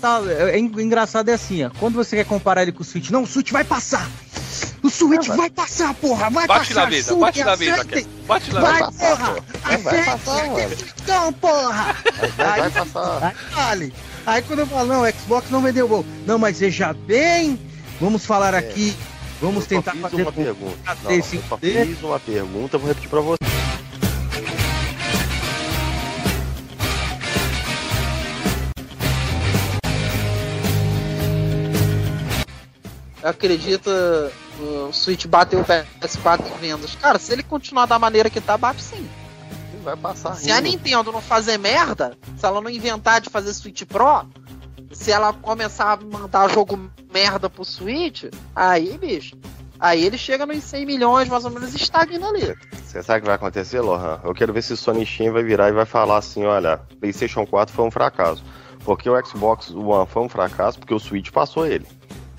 tá, é, é engraçado é assim, ó. Quando você quer comparar ele com o Switch, não, o Switch vai passar. O Switch vai. vai passar, porra, vai bate passar. Na mesa, bate na mesa, bate na mesa, Bate na vai, mesa. Porra, vai, vai passar, Então, porra. Vai, vai passar. Aí, vale. Aí quando eu falo, não, o Xbox não vendeu bom. Não, mas veja bem, vamos falar é. aqui, vamos eu tentar fiz fazer uma pergunta. Não, eu só fiz uma pergunta, vou repetir pra você. Acredita o Switch bateu o PS4 em vendas. Cara, se ele continuar da maneira que tá, bate sim. Vai passar. Se rindo. a Nintendo não fazer merda, se ela não inventar de fazer Switch Pro, se ela começar a mandar jogo merda pro Switch, aí, bicho, aí ele chega nos 100 milhões, mais ou menos, estagna ali. Você sabe o que vai acontecer, Lohan? Eu quero ver se o Sony Steam vai virar e vai falar assim, olha, PlayStation 4 foi um fracasso. Porque o Xbox One foi um fracasso porque o Switch passou ele.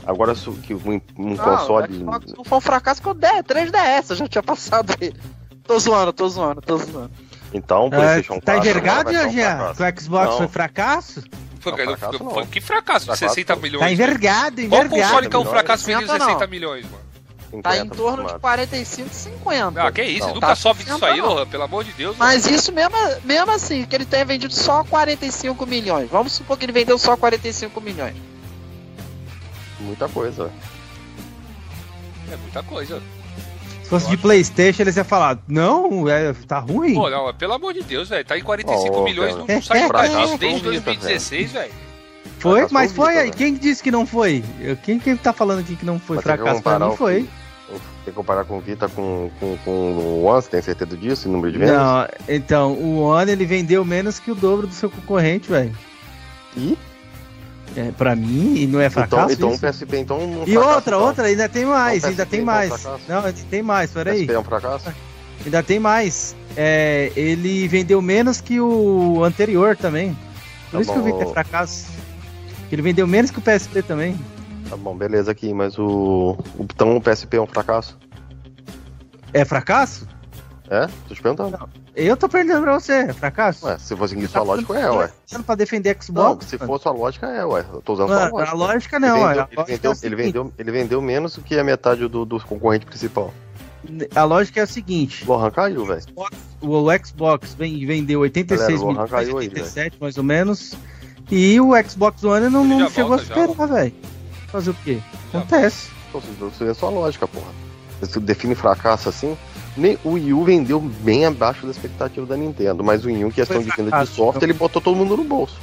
Agora que um, um não, console. Não foi um fracasso que o 3DS eu já tinha passado ele. Tô zoando, tô zoando, tô zoando. Então, o PlayStation é, 4. Tá envergado, Jean? Que o Xbox não. foi fracasso? Foi, não, fracasso não. que fracasso, fracasso 60 milhões. Tá envergado, envergado. Qual console que é um fracasso de 60 milhões, mano? 50, tá em torno de 45, 50. Ah, que isso, não, nunca tá sobe disso aí, Lohan, pelo amor de Deus. Mas mano. isso mesmo, mesmo assim, que ele tenha vendido só 45 milhões. Vamos supor que ele vendeu só 45 milhões. Muita coisa. É muita coisa. Se fosse de Playstation, eles iam falar, não, é, tá ruim. Pô, não, pelo amor de Deus, velho. Tá em 45 oh, milhões, não, não sai pra disso desde 2016, velho. Foi, mas foi aí. Quem disse que não foi? Quem, quem tá falando aqui que não foi mas fracasso? Pra mim foi. Tem que comparar com o Vita com, com, com o One, você tem certeza disso, o número de vendas? Não, então, o One ele vendeu menos que o dobro do seu concorrente, velho. E? É, pra mim, não é fracasso. Então, então PSP, então. E outra, outra, ainda tem mais, então, ainda tem mais. É um não, ainda tem mais, peraí. PSP é um fracasso? Ainda tem mais. É, ele vendeu menos que o anterior também. Por tá isso bom. que eu vi que é fracasso. Ele vendeu menos que o PSP também. Tá bom, beleza aqui, mas o. Então o PSP é um fracasso? É fracasso? É? Tô te perguntando. Não. Eu tô perguntando pra você, é fracasso? Ué, se for seguir sua tá lógica, é, ué. pra defender Xbox? Não, se for sua lógica, é, ué. Eu tô usando sua lógica. A lógica não, ele vendeu, ué. Ele, vendeu, é ele, vendeu, ele vendeu menos do que a metade do, do concorrente principal. A lógica é a seguinte: o Lohan caiu, velho. O Xbox vendeu 86 milhões, 87 mais ou menos. E o Xbox One não, não chegou volta, a superar, velho. Fazer o quê? Acontece. Você vê sua lógica, porra. Você define fracasso assim, nem, o Wii U vendeu bem abaixo da expectativa da Nintendo, mas o Wii U, questão de venda de software, ele botou todo mundo no bolso.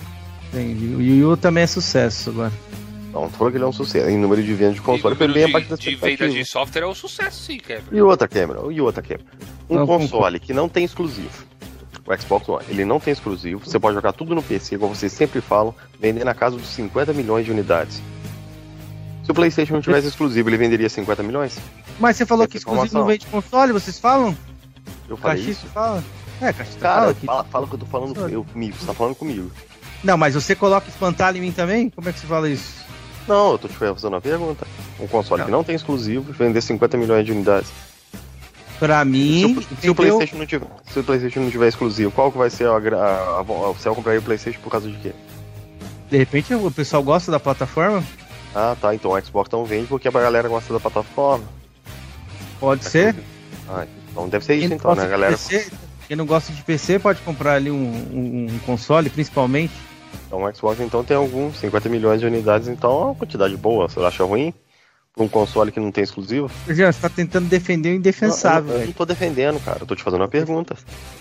Entendi. O Wii U também é sucesso agora. Não, falou que ele é um sucesso. Em número de vendas de console, foi bem abaixo da expectativa. De venda de software é um sucesso, sim, Cameron. E outra, Cameron, e outra, Cameron. Um não, console que não tem exclusivo. O Xbox One, ele não tem exclusivo. Você pode jogar tudo no PC, igual vocês sempre falam, vender na casa dos 50 milhões de unidades. Se o PlayStation não tivesse exclusivo, ele venderia 50 milhões? Mas você falou Essa que exclusivo não vende console, vocês falam? Eu falei isso? fala? É, Caxisto Cara, fala, que... fala, fala que eu tô falando eu, comigo, você tá falando comigo. Não, mas você coloca espantalho em mim também? Como é que você fala isso? Não, eu tô te fazendo uma pergunta. Um console não. que não tem exclusivo, vender 50 milhões de unidades. Pra mim. Se o, se o, PlayStation não tiver, se o PlayStation não tiver exclusivo, qual que vai ser a. a, a, a vai comprar o PlayStation por causa de quê? De repente o pessoal gosta da plataforma? Ah, tá. Então o Xbox não vende porque a galera gosta da plataforma. Pode é ser. Ah, então deve ser isso, então, né, galera? PC, quem não gosta de PC pode comprar ali um, um, um, console, principalmente. Então o Xbox então tem alguns 50 milhões de unidades, então é uma quantidade boa. Você acha ruim? Um console que não tem exclusivo? Já, você tá tentando defender o indefensável. Não, eu, eu não tô defendendo, cara. Eu tô te fazendo uma pergunta.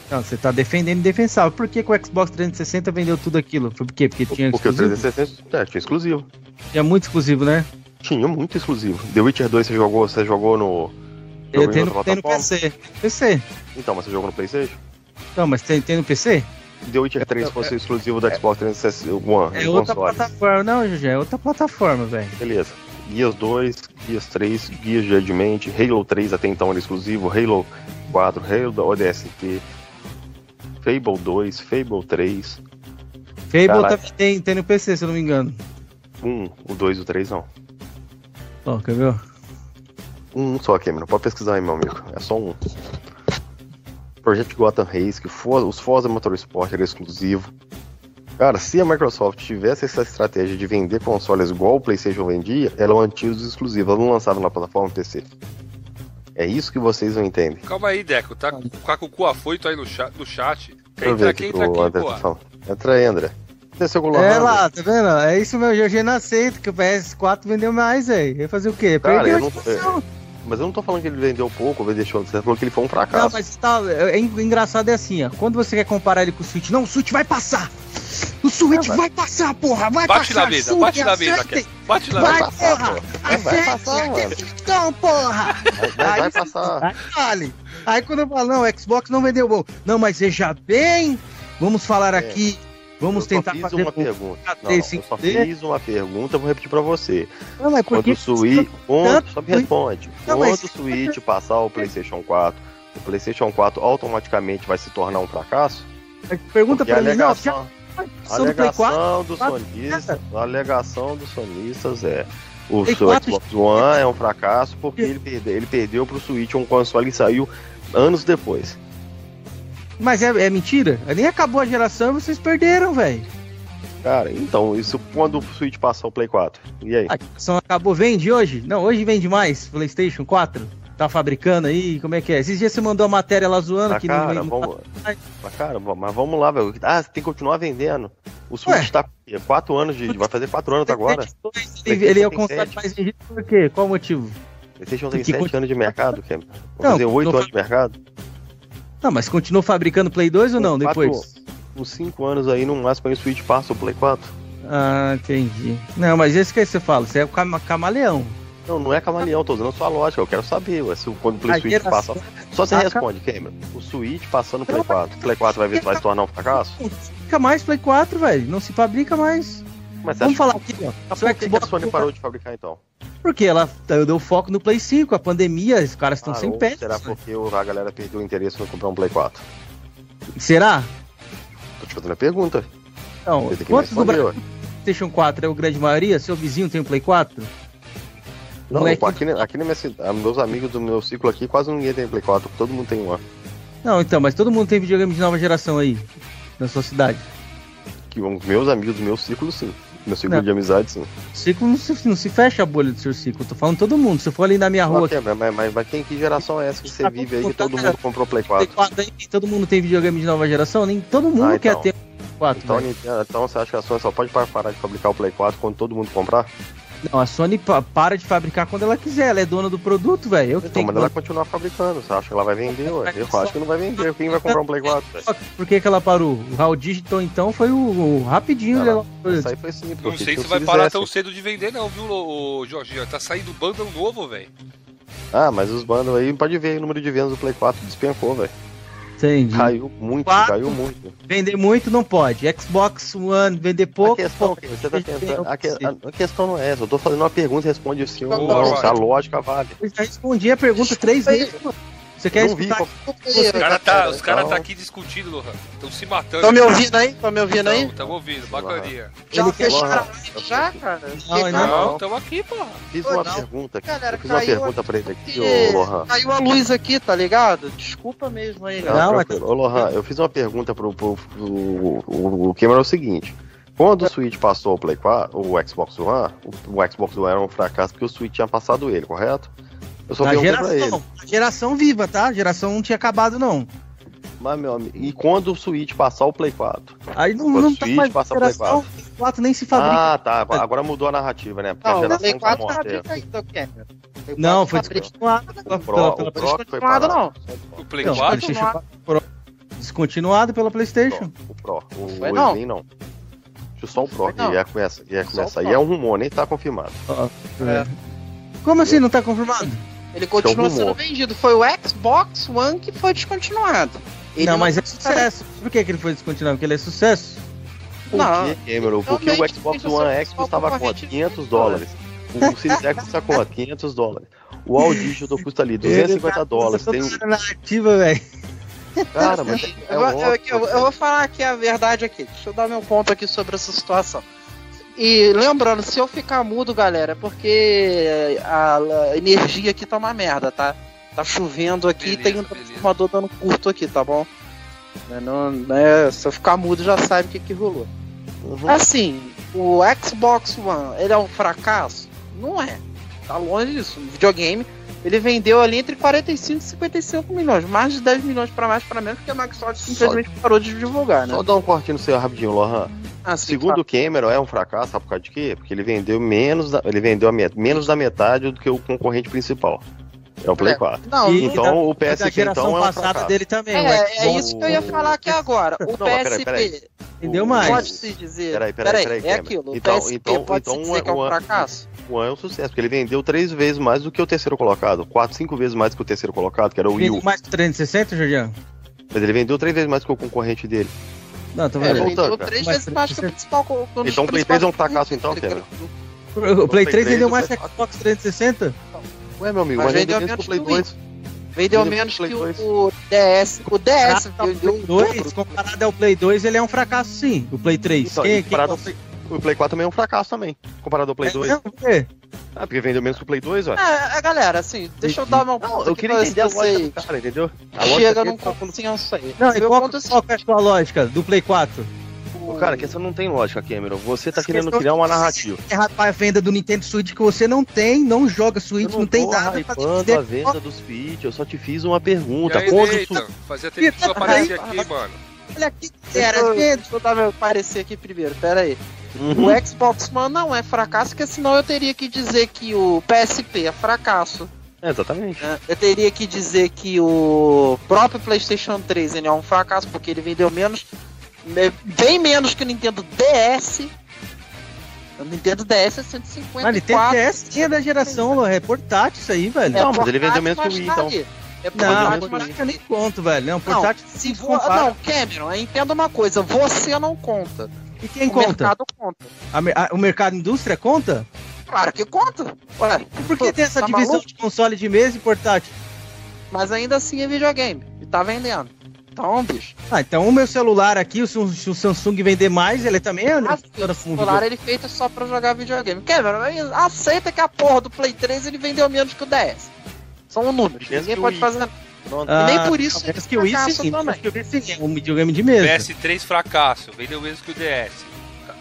Não, você tá defendendo o indefensável. Por que, que o Xbox 360 vendeu tudo aquilo? Foi por quê? Porque tinha Porque exclusivo? o 360 é, tinha exclusivo. Tinha muito exclusivo, né? Tinha muito exclusivo. The Witcher 2 você jogou, você jogou no. Eu tenho, no, tenho no PC. PC. Então, mas você jogou no Playstation? Não, mas tem, tem no PC? The Witcher 3 fosse é, exclusivo do Xbox 360 One. É outra console. plataforma. Não, José, é outra plataforma, velho. Beleza. Gears 2, Gears 3, Gears Judgment, Halo 3 até então era exclusivo, Halo 4, Halo ODST, Fable 2, Fable 3. Fable Caraca. tem, tem no PC, se eu não me engano. Um, o 2 e o 3 não. Ó, oh, quer ver? Um só, Cameron. Pode pesquisar aí, meu amigo. É só um. Projeto Gotham Race, que os Forza Motorsport era exclusivo. Cara, se a Microsoft tivesse essa estratégia de vender consoles igual o PlayStation vendia, ela mantinha os exclusivos, ela não lançava na plataforma PC. É isso que vocês não entendem. Calma aí, Deco, tá, tá com o cu afoito aí no chat. No chat. Quer entrar aqui, entra aqui, André pô. Tá entra aí, André. É lá, tá vendo? É isso meu, GG não aceita que o PS4 vendeu mais, aí. Ia fazer o quê? Cara, Perdeu eu não, mas eu não tô falando que ele vendeu pouco ou deixou, você falou que ele foi um fracasso. Não, mas tá, é, é engraçado é assim, ó. Quando você quer comparar ele com o Switch, não, o Switch vai passar! O Switch vai passar, porra! Vai bate passar! Na mesa, bate na mesa, bate Bate na mesa, porra! Vai, vai passar, mano. Então, porra! Vai, vai, vai passar. Vale. Aí quando eu falo, não, o Xbox não vendeu bom. Não, mas veja bem, vamos falar é. aqui Vamos eu tentar fazer uma pergunta. Não, eu só fiz uma pergunta, vou repetir para você. Não, mas quando o Switch, quando, só me responde. Não, quando mas... o Switch passar o PlayStation 4, o PlayStation 4 automaticamente vai se tornar um fracasso? Pergunta para mim, não, já... A alegação do sonista, a alegação dos sonistas é o seu Xbox One é um fracasso porque ele perdeu, ele perdeu pro Switch um console que saiu anos depois. Mas é, é mentira? Nem acabou a geração e vocês perderam, velho. Cara, então, isso quando o Switch passar o Play 4? E aí? A geração acabou, vende hoje? Não, hoje vende mais PlayStation 4? Tá fabricando aí? Como é que é? Esses dias você mandou a matéria lá zoando mas que cara, não vamos... Mas, cara, mas vamos lá, velho. Ah, tem que continuar vendendo. O Switch Ué? tá 4 anos de. Vai fazer 4 anos agora. Ele, ele é o console mais vendido por quê? Qual o motivo? PlayStation tem 7 anos de mercado, Vai fazer 8 anos de mercado. Não, mas continuou fabricando Play 2 ou não, quatro, depois? Uns 5 anos aí, no máximo, aí o Switch passa o Play 4. Ah, entendi. Não, mas esse que você fala, você é o cam camaleão. Não, não é camaleão, tô usando a sua lógica, eu quero saber, ué, se, quando o Play Switch passa... Só você responde, Cameron, o Switch passando o Play 4, o Play 4 vai, ver, vai se tornar um fracasso? Não fica mais Play 4, velho, não se fabrica mais. Mas Vamos falar aqui, ó. Por que, que a Sony parou de fabricar então? Porque ela deu foco no Play 5, a pandemia, os caras estão sem pé. Será porque a galera perdeu o interesse em comprar um Play 4? Será? Tô te fazendo a pergunta. Não, quantos do Brasil PlayStation 4 é o grande maioria? Seu vizinho tem um Play 4? Não, Moleque... aqui, aqui na minha cidade, meus amigos do meu ciclo aqui, quase ninguém tem Play 4, todo mundo tem um. Não, então, mas todo mundo tem videogame de nova geração aí, na sua cidade. Que os meus amigos do meu ciclo, sim. Meu ciclo não. de amizade, sim. Ciclo não se, não se fecha a bolha do seu ciclo. Eu tô falando todo mundo. Se eu for ali na minha rua. Okay, mas, mas, mas, quem, que geração é essa que você tá vive aí que todo mundo comprou Play 4? Play 4 aí, todo mundo tem videogame de nova geração? Nem todo mundo ah, então. quer ter Play 4. Então, então você acha que a Sony só pode parar de fabricar o Play 4 quando todo mundo comprar? Não, a Sony para de fabricar quando ela quiser, ela é dona do produto, velho. Eu então, tenho mas ela vai continuar fabricando, você acha que ela vai vender, ué? Eu acho que não vai vender, quem vai comprar um Play 4? Véio? Por que, que ela parou? O Raul Digital então foi o, o rapidinho dela. Isso aí foi simples. Não sei se vai parar tão cedo de vender, não, viu, o Jorginho? Tá saindo bundle novo, velho. Ah, mas os bundles aí, pode ver o número de vendas do Play 4 despencou, velho. Entendi. Caiu muito, Quatro, caiu muito. Vender muito não pode. Xbox One vender pouco. A questão. Você tá pensando, a, que, a, a, questão não é essa. Eu tô fazendo uma pergunta e responde sim ou não. A lógica vale. Eu já respondi a pergunta três vezes, mano. Você quer escutar? Os caras tá, os cara tá aqui discutindo, Lohan. Estão se matando. Estão me ouvindo aí? Estão me ouvindo aí? Estão ouvindo, bacaninha. Já fecharam já, cara? Não, não, estamos aqui, pô. Fiz uma não. pergunta aqui. Galera, fiz uma pergunta pra ele aqui, ô Lohan. Caiu a luz aqui, tá ligado? Desculpa mesmo aí, galera. Não, mas... Ô Lohan, eu fiz uma pergunta pro, pro, pro, o, o, o Cameron é o seguinte. Quando o Switch passou o Play 4, o Xbox One, o, o Xbox One era um fracasso porque o Switch tinha passado ele, correto? Eu só perguntei geração, pra ele. Geração viva, tá? A geração não tinha acabado, não. Mas, meu amigo, e quando o Switch passar o Play 4? Aí não, quando não tá mais passar o Play 4. Play 4 nem se fabrica. Ah, tá. Agora mudou a narrativa, né? Porque não, a geração Play 4 tá fabrica ainda, Cameron. Não, foi descontinuado pela, pela, pela, descontinuado, não. O Play 4 não. Descontinuado pela PlayStation. O Pro. O, Pro. o, não. Slim não. Só o Pro, que ia começar. Ia começar. E é um rumor, nem tá confirmado. Ah, é. Como assim não tá confirmado? Ele continua sendo vendido. Foi o Xbox One que foi descontinuado. Ele não, mas é sucesso. Por que, que ele foi descontinuado? Porque ele é sucesso? Por não. que, Cameron? Porque o Xbox One X custava quanto? 500 dólares. O Series X custa quanto? 500 dólares. O All Digital custa ali 250 tá dólares. Tem um... narrativa, velho. Cara, mas é eu, eu, eu, eu, vou falar aqui a verdade aqui. Deixa eu dar meu ponto aqui sobre essa situação. E lembrando, se eu ficar mudo, galera, é porque a, energia aqui tá uma merda, tá? Tá chovendo aqui e tem um transformador dando curto aqui, tá bom? Não, não, né, se eu ficar mudo, já sabe o que, que rolou. Uhum. Assim, o Xbox One, ele é um fracasso? Não é. Tá longe disso. O videogame, ele vendeu ali entre 45 e 55 milhões. Mais de 10 milhões para mais para menos, porque a Microsoft simplesmente só, parou de divulgar, né? Só dar um cortinho no seu rapidinho, Lohan. Ah, Segundo o Cameron, é um fracasso, sabe por causa de quê? Porque ele vendeu menos da, ele vendeu met, menos da metade do que o concorrente principal. É o Play é. 4. Não, e, então da, o PSP então é um passada fracasso. dele também. É, é isso que eu ia falar aqui agora. O não, PSP. Peraí, peraí. Entendeu mais? Pode se dizer. Peraí, peraí, peraí. peraí é aquilo. Então, o PSP então, pode então, se dizer que é um fracasso. O One é um sucesso, porque ele vendeu três vezes mais do que o terceiro colocado. Quatro, cinco vezes mais do que o terceiro colocado, que era o Wii U. mais que o 360, Juliano? Mas ele vendeu três vezes mais que o concorrente dele. Não, tô vendo. É, voltando, três vezes mais que o principal. Então o Play 3 é um fracasso, então, Cameron? O Play 3 vendeu mais que o Xbox 360? Ué, meu amigo, mas vendeu menos que o Play 2. Vendeu menos que o DS. O DS ah, vendeu o 2, comparado ao Play 2, ele é um fracasso sim. O Play 3. Então, quem, quem... O Play 4 também é um fracasso também, comparado ao Play é, 2. Não, por quê? Ah, porque vendeu menos que o Play 2, ué. É, é galera, assim, deixa eu dar uma. Não, eu queria entender a lógica do cara, entendeu? A Chega num consenso aí. Não, e qual, qual é a sua lógica do Play 4? Pô, cara, a questão não tem lógica, Cameron. Você tá querendo criar uma narrativa. É a venda do Nintendo Switch que você não tem, não joga Switch, não, não, tem nada. Eu a venda do Switch, eu só te fiz uma pergunta. Aí, Quando Neita, fazia tempo que isso aparecia aqui, mano. Olha aqui, era, deixa eu dar meu parecer aqui primeiro, pera aí. Uhum. O Xbox One não é fracasso, porque senão eu teria que dizer que o PSP é fracasso. É, exatamente. É, eu teria que dizer que o próprio PlayStation 3 ele é um fracasso, porque ele vendeu menos, bem menos que o Nintendo DS. O Nintendo DS é 154. Mas Nintendo DS é da geração, é portátil isso aí, velho. É não, mas ele vendeu menos que o Wii, então. É não, portátil, eu nem conto, velho. Não, portátil não, se for, Não, Cameron, entenda uma coisa, você não conta. E quem o conta? O mercado conta. A, a, o mercado indústria conta? Claro que conta. Ué, e por que tem essa tá divisão maluco? de console de mesa e portátil? Mas ainda assim é videogame. E tá vendendo. Então, bicho. Ah, então o meu celular aqui, o, o Samsung vender mais, ele também é. Ah, o celular ele é feito só pra jogar videogame. Kevin, aceita que a porra do Play 3 ele vendeu menos que o 10. São números. Ninguém pode fazer nada. Ah, nem por isso ele que o Wii sim, também. que o Wii sim, é um videogame de mesa. PS3 fracasso, vendeu menos que o DS.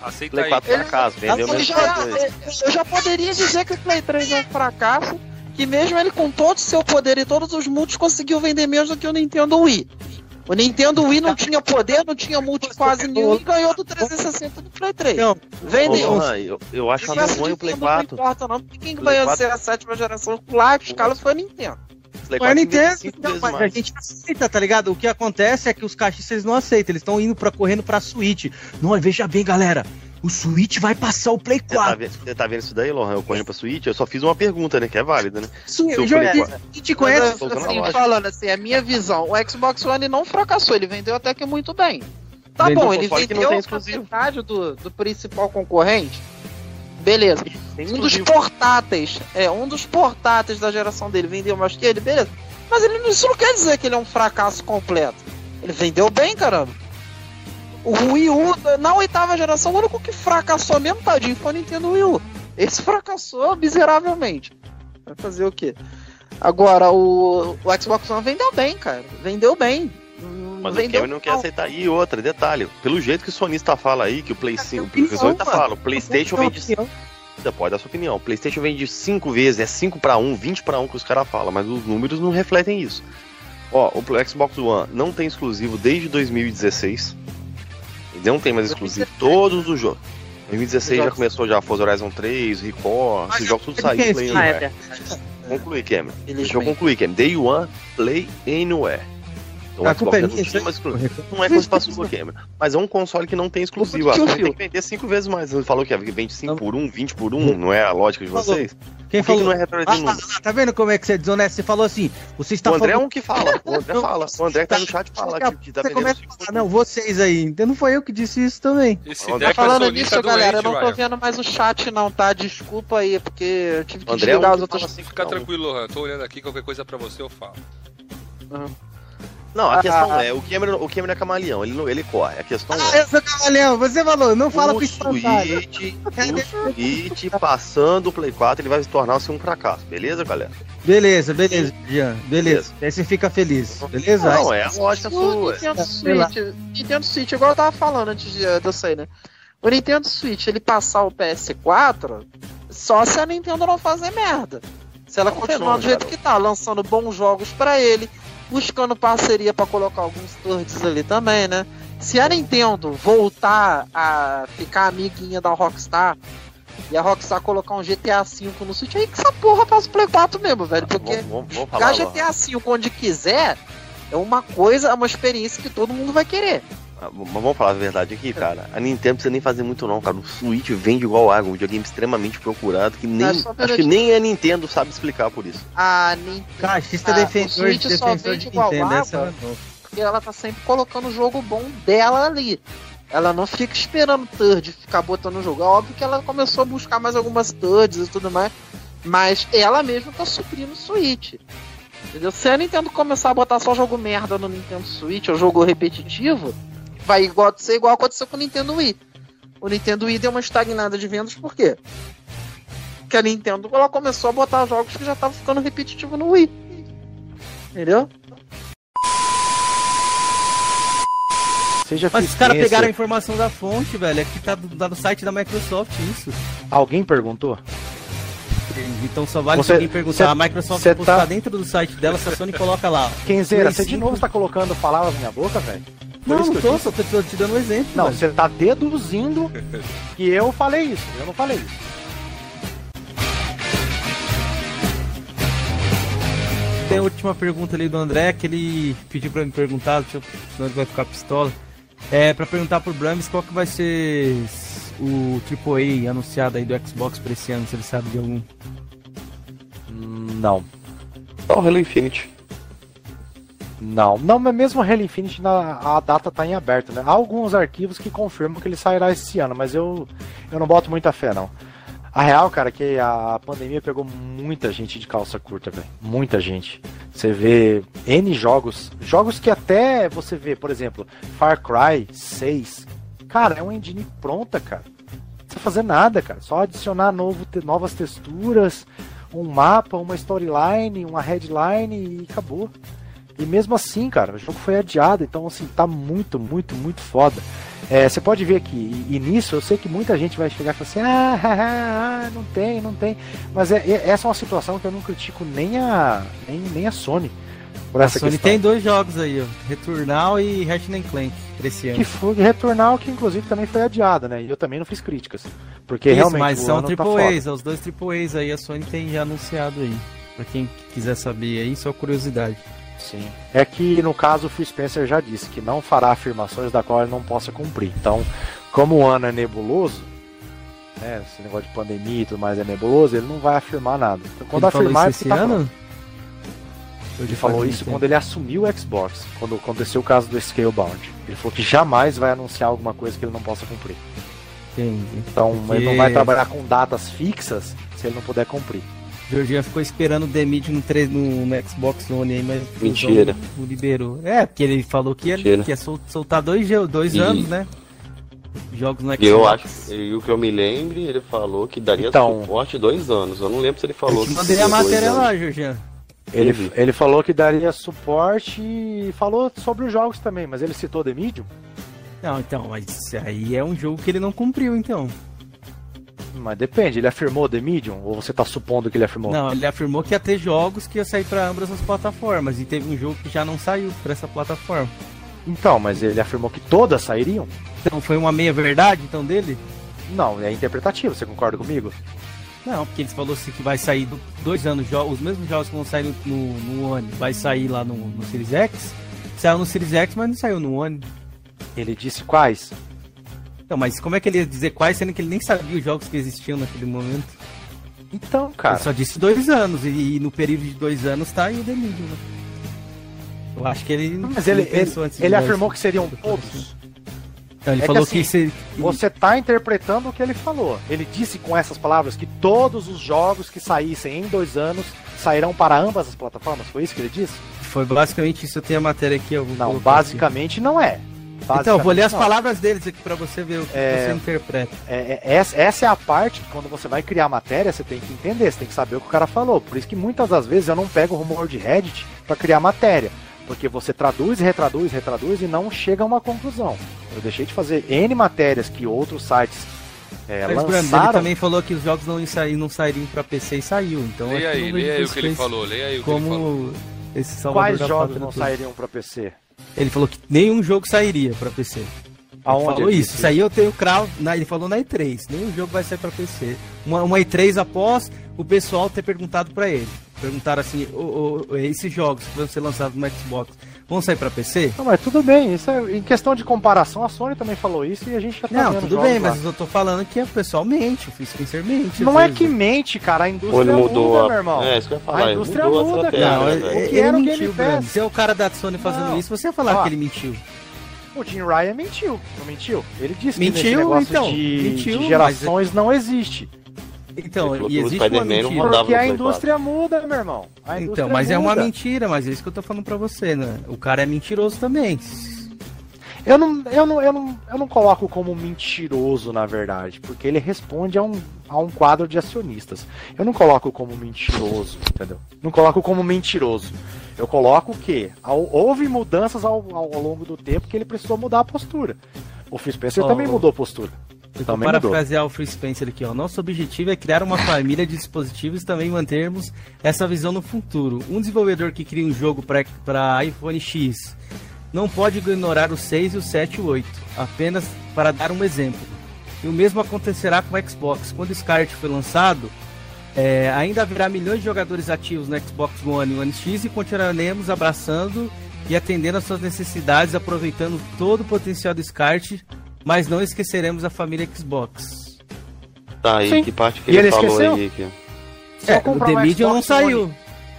Aceita Play 4 aí. fracasso, vendeu menos que o DS. Eu já poderia dizer que o Play 3 é um fracasso, que mesmo ele com todo o seu poder e todos os multis conseguiu vender menos do que o Nintendo Wii. O Nintendo Wii não tinha poder, não tinha multi quase nenhum e ganhou do 360 do Play 3. Não, Vendeu. eu, eu acho que vergonha o Play 4. Não importa não, porque quem vai ser a sétima geração com larga escala foi a Nintendo. Play 4 Nintendo, não, mas a gente aceita, tá ligado? O que acontece é que os caixistas não aceitam, eles estão indo para correndo pra Switch. Não, veja bem, galera. O Switch vai passar o Play 4. Você tá, tá vendo isso daí, Lohan? Eu correndo pra Switch? Eu só fiz uma pergunta, né? Que é válida, né? Sim, eu já te conhece. Assim, falando assim, a minha visão, o Xbox One não fracassou, ele vendeu até que muito bem. Tá vendeu bom, ele vendeu a metade do, do principal concorrente. Beleza. Um dos portáteis, é, um dos portáteis da geração dele vendeu mais que ele, beleza. Mas ele, isso não quer dizer que ele é um fracasso completo. Ele vendeu bem, caramba. O Wii U, na oitava geração, o único que fracassou mesmo, tadinho, foi o Nintendo Wii U. Esse fracassou miseravelmente. Vai fazer o quê? Agora, o, o Xbox One vendeu bem, cara. Vendeu bem. Mas o Kevin não quer aceitar. E outra, detalhe, pelo jeito que o sonista fala aí, que o Play 5, o sonista fala, o Playstation vende... Você pode dar sua opinião. O Playstation vende 5 vezes, é 5 para 1, 20 para 1 que os caras falam, mas os números não refletem isso. Ó, o Xbox One não tem exclusivo desde 2016. Não tem mais exclusivo. Todos os jogos. 2016 já começou já Forza Horizon 3, Record, esses jogos tudo saíram Play Anywhere. Concluir, Cameron. Deixa eu concluir, Cameron. Day One, Play Anywhere. O a Xbox é minha, mas não é como se fosse o Gamer. Mas é um console que não tem exclusivo. Ah, tem que vender 5 vezes mais. Ele falou que vende 5 por 1, um, 20 por 1, um, não é a lógica de vocês? Quem falou? Que não é ah, ah, tá vendo como é que você é desonesto? Você falou assim, você está O André falando... é um que fala, o André fala. O André tá no chat fala que, que tá você começa a falar, não, vocês aí. Então não foi eu que disse isso também. Esse tá falando nisso, galera, eu não tô vendo mais o chat não, tá? Desculpa aí, porque eu tive que André desligar é um os outros. Assim, fica tranquilo, Lohan. Tô olhando aqui, qualquer coisa pra você eu falo. Uhum. Não, a questão ah, é, o Cameron, o Cameron é camaleão, ele, não, ele corre. A questão ah, é. Eu sou camaleão, você falou, não fala o pro Switch, o Switch passando o Play 4, ele vai se tornar assim, um fracasso, beleza, galera? Beleza, beleza, Jean, beleza. Aí você fica feliz, beleza? Não, é a lógica sua. Nintendo Switch, Nintendo Switch, igual eu tava falando antes de, de eu sair, né? o Nintendo Switch ele passar o PS4 só se a Nintendo não fazer merda. Se ela continuar do jeito que tá, lançando bons jogos para ele, buscando parceria para colocar alguns thirds ali também, né? Se a Nintendo voltar a ficar amiguinha da Rockstar e a Rockstar colocar um GTA V no Switch, aí que essa porra passa o Play 4 mesmo, velho. Porque vamos GTA V onde quiser é uma coisa, é uma experiência que todo mundo vai querer. Ah, mas vamos falar a verdade aqui, cara. A Nintendo não precisa nem fazer muito não, cara. O Switch vende igual água, um videogame extremamente procurado que nem acho que nem a Nintendo sabe explicar por isso. A Nintendo, Cachista defensor, Switch defensor só vende de igual Nintendo, água, porque ela tá sempre colocando o jogo bom dela ali. Ela não fica esperando third ficar botando o jogo. É óbvio que ela começou a buscar mais algumas thirds e tudo mais, mas ela mesma tá suprindo o Switch. Entendeu? Se a Nintendo começar a botar só jogo merda no Nintendo Switch, ou jogo repetitivo, vai igual, ser igual aconteceu com o Nintendo Wii. O Nintendo Wii deu uma estagnada de vendas, por quê? Porque a Nintendo ela começou a botar jogos que já estavam ficando repetitivos no Wii. Entendeu? Seja Mas os caras pegaram a informação da fonte, velho. Aqui tá do, tá do site da Microsoft isso. Alguém perguntou? Então só vale você, se alguém perguntar. Cê, a Microsoft postar tá... dentro do site dela, se a Sony coloca lá. Kenzeira, você de novo está colocando palavras na minha boca, velho? Não, não tô, só tô te dando um exemplo. Não, você tá deduzindo que eu falei isso. Eu não falei isso. Tem a última pergunta ali do André, que ele pediu pra me perguntar, deixa eu, senão ele vai ficar pistola. É, pra perguntar pro Brames qual que vai ser o AAA anunciado aí do Xbox pra esse ano, se ele sabe de algum. Não. Só o Halo Infinite. Não, não, mas mesmo Halo Infinite a data tá em aberto, né? Há alguns arquivos que confirmam que ele sairá esse ano, mas eu, eu não boto muita fé, não. A real, cara, é que a pandemia pegou muita gente de calça curta, velho. Muita gente. Você vê N jogos, jogos que até você vê, por exemplo, Far Cry 6. Cara, é uma engine pronta, cara. Não precisa fazer nada, cara. Só adicionar novo, novas texturas, um mapa, uma storyline, uma headline e acabou. E mesmo assim, cara, o jogo foi adiado, então assim, tá muito, muito, muito foda. É, você pode ver que, e, nisso eu sei que muita gente vai chegar e falar assim, ah, ah, ah não tem, não tem. Mas é, é, essa é uma situação que eu não critico nem a, nem, nem a Sony. Por essa a Sony questão. tem dois jogos aí, ó, Returnal e Ratchet Clank, esse ano. Que foi Returnal, que inclusive também foi adiado, né? E eu também não fiz críticas. Porque Isso, realmente. Mas são Triple tá A's, os dois Triple A's aí, a Sony tem já anunciado aí. Pra quem quiser saber aí, só curiosidade. Sim. É que no caso o Phil Spencer já disse que não fará afirmações da qual ele não possa cumprir. Então, como o ano é nebuloso, né, esse negócio de pandemia e tudo mais é nebuloso, ele não vai afirmar nada. Então, quando ele afirmar, esse tá ano? Ele falou isso quando ele assumiu o Xbox, quando aconteceu o caso do Scalebound. Ele falou que jamais vai anunciar alguma coisa que ele não possa cumprir. Entendi. Então Porque... ele não vai trabalhar com datas fixas se ele não puder cumprir. Georgian ficou esperando o The Mid no, no, no, Xbox One aí, mas Mentira. não liberou. É, porque ele falou que ia, que ia soltar dois, dois e... anos, né? Jogos no Xbox. Eu acho, e o que eu me lembre, ele falou que daria então, suporte dois anos. Eu não lembro se ele falou. Eu mandei a matéria lá, Georgian. Ele, ele falou que daria suporte e falou sobre os jogos também, mas ele citou The Medium? Não, então, mas aí é um jogo que ele não cumpriu, então. Mas depende, ele afirmou The Medium? Ou você tá supondo que ele afirmou? Não, ele afirmou que ia ter jogos que ia sair para ambas as plataformas. E teve um jogo que já não saiu para essa plataforma. Então, mas ele afirmou que todas sairiam? Então foi uma meia verdade então dele? Não, é interpretativo, você concorda comigo? Não, porque ele falou assim que vai sair dois anos, os mesmos jogos que vão sair no, no, no One, vai sair lá no, no Series X. Saiu no Series X, mas não saiu no One. Ele disse quais? Então, mas como é que ele ia dizer quais, sendo que ele nem sabia os jogos que existiam naquele momento? Então, cara. Ele só disse dois anos, e, e no período de dois anos tá aí o delírio, né? Eu acho que ele. Não, mas ele, ele, ele afirmou que seriam todos. Então, ele é falou que, assim, que Você tá interpretando o que ele falou. Ele disse com essas palavras que todos os jogos que saíssem em dois anos sairão para ambas as plataformas. Foi isso que ele disse? Foi basicamente isso. Eu tenho a matéria aqui. não, basicamente aqui. não é. Então, vou ler as palavras deles aqui para você ver o que é, você interpreta. É, é, essa é a parte que quando você vai criar matéria, você tem que entender, você tem que saber o que o cara falou. Por isso que muitas das vezes eu não pego o rumor de Reddit para criar matéria. Porque você traduz, retraduz, retraduz e não chega a uma conclusão. Eu deixei de fazer N matérias que outros sites é, Mas, lançaram. Ele também falou que os jogos não, sair, não sairiam para PC e saiu. Então leia aí, leia aí o que ele falou, leia aí o como que ele falou. Esse Quais jogos não sairiam para PC? Ele falou que nenhum jogo sairia para PC. Aonde ele falou isso. Isso aí eu tenho cravo. Na, ele falou na E3. Nenhum jogo vai sair para PC. Uma, uma E3 após o pessoal ter perguntado para ele. Perguntaram assim: oh, oh, esses jogos que vão ser lançados no Xbox vão sair para PC? Não, mas tudo bem. Isso é, em questão de comparação, a Sony também falou isso e a gente já tá Não, tudo bem, lá. mas eu tô falando que o pessoal mente. O Spencer mente. Não é que mente, cara. A indústria mudou muda, a... meu irmão. É, isso que eu ia falar. A indústria muda, cara. Não, o que era o Game Pass. Se é o cara da Sony fazendo não. isso, você ia falar Ó, que ele mentiu. O Jim Ryan mentiu, não mentiu? Ele disse mentiu, que esse negócio então, de, mentiu, de gerações mas... não existe. Então, e existe uma mentira. Porque a indústria muda, meu irmão. então, mas muda. é uma mentira, mas é isso que eu tô falando pra você, né? O cara é mentiroso também. Eu não, eu, não, eu, não, eu não coloco como mentiroso, na verdade, porque ele responde a um, a um quadro de acionistas. Eu não coloco como mentiroso, entendeu? Não coloco como mentiroso. Eu coloco que houve mudanças ao, ao, longo do tempo que ele precisou mudar a postura. O Phil Spencer oh, também mudou a postura. Então, para parafrasear o Free Spencer aqui, ó. Nosso objetivo é criar uma família de dispositivos e também mantermos essa visão no futuro. Um desenvolvedor que cria um jogo para iPhone X não pode ignorar o 6 e o 7 e o 8, apenas para dar um exemplo. E o mesmo acontecerá com o Xbox. Quando o Scarlet foi lançado, é, ainda haverá milhões de jogadores ativos no Xbox One e One X e continuaremos abraçando e atendendo às suas necessidades, aproveitando todo o potencial do SCART mas não esqueceremos a família Xbox. Tá, aí que parte que ele, ele, falou esqueceu? aí? Que... É, o The Medium não saiu.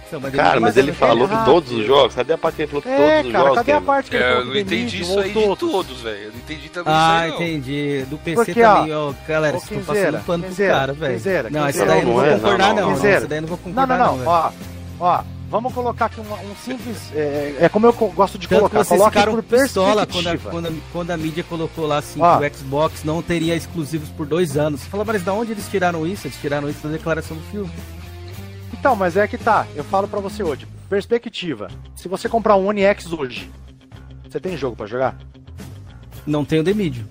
Então, mas cara, mas ele falou que todos os jogos. Cadê a parte que ele falou que é, todos cara, os jogos? Cadê a parte que ele é, falou Eu não entendi isso aí todos. de todos, velho. Eu não entendi também ah, isso aí, não. entendi. Do PC Porque, também, ó. Galera, vocês estão passando pano pro cara, velho. Não, essa daí não vou concordar, não. Essa daí não vou concordar, não. Não, não, ó. Ó, Vamos colocar aqui um, um simples. É, é, como eu gosto de Tanto colocar. Vocês Coloque ficaram por pistola quando a, quando, a, quando a mídia colocou lá assim ah. que o Xbox não teria exclusivos por dois anos. Você falou, mas da onde eles tiraram isso? Eles tiraram isso da declaração do filme. Então, mas é que tá. Eu falo para você hoje. Perspectiva. Se você comprar um One X hoje, você tem jogo para jogar? Não tenho The Medium.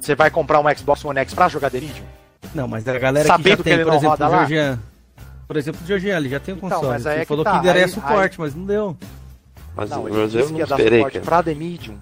Você vai comprar um Xbox One X pra jogar The Medium? Não, mas a galera Sabendo que já tem, que por exemplo, o Georgian, por exemplo, o ele já tem um então, console. Mas aí ele é falou que, tá. que daria aí, suporte, aí... mas não deu. Mas, não, mas eu não esperei, cara. Pra The Medium.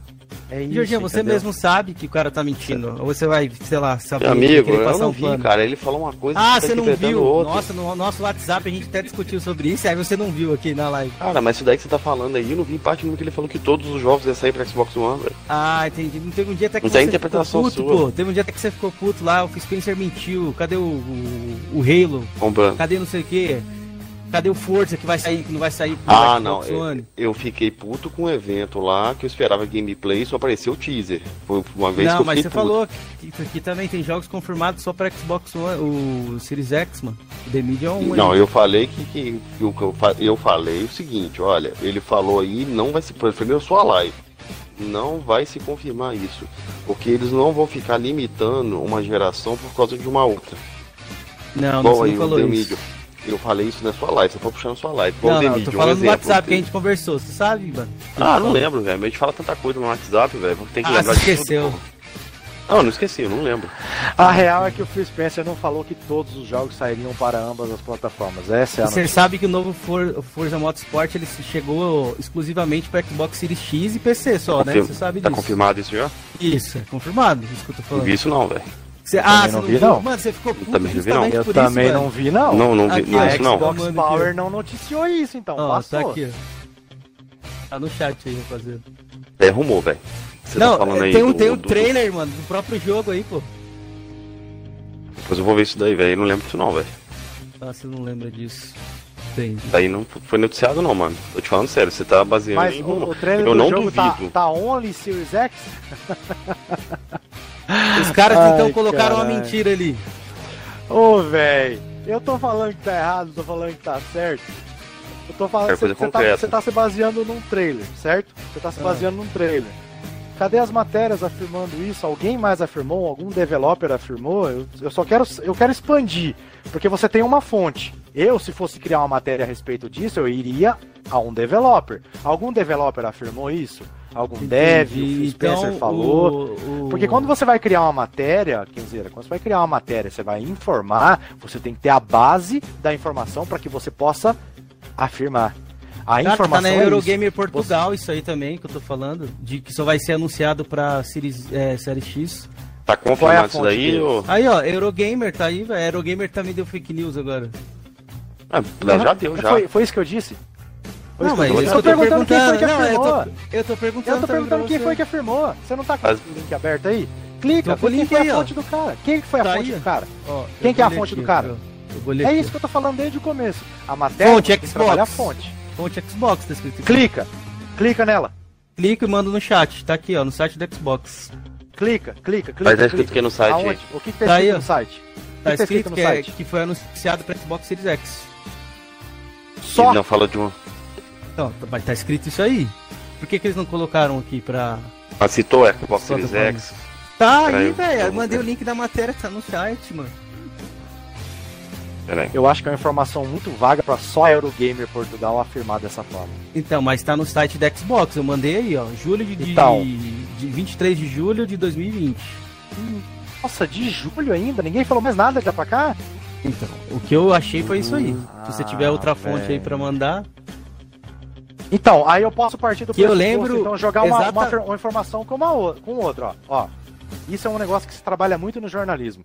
É isso, Jorginho, você entendeu? mesmo sabe que o cara tá mentindo. Ou você vai, sei lá, saber. amigo, eu não um vi, plano. cara. Ele falou uma coisa. Ah, você não viu? Outra. Nossa, no nosso WhatsApp a gente até discutiu sobre isso. Aí você não viu aqui na live. Cara, mas isso daí que você tá falando aí, eu não vi parte do que ele falou que todos os jogos iam sair pra Xbox One, velho. Ah, entendi. Não teve um dia até que mas você é interpretação ficou puto, sua. pô. Teve um dia até que você ficou puto lá. O Spencer mentiu. Cadê o, o, o Halo? Comprando. Cadê não sei o quê? Cadê o Forza que vai sair, que não vai sair Ah, não. Eu, eu, fiquei puto com o um evento lá que eu esperava gameplay e só apareceu o teaser. Foi uma vez não, que eu mas você puto. falou que, que também tem jogos confirmados só para Xbox One, o Series X, mano. The Media é um. Não, eu falei que, que, que eu, eu falei o seguinte, olha, ele falou aí, não vai se. Primeiro sua live. Não vai se confirmar isso. Porque eles não vão ficar limitando uma geração por causa de uma outra. Não, Bom, não, aí, falou isso. Mídia. Eu falei isso na sua live, você foi puxando sua live. Não, não, tô falando um no WhatsApp que a gente conversou, você sabe, mano? Ah, não lembro, velho. A gente fala tanta coisa no WhatsApp, velho. Tem que ah, lembrar você esqueceu. Não, não esqueci, eu não lembro. A real é que o Phil Spencer não falou que todos os jogos sairiam para ambas as plataformas. Essa é a Você sabe que o novo For Forza Motorsport ele chegou exclusivamente para Xbox Series X e PC só, né? Você sabe tá disso. Tá confirmado isso já? Isso, é confirmado, isso que eu tô falando. Não vi isso não, velho. Você, ah, não, vi, não. Mano, você ficou puto também não vi, não. Eu também isso, não vi, não. Não, não vi aqui, não, a Xbox não. Power não noticiou isso, então. Ó, tá aqui. Tá no chat aí, rapaziada. É rumor, velho. Tá não, tá tem, um, do, tem um do, trailer, do... mano, do próprio jogo aí, pô. Depois eu vou ver isso daí, velho. Eu não lembro disso não, velho. Ah, você não lembra disso. Entendi. Daí não foi noticiado não, mano. Tô te falando sério, você tá baseando Mas em. O, o trailer eu do não jogo tá- duvido. Tá, tá only Series X? Os caras Ai, então colocaram carai. uma mentira ali. Ô, velho, eu tô falando que tá errado, tô falando que tá certo. Eu tô falando que você tá, você tá se baseando num trailer, certo? Você tá se ah. baseando num trailer. Cadê as matérias afirmando isso? Alguém mais afirmou? Algum developer afirmou? Eu, eu só quero, eu quero expandir, porque você tem uma fonte. Eu, se fosse criar uma matéria a respeito disso, eu iria a um developer. Algum developer afirmou isso? Algum Entendi. dev, o Spencer então, falou. O, o... Porque quando você vai criar uma matéria, dizer, quando você vai criar uma matéria, você vai informar, você tem que ter a base da informação para que você possa afirmar. A Cara, informação tá na é Eurogamer Portugal, você... isso aí também que eu tô falando, de que só vai ser anunciado pra Series, é, Série X. Tá confirmado é isso daí? Ou... Aí, ó, Eurogamer tá aí, velho. Eurogamer também deu fake news agora. Ah, já deu, já. Foi, foi isso que eu disse? Não, mas eu, tô, perguntando quem foi que afirmou. eu, tô, eu tô perguntando, eu tô perguntando quem foi que afirmou. Você não tá com o link aberto aí? Clica, quem link foi a fonte do cara? Quem foi a tá fonte aí, do cara? Ó, quem que é a fonte aqui, do cara? É isso que eu tô falando desde o começo. A matéria fonte Xbox. a fonte. Fonte Xbox, tá escrito aqui. Clica. Clica nela. Clica e manda no chat. Tá aqui, ó, no site do Xbox. Clica, clica, clica. Mas tá escrito que no site. Aonde? O que, que tá, tá escrito aí, no site? Tá, tá escrito, que, é, que foi anunciado para Xbox Series X. Só. Ele não fala de um. Não, mas tá escrito isso aí. Por que, que eles não colocaram aqui pra. Ah, citou é Xbox Series X. Tá aí, velho. Mandei o link da matéria, tá no site, mano. Eu acho que é uma informação muito vaga para só Eurogamer Portugal afirmar dessa forma. Então, mas tá no site da Xbox. Eu mandei aí, ó. Julho de, então, de 23 de julho de 2020. Nossa, de julho ainda? Ninguém falou mais nada de lá pra cá? Então, o que eu achei foi isso aí. Se você tiver outra fonte véio. aí para mandar. Então, aí eu posso partir do que eu lembro, então jogar uma, uma, uma, informação com, uma, com outra, ó. ó. Isso é um negócio que se trabalha muito no jornalismo.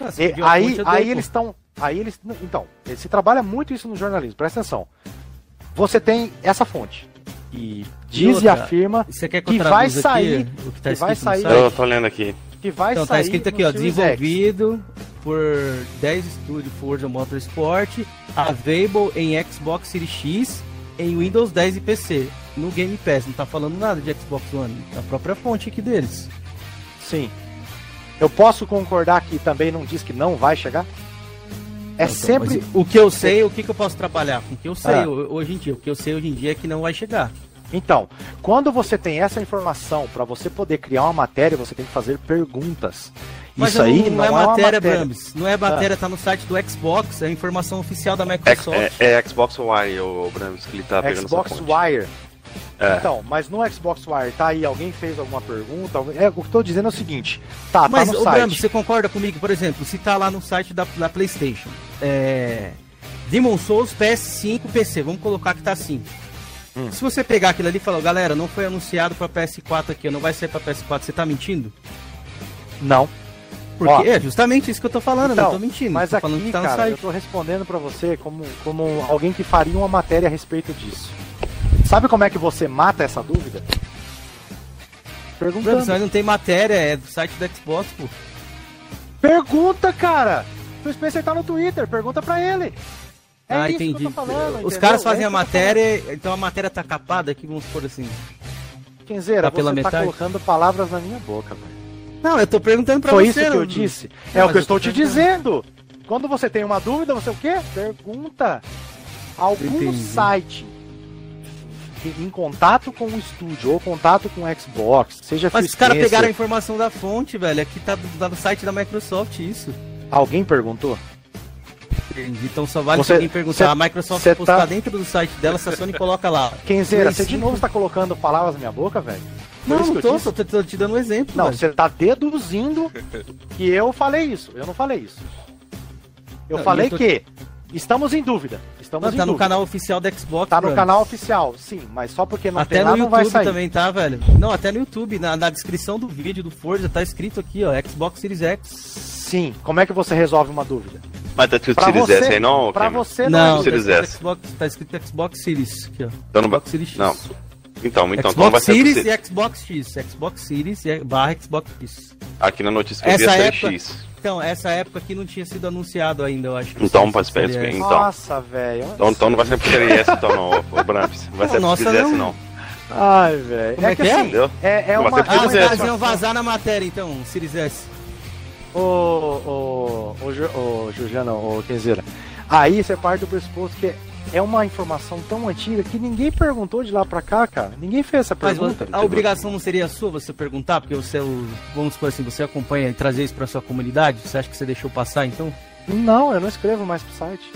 Nossa, e, aí, aí eles estão. Aí eles. Então, se trabalha muito isso no jornalismo, presta atenção. Você tem essa fonte. E diz e, e afirma que, que vai sair. o que, tá que vai sair. Eu tô lendo aqui. Que vai então, tá sair. Tá escrito aqui, ó. Desenvolvido X. por 10 estúdios Forza Motorsport, available em Xbox Series X, em Windows 10 e PC. No Game Pass, não tá falando nada de Xbox One. A própria fonte aqui deles. Sim. Eu posso concordar que também não diz que não vai chegar? É então, sempre. O que eu sei, o que, que eu posso trabalhar com o que eu sei ah. hoje em dia. O que eu sei hoje em dia é que não vai chegar. Então, quando você tem essa informação, para você poder criar uma matéria, você tem que fazer perguntas. Mas Isso aí não, não, é, é matéria, Brams. Não é matéria, ah. tá no site do Xbox, é a informação oficial da Microsoft. É, é, é Xbox Wire, o Brams, que ele tá pegando Xbox Wire. É. Então, mas no Xbox Wire, tá aí, alguém fez alguma pergunta? É, o que eu tô dizendo é o seguinte, tá, tá mas, tá no site. Brando, você concorda comigo, por exemplo, se tá lá no site da, da Playstation, é... Demon Souls PS5 PC, vamos colocar que tá assim. Hum. Se você pegar aquilo ali e falar, galera, não foi anunciado pra PS4 aqui, não vai ser pra PS4, você tá mentindo? Não. Porque Ó, é justamente isso que eu tô falando, então, não tô mentindo. Mas tô aqui, tá cara, eu tô respondendo para você como, como alguém que faria uma matéria a respeito disso. Sabe como é que você mata essa dúvida? Perguntando. Não, não tem matéria, é do site do Xbox, pô. Pergunta, cara! O Spencer tá no Twitter, pergunta pra ele. É ah, entendi. Falando, Os caras fazem é a matéria, então a matéria tá capada aqui, vamos supor assim. Kenzeira, tá você pela tá metade? colocando palavras na minha boca, velho. Não, eu tô perguntando pra Foi você. Foi isso que eu disse. Não, é o que eu estou te dizendo. Quando você tem uma dúvida, você o quê? Pergunta. Algum Entendi. site em contato com o estúdio ou contato com o Xbox, seja Mas os caras pegaram a informação da fonte, velho. Aqui tá do, no site da Microsoft isso. Alguém perguntou? Então só vale você, se alguém perguntar. Cê, a Microsoft postar tá... dentro do site dela, se a Sony coloca lá. Kenzeira, você de novo está colocando palavras na minha boca, velho? Não, não tô, só tô, tô, te dando um exemplo. Não, você tá deduzindo que eu falei isso. Eu não falei isso. Eu não, falei eu tô... que estamos em dúvida. Estamos não, tá no canal oficial da Xbox. Tá no canal oficial, sim, mas só porque não até tem no YouTube também tá, velho. Não, até no YouTube, na, na descrição do vídeo do Forza tá escrito aqui, ó, Xbox Series X. Sim, como é que você resolve uma dúvida? Mas tá escrito Series você, S aí não? Pra você não. Não, Series tá, S. Xbox, tá escrito Xbox Series aqui, ó. Então, Xbox Series X. Não. Então, então, Xbox então vai Series e Xbox X. Xbox Series e barra Xbox X. Aqui na notícia que eu vi essa época, X. Então, essa época aqui não tinha sido anunciado ainda, eu acho. Então, para seria... então. Nossa, velho. Então, então não vai ser por Series S, então não, o Bramps. Não vai ser por Series S, não. Ai, velho. É, é que, é? Assim, é, é uma... Ah, os caras iam vazar na matéria, então, Series S. Ô, ô, ô, ô, Juliana, ô, Kenzeira. Aí você parte do pressuposto que é uma informação tão antiga que ninguém perguntou de lá pra cá, cara. Ninguém fez essa pergunta. Mas a obrigação não seria sua você perguntar, porque você, vamos supor assim, você acompanha e trazer isso pra sua comunidade? Você acha que você deixou passar então? Não, eu não escrevo mais pro site.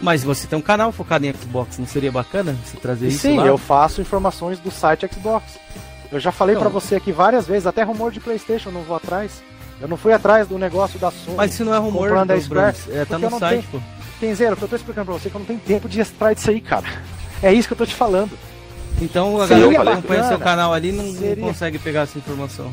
Mas você tem um canal focado em Xbox, não seria bacana você trazer isso Sim, lá? eu faço informações do site Xbox. Eu já falei para você aqui várias vezes, até rumor de PlayStation, não vou atrás. Eu não fui atrás do negócio da Sony. Mas se não é rumor, comprando a Square, é, tá no site, tenho... pô. Kenzeiro, eu tô explicando pra você é que eu não tenho tempo de extrair disso aí, cara. É isso que eu tô te falando. Então a galera que acompanha seu canal ali não, não, consegue pegar essa informação.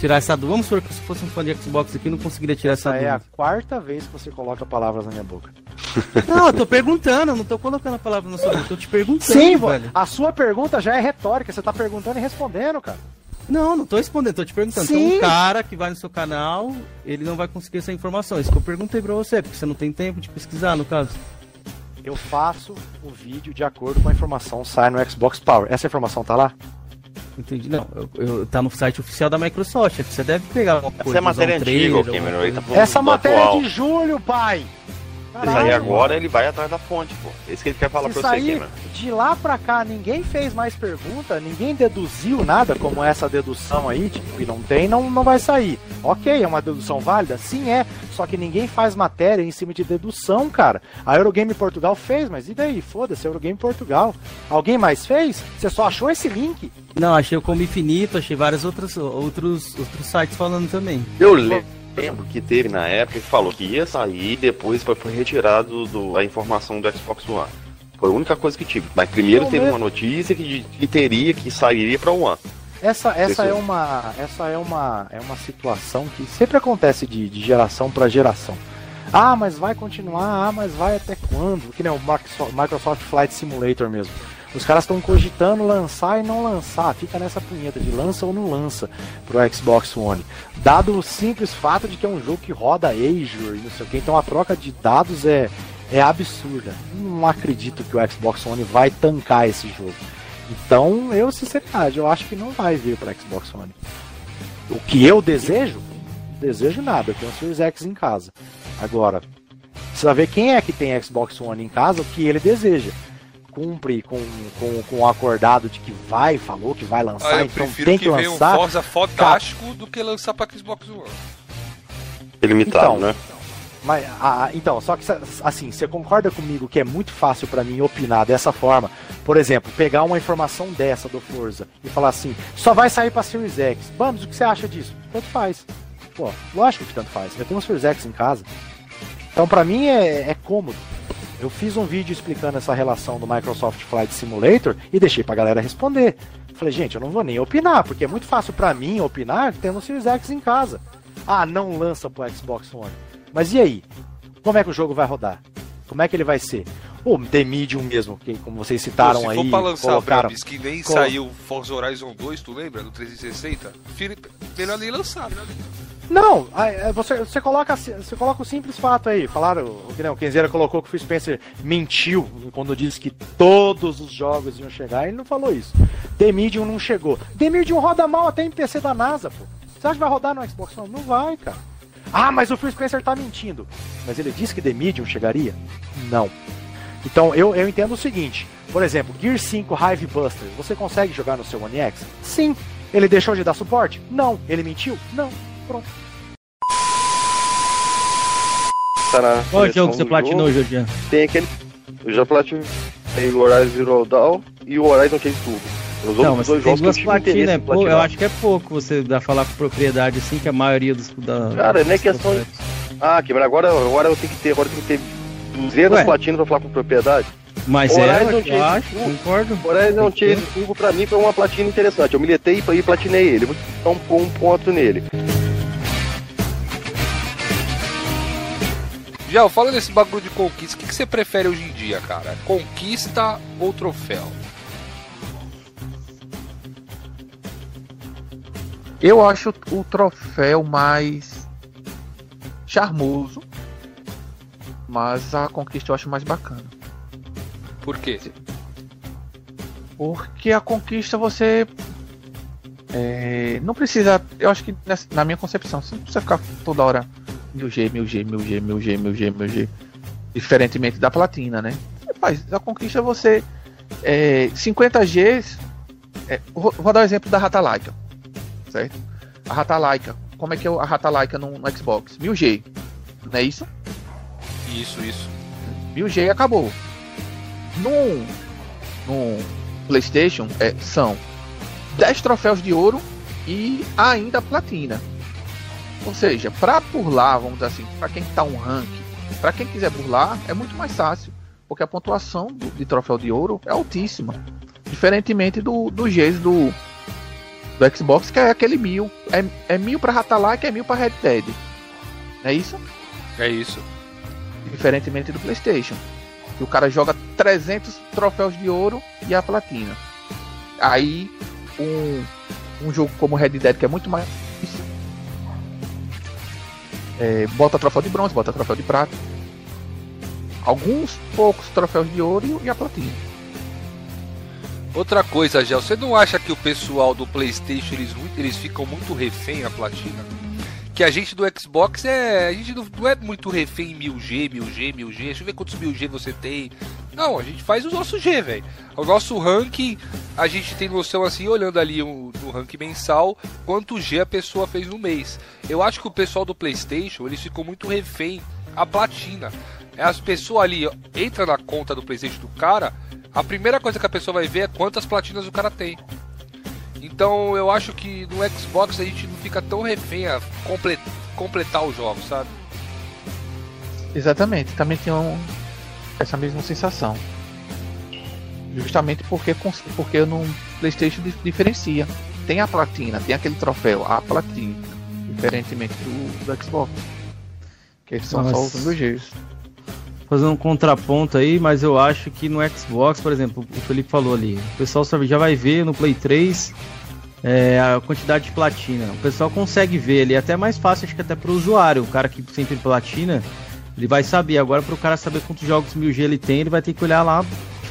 Tirar essa dúvida. Vamos supor que se fosse um fã de Xbox aqui, não conseguiria tirar essa, essa dúvida. É a quarta vez que você coloca palavras na minha boca. Não, eu tô perguntando, não tô colocando a palavra na sua boca, eu tô te perguntando. Sim, velho. A sua pergunta já é retórica, você tá perguntando e respondendo, cara. Não, não tô respondendo, tô te perguntando. Sim. Então, um cara que vai no seu canal, ele não vai conseguir essa informação. Isso que eu perguntei pra você, porque você não tem tempo de pesquisar, no caso. Eu faço o vídeo de acordo com a informação sai no Xbox Power. Essa informação tá lá? Entendi. Não, eu, eu, tá no site oficial da Microsoft. Você deve pegar uma coisa. Essa é matéria um trailer, antiga, Cameron. Tá Essa matéria é de julho, pai. Caralho, sair agora, ele vai atrás da fonte, pô. É isso que ele quer falar Se pra sair você aqui, mano. De lá pra cá, ninguém fez mais pergunta, ninguém deduziu nada, como essa dedução aí, tipo, que não tem, não, não vai sair. Ok, é uma dedução válida? Sim, é. Só que ninguém faz matéria em cima de dedução, cara. A Eurogame Portugal fez, mas e daí? Foda-se, Eurogame Portugal. Alguém mais fez? Você só achou esse link? Não, achei o Como Infinito, achei vários outros, outros, outros sites falando também. Eu lembro lembro que teve na época que falou que ia sair e depois foi, foi retirado do, a informação do Xbox One. Foi a única coisa que tive. Mas primeiro Não teve mesmo. uma notícia que, que, teria, que sairia para o One. Essa, essa é uma essa é uma é uma situação que sempre acontece de, de geração para geração. Ah, mas vai continuar. Ah, mas vai até quando? Que nem o Microsoft Flight Simulator mesmo. Os caras estão cogitando lançar e não lançar. Fica nessa punheta de lança ou não lança pro Xbox One. Dado o simples fato de que é um jogo que roda Azure e não sei o que, então a troca de dados é, é absurda. Não acredito que o Xbox One vai tancar esse jogo. Então, eu, sinceridade, eu acho que não vai vir para Xbox One. O que eu desejo? Desejo nada, eu tenho um Series X em casa. Agora, precisa ver quem é que tem Xbox One em casa, o que ele deseja cumpre com, com, com o acordado de que vai, falou que vai lançar, ah, então tem que, que lançar. um Forza fantástico do que lançar para Xbox One. Limitado, então, né? Mas, ah, então, só que assim, você concorda comigo que é muito fácil para mim opinar dessa forma? Por exemplo, pegar uma informação dessa do Forza e falar assim, só vai sair para Series X. Vamos, o que você acha disso? Tanto faz. Pô, lógico que tanto faz. Eu tenho um Series X em casa. Então, para mim é, é cômodo. Eu fiz um vídeo explicando essa relação do Microsoft Flight Simulator e deixei pra galera responder. Falei, gente, eu não vou nem opinar, porque é muito fácil para mim opinar tendo o Series X em casa. Ah, não lança pro Xbox One. Mas e aí? Como é que o jogo vai rodar? Como é que ele vai ser? O The Medium mesmo, que como vocês citaram Pô, se aí. Se for pra lançar colocaram... Brabis, que nem Col... saiu Forza Horizon 2, tu lembra? No 360? Melhor nem lançar. Melhor nem... Não, é, você, você, coloca, você coloca o simples fato aí. Falaram, o que não, o Kenzeira colocou que o Phil Spencer mentiu quando disse que todos os jogos iam chegar. Ele não falou isso. The Medium não chegou. The Medium roda mal até em PC da NASA, pô. Você acha que vai rodar no Xbox One? Não vai, cara. Ah, mas o Phil Spencer tá mentindo. Mas ele disse que The Medium chegaria? Não. Então eu, eu entendo o seguinte: por exemplo, Gear 5 Hive Buster, você consegue jogar no seu One X? Sim. Ele deixou de dar suporte? Não. Ele mentiu? Não. Pronto. Tá Qual é jogo que você platinou, Jordian? Tem aquele. Eu já platinei o Horizon Zero Dawn e o Horizon Chase Turbo. Os não, mas dois jogos duas platinas, é pô, eu acho que é pouco você dá falar com propriedade assim, que a maioria dos. Da, Cara, não é questão. De... Ah, que agora, agora eu tenho que ter, agora eu tenho que ter 200 platinas pra falar com propriedade. Mas é, Horizon é, eu acho, concordo. Horizon Chase Turbo pra mim foi uma platina interessante. Eu militei e platinei ele. Vou dar um, um ponto nele. Já, fala desse bagulho de conquista. O que, que você prefere hoje em dia, cara? Conquista ou troféu? Eu acho o troféu mais charmoso, mas a conquista eu acho mais bacana. Por quê? Porque a conquista você é, não precisa. Eu acho que nessa, na minha concepção, você não precisa ficar toda hora mil G, mil G, mil G, mil G, mil G, mil G. Diferentemente da platina, né? Rapaz, a conquista você. É, 50 Gs. É, vou dar o um exemplo da Rata Laika. Certo? A Rata Laika. Como é que é a Rata Laika no, no Xbox? 1000G. Não é isso? Isso, isso. 1000G e acabou. No, no PlayStation é, são 10 troféus de ouro e ainda platina. Ou seja, para burlar, vamos dizer assim, para quem tá um rank, para quem quiser burlar, é muito mais fácil, porque a pontuação do, de troféu de ouro é altíssima. Diferentemente do, do Gs do, do Xbox, que é aquele mil. É, é mil pra Ratalak, é mil pra Red Dead. É isso? É isso. Diferentemente do PlayStation. Que o cara joga 300 troféus de ouro e a platina. Aí, um, um jogo como Red Dead, que é muito mais. É, bota troféu de bronze, bota troféu de prata. Alguns poucos troféus de ouro e a platina. Outra coisa, Gel, você não acha que o pessoal do PlayStation eles, eles ficam muito refém a platina? Que a gente do Xbox é. A gente não, não é muito refém em 1000G, 1000G, 1000G. Deixa eu ver quantos 1000G você tem. Não, a gente faz o nosso G, velho. O nosso ranking, a gente tem noção assim, olhando ali no ranking mensal, quanto G a pessoa fez no mês. Eu acho que o pessoal do PlayStation eles ficam muito refém a platina. As pessoas ali entra na conta do PlayStation do cara a primeira coisa que a pessoa vai ver é quantas platinas o cara tem. Então eu acho que no Xbox a gente não fica tão refém a complet completar os jogos, sabe? Exatamente, também um, essa mesma sensação. Justamente porque, porque no PlayStation diferencia. Tem a platina, tem aquele troféu, a platina. Diferentemente do, do Xbox. Que são Nossa. só os VGs fazendo um contraponto aí, mas eu acho que no Xbox, por exemplo, o Felipe falou ali, o pessoal já vai ver no Play 3 é, a quantidade de platina. O pessoal consegue ver ali, é até mais fácil, acho que até para o usuário, o cara que sempre platina, ele vai saber. Agora, para o cara saber quantos jogos 1000G ele tem, ele vai ter que olhar lá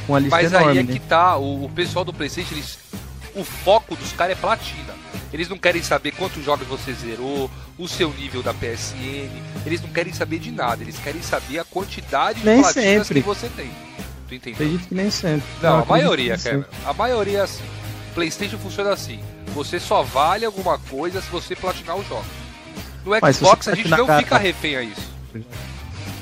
com a lista Mas enorme. Mas aí é né? que tá, o, o pessoal do PlayStation, eles, o foco dos caras é platina. Eles não querem saber quantos jogos você zerou, o seu nível da PSN. Eles não querem saber de nada. Eles querem saber a quantidade nem de platinas sempre. que você tem. Tu entendeu? Acredito que nem sempre. Não, não a maioria, Cameron. A maioria é assim. PlayStation funciona assim. Você só vale alguma coisa se você platinar os jogos. No Xbox a gente não fica refém a isso.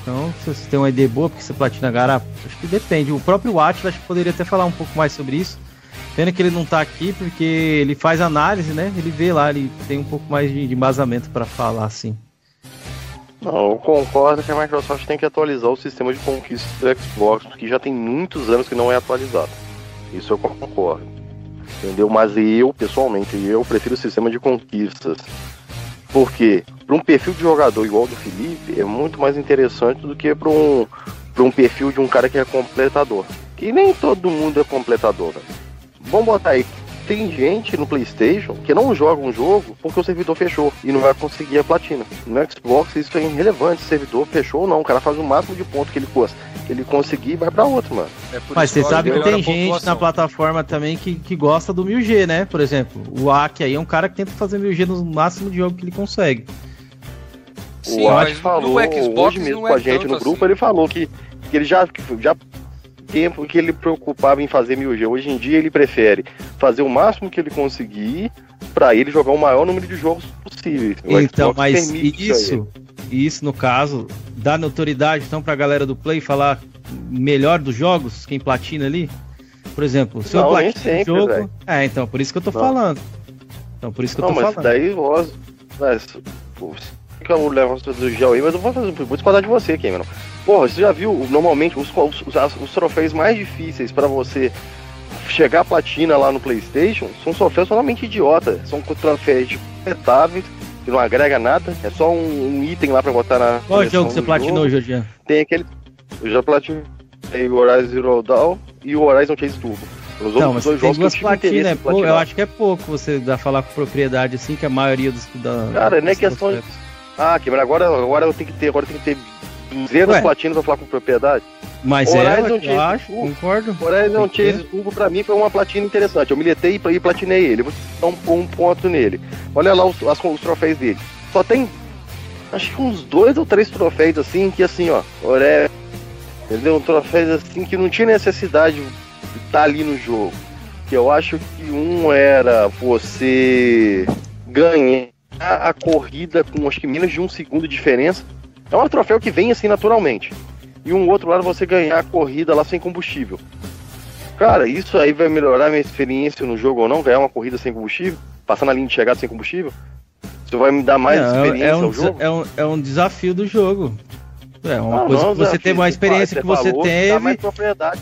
Então, se você tem uma ideia boa, porque você platina garapa, acho que depende. O próprio Atlas acho que poderia até falar um pouco mais sobre isso. Pena que ele não tá aqui porque ele faz análise, né? Ele vê lá, ele tem um pouco mais de, embasamento para falar assim. Não, eu concordo que a Microsoft tem que atualizar o sistema de conquista do Xbox, porque já tem muitos anos que não é atualizado. Isso eu concordo. Entendeu? Mas eu, pessoalmente, eu prefiro o sistema de conquistas. Porque para um perfil de jogador igual ao do Felipe é muito mais interessante do que para um, um perfil de um cara que é completador. Que nem todo mundo é completador. Né? Vamos botar aí. Tem gente no PlayStation que não joga um jogo porque o servidor fechou e não vai conseguir a platina. No Xbox isso é irrelevante, se o servidor fechou ou não. O cara faz o máximo de ponto que ele que ele conseguir e vai para outro, mano. É Mas você sabe que tem gente na plataforma também que, que gosta do 1000G, né? Por exemplo, o Aki aí é um cara que tenta fazer 1000G no máximo de jogo que ele consegue. Sim, o Aki falou hoje mesmo com a é gente no grupo, assim. ele falou que, que ele já, já tempo que ele preocupava em fazer 1000G. Hoje em dia ele prefere fazer o máximo que ele conseguir para ele jogar o maior número de jogos possíveis. O então, Xbox mas isso, isso no caso dá notoriedade então para a galera do Play falar melhor dos jogos, quem platina ali? Por exemplo, se eu platino o jogo, véio. é, então por isso que eu tô não. falando. Então por isso que eu tô mas falando. Daí, mas, que eu levo do gel aí, mas eu vou fazer, vou discordar de você, Cameron. Porra, você já viu normalmente os, os, os troféus mais difíceis para você chegar à platina lá no PlayStation são troféus totalmente idiotas. São troféus completáveis, que não agrega nada, é só um, um item lá para botar na. Qual jogo você platinou, Jorginho? Tem aquele. Eu já platinei o Horizon Zero Dawn e o Horizon Chase Turbo. Os não, mas dois jogos duas platinas, é pou... eu acho que é pouco você dá falar com propriedade assim, que a maioria dos. Da, Cara, não é questão. De... Ah, que agora, agora eu tenho que ter, agora eu tenho que ter Zero platinos pra falar com propriedade. Mas é, Horizon é, eu acho, concordo. Horizon Chase Turbo pra mim foi uma platina interessante. Eu militei e platinei ele. Vou dar um, um, ponto nele. Olha lá os, as, os troféus dele. Só tem acho que uns dois ou três troféus assim que assim, ó. Ore... Entendeu? Um troféus assim que não tinha necessidade de estar tá ali no jogo. Que eu acho que um era você ganhar a corrida com acho que menos de um segundo de diferença é um troféu que vem assim naturalmente. e um outro lado você ganhar a corrida lá sem combustível. Cara, isso aí vai melhorar a minha experiência no jogo ou não? Ganhar uma corrida sem combustível? Passar na linha de chegada sem combustível? Isso vai me dar mais Não, experiência é, um, ao jogo? é, um, é um desafio do jogo. É uma Não, coisa não, que você tem uma experiência que você falou, Dá teve. mais propriedade.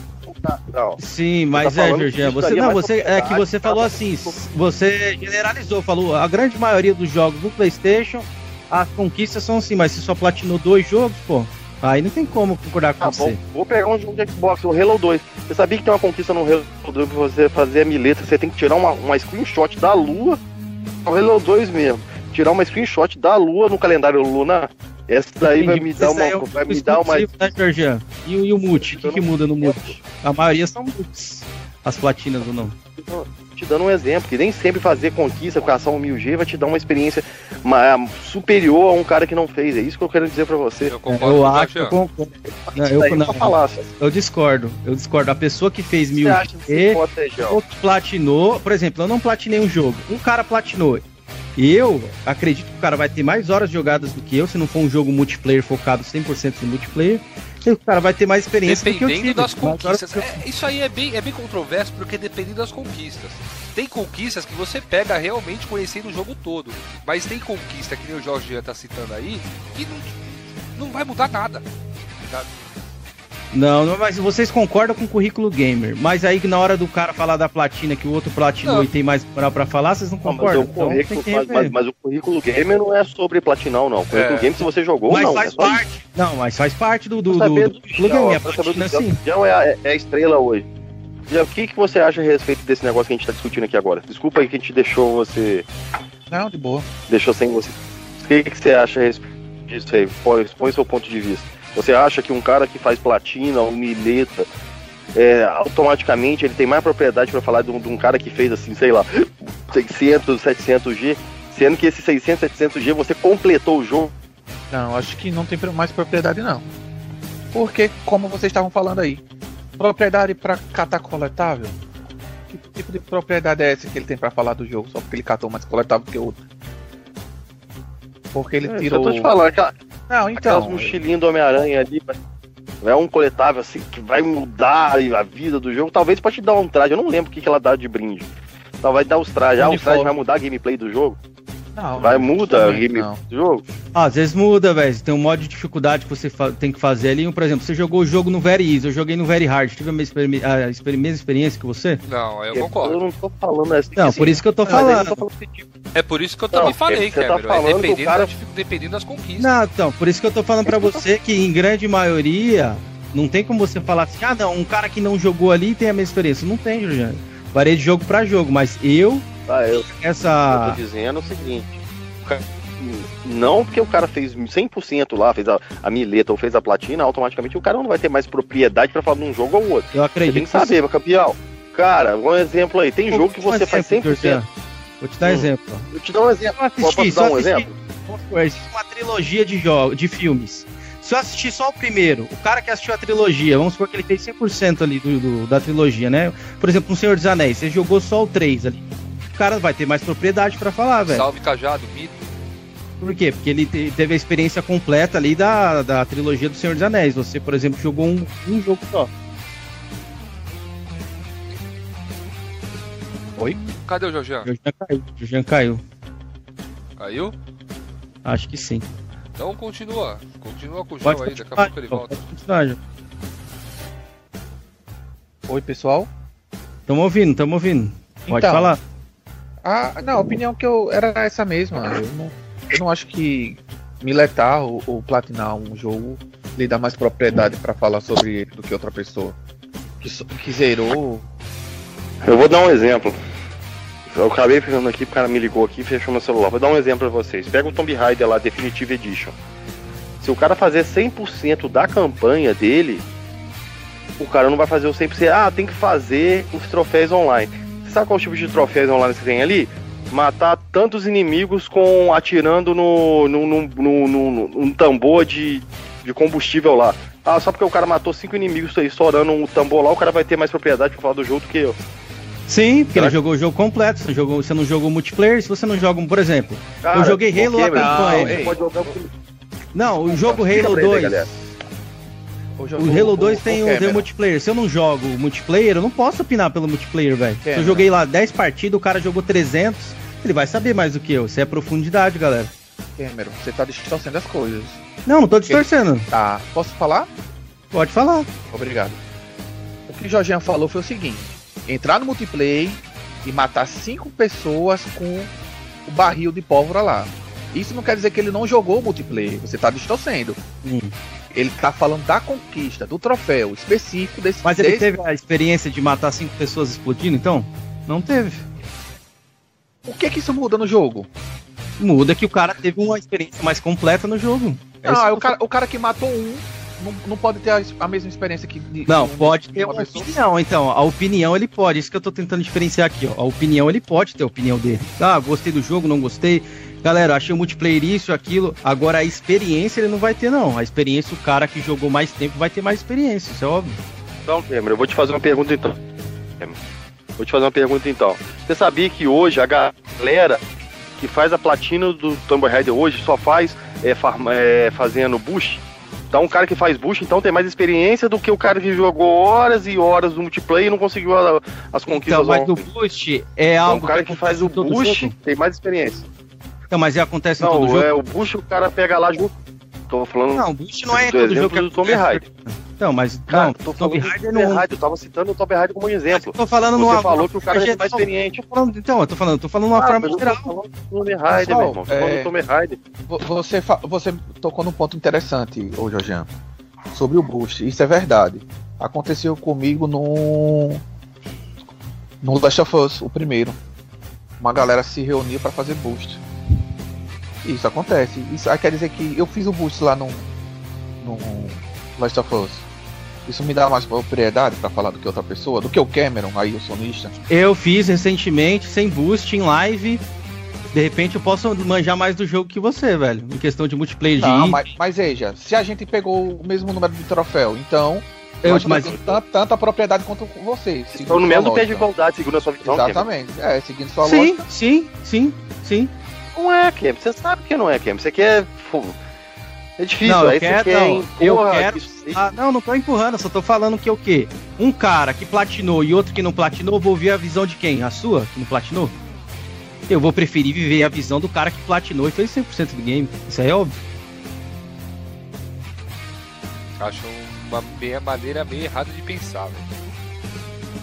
Não. Sim, mas tá é, que você não, você é que você falou assim, você generalizou, falou a grande maioria dos jogos do PlayStation, as conquistas são assim, mas se só platinou dois jogos, pô, aí não tem como concordar com Ah, você. vou, vou pegar um jogo de Xbox, o Halo 2. Você sabia que tem uma conquista no Halo 2 pra você fazer a mileta? Você tem que tirar uma, uma screenshot da lua. O Halo 2 mesmo. Tirar uma screenshot da lua no calendário lunar. Essa daí vai me dar aí é uma. o Vai me dar uma. né? E, o- e o multi, o que, que muda no multi? A maioria são multis, as platinas ou não. Te dando um exemplo, que nem sempre fazer conquista com ação 1000G vai te dar uma experiência ma- superior a um cara que não fez. É isso que eu quero dizer pra você. Eu concordo Eu acho, eu. Não, eu, daí não, eu discordo, eu discordo. A pessoa que fez Você mil acha que E- você pode ser gel? ou que platinou, por exemplo, eu não platinei um jogo, um cara platinou. Eu acredito que o cara vai ter mais horas jogadas do que eu, se não for um jogo multiplayer focado 100% no multiplayer. O cara vai ter mais experiência do que Dependendo tive. das conquistas. eu- É, isso aí é bem, é bem controverso, porque dependendo das conquistas. Tem conquistas que você pega realmente conhecendo o jogo todo. Mas tem conquista, que nem o Jorge já tá citando aí, que não, não vai mudar nada. sabe? Não, não, mas vocês concordam com o currículo gamer. Mas aí que na hora do cara falar da platina, que o outro platinou Não. e tem mais moral pra falar, vocês não Não, mas, concordam? o currículo, tem que mas, rever. mas- mas o currículo gamer não é sobre platinão, não. O currículo É. gamer, se você jogou, Mas não. faz é parte. Não, mas faz parte do, do, Pra do, saber do do gamer. Do platina, sim. João é a, é a estrela hoje. Já, o que, que você acha a respeito desse negócio que a gente tá discutindo aqui agora? Desculpa aí que a gente deixou você. Não, de boa. Deixou sem você. O que, que você acha a respeito disso aí? Põe, expõe seu ponto de vista. Você acha que um cara que faz platina ou mileta, é, automaticamente ele tem mais propriedade pra falar de um, de um cara que fez assim, sei lá, 600, 700G, sendo que esse 600, 700G você completou o jogo. Não, acho que não tem mais propriedade não. Porque, como vocês estavam falando aí, propriedade pra catar coletável? Que tipo de propriedade é essa que ele tem pra falar do jogo só porque ele catou mais coletável que o outro? Porque ele É, tirou. Eu tô te falando, aquela, Não, aquelas então. mochilinhas do Homem-Aranha ali, mas é um coletável assim que vai mudar a vida do jogo. Talvez pra te dar um traje, eu não lembro o que, que ela dá de brinde. Então vai dar os trajes. Ah, os Uniforme. trajes vai mudar a gameplay do jogo? Não, Vai não, muda a justamente gameplay não. do jogo? Ah, às vezes muda, velho. Tem um modo de dificuldade que você tem que fazer ali. Por exemplo, você jogou o jogo no Very Easy, eu joguei no Very Hard. Tive a mesma, experi- a experi- mesma experiência que você? Não, eu Eu concordo. não tô falando assim. Não, assim, por isso que eu tô eu falando. tô falando que, tipo, É por isso que eu Não, também falei, você tá Cameron. falando é do dependendo, cara- da dependendo das conquistas. Não, então, por isso que eu tô falando pra você que em grande maioria não tem como você falar assim, ah não, um cara que não jogou ali tem a mesma experiência. Não tem, Juliano. Varei de jogo pra jogo, mas eu, ah, eu, eu essa. tô dizendo o seguinte. cara- Não porque o cara fez 100% lá, fez a, a mileta ou fez a platina, automaticamente o cara não vai ter mais propriedade pra falar de um jogo ou outro. Eu Você acredito tem que saber, meu campeão. Cara, um exemplo aí. Tem jogo que você faz 100%. Jorge. Vou te dar Hum. exemplo. Eu te dou um exemplo. Posso dar um exemplo? Existe uma trilogia de jogos, de filmes. Se eu assistir só o primeiro, o cara que assistiu a trilogia, vamos supor que ele fez 100% ali do, do- da trilogia, né? Por exemplo, no Senhor dos Anéis, você jogou só o 3 ali. O cara vai ter mais propriedade pra falar, velho. Salve Cajado, mito. Por quê? Porque ele te- teve a experiência completa ali da, da trilogia do Senhor dos Anéis. Você, por exemplo, jogou um, um jogo só. Cadê o Jorgian? O Jean caiu. O Jean caiu. Caiu? Acho que sim. Então continua. Continua com o jogo aí, daqui a pouco ele João, volta. João. Oi, pessoal. Tamo ouvindo, tamo ouvindo. Pode Então, falar. A, não, a opinião que eu era essa mesma. Eu não, eu não acho que miletar ou, ou platinar um jogo lhe dá mais propriedade pra falar sobre ele do que outra pessoa. Que, que zerou. Eu vou dar um exemplo. Eu acabei pegando aqui, o cara me ligou aqui e fechou meu celular. Vou dar um exemplo pra vocês. Pega o Tomb Raider lá, Definitive Edition. Se o cara fazer 100% da campanha dele, o cara não vai fazer o 100%. Ah, tem que fazer os troféus online. Sabe qual tipo de troféus online que tem ali? Matar tantos inimigos com atirando no, no, no, no, no- num tambor de, de combustível lá. Ah, só porque o cara matou cinco inimigos aí estourando um tambor lá, o cara vai ter mais propriedade pra falar do jogo do que eu. Sim, porque Será ele jogou o jogo completo. Você, jogou, você não jogou multiplayer. Se você não joga, um, por exemplo. Cara, eu joguei Halo ok, a campanha. você pode jogar o- Não, o jogo Halo pra ele, 2. galera. O Halo 2 tem o, tem o multiplayer. Se eu não jogo multiplayer, eu não posso opinar pelo multiplayer, velho. Se eu joguei lá 10 partidas, o cara jogou 300, ele vai saber mais do que eu. Isso é profundidade, galera. Cameron, você tá distorcendo as coisas. Não, não tô distorcendo. Tá, posso falar? Pode falar. Obrigado. O que o Jorginho falou foi o seguinte: entrar no multiplayer e matar cinco pessoas com o barril de pólvora lá. Isso não quer dizer que ele não jogou o multiplayer, você tá distorcendo. Hum. Ele tá falando da conquista, do troféu específico desse Mas ele desse- teve a experiência de matar cinco pessoas explodindo, então? Não teve. O que que isso muda no jogo? Muda que o cara teve uma experiência mais completa no jogo. É Ah, que o cara, o cara que matou um não, não pode ter a, a mesma experiência que. Não, de pode de ter uma uma pessoa. opinião, então. A opinião ele pode, isso que eu tô tentando diferenciar aqui, ó. A opinião ele pode ter a opinião dele. Ah, gostei do jogo, não gostei. Galera, achei o multiplayer isso, aquilo. Agora a experiência ele não vai ter, não. A experiência, o cara que jogou mais tempo vai ter mais experiência, isso é óbvio. Então, Cameron, eu vou te fazer uma pergunta então. Vou te fazer uma pergunta então. Você sabia que hoje a galera que faz a platina do Tomb Raider hoje só faz é, farma- é, fazendo boost? Então o cara que faz boost então tem mais experiência do que o cara que jogou horas e horas no multiplayer e não conseguiu as conquistas Então, mas o boost é Então, algo o cara que faz o boost tem mais experiência. Então, mas acontece em todo Não, jogo? é o boost o cara pega lá junto. Tô falando Não, o boost não é em do todo jogo que do acontece. Raider. Então, mas Cara, não, tô falando Raider Tomb não. Raider, eu tava citando o Tomb Raider como um exemplo. Tô falando Você numa falou que o cara é mais experiente. Tô falando- Então, eu tô falando, tô falando de uma Ah, forma mas eu tô geral. falando Raider, Pessoal, meu irmão. Tô falando é- do Tomb Raider. Vo- Você, fa- você tocou num ponto interessante, ô Jorjan, sobre o boost. Isso é verdade. Aconteceu comigo no. No Last of Us, o primeiro. Uma galera se reunia pra fazer boost. Isso acontece. Isso aí quer dizer que eu fiz o boost lá no. No Last of Us. Isso me dá mais propriedade pra falar do que outra pessoa, do que o Cameron, aí o sonista. Eu fiz recentemente, sem boost, em live. De repente eu posso manjar mais do jogo que você, velho. Em questão de multiplayer de Não, mas, mas veja, se a gente pegou o mesmo número de troféu, então. Eu- nós mas- temos tan- tanta propriedade quanto vocês. Estão no mesmo pé de igualdade, segundo a sua visão. Cameron. Exatamente. É, seguindo sua Sim, lógica. sim, sim, sim. Não é, Cam. Você sabe que não é, Cam. Você quer. pô, É difícil. Não, eu aí quero- você quer. não, eu empurra quero- isso- Ah, não, não tô empurrando, eu só tô falando que é o quê? Um cara que platinou e outro que não platinou, eu vou ouvir a visão de quem? A sua, que não platinou? Eu vou preferir viver a visão do cara que platinou e fez 100% do game. Isso aí é óbvio. Acho uma meia maneira meio errada de pensar, velho.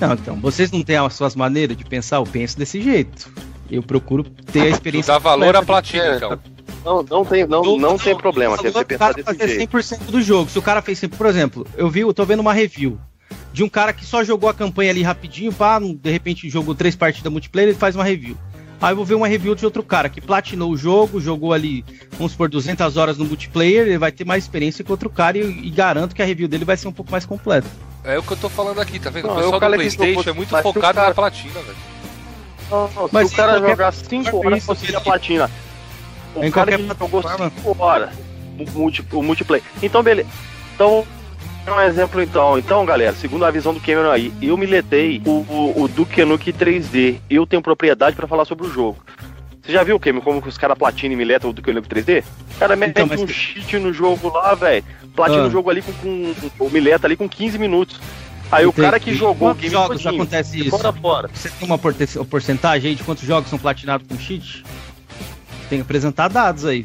Não, então, vocês não têm as suas maneiras de pensar? Eu penso desse jeito. Eu procuro ter a experiência. dá valor à platina, então. Não, não tem, não, Eu- não tem problema, tô Você pensar desse fazer jeito. 100% do jogo. Se o cara fez 100%, por exemplo, eu vi, eu tô vendo uma review de um cara que só jogou a campanha ali rapidinho, pá, de repente jogou três partidas multiplayer, ele faz uma review. Aí eu vou ver uma review de outro cara que platinou o jogo, jogou ali, vamos supor, 200 horas no multiplayer, ele vai ter mais experiência que outro cara e, e garanto que a review dele vai ser um pouco mais completa. É o que eu tô falando aqui, tá vendo? Não, o é o pessoal do Playstation é muito se focado cara- na platina, velho. Não, não, Mas se o cara jogar 5 qualquer horas, conseguir a ele- platina. O Em cara que jogou plataforma. 5 horas o, multi, o multiplayer. Então, beleza. Então, um exemplo então. Então, galera, segundo a visão do Cameron aí, eu miletei o, o, o Duke Nukem 3D. Eu tenho propriedade pra falar sobre o jogo. Você já viu, Cameron, como os caras platinam e miletam o Duke Nukem 3D? O cara mete Então, mas- um cheat no jogo lá, velho. Platina Ah. o jogo ali com, com. O mileta ali com 15 minutos. Aí o cara que jogou o game jogos todinho, acontece de isso? fora fora. Você tem uma porcentagem aí de quantos jogos são platinados com cheat? Tem que apresentar dados aí.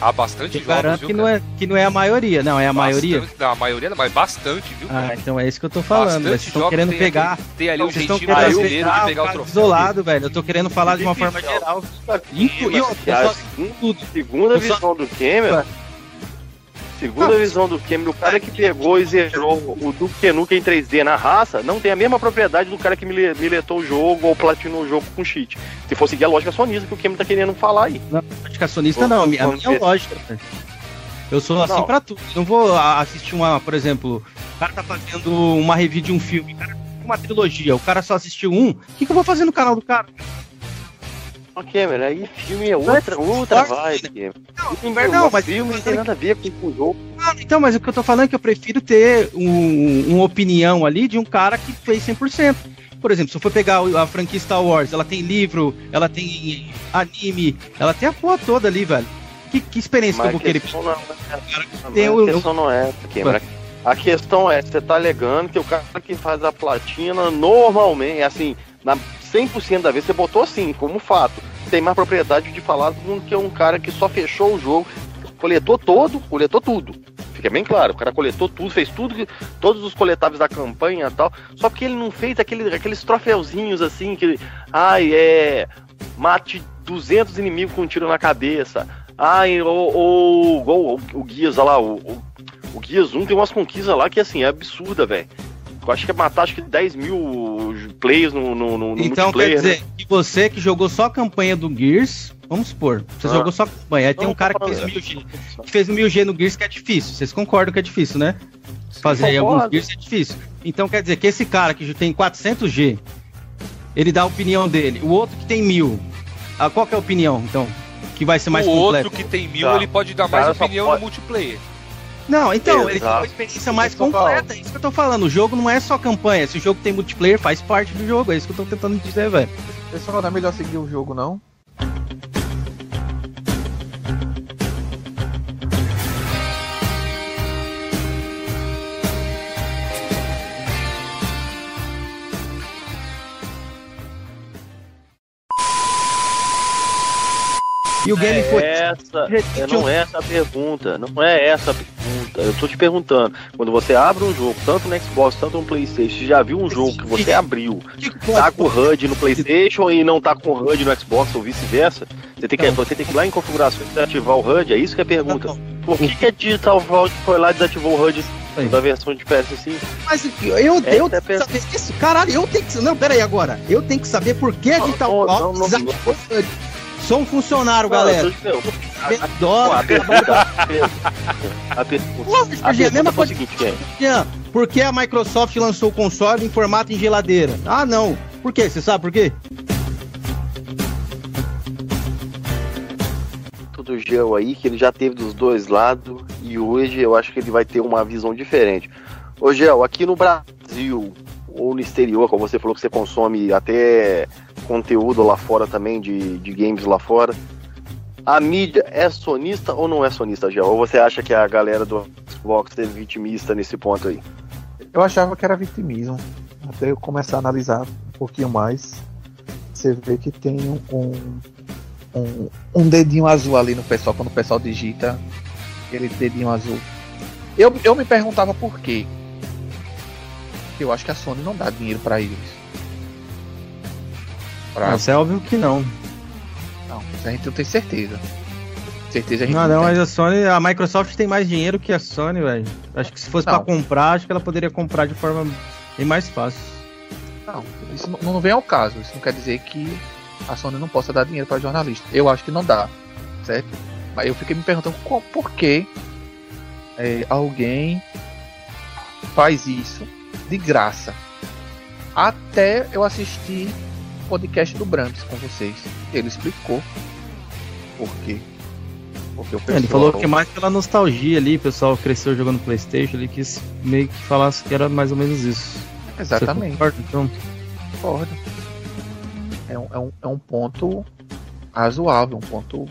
Há bastante Eu jogos, garanto viu, que não, é, que não é a maioria, não, é a maioria. Bastante- Não, a maioria não, mas bastante, viu, Ah, cara? então é isso que eu tô falando. Bastante Vocês estão querendo tem pegar. aquele- Tem ali um jeitinho querendo brasileiro pegar de pegar o troféu. isolado, velho. Eu tô querendo falar de uma forma geral. Inclu- e outra, E a eu só- segunda- tudo. Segunda Eu só- visão do Cameron. Segunda visão do Cameron, o cara que pegou e zerou o Duke Nukem em 3D na raça não tem a mesma propriedade do cara que mile- miletou o jogo ou platinou o jogo com cheat. Se for seguir a lógica sonista que o Cameron tá querendo falar aí. Lógica sonista não, a minha, a minha lógica. velho. Eu sou assim Não. pra tudo. Não vou a- assistir uma, por exemplo, o cara tá fazendo uma review de um filme, o cara tem uma trilogia, o cara só assistiu um. O que, que eu vou fazer no canal do cara? Ó, Cameron, aí filme é outra, outra vibe. Não, não, mas filme não tem nada a ver com o jogo. Ah, então, mas o que eu tô falando é que eu prefiro ter um, uma opinião ali de um cara que fez 100%. Por exemplo, se eu for pegar a franquia Star Wars, ela tem livro, ela tem anime, ela tem a porra toda ali, velho. Que, que experiência que eu Mas vou querer não é tem Mas o- a questão não é essa, Cameron. A questão é, você tá alegando que o cara que faz a platina normalmente, assim, na 100% da vez você botou assim, como fato. Tem mais propriedade de falar do que um cara que só fechou o jogo, coletou todo, coletou tudo. Fica bem claro, o cara coletou tudo, fez tudo, todos os coletáveis da campanha e tal. Só que ele não fez aquele, aqueles troféuzinhos assim, que. Ai, é. Mate 200 inimigos com um tiro na cabeça. Ai, ou. ou igual o, o Guias, lá, o, o, o Guias 1 tem umas conquistas lá que assim, é absurda, velho. Eu acho que é matar acho que 10 mil players no, no, no no Então quer multiplayer. dizer, né? que você que jogou só a campanha do Gears, vamos supor, você Ah. jogou só a campanha, aí tem um cara que fez falando. 1000G, que fez 1000G no Gears que é difícil. Vocês concordam que é difícil, né? Fazer aí alguns. Gears é difícil. Então quer dizer que esse cara que tem 400G, ele dá a opinião dele. O outro que tem 1000, ah, qual que é a opinião, então? Que vai ser mais o completo? outro que tem mil, Tá. ele pode dar O mais cara opinião pode- no multiplayer. Não, então, ele tem Exato. uma experiência mais completa. É isso que eu tô falando. O jogo não é só campanha. Se o jogo tem multiplayer, faz parte do jogo. É isso que eu tô tentando dizer, velho. Pessoal, não é melhor seguir o jogo, não? E o game foi. Essa, é, não é essa a pergunta, não é essa a pergunta. Eu tô te perguntando, quando você abre um jogo, tanto no Xbox, tanto no Playstation, você já viu um jogo que você abriu, tá com HUD no Playstation e não tá com HUD no Xbox ou vice-versa? Você tem que, Não. você tem que ir lá em configurações e ativar o HUD, é isso que é a pergunta. Não, Por que, que a Digital Vault foi lá e desativou o HUD da versão de PS5? Mas eu, eu, eu é a tenho que saber isso. Caralho, eu tenho que. Não, pera aí agora. Eu tenho que saber por que a Digital Vault desativou o HUD. Sou um funcionário, Não, galera. eu tô Dólar. a pergunta, a pergunta, a Jean, a mesma o coisa seguinte. Jean, por que a Microsoft lançou o console em formato em geladeira? Ah, não. Por quê? Você sabe por quê? do Geo aí, que ele já teve dos dois lados, e hoje eu acho que ele vai ter uma visão diferente. Ô Gel, aqui no Brasil, ou no exterior, como você falou que você consome até conteúdo lá fora também, de, de games lá fora, a mídia é sonista ou não é sonista, Gel? Ou você acha que a galera do Xbox é vitimista nesse ponto aí? Eu achava que era vitimismo. Até eu começar a analisar um pouquinho mais, você vê que tem um, um, um dedinho azul ali no pessoal, quando o pessoal digita aquele dedinho azul. Eu, eu me perguntava por quê. Eu acho que a Sony não dá dinheiro pra eles. Pra... Nossa, é óbvio que não. Não, a gente não tem certeza. Certeza a gente Não, não, não, mas a Sony, a Microsoft tem mais dinheiro que a Sony, velho. Acho que se fosse pra comprar, acho que ela poderia comprar de forma bem mais fácil. Não, isso não, vem ao caso. Isso não quer dizer que a Sony não possa dar dinheiro para jornalista. Eu acho que não dá, certo? Mas eu fiquei me perguntando co- por que é, alguém faz isso de graça. Até eu assistir podcast do Brandes com vocês. Ele explicou por quê. Porque o É, ele pessoal- falou que mais pela nostalgia ali, o pessoal cresceu jogando Playstation, ele quis meio que falasse que era mais ou menos isso. Você Exatamente. concorda, então? Concordo. É um, é, um, é um ponto razoável, um ponto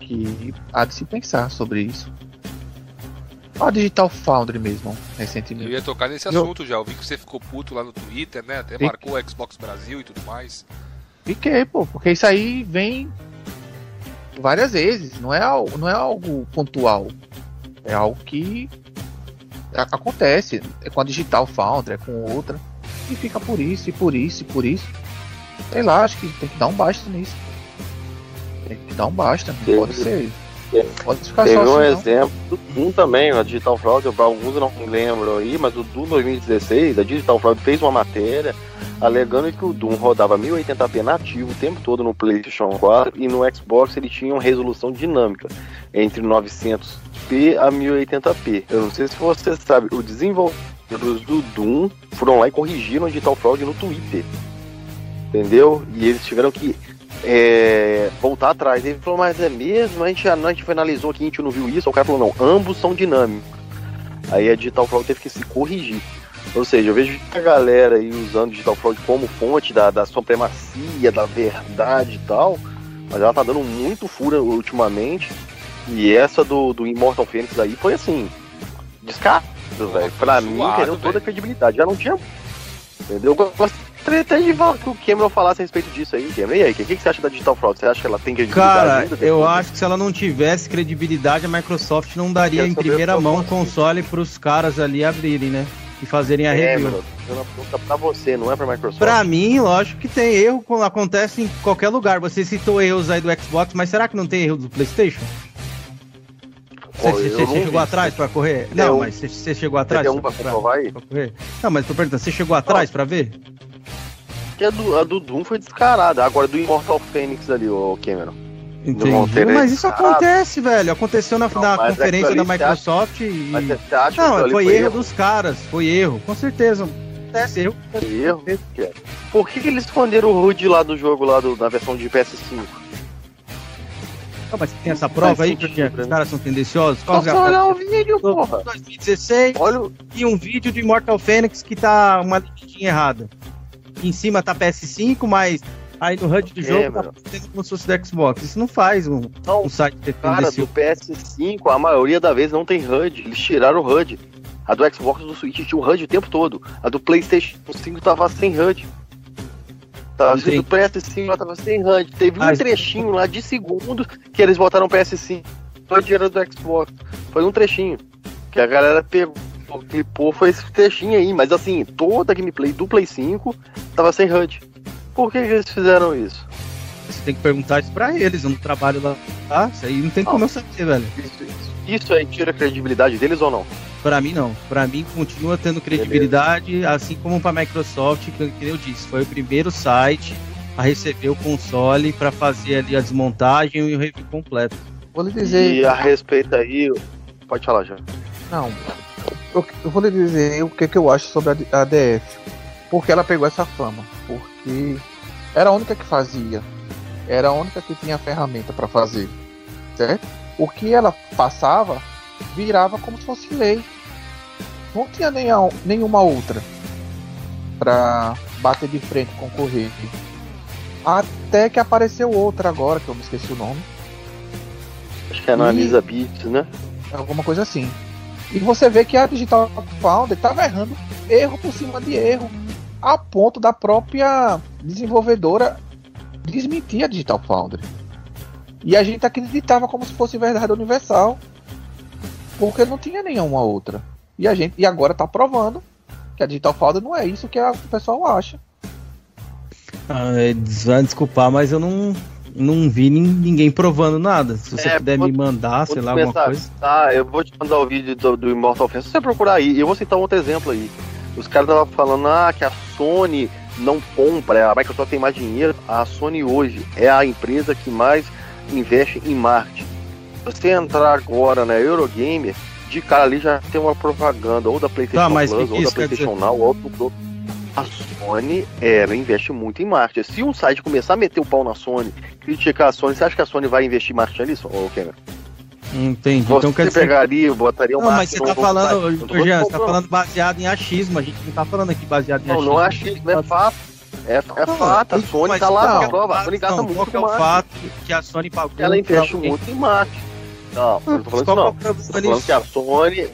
que há de se pensar sobre isso. A Digital Foundry mesmo, Eu recentemente. ia tocar nesse Eu- assunto já. Eu vi que você ficou puto lá no Twitter, né? Até marcou o Xbox Brasil e tudo mais. Fiquei, pô, porque isso aí vem várias vezes, não é, não é algo pontual. É algo que acontece. É com a Digital Foundry, é com outra. E fica por isso, e por isso, e por isso. Sei lá, acho que tem que dar um basta nisso. Tem que dar um basta, não Teve- pode ser. Teve- Pode ficar Teve um assim, exemplo do Doom também, a Digital Fraud, para alguns não lembram aí, mas o Doom 2016, a Digital Fraud fez uma matéria alegando que o Doom rodava 1080p nativo o tempo todo no PlayStation 4 e no Xbox ele tinha uma resolução dinâmica entre 900p a 1080p. Eu não sei se você sabe, os desenvolvedores do Doom foram lá e corrigiram a Digital Fraud no Twitter. Entendeu? E eles tiveram que é, voltar atrás. Ele falou, mas é mesmo? A gente, a gente finalizou aqui, a gente não viu isso. O cara falou, não, ambos são dinâmicos. Aí a Digital Fraud teve que se corrigir. Ou seja, eu vejo a galera aí usando Digital Fraud como fonte da, da supremacia, da verdade e tal, mas ela tá dando muito fura ultimamente. E essa do, do Immortal Phoenix aí foi assim, Descarado, velho. Pra mim, perdeu toda a credibilidade. Já não tinha. Entendeu? Eu gostaria até de falar que o Cameron falasse a respeito disso aí, Cameron. E aí, o que, que você acha da Digital Fraud? Você acha que ela tem credibilidade Cara, ainda? eu acho que se ela não tivesse credibilidade, a Microsoft não daria em primeira mão o console pros caras ali abrirem, né? E fazerem a? É, review. não pergunta pra você, não é pra Microsoft. Pra mim, lógico que tem erro, acontece em qualquer lugar. Você citou erros aí do Xbox, mas será que não tem erro do PlayStation? Você, chegou atrás pra correr? Não, mas você, chegou atrás tem um pra provar aí? Não, mas tô perguntando, você chegou atrás pra ver? Porque a do, a do Doom foi descarada. Agora do Immortal Phoenix ali, o Cameron. Entendi. Mas isso cara. acontece, velho. Aconteceu na, Não, na conferência da Microsoft e. Mas você acha que Não, ali foi, erro, dos caras. Foi erro, com certeza. Acontece erro. Foi erro? Por que, que eles esconderam o HUD lá do jogo, lá do, da versão de PS5? Ah, mas tem essa prova aí, porque os caras são tendenciosos? Qual que é a olhar o vídeo, porra. 2016 Olha o. e um vídeo de Immortal Phoenix que tá uma listinha errada. Em cima tá PS5, mas aí no HUD do É, jogo tá mano. fazendo como se fosse do Xbox. Isso não faz um, Não, um site Cara, do tendencioso. PS5, a maioria da vez não tem HUD. Eles tiraram o HUD. A do Xbox do Switch tinha o HUD o tempo todo. A do PlayStation 5 tava sem HUD. Tava Entendi. do PS5 ela tava sem HUD. Teve um Ah, trechinho lá de segundos que eles botaram o PS5. O HUD era do Xbox. Foi um trechinho. Que a galera pegou, clipou, foi esse trechinho aí. Mas assim, toda a gameplay do Play 5 tava sem HUD. Por que, que eles fizeram isso? Você tem que perguntar isso pra eles. Eu não trabalho lá. Tá? Isso aí não tem como eu saber, velho. Isso, isso, isso aí tira a credibilidade deles ou não? Pra mim, não. Pra mim, continua tendo credibilidade, assim como pra Microsoft, que, que eu disse, foi o primeiro site a receber o console pra fazer ali a desmontagem e o review completo. Vou lhe dizer. E a respeito aí, pode falar já. Não. Eu, eu vou lhe dizer o que, que eu acho sobre a, a DF. Porque ela pegou essa fama. Porque era a única que fazia. Era a única que tinha a ferramenta para fazer. Certo? O que ela passava virava como se fosse lei. Não tinha nenhum, nenhuma outra para bater de frente com concorrer. Até que apareceu outra agora, que eu me esqueci o nome. Acho que analisa bits, né? alguma coisa assim. E você vê que a Digital Foundry estava errando erro por cima de erro, a ponto da própria desenvolvedora desmentir a Digital Foundry. E a gente acreditava como se fosse verdade universal, porque não tinha nenhuma outra. E a gente e agora está provando que a Digital Foundry não é isso que a- o pessoal acha. Ah, desculpar, mas eu não, não vi nin- ninguém provando nada. Se você É, puder me mandar, sei lá, alguma coisa. Tá, eu vou te mandar o vídeo do, do Immortal Phoenix. Se você procurar aí, eu vou citar um outro exemplo aí. Os caras estavam falando ah, que a Sony não compra, a Microsoft tem mais dinheiro. A Sony hoje é a empresa que mais investe em marketing. Se você entrar agora na Eurogamer, de cara ali já tem uma propaganda ou da PlayStation Tá, Plus, ou da PlayStation Now, ou do do- A Sony, ela investe muito em marketing. Se um site começar a meter o pau na Sony, criticar a Sony, você acha que a Sony vai investir em marketing ali, ô Cameron? Entendi. Você Então quer dizer. pegaria, botaria um Não, mas você tá falando, site. Não Jean, você tá falando- baseado em achismo. A gente não tá falando aqui baseado em Não, achismo. não é achismo, é fato. É, é Não, fato, a Sony tá lá que na é o prova. A? Sony gasta Não, muito é o marketing. fato que a Sony pagou? Ela investe muito em marketing. Não, eu não tô falando isso não. é tô falando nisso? que a Sony.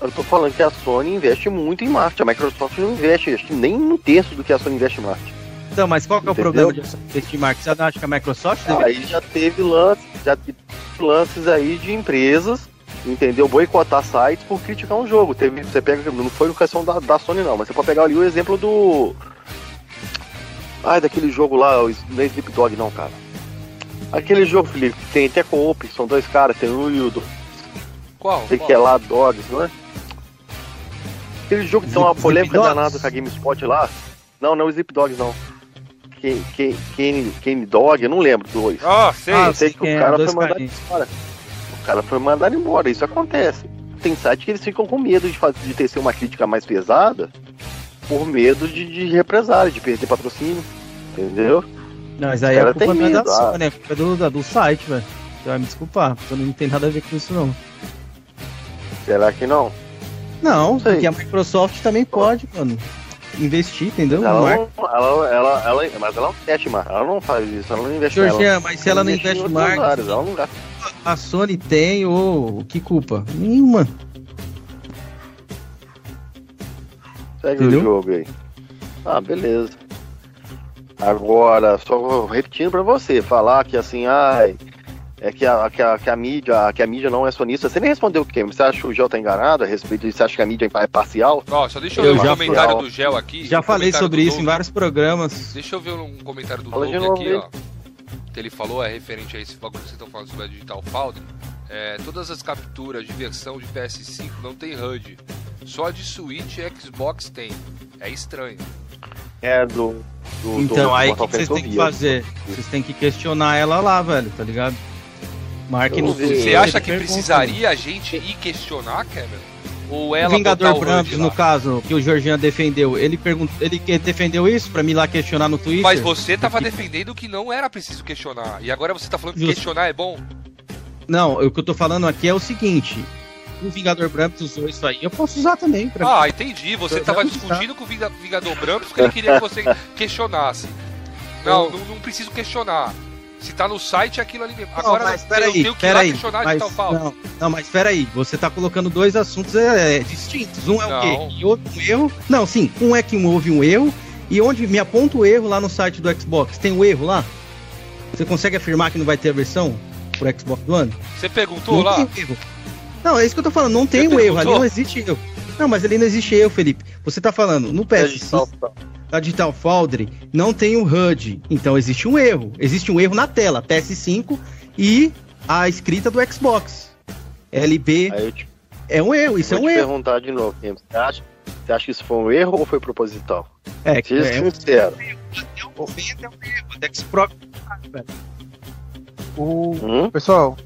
Eu tô falando que a Sony investe muito em marketing. A Microsoft não investe, acho que nem um terço do que a Sony investe em marketing. Então, mas qual que é o problema de investir em marketing? Você não acha que a Microsoft deve Aí já teve lances, já teve lances aí de empresas, entendeu? Boicotar sites por criticar um jogo. Teve, você pega, não foi no questão da, da Sony não, mas você pode pegar ali o exemplo do. Ai, daquele jogo lá, o não é Sleep Dog não, cara. Aquele jogo, Felipe, tem até co-op, são dois caras, tem um e o do. Qual? Sei que é lá Dogs, não é? Aquele jogo que tem uma polêmica danada com a GameSpot lá. Não, não, Sleep Dogs não. Kane, Dog, eu não lembro do dois. Ah, sei. Ah, sei que quem o é, cara foi mandado embora. O cara foi mandado embora, isso acontece. Tem site que eles ficam com medo de, fazer, de tecer uma crítica mais pesada por medo de, de represália, de perder patrocínio. Entendeu? Não, mas aí a culpa tem não é da medo, ah. Sony, a culpa é do, da- do site, velho. Você vai me desculpar, porque não tem nada a ver com isso, não. Será que não? Não, Sei. porque a Microsoft também pode, mano, investir, entendeu? Ela não, ela, ela, ela, mas ela não investe mais, ela não faz isso, ela não investe Senhor ela, mas se ela não investe áreas, ela não gasta. a Sony tem, ô, que culpa? Nenhuma. Segue Entendeu? o jogo aí. Ah, beleza. Agora, só repetindo pra você, falar que assim, ai, é que a, que a, que a mídia, que a mídia não é sonista. Você nem respondeu o quê? Você acha que o Gel tá enganado a respeito disso? Você acha que a mídia é parcial? Ó, só deixa eu, Eu ver o já comentário fui- do Gel aqui. Já um falei sobre isso em vários programas. Deixa eu ver um comentário do Fala aqui, ó. Que ele falou, é referente a esse bagulho que vocês estão falando sobre a Digital Foundry. É, todas as capturas de versão de PS5 não tem HUD. Só de Switch e Xbox tem. É estranho. É do. do Então, do aí o que que vocês têm que fazer? Vocês têm que questionar ela lá, velho, tá ligado? Marque Eu no vi. Twitter Você acha que precisaria a gente ir questionar, Kevin? Ou O ela Vingador o Brams, HUD no caso, que o Jorginho defendeu, ele perguntou, ele que defendeu isso pra mim lá questionar no Twitter? Mas você tava defendendo que não era preciso questionar. E agora você tá falando que questionar é bom? Não, o que eu tô falando aqui é o seguinte: o Vingador Brams usou isso aí, eu posso usar também. Pra... Ah, entendi. Você Eu tava discutindo com o Vinga- Vingador Brams porque ele queria que você questionasse. Não, não, não preciso questionar. Se tá no site, é aquilo ali mesmo. Não, Agora mas eu peraí, tenho que ir lá peraí, questionar de mas, tal falta. não, não, mas peraí, você tá colocando dois assuntos é, é, distintos. Um é Não. o quê? Que houve um erro. Não, sim, um é que houve um erro, e onde me aponta o erro lá no site do Xbox, tem o erro lá? Você consegue afirmar que não vai ter a versão pro Xbox do ano? Você perguntou Não lá? tem erro. Não, é isso que eu tô falando, não tem um erro, ali não existe erro. Não, mas ali não existe erro, Felipe. Você tá falando, no PS5, da Digital Foundry, não tem o HUD. Então existe um erro. Existe um erro na tela, PS5 e a escrita do Xbox. LB te, é um erro, isso é vou um te erro. perguntar de novo. Você acha, você acha que isso foi um erro ou foi proposital? É, que Seja é um sincero. erro, é um erro. A Dexpro... velho. O... Hum? Pessoal,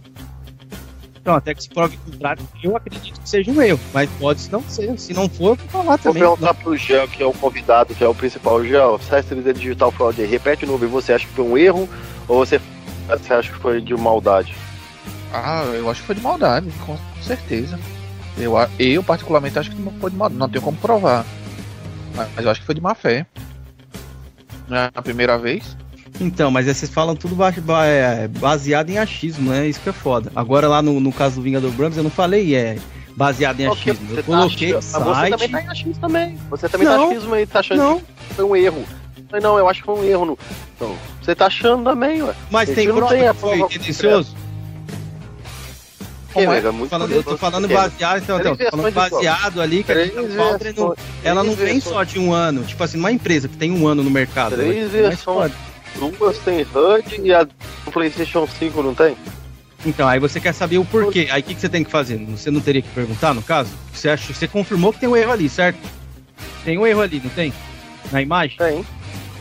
Então, até que se prove o contrário, eu acredito que seja um erro, mas pode não ser. Se não for, eu vou falar Vou também. perguntar pro Gel, que é o convidado, que é o principal. Gel, você acha que ele digital fraud aí? Repete novo, e você acha que foi um erro ou você, você acha que foi de maldade? ah, eu acho que foi de maldade, com certeza. Eu, a- eu particularmente acho que não foi de maldade, não tenho como provar. Mas mas eu acho que foi de má fé. Não é a primeira vez. Então, mas vocês falam tudo é, baseado em achismo, né? Isso que é foda. Agora lá no, no caso do Vingador Brams, eu não falei é baseado em achismo. Eu você tá coloquei achando- mas Você também site. tá em achismo também. Você também Não. tá achismo aí, tá achando Não, que foi um erro. Mas não, eu acho que foi um erro. No... Não, você tá achando também, ué. mas tem prova tem a que foi tendencioso. Que, é? nega, muito Falando, eu tô falando baseado, então, então, Três tô falando baseado ali que a Três Digital Foundry não, ela não Três vem versões. só de um ano. Tipo assim, uma empresa que tem um ano no mercado. Três ela é versões. Duas tem HUD e a do PlayStation 5 não tem? Então, aí você quer saber o porquê. Aí o que, que você tem que fazer? Você não teria que perguntar, no caso? Você, acha, você confirmou que tem um erro ali, certo? Tem um erro ali, não tem? Na imagem? Tem.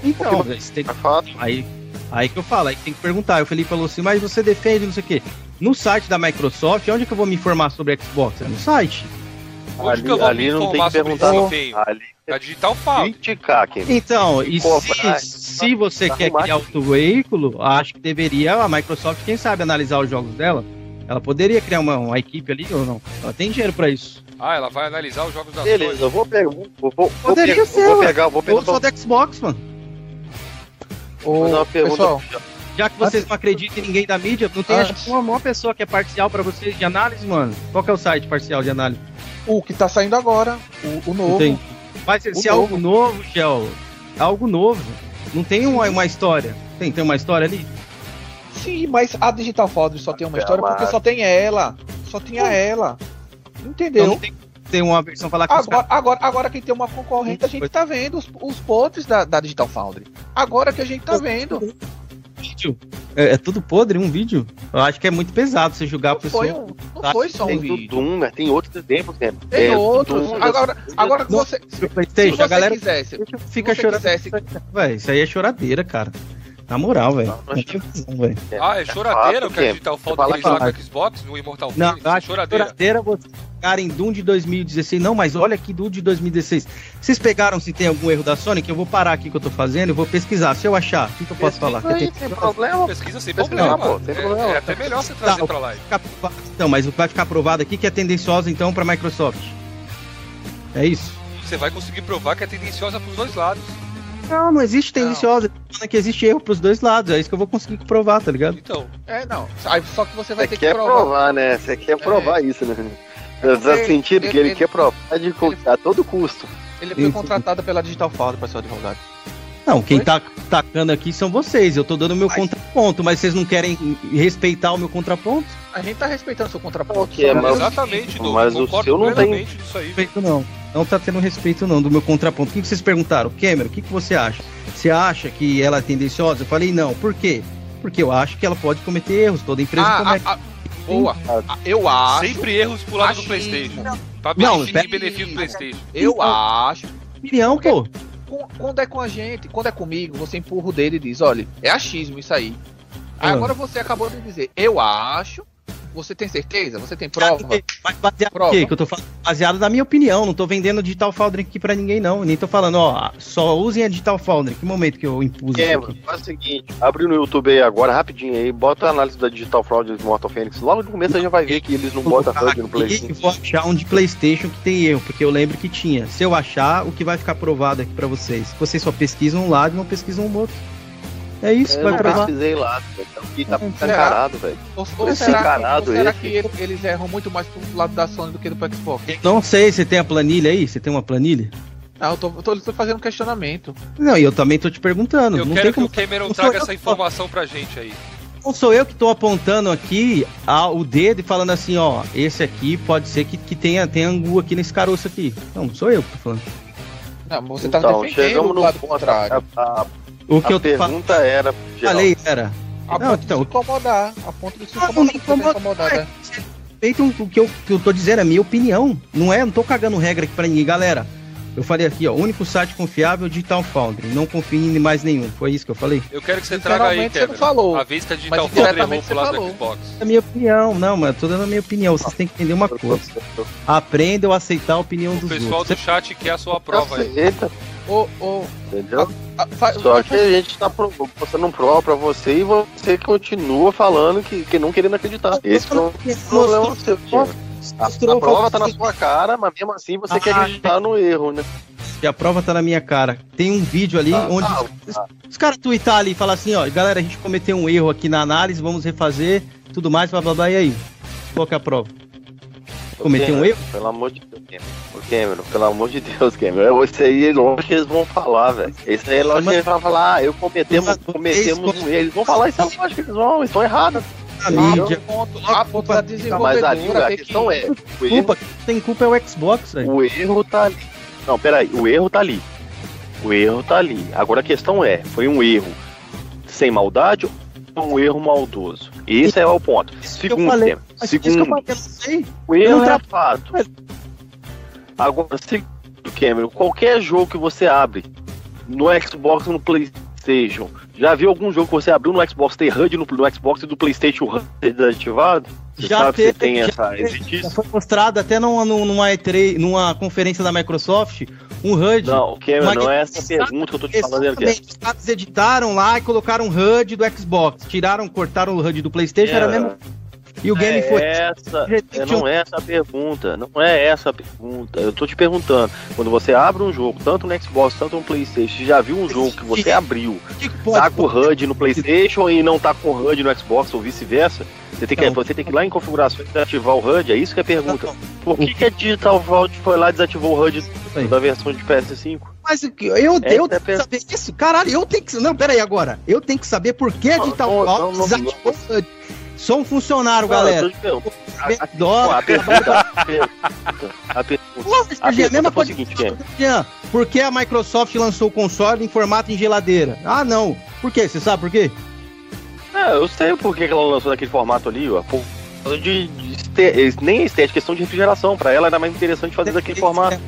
Então, tem, É fato. Aí, aí que eu falo, aí tem que perguntar. Aí o Felipe falou assim, mas você defende não sei o quê. No site da Microsoft, onde que eu vou me informar sobre Xbox? É no site. Onde Ali, que eu vou ali me não tem informar que sobre perguntar. não. feio? Ali A Digital criticar, Kim. Então, e Pô, se, se você Tá quer criar outro veículo, acho que deveria a Microsoft, quem sabe, analisar os jogos dela. Ela poderia criar uma, uma equipe ali ou não? Ela tem dinheiro pra isso. Ah, ela vai analisar os jogos da Beleza, eu vou pegar. Vou, vou, vou, Poderia pegar- ser, vou pegar, vou pegar. Ou só do Xbox, mano. Vou Ô, uma pergunta. pessoal, Já que vocês não acreditam em ninguém da mídia, não tem acho que uma, uma pessoa que é parcial pra vocês de análise, mano. Qual que é o site parcial de análise? O que tá saindo agora, o, o novo. Tem. Mas se, O se é novo. algo novo, Gel, algo novo, não tem uma, uma história. Tem, tem uma história ali? Sim, mas a Digital Foundry só tem uma história porque só tem ela. Só tinha ela. Então Entendeu? não tem, tem uma versão falar que Agora, agora, agora que tem uma concorrente, a gente tá vendo os, os potes da, da Digital Foundry. Agora que a gente tá vendo. Vídeo. É, é tudo podre, um vídeo. Eu acho que é muito pesado você julgar a Não pessoa. foi, um, não Tá, foi só um Tem do vídeo. Doom, né? Tem outros exemplos, né? Tem É, outros. Doom, Agora, agora Não, você. Se PlayStation, você a galera quisesse. fica você chorando. quisesse- Véi, isso aí é choradeira, cara. Na moral, velho. Não, Não. Ah, é choradeira fato o que a Digital Foundry fez lá com o Xbox no Immortal Não, Phoenix? É acho choradeira. choradeira você ficar em Doom de 2016. Não, mas olha aqui, Doom de 2016. Vocês pegaram se tem algum erro da Sony, que eu vou parar aqui que eu tô fazendo, eu vou pesquisar. Se eu achar, o que, que eu posso falar? Que Aí, tem sem problema. Pesquisa sem Pesquisa, problema. pô, sem É- problema. É, até melhor você trazer Tá, pra live. então, mas vai ficar provado aqui que é tendenciosa então pra Microsoft. É isso? Você vai conseguir provar que é tendenciosa pros dois lados. Não, não existe tendenciosa. É que existe erro pros dois lados. É isso que eu vou conseguir provar, tá ligado? Então, É, não. Aí só que você vai Você ter que quer provar. provar, né? Você quer provar isso, né? É Você porque sentido que ele ele- quer provar de, co- a todo custo. Ele foi contratado pela Digital Foundry para ser o advogado. Não, quem Foi? tá tacando aqui são vocês. Eu tô dando meu Mas- contraponto, mas vocês não querem respeitar o meu contraponto? A gente tá respeitando seu contraponto. Ok, só- mas- Exatamente, Douglas. mas o concordo seu não tem- disso aí. Respeito não. Não tá tendo respeito não do meu contraponto. O que, que vocês perguntaram? Cameron, o que, que você acha? Você acha que ela é tendenciosa? Eu falei não. Por quê? Porque eu acho que ela pode cometer erros. Toda empresa Ah, comete. ah, ah, boa. Ah, Eu acho. Sempre erros pro lado do. Playstation. Pra Não, benefício pera- benefício do Playstation. Eu acho. opinião, pô. Com- Quando é com a gente, quando é comigo, você empurra o dele e diz, olha, é achismo isso aí. Aí Ah. Agora você acabou de dizer, eu acho. Você tem certeza? Você tem prova? Mas baseado Prova. no quê? Que eu tô falando? Baseado na minha opinião. Não tô vendendo Digital Foundry aqui pra ninguém, não. Nem tô falando, ó, só usem a Digital Foundry. Que momento que eu impus isso Cameron, aqui? faz o seguinte, abre no YouTube aí agora, rapidinho aí, bota a análise da Digital Fraud do Mortal Phoenix. Logo no começo a gente vai ver que eles não botam HUD no PlayStation. e vou achar um de Playstation que tem erro, porque eu lembro que tinha. Se eu achar, o que vai ficar provado aqui pra vocês? Vocês só pesquisam um lado e não pesquisam o outro. É isso que Eu vai não provar. pesquisei lá, velho. Então, aqui tá Será? encarado, velho. Ou, ou será, que, encarado ou será esse. que ele- eles erram muito mais pro lado da Sony do que do Xbox? Não sei, você tem a planilha aí? Você tem uma planilha? Ah, eu tô, eu tô, eu tô fazendo um questionamento. Não, e eu também tô te perguntando. Eu não quero tem que como... o Cameron traga eu essa que- informação pra gente aí. Não sou eu que tô apontando aqui a- o dedo e falando assim, ó, esse aqui pode ser que, que tenha, tenha angu aqui nesse caroço aqui. Não, não sou eu que tô falando. Não, mas você tá Então, defendendo chegamos o no lado ponto. contrário. A, a- O que a eu pergunta era. geral. falei era. A Não, ponto então- de se incomodar. A ponto de se Não, incomodar. não você tá incomoda. o que eu, que eu tô dizendo, é minha opinião. Não é, não tô cagando regra aqui pra ninguém. Galera, eu falei aqui, ó, único site confiável Digital Foundry. Não confie em mais nenhum. Foi isso que eu falei? Eu quero que você traga aí, não Cameron. falou. A vez que a Digital Foundry pro você lado do falou. Xbox. É a minha opinião. Não, mas tô dando a minha opinião. Vocês têm que entender uma coisa. Aprendam a aceitar a opinião O dos pessoal outros. do chat quer a sua prova aí. Aceita, Ô, ô, entendeu? a- fa- Só que a gente tá pro- postando prova pra você e você continua falando que, que não querendo acreditar. Esse é o problema seu. A, a prova tá na sua cara, mas mesmo assim você quer Ah, acreditar no erro, né? E a prova tá na minha cara. Tem um vídeo ali Ah, onde ah, os, os caras tweetar ali e falar assim, ó, galera, a gente cometeu um erro aqui na análise, vamos refazer, tudo mais, blá blá blá, e aí? Qual que é a prova? Cometeu um erro? Pelo amor de Deus, Cameron. Cameron, pelo amor de Deus, Cameron. Isso aí é lógico que eles vão falar, velho. Isso aí é lógico que eles vão falar, ah, eu cometemos, cometemos um erro. Eles vão falar isso, é lógico que eles vão, eles estão errados. A mídia. ponto, a ponto da Tá, mas ali desenvolvedora a questão que... é, erro, Culpa, tem culpa é o Xbox, velho. o erro tá ali. Não, peraí, o erro tá ali. O erro tá ali. Agora a questão é, foi um erro sem maldade ou um erro maldoso? Esse é o ponto. Segundo, falei. Mas isso que eu segundo, não sei. o erro é fato. Agora, segundo, Cameron, qualquer jogo que você abre no Xbox ou no PlayStation, já viu algum jogo que você abriu no Xbox ter HUD no, no Xbox e do PlayStation HUD desativado? Você Já sabe teve, se tem já essa. teve. Já foi mostrado até numa, numa E3, numa conferência da Microsoft, um HUD. Não, Cameron, não é essa pergunta que eu tô te falando. Cameron. Exatamente, os caras editaram lá e colocaram o HUD do Xbox. Tiraram, cortaram o HUD do Playstation, era É. mesmo. E o game é foi. Essa, não é essa a pergunta. Não é essa a pergunta. Eu tô te perguntando. Quando você abre um jogo, tanto no Xbox, tanto no PlayStation, já viu um jogo que você abriu, que tá com o HUD no PlayStation e não tá com o HUD no Xbox ou vice-versa? Você tem, que, Não. você tem que ir lá em configurações e ativar o HUD? É isso que é a pergunta. Não, Por que, que a Digital Vault foi lá e desativou o HUD da versão de PS5? Mas o que- eu, eu tenho é a que per- saber isso. Caralho, eu tenho que. Não, pera aí agora. Eu tenho que saber por que a Digital Vault desativou o HUD. Sou um funcionário, Não, galera. Dó. A pergunta, a pergunta, a pergunta, a mesma coisa seguinte. Jean, por que a Microsoft lançou o console em formato em geladeira? Ah, não. Por quê? Você sabe por quê? É, eu sei por que ela lançou naquele formato ali, ó. Por causa de, de este- nem estética, questão de refrigeração. Pra ela era mais interessante fazer daquele formato.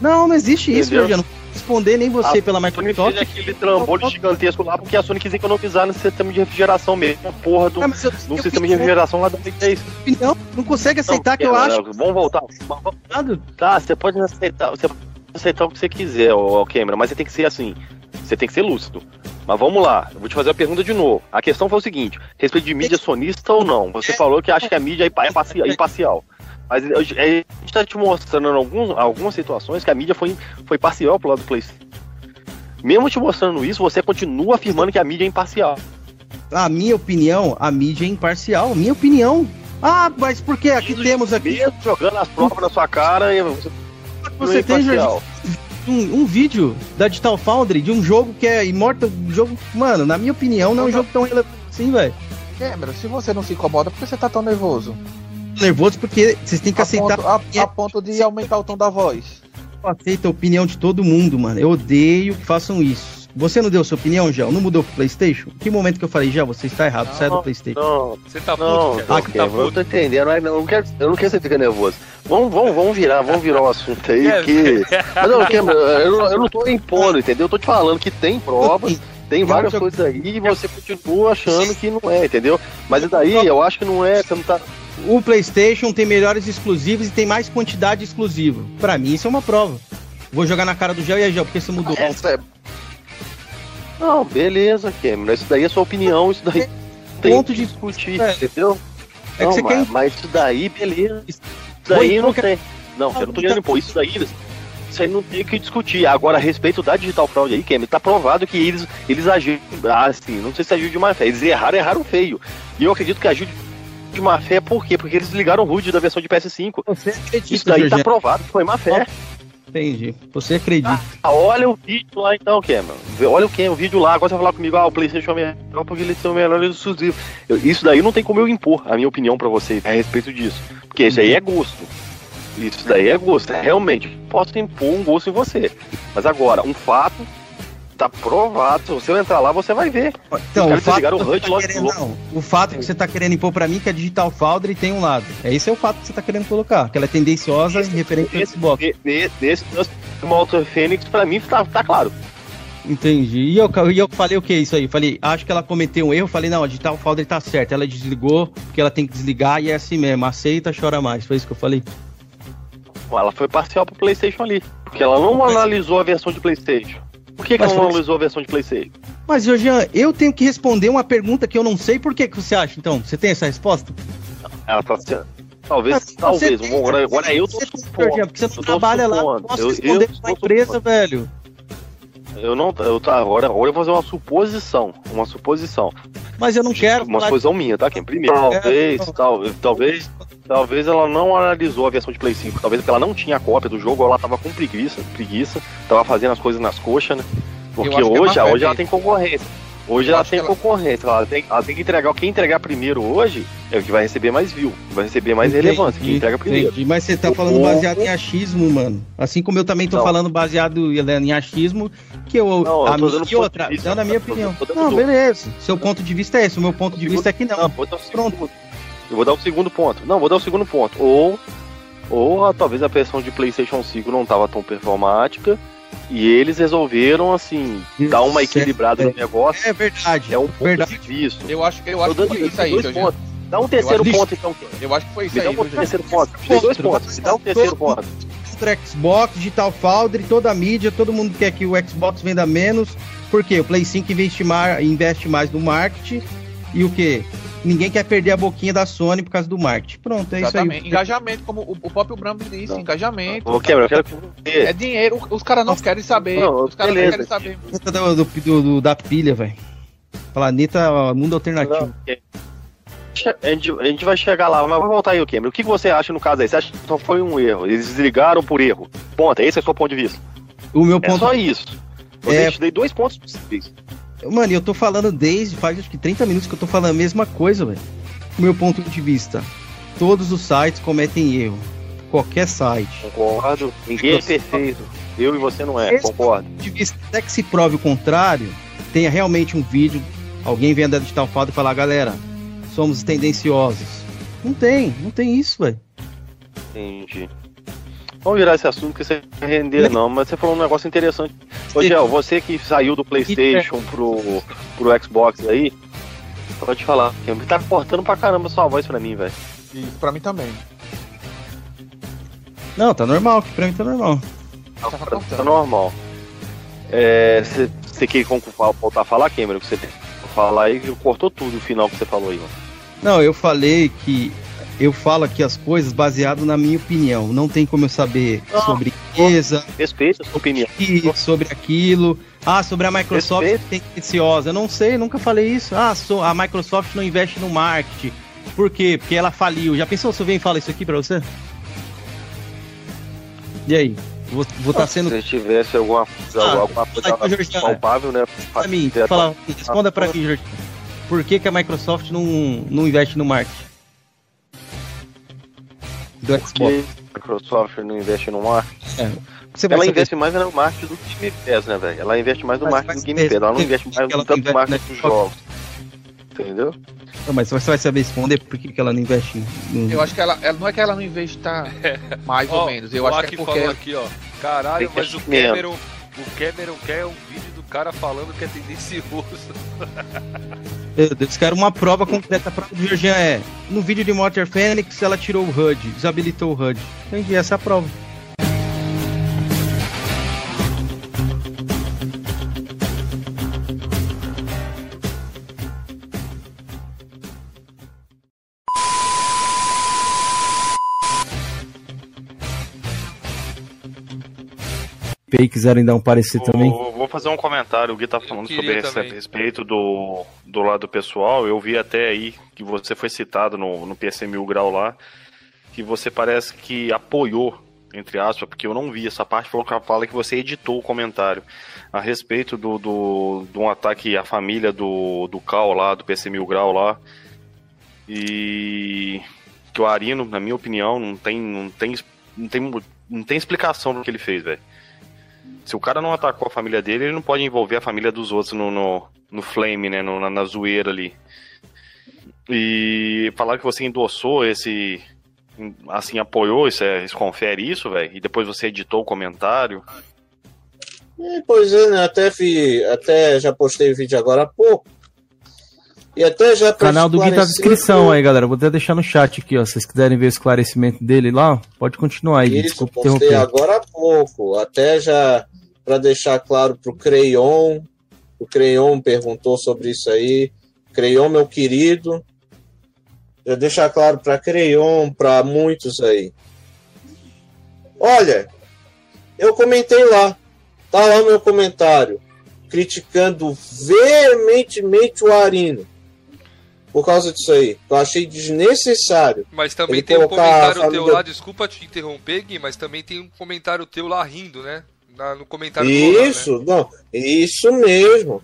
Não, não existe isso, Entendeu? Jean. Não responder nem você A pela Microsoft. fez aquele trambolho gigantesco lá porque a Sony quis economizar no sistema de refrigeração mesmo. Porra do, Ah, eu, no eu sistema de tenho refrigeração lá do Play opinião, não consegue aceitar que eu Não, acho. não, Vamos voltar. Tá, você pode aceitar, você pode aceitar o que você quiser, ó, Cameron, mas você tem que ser assim. Você tem que ser lúcido. Mas vamos lá, eu vou te fazer a pergunta de novo. A questão foi o seguinte: respeito de mídia sonista ou não? Você falou que acha que a mídia é é é imparcial. Mas a gente está te mostrando em alguns, algumas situações que a mídia foi, foi parcial pro lado do PlayStation. Mesmo te mostrando isso, você continua afirmando que a mídia é imparcial. A minha opinião, a mídia é imparcial. Minha opinião. Ah, mas por que? Aqui temos aqui. Mesmo jogando as provas na sua cara e você Você tem um, um vídeo da Digital Foundry de um jogo que é Immortal. Um jogo, mano, na minha opinião, não é um jogo tão relevante assim, velho. Cameron, se você não se incomoda, por que você tá tão nervoso? Nervoso porque vocês têm que A aceitar. ponto, a, a ponto de aumentar o tom da voz. Eu aceito a opinião de todo mundo, mano. Eu odeio que façam isso. Você não deu sua opinião, Gel? Não mudou pro PlayStation? Que momento que eu falei, Gel, você está errado, sai do PlayStation. Não, Você tá não, puto, não. Você tá eu puto. tô entendendo, não, eu não quero, eu não quero que você fique nervoso. Vamos, vamos, vamos virar, vamos virar o assunto aí, É, que... Mas não, eu, não- eu não tô impondo, entendeu? Eu tô te falando que tem provas, tem várias Eu- coisas aí e você continua achando que não é, entendeu? Mas daí eu acho que não é, você não tá... O PlayStation tem melhores exclusivos e tem mais quantidade exclusiva. Pra mim, isso é uma prova. Vou jogar na cara do Gel e aí, Gel, porque você mudou. Essa é... Não, beleza, Cameron, isso daí é sua opinião, isso daí tem Ponto que de- discutir, é. entendeu? É que não, você mas, quer- mas isso daí, beleza. Isso daí não impor que- tem. Não, eu não tô querendo impor. Isso daí, isso aí não tem o que discutir. Agora, a respeito da Digital Fraud aí, Kemi, tá provado que eles, eles agiram, assim, não sei se agiram de má fé. Eles erraram, erraram feio. E eu acredito que agiu de má fé, por quê? Porque eles ligaram o HUD da versão de PS5. Você acredita, Isso daí tá Jorginho? provado que foi má fé. Entendi. Você acredita. Ah, olha o vídeo lá então, Cameron. Olha o, Cam, o vídeo lá. Agora você vai falar comigo, ah, o PlayStation é melhor porque eles são melhores exclusivos. Eu- Isso daí não tem como eu impor a minha opinião pra você a respeito disso. Porque isso aí é gosto. Isso daí é gosto. É, realmente, posso impor um gosto em você. Mas agora, um fato tá provado. Se você entrar lá, você vai ver. Então, o caras fato, o HUD tá querendo, não, o fato que você tá querendo impor pra mim que a Digital Foundry tem um lado. É esse é o fato que você tá querendo colocar. Que ela é tendenciosa em referente ao Esse, Xbox. ne- ne- nesse Malta Fênix, pra mim, tá, tá claro. Entendi. E eu, e eu falei o que isso aí? Falei, acho que ela cometeu um erro. Falei, não, a Digital Foundry tá certa. Ela desligou, porque ela tem que desligar e é assim mesmo. Aceita, chora mais. Foi isso que eu falei. Ela foi parcial pro PlayStation ali. Porque ela não analisou a versão de PlayStation. Por que, que Mas não a versão de PlayStation? Mas, Jean, eu tenho que responder uma pergunta que eu não sei. Por que, que você acha, então? Você tem essa resposta? Ela tá sendo. Talvez, Mas talvez. tem- Agora, agora eu tô. Jorginho, porque você Eu não trabalha lá. supondo. Posso Eu- responder eu pra tô empresa, supondo. velho. Eu não. Eu tá, agora, agora eu vou fazer uma suposição. Uma suposição. Mas eu não quero. Uma suposição minha, tá, Kim? Primeiro. Talvez, não. talvez, talvez. Talvez ela não analisou a versão de Play 5. Talvez porque ela não tinha a cópia do jogo, ou ela tava com preguiça, preguiça, tava fazendo as coisas nas coxas, né? Porque é hoje, fé hoje ela tem concorrência. Hoje Eu ela tem que ela- concorrência. Ela tem, ela tem que entregar. Quem entregar primeiro hoje é o que vai receber mais view, vai receber mais Entendi, relevância. Quem entrega primeiro. entendi. Mas você tá falando baseado em achismo, mano. Assim como eu também tô Não. falando baseado em achismo, que eu, Não, eu a tô minha, dando e ponto outra, vista, dando a minha eu tô- opinião. eu tô Não, beleza. Seu ponto de vista é esse, o meu ponto de vista é que não. Não, vou dar o segundo. Eu vou dar o segundo ponto. Não, vou dar o segundo ponto. Ou, ou talvez a versão de PlayStation 5 não tava tão performática e eles resolveram assim dar uma Isso é- equilibrada no negócio. É verdade. É um ponto verdade. de vista. Eu acho, eu acho que dando foi isso aí, dois Jorginho. pontos. Dá um terceiro acho- ponto então. Eu acho que foi isso Me dá aí, um terceiro ponto. Me dá dois pontos. Me dá um terceiro ponto. Contra Xbox, Digital Foundry, toda a mídia, todo mundo quer que o Xbox venda menos. Por quê? O Play 5 investe mais, investe mais no marketing. E o quê? Ninguém quer perder a boquinha da Sony por causa do marketing. Pronto, é Exatamente. isso aí. Engajamento, como o, o próprio Bram disse, Não. engajamento. Ô, Cameron, eu quero que. É dinheiro, os caras não querem saber. Não, os caras não querem saber. Planeta do, do- do- da pilha, velho. Planeta mundo alternativo. Não, é- A gente, a gente vai chegar lá, mas vamos voltar aí, o Cameron. O que você acha no caso aí? Você acha que só foi um erro? Eles desligaram por erro. Ponto, esse é o seu ponto de vista. O meu É ponto. só isso. Eu É. te dei dois pontos possíveis. Mano, eu tô falando desde faz acho que 30 minutos que eu tô falando a mesma coisa, velho. O meu ponto de vista. Todos os sites cometem erro. Qualquer site. Concordo. Ninguém é perfeito. Eu e você não é, Esse- concordo. De vista até que se prove o contrário, tenha realmente um vídeo, alguém venha da Digital Foundry e falar, galera, somos tendenciosos. Não tem, não tem isso, velho. Entendi. Vamos virar esse assunto que você não vai render, não, mas você falou um negócio interessante. Ô, Gel, você que saiu do PlayStation pro, pro Xbox aí, pode falar. Tá cortando pra caramba sua voz pra mim, velho. Isso pra mim também. Não, tá normal, que pra mim tá normal. Tá Tá normal. É, Você você quer voltar a falar, Cameron? Que você tem que falar aí, que cortou tudo o final que você falou aí, mano. Não, eu falei que eu falo aqui as coisas baseado na minha opinião. Não tem como eu saber Não. sobre empresa, Respeita a sua opinião. e sobre aquilo. Ah, sobre a Microsoft Respeito. tem tendenciosa. Eu não sei, nunca falei isso. Ah, so- a Microsoft não investe no marketing. Por quê? Porque ela faliu. Já pensou se eu venho e falo isso aqui pra você? E aí? Vou estar tá sendo. Se tivesse alguma coisa, Ah, alguma coisa aqui, Jorge. palpável, né? Pra mim, fala, responda pra mim, Jorge. Por que, que a Microsoft não, não investe no marketing? Do Xbox. Porque a Microsoft não investe no marketing. Você vai Ela saber investe mais no marketing do Game Pass, né, velho? Ela investe mais no Mas marketing do Game Pass. Ela não investe que mais no tanto investe marketing dos jogos. Entendeu? Não, mas você vai saber responder por que, que ela não investe no. Eu acho que ela, ela- não é que ela não investa mais ou menos. Eu acho que é porque falou aqui, ó. Caralho, mas o. Cameron, o Cameron quer um vídeo cara falando que é tendencioso. Meu Deus, quero uma prova concreta. A prova do Georgian é: no vídeo de Motor Phoenix, ela tirou o HUD, desabilitou o HUD. Entendi, essa é a prova. Pei, quiserem dar um parecer também. Vou, vou fazer um comentário. O Gui tá falando sobre esse respeito do, do lado pessoal. Eu vi até aí que você foi citado no, no PC Mil Grau lá, que você parece que apoiou, entre aspas, porque eu não vi essa parte, falou que fala que você editou o comentário a respeito do, do, de um ataque à família do, do Cal lá, do PC Mil Grau lá. E que o Arino, na minha opinião, não tem, não tem, não tem, não tem explicação do que ele fez, velho. Se o cara não atacou a família dele, ele não pode envolver a família dos outros no, no, no flame, né? No- na, na zoeira ali. E falar que você endossou esse. Assim, apoiou, isso é, isso confere isso, velho? E depois você editou o comentário. É, pois é, né? Até, vi, até já postei o vídeo agora há pouco. E até já O canal do Gui tá na descrição que- aí, galera. Vou até deixar no chat aqui, ó. Se vocês quiserem ver o esclarecimento dele lá, pode continuar aí. Isso, Desculpa postei interromper. agora há pouco. Até já para deixar claro pro Creion. O Creion perguntou sobre isso aí. Creion, meu querido. Já deixar claro para Creion, para muitos aí. Olha, eu comentei lá. Tá lá meu comentário. Criticando veementemente o Arino. Por causa disso aí. Eu achei desnecessário. Mas também tem um comentário teu lá, desculpa te interromper, Gui, mas também tem um comentário teu lá rindo, né? Na- no comentário do né? Isso, não, isso mesmo.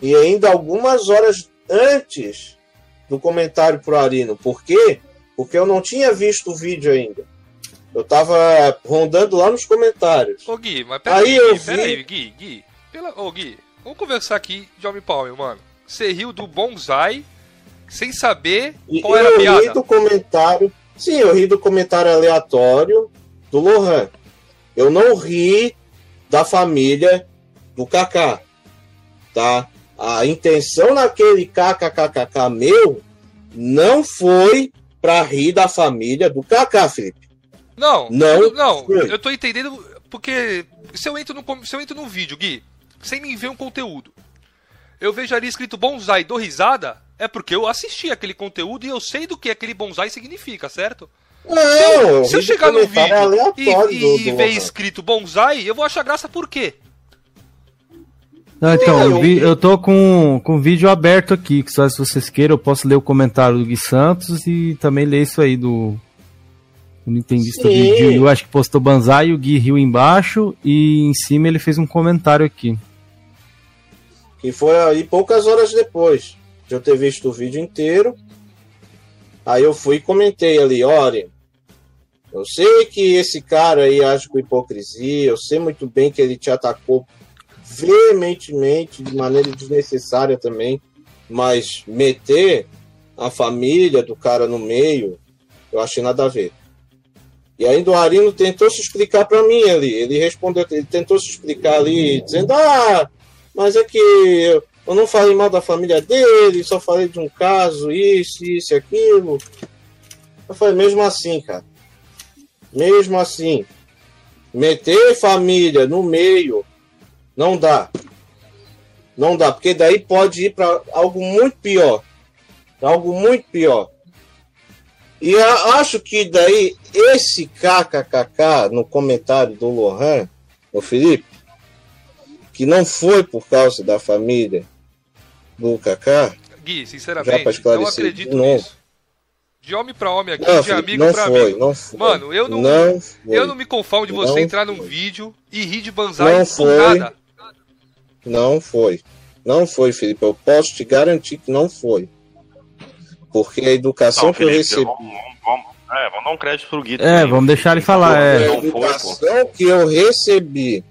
E ainda algumas horas antes do comentário pro Arino. Por quê? Porque eu não tinha visto o vídeo ainda. Eu tava rondando lá nos comentários. Ô Gui, mas peraí, Aí eu Gui, vi- peraí, Gui, Gui. Pela... Ô Gui, vamos conversar aqui de Homem Palmer, mano. Você riu do bonsai sem saber E qual era a eu ri piada. do comentário. Sim, eu ri do comentário aleatório do Lohan. Eu não ri da família do Kaká. Tá? A intenção naquele kkkk meu não foi pra rir da família do Kaká, Felipe. Não, Não não, foi. eu tô entendendo porque se eu entro no se eu entro no vídeo, Gui, sem me ver um conteúdo, eu vejo ali escrito bonsai do risada, é porque eu assisti aquele conteúdo e eu sei do que aquele bonsai significa, certo? Não, se se eu chegar no vídeo aleatório e, do- e do ver escrito bonsai, eu vou achar graça por quê? Não, então, É, eu, vi- eu tô com, com o vídeo aberto aqui, que só se vocês queiram, eu posso ler o comentário do Gui Santos e também ler isso aí do, do Nintendista. Eu acho que postou Banzai, o Gui riu embaixo e em cima ele fez um comentário aqui. Que foi aí poucas horas depois de eu ter visto o vídeo inteiro. Aí eu fui e comentei ali, olha, eu sei que esse cara aí age com hipocrisia, eu sei muito bem que ele te atacou veementemente, de maneira desnecessária também, mas meter a família do cara no meio, eu achei nada a ver. E ainda o Arino tentou se explicar para mim ali, ele respondeu, ele tentou se explicar ali, dizendo, ah, mas é que eu, eu não falei mal da família dele, só falei de um caso, isso, isso aquilo. Eu falei, mesmo assim, cara. Mesmo assim. Meter família no meio não dá. Não dá, porque daí pode ir para algo muito pior. Algo muito pior. E acho que daí esse kkkk no comentário do Lohan, o Felipe, que não foi por causa da família do Kaká, Gui, Já sinceramente, esclarecer não acredito nisso. De homem pra homem aqui, Não, de Felipe, amigo não pra foi, amigo. não foi. Mano, eu não, Não foi. eu não me conformo de você Não entrar num foi. vídeo e rir de banzai Não por foi. nada. Não foi. Não foi, Felipe. Eu posso te garantir que não foi. Porque a educação Não, que eu Felipe, recebi. vamos, vamos, é, vamos dar um crédito pro Gui. É, vamos deixar ele falar. A É. Pô. educação que eu recebi.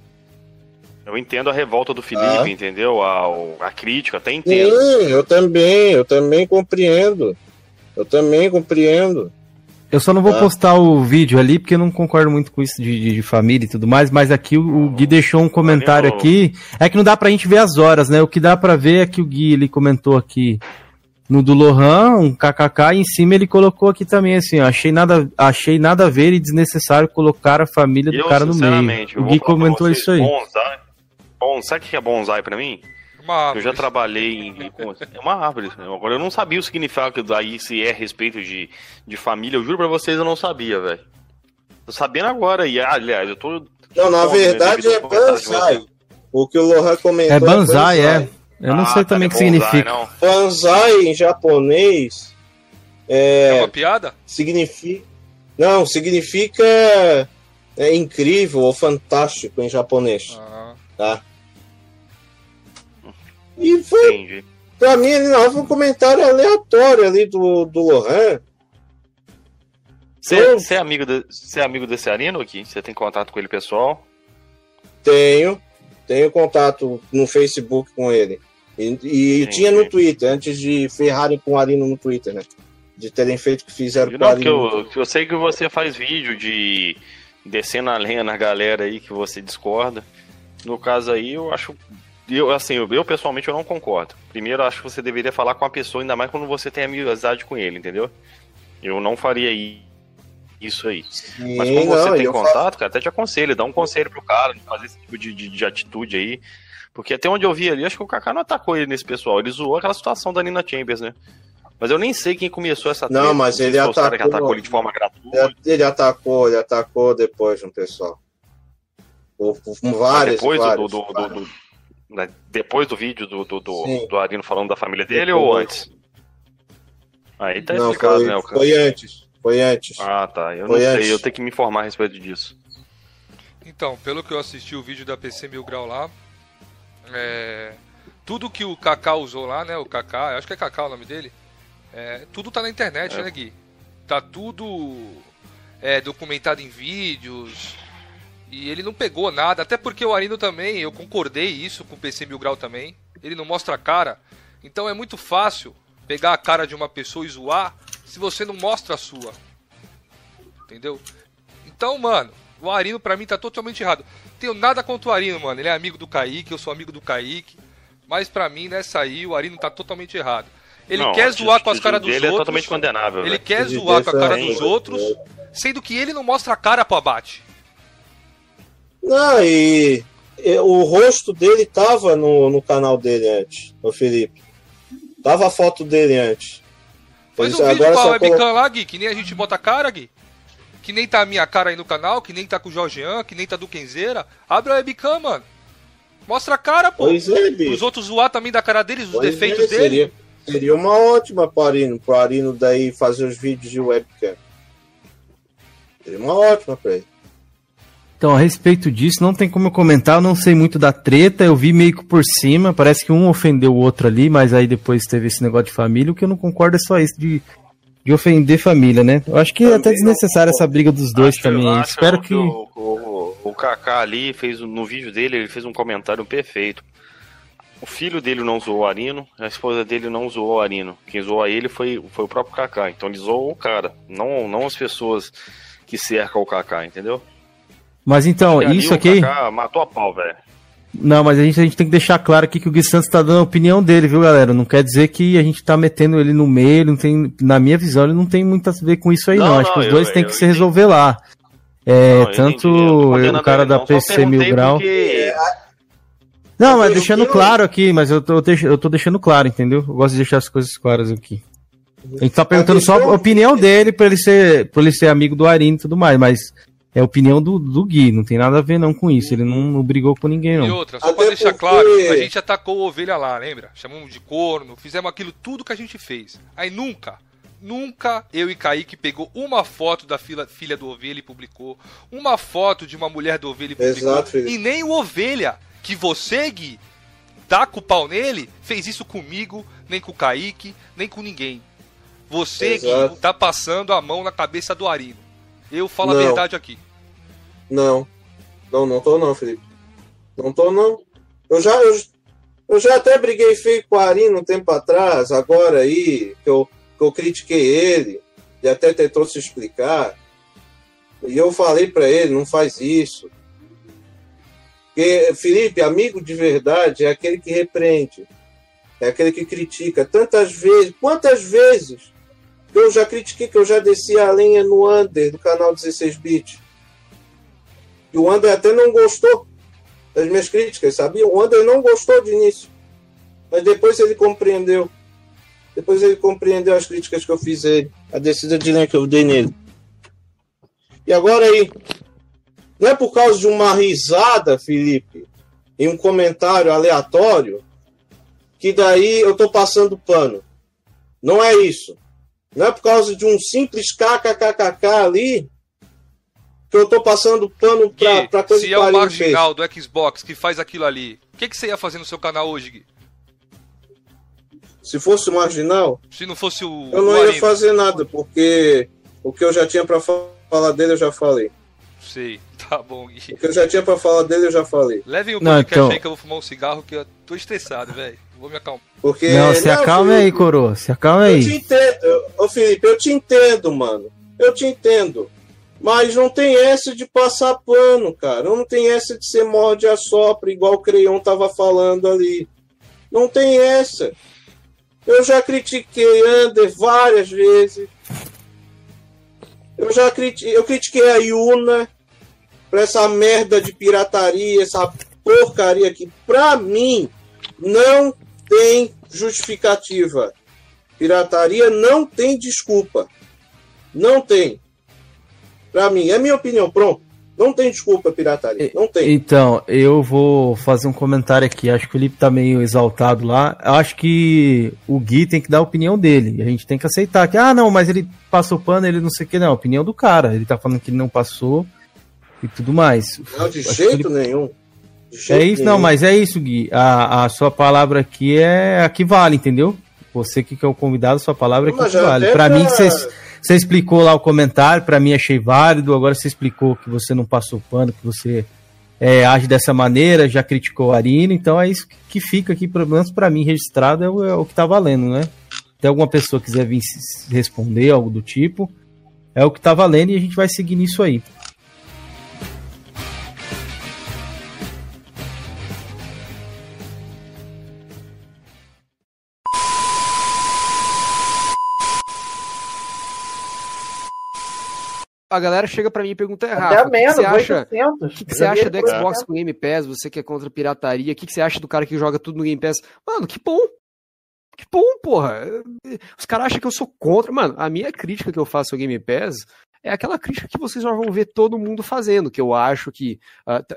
Eu entendo a revolta do Felipe, Ah. entendeu? A, a crítica, até entendo. Sim, eu também, eu também compreendo. Eu também compreendo. Eu só não vou Ah. postar o vídeo ali porque eu não concordo muito com isso de, de- de família e tudo mais, mas aqui o, o Gui deixou um comentário Valeu. aqui. É que não dá pra gente ver as horas, né? O que dá pra ver é que o Gui ele comentou aqui no do Lohan, um kkk, e em cima ele colocou aqui também assim, ó, achei nada, achei nada a ver e desnecessário colocar a família do Eu, cara no meio. O Gui comentou vocês, isso aí. Bonsai, bom, sabe o que é bonsai pra mim? Uma Eu árvore. já trabalhei em. com- É uma árvore. Agora eu não sabia o significado daí, se é a respeito de, de família. Eu juro pra vocês, eu não sabia, velho. Tô sabendo agora. E, aliás, eu tô. Não, na Bom, verdade é banzai. O que o Lohan comentou É banzai, é. Eu não Ah, sei tá, também é o que significa. não. Banzai em japonês É é, uma piada? significa. Não, significa é incrível ou fantástico em japonês, Ah. tá? E foi, Entendi. pra mim, ele não foi um comentário aleatório ali do, do Lohan. Você é, amigo de- é amigo desse Arino aqui? Você tem contato com ele pessoal? Tenho, tenho contato no Facebook com ele. E, e tinha no Twitter, antes de ferrarem com o Arino no Twitter, né? De terem feito o que fizeram com o Não, Arino. eu, eu sei que você faz vídeo de descendo a lenha na galera aí que você discorda. No caso aí, eu acho. Eu, assim, eu, eu pessoalmente eu não concordo. Primeiro, acho que você deveria falar com a pessoa, ainda mais quando você tem amizade com ele, entendeu? Eu não faria isso aí. Sim, Mas como você não, tem contato, cara, até te aconselho, dá um conselho pro cara, não fazer esse tipo de, de, de atitude aí. Porque até onde eu vi ali, acho que o Kaká não atacou ele nesse pessoal. Ele zoou aquela situação da Nina Chambers, né? Mas eu nem sei quem começou essa Não, treta, mas sei ele caras que atacou- atacou ele de forma gratuita. Ele, atacou, ele atacou depois no pessoal. Por, por Mas várias, depois do, do, do- do- depois do vídeo do, do, do, do Arino falando da família dele Depois. ou antes? Aí tá Não, explicado, foi, né, o cara? foi antes. Foi antes. Ah, tá. Eu Foi não antes. sei, eu tenho que me informar a respeito disso. Então, pelo que eu assisti o vídeo da PC Mil Grau lá, é, tudo que o Kaká usou lá, né? O Kaká, acho que é Kaká o nome dele. é, tudo tá na internet, É. né, Gui? Tá tudo é, documentado em vídeos. E ele não pegou nada, até porque o Arino também, eu concordei isso com o PC Mil Grau também. Ele não mostra a cara. Então é muito fácil pegar a cara de uma pessoa e zoar se você não mostra a sua. Entendeu? Então, mano, o Arino pra mim tá totalmente errado. Tenho nada contra o Arino, mano. Ele é amigo do Kaique, eu sou amigo do Kaique. Mas pra mim, nessa aí, o Arino tá totalmente errado. Ele Não, quer zoar com as caras dos dele outros. é totalmente condenável. ele velho. quer zoar com a cara dos outros, sendo que ele não mostra a cara pro abate. Não, e, e o rosto dele tava no, no canal dele antes, o Felipe. Tava a foto dele antes. Faz um vídeo com a webcam colo- lá, Gui, que nem a gente bota a cara, Gui. Que nem tá a minha cara aí no canal, que nem tá com o Jorgean, que nem tá do Kenzeira. Abre a webcam, mano. Mostra a cara, pô. Pois é, Os bicho. outros zoar também da cara deles, os Pois defeitos é, dele. seria, seria uma ótima pro Arino, pro Arino daí fazer os vídeos de webcam. Seria uma ótima pra ele. Então, a respeito disso, não tem como eu comentar, eu não sei muito da treta, eu vi meio que por cima, parece que um ofendeu o outro ali, mas aí depois teve esse negócio de família, o que eu não concordo é só isso de, de ofender família, né? Eu acho que é até desnecessária essa briga dos dois Acho- também. Espero que. O, o, o Kaká ali fez no vídeo dele, ele fez um comentário perfeito. O filho dele não zoou o Arino, a esposa dele não zoou o Arino. Quem zoou ele foi, foi o próprio Kaká. Então ele zoou o cara, não, não as pessoas que cercam o Kaká, entendeu? Mas então, isso aqui. Matou a pau, velho. Não, mas a gente, a gente tem que deixar claro aqui que o Gui Santos tá dando a opinião dele, viu, galera? Não quer dizer que a gente tá metendo ele no meio, ele não tem, na minha visão, ele não tem muito a ver com isso aí, não. Não, Acho que não, os dois eu- têm eu que se entendi. resolver lá. É, Não, eu tanto eu o cara da PC Mil Grau. porque- Não, mas Eu deixando claro aqui, mas eu tô, eu tô deixando claro, entendeu? Eu gosto de deixar as coisas claras aqui. A gente tá perguntando só a opinião dele pra ele ser, pra ele ser amigo do Arino e tudo mais, mas é a opinião do, do Gui, não tem nada a ver não com isso. Ele não, não brigou com ninguém, E não. outra, só Até pra deixar porque- claro, a gente atacou o ovelha lá, lembra? Chamamos de corno, fizemos aquilo tudo que a gente fez. Aí nunca, Nunca eu e Kaique pegou uma foto da filha, filha do Ovelha e publicou, uma foto de uma mulher do Ovelha e publicou, Exato, e nem o Ovelha, que você, Gui, tá com o pau nele, fez isso comigo, nem com o Kaique, nem com ninguém. Você, Exato. Gui, tá passando a mão na cabeça do Arino. Eu falo a Não. verdade aqui. Não. Não, não tô não, Felipe. Não tô não. Eu já, eu, eu já até briguei feio com o Ari um tempo atrás, agora aí, que eu, que eu critiquei ele, e até tentou se explicar. E eu falei pra ele, não faz isso. Porque, Felipe, amigo de verdade é aquele que repreende. É aquele que critica. Tantas vezes, quantas vezes eu já critiquei que eu já desci a lenha no Under do canal 16 Bit. E o Under até não gostou das minhas críticas, sabia? O Under não gostou de início. Mas depois ele compreendeu. Depois ele compreendeu as críticas que eu fiz a ele. A descida de linha que eu dei nele. E agora aí. Não é por causa de uma risada, Felipe, em um comentário aleatório, que daí eu tô passando pano. Não é isso. Não é por causa de um simples kkkk ali que eu tô passando pano pra, Gui, pra coisa se que é o fez. marginal do Xbox que faz aquilo ali, o que, que você ia fazer no seu canal hoje, Gui? Se fosse marginal, Se não fosse o. eu o não ia Arino? fazer nada, porque o que eu já tinha pra fa- falar dele eu já falei. Sei, tá bom, Gui. O que eu já tinha pra falar dele eu já falei. Levem o Não, podcast então- aí que eu vou fumar um cigarro que eu tô estressado, velho. Vou me acalmar. Porque Não, se acalme aí, Felipe, coroa. Se acalme Eu te aí. entendo, ô Felipe, eu te entendo, mano. Eu te entendo. Mas não tem essa de passar pano, cara. Não tem essa de ser morde a sopra, igual o Creion tava falando ali. Não tem essa. Eu já critiquei Under várias vezes. Eu já critiquei, eu critiquei a Yuna pra essa merda de pirataria, essa porcaria que, pra mim, não tem justificativa. Pirataria não tem desculpa. Não tem. Pra mim, é minha opinião, pronto. Não tem desculpa, pirataria. Não tem. Então, eu vou fazer um comentário aqui. Acho que o Felipe tá meio exaltado lá. Acho que o Gui tem que dar a opinião dele. A gente tem que aceitar que, ah, não, mas ele passou pano, ele não sei o que. Não, a opinião do cara. Ele tá falando que ele não passou e tudo mais. Não, de Acho jeito ele- nenhum. É isso, não, mas é isso, Gui. A, a sua palavra aqui é a que vale, entendeu? Você que é o convidado, sua palavra é que vale. pra- mim, você explicou lá o comentário, pra mim achei válido. Agora você explicou que você não passou pano, que você é, age dessa maneira, já criticou a Arina. Então é isso que fica aqui, pelo menos pra mim, registrado, é o, é o que tá valendo, né? Se alguma pessoa quiser vir responder, algo do tipo, é o que tá valendo e a gente vai seguir nisso aí. A galera chega pra mim e pergunta, Até Rafa, o que, que menos, você acha? 800. O que, que você acha do Xbox 800. com Game Pass? Você que é contra a pirataria, o que, que você acha do cara que joga tudo no Game Pass? Mano, que bom! Que bom, porra! Os caras acham que eu sou contra. Mano, a minha crítica que eu faço ao Game Pass é aquela crítica que vocês já vão ver todo mundo fazendo, que eu acho que.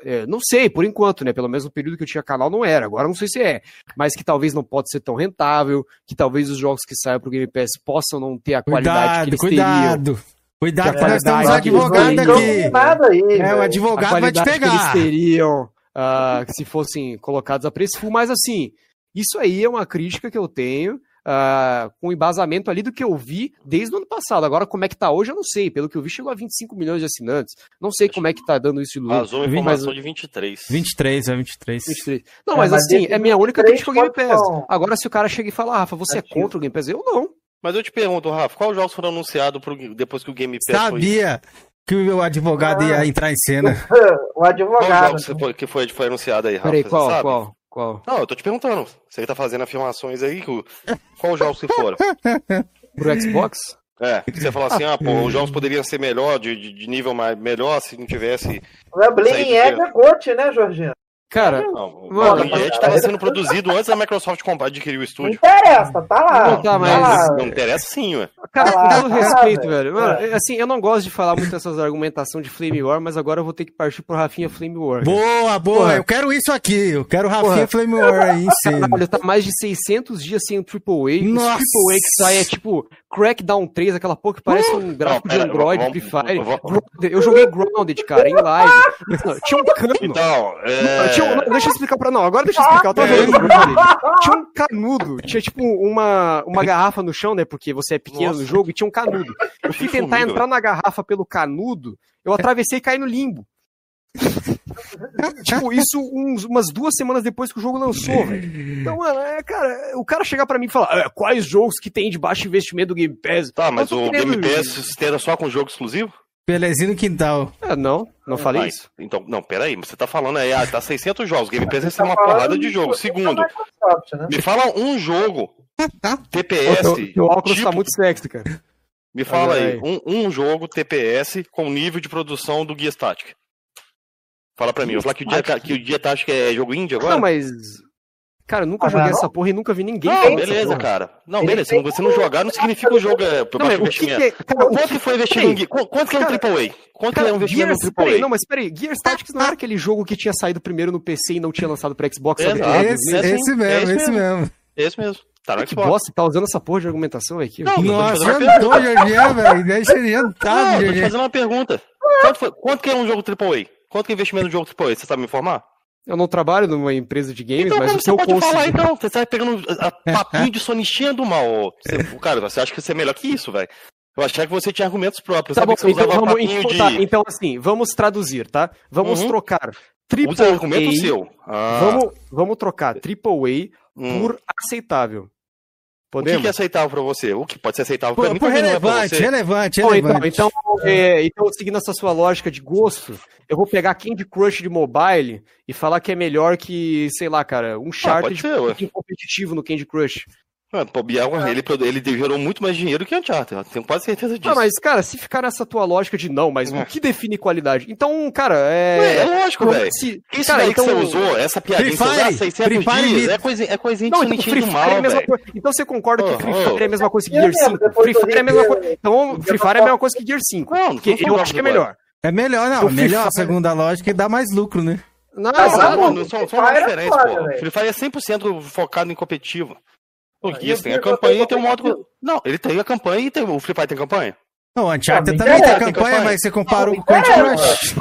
é, não sei, por enquanto, né? Pelo menos no período que eu tinha canal não era, agora não sei se é. Mas que talvez não pode ser tão rentável, que talvez os jogos que saiam pro Game Pass possam não ter a qualidade que Cuidado, eles teriam. Cuidado. Que nós temos um advogado aqui. Aí, É, o advogado vai te qualidade que eles pegar. teriam ah, se fossem colocados a preço full, mas assim, isso aí é uma crítica que eu tenho ah, com embasamento ali do que eu vi desde o ano passado. Agora, como é que tá hoje, eu não sei. Pelo que eu vi, chegou a 25 milhões de assinantes. Não sei como é que tá dando isso de lucro. Vazou a mas- informação de 23. 23, é 23. 23. Não, É, mas mas assim, é minha única 23, crítica ao Game Pass. Agora, se o cara chega e fala, ah, Rafa, você é contra o Game Pass? Eu não. Mas eu te pergunto, Rafa, quais jogos foram anunciados pro- depois que o Game Pass foi? Sabia que o advogado Ah. ia entrar em cena. O Qual advogado. jogo você foi- que foi, foi anunciado aí, Rafa? Peraí, qual, sabe? qual, qual? Não, eu tô te perguntando. Você tá fazendo afirmações aí, que qual os jogos que foram? Pro Xbox? É, você falou assim, ah, pô, os jogos poderiam ser melhor, de, de- nível mais, melhor se não tivesse... O é de Edge pé. é GOT, né, Jorginho? Cara, Não, o Edge estava sendo produzido antes da Microsoft comprar, adquirir o Não estúdio. interessa, tá lá. Não, tá, mas- tá lá. Não interessa sim, ué. Cara, Ah, com todo ah, respeito, velho. velho. Mano, é, assim, eu não gosto de falar muito essas argumentação de Flame War, mas agora eu vou ter que partir pro Rafinha Flame War. Boa, boa. Porra. Eu quero isso aqui. Eu quero Rafinha Porra. Flame War aí em cena. Caralho, tá mais de 600 dias sem o AAA. Nossa. Os AAA que sai é tipo Crackdown 3, aquela porra que parece um gráfico de pera, Android, vamos- Free Fire. vamos- Grounded, Eu joguei Grounded, cara, em live. Não, Tinha um cano. Então, é... Tinha não, deixa eu explicar pra. Não, agora deixa eu explicar. Eu tava É. Tinha um canudo. Tinha tipo uma, uma garrafa no chão, né? Porque você é pequeno no jogo e tinha um canudo. Eu fui tentar formiga, entrar na garrafa pelo canudo, eu atravessei e caí no limbo. tipo, isso uns- umas duas semanas depois que o jogo lançou, velho. Então, mano, é, cara, o cara chegar pra mim e falar "Ah, quais jogos que tem de baixo investimento do Game Pass. Tá, mas o querendo- Game Pass se só com jogo exclusivo? Belezinha no quintal. É, não, não falei Ah, isso. Então, não, peraí, você tá falando aí, ah, tá 600 jogos, Game Pass vai ser Tá uma porrada de jogo. coisa Segundo, né? me fala um jogo O TPS, teu- teu óculos tipo, tá muito sexy, cara. me fala aí, aí. um, um jogo TPS com nível de produção do Guia Static. Fala pra mim, eu vou falar que o Dia, que o Dia Tático é jogo indie agora? Não, mas. Cara, eu nunca Ah, joguei não? essa porra e nunca vi ninguém. Não, beleza, porra. cara. Não, Ele beleza. tem Se você não jogar, não significa que o jogo é por Não, baixo que, investimento. que é. Cara, o Quanto que foi investido Peraí. em Quanto que é um AAA? Quanto que Cara, é um investimento Gears, no peraí, AAA? não, mas peraí, Gears Tactics não era aquele jogo que tinha saído primeiro no PC e não tinha lançado pra Xbox? Ah, esse, é assim, esse é mesmo, esse esse mesmo. Esse mesmo. Tá no Que Xbox. bosta, tá usando essa porra de argumentação aqui. Não, Nossa, jantou, Jorginho, velho. Deixa ele eu tô te Jorginho. fazendo uma pergunta. Quanto, foi- quanto que é um jogo AAA? Quanto que é investimento no jogo AAA? Você sabe me informar? Eu não trabalho numa empresa de games, Então, mas como o que você pode falar, então? Você tá pegando a, a papinho de sonistinha do mal. Você, cara, você acha que você é melhor que isso, velho? Eu achava que você tinha argumentos próprios. Tá bom, que você então vamos, então, de... tá, então assim, vamos traduzir, tá? Vamos Uhum. trocar Usa triple argumento A, seu. Ah, vamos, vamos trocar triple A hum. por aceitável. O que, Podemos? que é aceitável pra você? O que pode ser aceitável Por, mim por também não é relevante, você. relevante, Bom, então, relevante. então, é, então, seguindo essa sua lógica de gosto, eu vou pegar Candy Crush de mobile e falar que é melhor que, sei lá, cara, um Ah, Charter pode ser, ué. competitivo no Candy Crush. Ah, Biel, ele, ele gerou muito mais dinheiro que Uncharted, eu tenho quase certeza disso. Ah, mas, cara, se ficar nessa tua lógica de não, mas É. o que define qualidade? Então, cara, é. É lógico, não velho. se- Isso cara, daí então- que você usou, essa piadinha que Free você usou, ah, Fire, 600 Free Fire dias, é, coisa, é coisinha de Não, então Free Fire é mal, a mesma coisa. Então você concorda que Free oh. Fire é a mesma coisa que Gear lembro, 5? depois Free Fire é a mesma coisa. Então, Free Fire é a mesma coisa que Gear 5. Não, não Porque eu acho que é melhor. É melhor, não. O Free melhor, segundo a lógica, e dá mais lucro, né? Não, Não, exato. não, não são, são Free Fire é diferentes, foda, pô. velho. Free Fire é 100% focado em competitivo. O Ah, Gears o tem a campanha não e tem um modo... Não, ele tem a campanha e tem... o Free Fire tem campanha. Não, o Uncharted Não, também tem campanha, campanha. mas você comparou Não, com o Candy me Crush.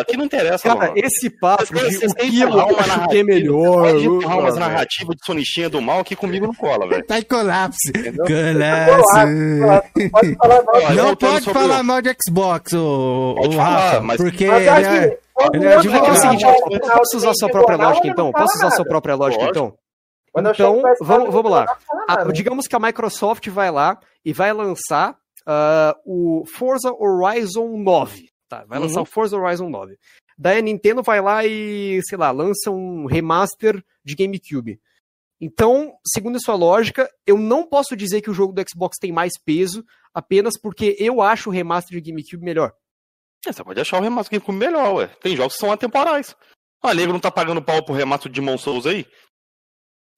Aqui não interessa, Cara, mano. esse papo Vocês- de vocês o têm que que eu acho que é narrativa, melhor. Umas velho. narrativas de sonistinha do mal que comigo não cola, velho. Tá em colapso. Colapso. Colapso. Pode falar mal. Olha, Não pode falar o- mal de Xbox, o, o falar, Rafa, mas- porque Mas ele é... ele é. É o fala seguinte, mal eu no final posso usar a sua do própria jornal, lógica ele então? não fala Posso usar a sua nada. própria lógica Lógico. então? Quando eu Então, chego pra esse vamos- cara, vamos lá. Ele não fala Ah, nada. digamos que a Microsoft vai lá e vai lançar ah, o Forza Horizon 9. Tá, vai lançar Uhum. o Forza Horizon 9. Daí a Nintendo vai lá e, sei lá, lança um remaster de GameCube. Então, segundo a sua lógica, eu não posso dizer que o jogo do Xbox tem mais peso apenas porque eu acho o remaster de GameCube melhor. É, Você pode achar o remaster do GameCube melhor, ué. Tem jogos que são atemporais. Ah, nego não tá pagando pau pro remaster de Demon Souls aí?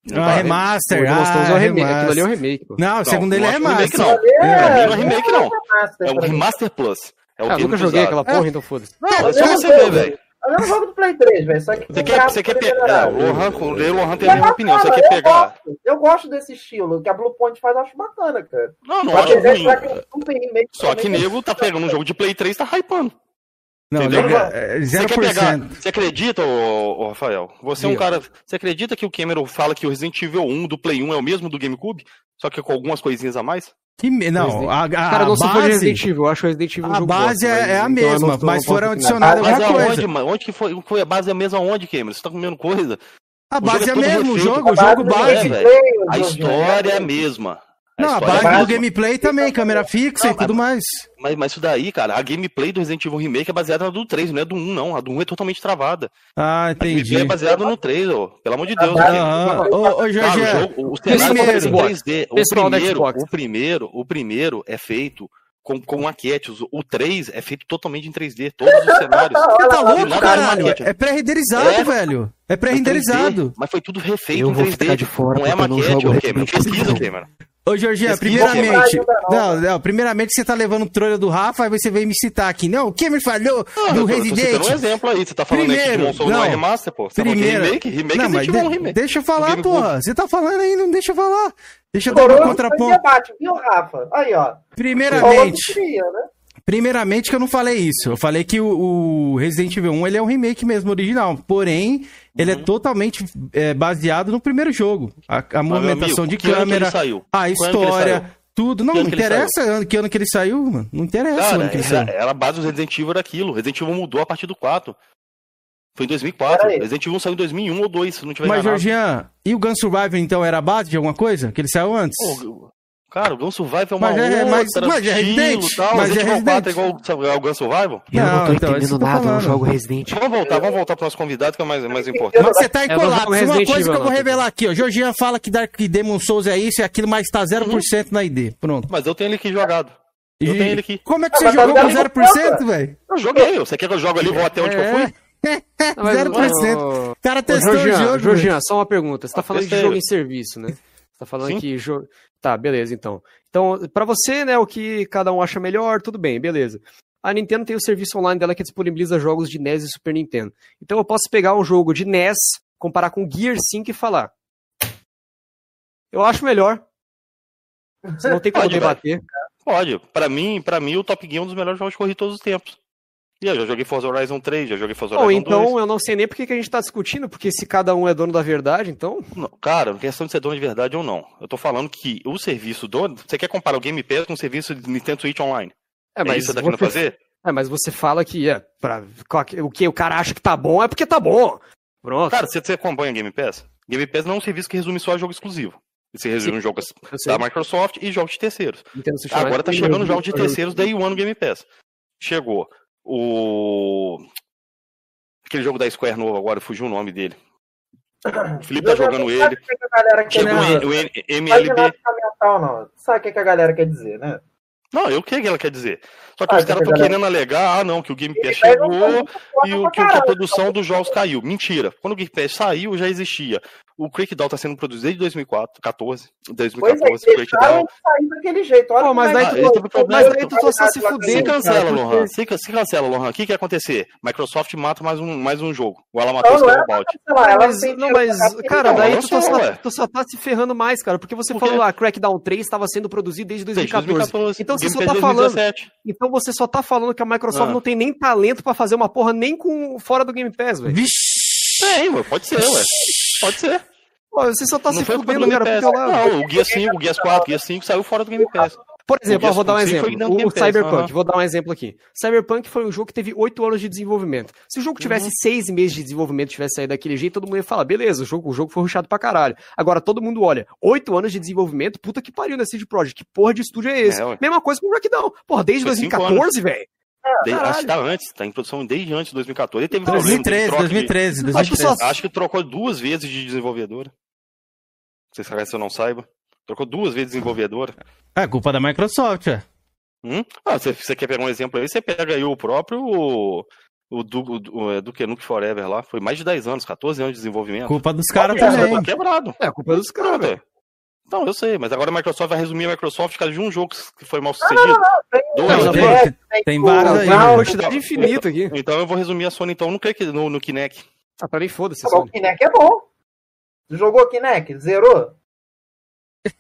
Não Ah, tá, remaster. O é o Ah, remake, aquilo ali é o remaster. remake. pô. Não, segundo não ele é remaster. não. Ali Pra mim é- não é remake, não. remaster É o. Remaster Plus. É o Ah, que nunca joguei aquela porra, então foda-se. Não, É não você ver, velho. É um jogo do Play 3, velho. Só que Você quer, você quer pegar. O Lohan, o Lohan tem a Mas mesma opinião. Você quer eu pegar. gosto. Eu gosto desse estilo. Que a Blue Point faz, eu acho bacana, cara. Não, não acho é ruim. Só que nego tá pegando um jogo de Play 3 e tá hypando. Não, Entendeu? legal, é, Você quer 0%. pegar. Você acredita, ô, ô, Rafael? Você é um cara. Você acredita que o Cameron fala que o Resident Evil 1 do Play 1 é o mesmo do GameCube? Só que com algumas coisinhas a mais? Que me- Não, a, a, Cara, não a base, Resident Evil, eu acho Resident Evil a base bosta, é, mas- é a então mesma, tô- mas foram adicionadas alguma coisa. aonde, mano? Onde que foi, foi a base é a mesma onde, Cameron? Você tá comendo coisa? A O base é a é mesma, o jogo, o A jogo base É, o A jogo, história é a mesma. Não, a é base do mesma. gameplay também, câmera fixa Não, e tudo mais. Mas, mas isso daí, cara, a gameplay do Resident Evil Remake é baseada na do 3, não é do 1, não. A do 1 é totalmente travada. Ah, A entendi. gameplay é baseada no 3, ô. Pelo amor de Deus, Cameron. Aham. Ô, ô, Cara, Jorge, o, jogo, o cenário primeiro- é em 3D. O primeiro, o primeiro, o primeiro é feito com, com maquetes. O 3 é feito totalmente em 3D, todos os cenários. Você tá louco, caralho? É pré-renderizado, É. velho. É pré-renderizado. 3D, Mas foi tudo refeito Eu em vou 3D. ficar de fora não é maquete, Cameron. Resident Pesquisa. Cameron. Ô, Jorginho, primeiramente. Não, não, primeiramente você tá levando trolha do Rafa, aí você veio me citar aqui. Não, o que me falhou Ah, do Resident? um exemplo aí. Você tá falando aí que Primeiro, Souls não, não. é remaster, pô. Você tá Primeiro. remake? Remake não, mas Evil é um de- remake. deixa eu falar, GameCube. porra. Você tá falando aí, não deixa eu falar. Deixa eu dar foi contraponto. debate, viu, Rafa? Aí, ó. Primeiramente, Queria, né? Primeiramente que eu não falei isso. Eu falei que o, o Resident Evil 1 ele é um remake mesmo, original. Porém, ele é Uhum. totalmente é, baseado no primeiro jogo. A, a movimentação amigo, de que ano que câmera, ele saiu? a história, saiu? tudo. Não, Que não ano que ele interessa ano- que ano que ele saiu, mano. Não interessa o Cara, ano que ele saiu. era, era a base do Resident Evil era aquilo. Resident Evil mudou a partir do 4. Foi em 2004. Pera aí. Resident Evil saiu em 2001 ou 2, se não tiver Mas. Georgian, e o Gun Survivor, então, era a base de alguma coisa? Que ele saiu antes? Pô, Cara, o Gun Survival é uma Mas é- outra mas- mas é estilo Resident, e tal. mas Resident é Evil 4 é Resident. igual ao Gun Survival? Eu não tô então, é entendendo eu nada no falando. jogo Resident. Vamos voltar, vamos voltar pro nosso convidado que é mais, é mais importante. Mas você tá É, encolado. vamos Uma Resident coisa Evil, que eu vou não. revelar aqui, ó. Georgian fala que Dark Demon Souls é isso e aquilo, mas tá 0% na ID. Pronto. Mas eu tenho ele aqui jogado. Eu E tenho ele aqui. Como é que Ah, você tá jogou com dando 0%, velho? Eu joguei. Você quer que eu jogue ali e vou até onde que eu fui? Não, mas- 0%. Ô, O cara testou o jogo. Georgian, só uma pergunta. Você tá falando de jogo em serviço, né? Você tá falando Sim. que. Tá, beleza, então. Então, pra você, né, o que cada um acha melhor, tudo bem, beleza. A Nintendo tem o serviço online dela que disponibiliza jogos de NES e Super Nintendo. Então eu posso pegar um jogo de NES, comparar com Gear 5 e falar. Eu acho melhor. Você não tem como Pode, debater. Pode. Pra mim, pra mim, o Top Gear é um dos melhores jogos de corrida de todos os tempos. E eu já joguei Forza Horizon 3, já joguei Forza Ou Horizon então 2. eu não sei nem por que a gente tá discutindo, porque se cada um é dono da verdade, então. Não, cara, questão de ser dono de verdade ou não. Eu tô falando que o serviço do. Você quer comparar o Game Pass com o serviço de Nintendo Switch Online? É, É, mas isso que você tá querendo você- fazer? É, mas você fala que é pra, o que o cara acha que tá bom é porque tá bom. Pronto. Cara, você, você acompanha Game Pass? Game Pass não é um serviço que resume só jogo exclusivo. Ele se resume em jogos da Microsoft e jogos de terceiros. Agora tá chegando jogo- jogos de terceiros Day One no Game Pass. Chegou o. Aquele jogo da Square novo agora, fugiu o nome dele. O Felipe tá jogando ele. o que que a galera quer Chegou o dizer? N- o N- Não MLB. não. Sabe o que a galera quer dizer, né? Não, eu o que ela quer dizer? Só que Ah, os caras estão querendo alegar, ah não, que o Game Pass chegou e o, que, que a produção dos jogos caiu. Mentira. Quando o Game Pass saiu, já existia. O Crackdown tá sendo produzido desde 2004, 14, Pois é, 2014, que o Crackdown. sair daquele jeito. Olha Pô, mas é daí tu- é Mas daí tu só se Se fuder, lá cancela, Lohan. Se, se cancela, Lohan. O que que ia acontecer? Microsoft mata mais um, mais um jogo. O ela matou o tem não, mas, cara, daí tu só, tá, tu só tá se ferrando mais, cara, porque você falou lá, Crackdown 3 estava sendo produzido desde Desde 2014. 2014. Então você só tá falando, 2017. Então você só tá falando que a Microsoft Ah. não tem nem talento pra fazer uma porra nem com fora do Game Pass, velho. Vixe. Tem, pode ser, ué. Pode ser. Pô, Você só tá não se fudendo, cara, Pass. lá. Não, o Guia 5, o Guia 4, o Guia 5 saiu fora do Game Pass. Por exemplo, ó, vou dar um 5 exemplo. O, o Cyberpunk, aham. vou dar um exemplo aqui. Cyberpunk foi um jogo que teve 8 anos de desenvolvimento. Se o jogo tivesse Uhum. 6 meses de desenvolvimento tivesse saído daquele jeito, todo mundo ia falar, beleza, o jogo, o jogo foi rushado pra caralho. Agora todo mundo olha, 8 anos de desenvolvimento, puta que pariu nesse CD Projekt, que porra de estúdio é esse? É. Mesma coisa com o Crackdown. Porra, desde Foi cinco 2014, velho. De- caralho. acho que tá antes, tá em produção desde antes de 2014. Ele teve problema, 2013, teve troca de- 2013, Acho que 2013. só- Acho que trocou duas vezes de desenvolvedora. Não sei se eu não saiba. Trocou duas vezes de desenvolvedora. É culpa da Microsoft, é. Hum? Ah, você, você quer pegar um exemplo aí? Você pega aí o próprio. O, o, du, o, o, é, Duke Nukem Forever lá. Foi mais de 10 anos, 14 anos de desenvolvimento. Culpa dos caras É, também. foi quebrado. É, culpa é dos caras, velho. Não, eu sei, mas agora a Microsoft vai resumir a Microsoft por causa de um jogo que foi mal sucedido. Tem, Dois, Não, três. tem, tem vários aí. Tem uma né? quantidade infinita aqui. Então eu vou resumir a Sony então no, Kinect- no, no Kinect. Ah, pra mim foda-se. Tá Sony. Kinect é bom. Jogou Kinect? Zerou?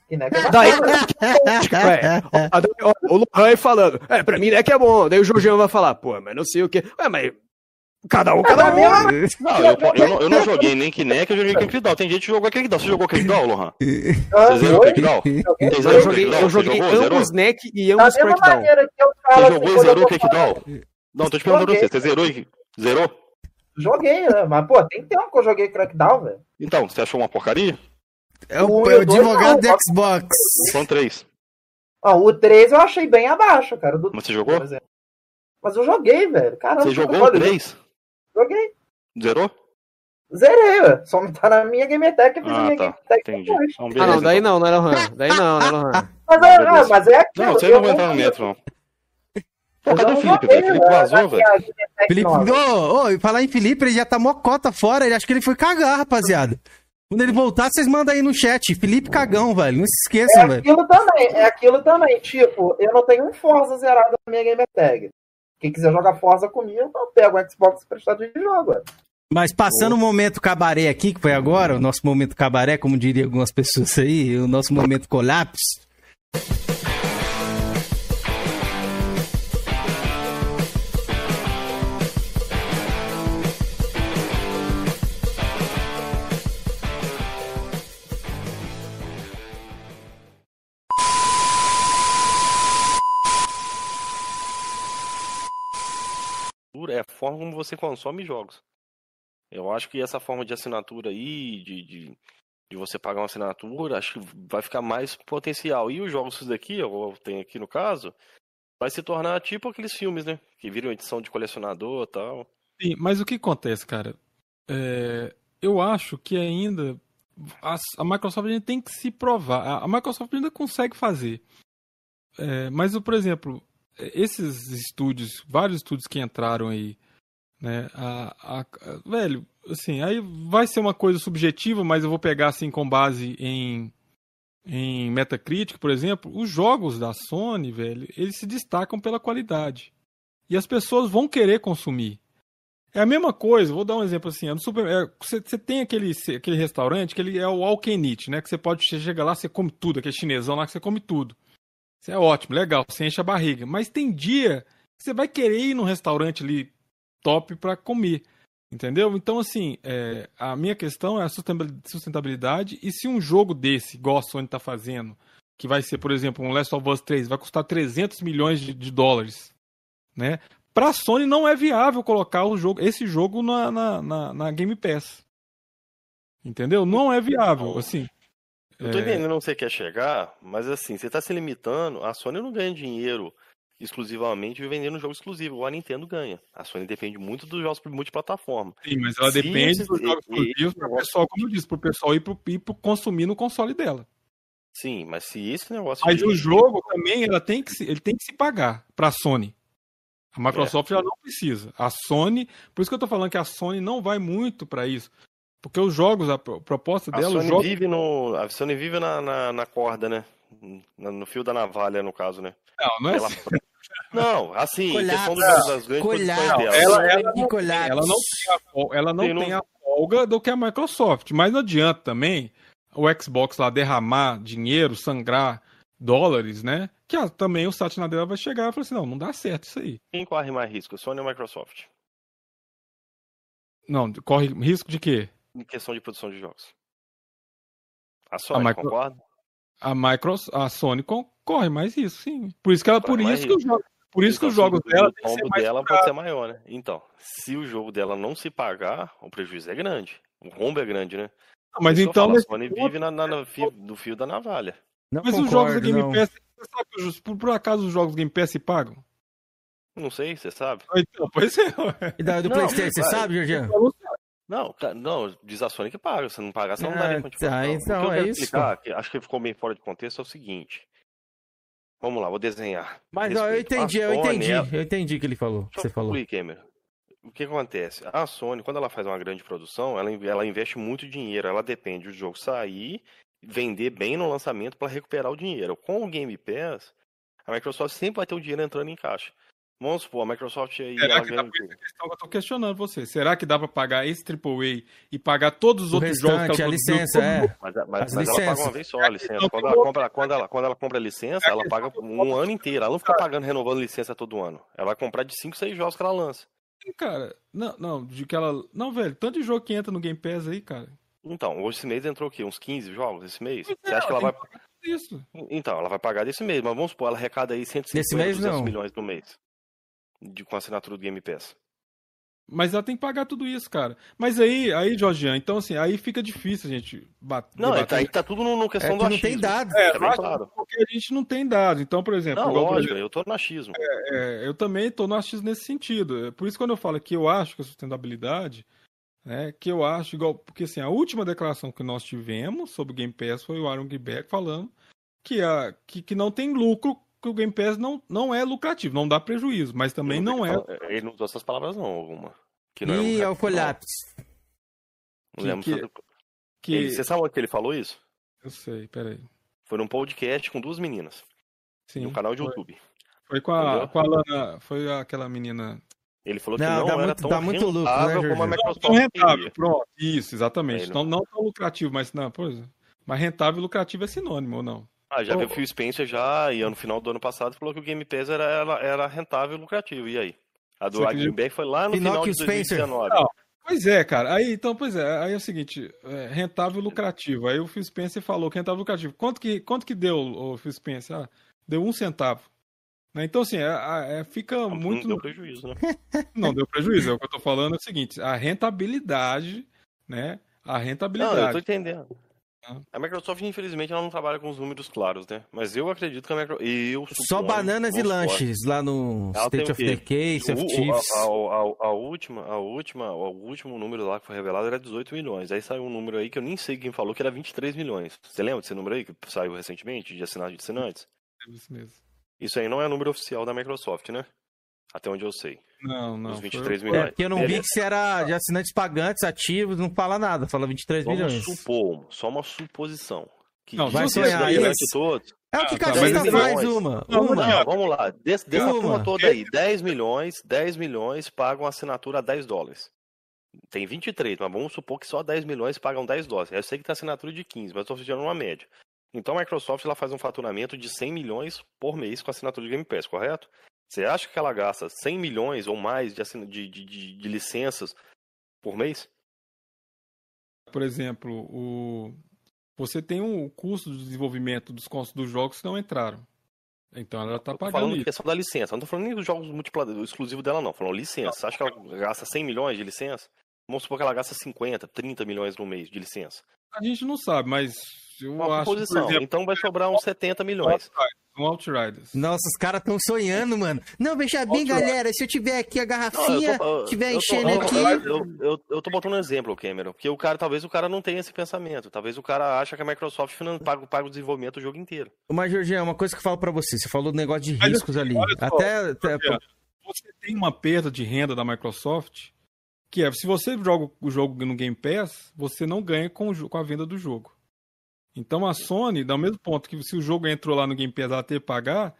Kinect é Daí, é, o Lohan aí falando, é, pra mim é que é bom. Daí o Jorginho vai falar, pô, mas não sei o que. Ué, mas cada um, cada um. né? Não, eu, eu, não, eu não joguei nem Kinect, eu joguei Crackdown. Tem gente que jogou Crackdown. Você jogou Crackdown, Lohan? Ah, Você zerou? Crackdown? Eu zerou joguei, eu joguei ambos NEC e ambos Crackdown. Você jogou e zerou Crackdown? Não, tô te perguntando você. Você zerou e... Zerou? Joguei, né? Mas, pô, tem tempo que eu joguei Crackdown, velho. Então, você achou uma porcaria? É o, é o dois advogado do Xbox. São três. Ó, o 3 eu achei bem abaixo, cara. Do Mas você jogou? Mas eu joguei, velho. Caramba, Você jogou o 3? Joguei. Zerou? Zerei, ué. Só não tá na minha Game Tech, eu fiz a Ah, minha tá. Game Tech Entendi. depois. Então, Ah, não, daí então. não, não é Lohan. Daí não, não é Lohan. Mas, é, ah, mas é aquilo. Não, você não vai entrar no metro, não. Pô, cadê o Felipe, velho? Felipe vazou, velho. Felipe, ô, ô, e falar em Felipe, ele já tá mocota fora, ele acho que ele foi cagar, rapaziada. Quando ele voltar, vocês mandam aí no chat. Felipe Cagão, velho. Não se É esqueçam, velho. aquilo também, é aquilo também. Tipo, eu não tenho um Forza zerado na minha Gamer Tag. Quem quiser jogar Forza comigo, eu pego o Xbox emprestado de jogo. Mas passando o momento cabaré aqui, que foi agora, o nosso momento cabaré, como diriam algumas pessoas aí, o nosso momento colapso. A forma como você consome jogos. Eu acho que essa forma de assinatura aí, de, de, de você pagar uma assinatura, acho que vai ficar mais potencial. E os jogos daqui, eu tenho aqui no caso, vai se tornar tipo aqueles filmes, né? Que viram edição de colecionador e tal. Sim, mas o que acontece, cara? É, eu acho que ainda a, a Microsoft ainda tem que se provar. A, a Microsoft ainda consegue fazer. É, mas, por exemplo, esses estúdios, vários estúdios que entraram aí, né? A, a- velho, assim, aí vai ser uma coisa subjetiva, mas eu vou pegar assim com base em em Metacritic, por exemplo, os jogos da Sony, velho, eles se destacam pela qualidade. E as pessoas vão querer consumir. É a mesma coisa, vou dar um exemplo assim, é no super, é, você, você tem aquele, aquele restaurante que ele é o eat, né? Que você pode você chega lá, você come tudo, aquele chinesão lá que você come tudo. Isso é ótimo, legal, você enche a barriga. Mas tem dia que você vai querer ir num restaurante ali top pra comer. Entendeu? Então, assim, é, a minha questão é a sustentab- sustentabilidade. E se um jogo desse, igual a Sony tá fazendo, que vai ser, por exemplo, um Last of Us 3, vai custar 300 milhões de, de dólares, né? Pra Sony não é viável colocar o jogo, esse jogo na, na, na, na Game Pass. Entendeu? Não é viável, assim. Eu tô É. entendendo onde você quer chegar, mas assim, você tá se limitando. A Sony não ganha dinheiro exclusivamente vendendo jogo exclusivo, a Nintendo ganha. A Sony depende muito dos jogos multiplataforma. Sim, mas ela Se depende dos jogos exclusivos pro pessoal, como eu disse, pro pessoal ir, pro, ir pro consumir no console dela. Sim, mas se esse negócio. Mas o jogo também ela tem que se, ele tem que se pagar pra Sony. A Microsoft É. já não precisa. A Sony, por isso que eu tô falando que a Sony não vai muito pra isso. Porque os jogos, a pro- proposta A dela, os Sony jogos. vive no. A Sony vive na, na, na corda, né? No fio da navalha, no caso, né? Não, não é Ela- Não, assim, questão dos- Colapso. das Colapso. Ela, ela, Que não, ela não tem, a, fol- ela não Tem no- tem a folga do que a Microsoft. Mas não adianta também o Xbox lá derramar dinheiro, sangrar dólares, né? Que a- também o Satya Nadella vai chegar e falar assim: não, não dá certo isso aí. Quem corre mais risco, Sony ou Microsoft? Não, corre risco de quê? Em questão de produção de jogos. A Sony, Micro- concorda? A Microsoft, a Sony con- corre mais isso, sim. Por isso que ela, por isso que os jogos, por isso que os Então, jogos dela o tombo dela pode ser maior, né? Então, se o jogo dela não se pagar, o prejuízo é grande. O rombo é grande, né? Mas então falo, a Sony ponto- vive na, na- no fio, do fio da navalha. Não Mas os concordo, jogos da Game não. Pass, você sabe que os- por, por acaso os jogos Game Pass se pagam? Não sei, você sabe? Ah, Então, pois é. ué. E da, do Não, Playstation, você sabe, Jorginho? Não, não, diz a Sony que paga. Se não pagar, você não Ah, daria continuação. tá, O então que eu é quero isso. explicar, que acho que ficou meio fora de contexto, é o seguinte. Vamos lá, vou desenhar. Mas ó, eu entendi, eu Sony, entendi. ela- Eu entendi o que ele falou. que Deixa Você eu falou. O que acontece? A Sony, quando ela faz uma grande produção, ela, ela investe muito dinheiro. Ela depende do jogo sair, vender bem no lançamento para recuperar o dinheiro. Com o Game Pass, a Microsoft sempre vai ter o dinheiro entrando em caixa. Vamos supor, a Microsoft aí. Será ela que dá pra quê? questão que eu tô questionando você. Será que dá pra pagar esse AAA e pagar todos os O outros jogos que a ela produziu? licença, é. Mas, mas, As mas ela paga uma vez só a licença. Quando ela compra, quando ela, quando ela compra a licença, ela paga um ano inteiro. Ela não fica pagando, renovando licença todo ano. Ela vai comprar de 5, 6 jogos que ela lança. Cara, não, não, de que ela. Não, velho, tanto de jogo que entra no Game Pass aí, cara. Então, hoje esse mês entrou o quê? Uns 15 jogos esse mês? Pois Você é, acha que ela vai. Isso. Então, ela vai pagar desse mês, mas vamos supor, ela arrecada aí 150, Desse mês, 200 não. milhões no mês. De, com a assinatura do Game Pass. Mas ela tem que pagar tudo isso, cara. Mas aí, aí, Jorgian, então assim, aí fica difícil a gente bater. Não, é, tá, aí tá tudo no, no questão É do que não tem achismo. dados. É, Tá claro. porque a gente não tem dados. Então, por exemplo, Não, igual, por lógico, exemplo, eu tô no achismo. é, eu também tô no achismo nesse sentido. É Por isso quando eu falo que eu acho que a sustentabilidade, né, que eu acho igual, porque assim, a última declaração que nós tivemos sobre o Game Pass foi o Aaron Giebeck falando que, a, que, que não tem lucro, que o Game Pass não, não é lucrativo, não dá prejuízo, mas também Ele não é. fala- Ele não usou essas palavras, não, alguma. Que não Ih, é o não. colapso. Não lembro que- se- Que... Ele- você sabe onde que ele falou isso? Eu sei, peraí. Foi num podcast com duas meninas. Sim, no canal de foi. YouTube. Foi com a, Entendeu? com a Lana, foi aquela menina. Ele falou que Não, não, dá era muito- tão dá muito lucro, né, rentável como a? Microsoft Tão rentável, queria. pronto. Isso, exatamente. É, Não, não tão lucrativo, mas não, pois é. Mas rentável e lucrativo é sinônimo, ou não? Ah, já Ô, viu o Phil Spencer já, e no final do ano passado, falou que o Game Pass era, era, era rentável e lucrativo. E aí? A do? Greenback foi lá no Pinóquio final de Spencer. 2019. Não. Pois é, cara. Aí, então, pois é. Aí é o seguinte, é, rentável e lucrativo. Aí o Phil Spencer falou que rentável e lucrativo. Quanto que, quanto que deu o Phil Spencer? Ah, deu um centavo. Né? Então, assim, é- é- fica Não, muito. não deu prejuízo, né? Não deu prejuízo. É o que eu tô falando é o seguinte: a rentabilidade, né? A Não, eu rentabilidade. tô entendendo. Ah. A Microsoft, infelizmente, ela não trabalha com os números claros, né? Mas eu acredito que a Microsoft. Eu Só bananas e lanches lá no Ela State of? Decay, Sea of Thieves. A, a- a- a última, a última, o último número lá que foi revelado era 18 milhões. Aí saiu um número aí que eu nem sei quem falou que era 23 milhões. Você lembra desse número aí que saiu recentemente, de assinantes de assinantes? É isso mesmo. Isso aí não é número oficial da Microsoft, né? Até onde eu sei. Não, não. Os foi- 23 É, milhões. porque eu não vi Beleza. que se era de assinantes pagantes, ativos, não fala nada, fala 23 Vamos milhões. supor, só uma suposição. Que Não, vai sonhar, aí isso. todos. É o que Ah, tá, cada mas um esse faz, uma. Não, uma. não, vamos lá. Des, dessa Uma. turma toda aí, 10 milhões, 10 milhões pagam assinatura a 10 dólares. Tem 23, mas vamos supor que só 10 milhões pagam 10 dólares. Eu sei que tem assinatura de 15, mas eu estou fazendo uma média. Então a Microsoft ela faz um faturamento de 100 milhões por mês com assinatura de Game Pass, correto? Você acha que ela gasta 100 milhões ou mais de, de, de, de- licenças por mês? Por exemplo, o... você tem um custo de desenvolvimento dos dos jogos que não entraram. Então ela tá Tô pagando falando de isso. questão da licença. Não tô falando nem dos jogos multiplayer exclusivos dela, não. Falando licença. Você acha que ela gasta 100 milhões de licença? Vamos supor que ela gasta 50, 30 milhões no mês de licença. A gente não sabe, mas eu Uma acho, exemplo, Então vai sobrar uns 70 milhões. Um Outriders. Nossa, os caras tão sonhando, mano. Não, veja bem, galera, se eu tiver aqui a Não, garrafinha, eu tô, tiver eu tô- enchendo eu- aqui... Eu, eu, eu tô botando um exemplo, Cameron. Porque o cara, talvez o cara não tenha esse pensamento. Talvez o cara acha que a Microsoft paga, paga o desenvolvimento do jogo inteiro. Mas, Jorginho, uma coisa que eu falo pra você, você falou do negócio de Mas, riscos ali. só, Até, até- Você tem uma perda de renda da Microsoft, que é, se você joga o jogo no Game Pass, você não ganha com, com a venda do jogo. Então a Sony, dá o mesmo ponto que se o jogo entrou lá no Game Pass, ela ter que pagar,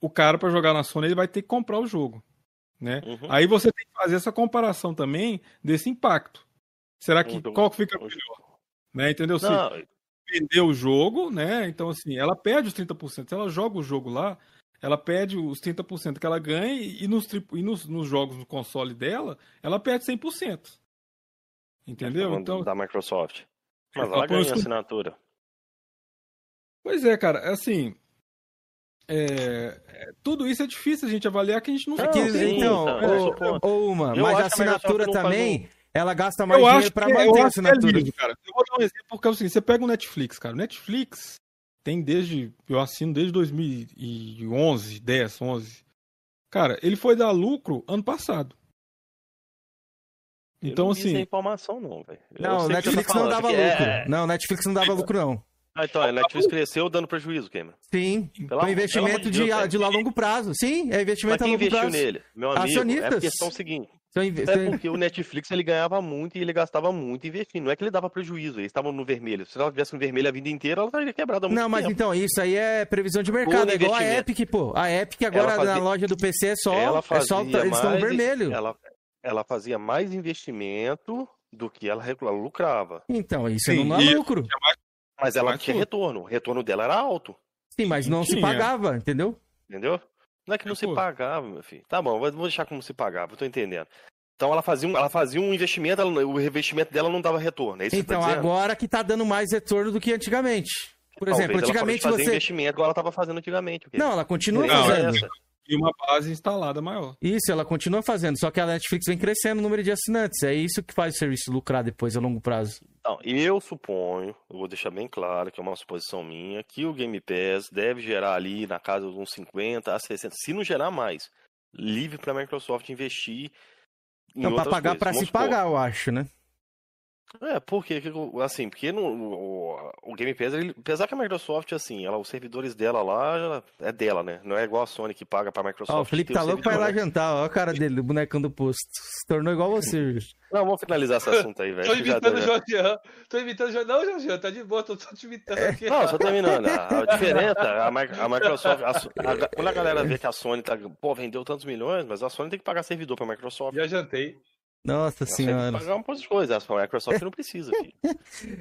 o cara para jogar na Sony ele vai ter que comprar o jogo, né? Uhum. Aí você tem que fazer essa comparação também desse impacto. Será que Uhum. qual que fica melhor, né? Entendeu? Se vender o jogo, né? Então, assim, ela perde os 30%. Se ela joga o jogo lá, ela perde os 30% que ela ganha e nos, e nos, nos jogos no console dela, ela perde 100%. Entendeu? falando Então, da Microsoft. Mas Ela ela põe ganha assinatura. Pois é, cara, assim. é, é, tudo isso é difícil a gente avaliar que a gente não Não, É que- sim, então, tá, eu ô- suponho. ô, uma, Eu mas a que assinatura não também, ela gasta mais Eu dinheiro acho, pra que, manter eu a acho que é assinatura. lindo, cara. Eu vou dar um exemplo porque é o seguinte: você pega o Netflix, cara. O Netflix tem desde. Eu assino desde 2011, 10, 11. Cara, ele foi dar lucro ano passado. Eu Então, não vi assim. essa informação, não, velho. Eu Não, que você Netflix tá não dava que lucro. é- Não, Netflix não dava lucro, não. Ah, então, a Netflix cresceu dando prejuízo, Cameron. Sim, Pelo foi amor- investimento de de, Deus, de longo prazo. Sim, é Mas investimento a quem longo investiu prazo. nele? Meu amigo, é Acionistas. a questão seguinte. São inve- É porque o Netflix ele ganhava muito e ele gastava muito investindo. Não é que ele dava prejuízo, eles estavam no vermelho. Se ela tivesse no vermelho a vida inteira, ela estaria quebrada muito Não, mas tempo. então, isso aí é previsão de mercado. É igual a. Epic, pô. A Epic agora fazia- na loja do PC é só. ela é só eles estão no mais- vermelho. Ela, ela fazia mais investimento do que ela lucrava. Então, isso Sim, não dá e- lucro. Mas ela tinha retorno. O retorno dela era alto. Sim, mas não se Tinha. pagava, entendeu? Entendeu? Não é que não se Pô. pagava, meu filho. Tá bom, vou deixar como se pagava, eu tô entendendo. Então ela fazia um, ela fazia um investimento, ela- o investimento dela não dava retorno. É isso que Então, tá agora que tá dando mais retorno do que antigamente. Por Talvez exemplo, ela antigamente fazer você. investimento igual ela tava fazendo antigamente. Não, ela continua Não, fazendo. essa. E uma base instalada maior. Isso, ela continua fazendo, só que a Netflix vem crescendo o número de assinantes. É isso que faz o serviço lucrar depois a longo prazo. Não, e eu suponho, eu vou deixar bem claro que é uma suposição minha, que o Game Pass deve gerar ali na casa de uns 50 a 60, se não gerar mais, livre para a Microsoft investir em Então, pra outras pagar Vamos se supor, pagar, eu acho, né? É, porque, assim, porque no, o, o Game Pass, ele, apesar que a Microsoft, assim, ela, os servidores dela lá, ela- é dela, né? Não é igual a Sony que paga pra Microsoft. Ó, o Felipe tá louco pra ir lá jantar, ó a cara dele, o bonecão do posto. Se tornou igual você. Não, vamos finalizar esse assunto aí, velho. Tô imitando o né? Jorgean. Tô imitando o. Não, Jorgean, tá de boa, tô, tô te imitando aqui. Não, só terminando. A, a diferença, a, a Microsoft, a So- a- quando a galera vê que a Sony tá, pô, vendeu tantos milhões, mas a Sony tem que pagar servidor pra Microsoft. Já jantei. Nossa Ela tem que senhora. pagar um monte de coisa. A Microsoft não precisa, filho.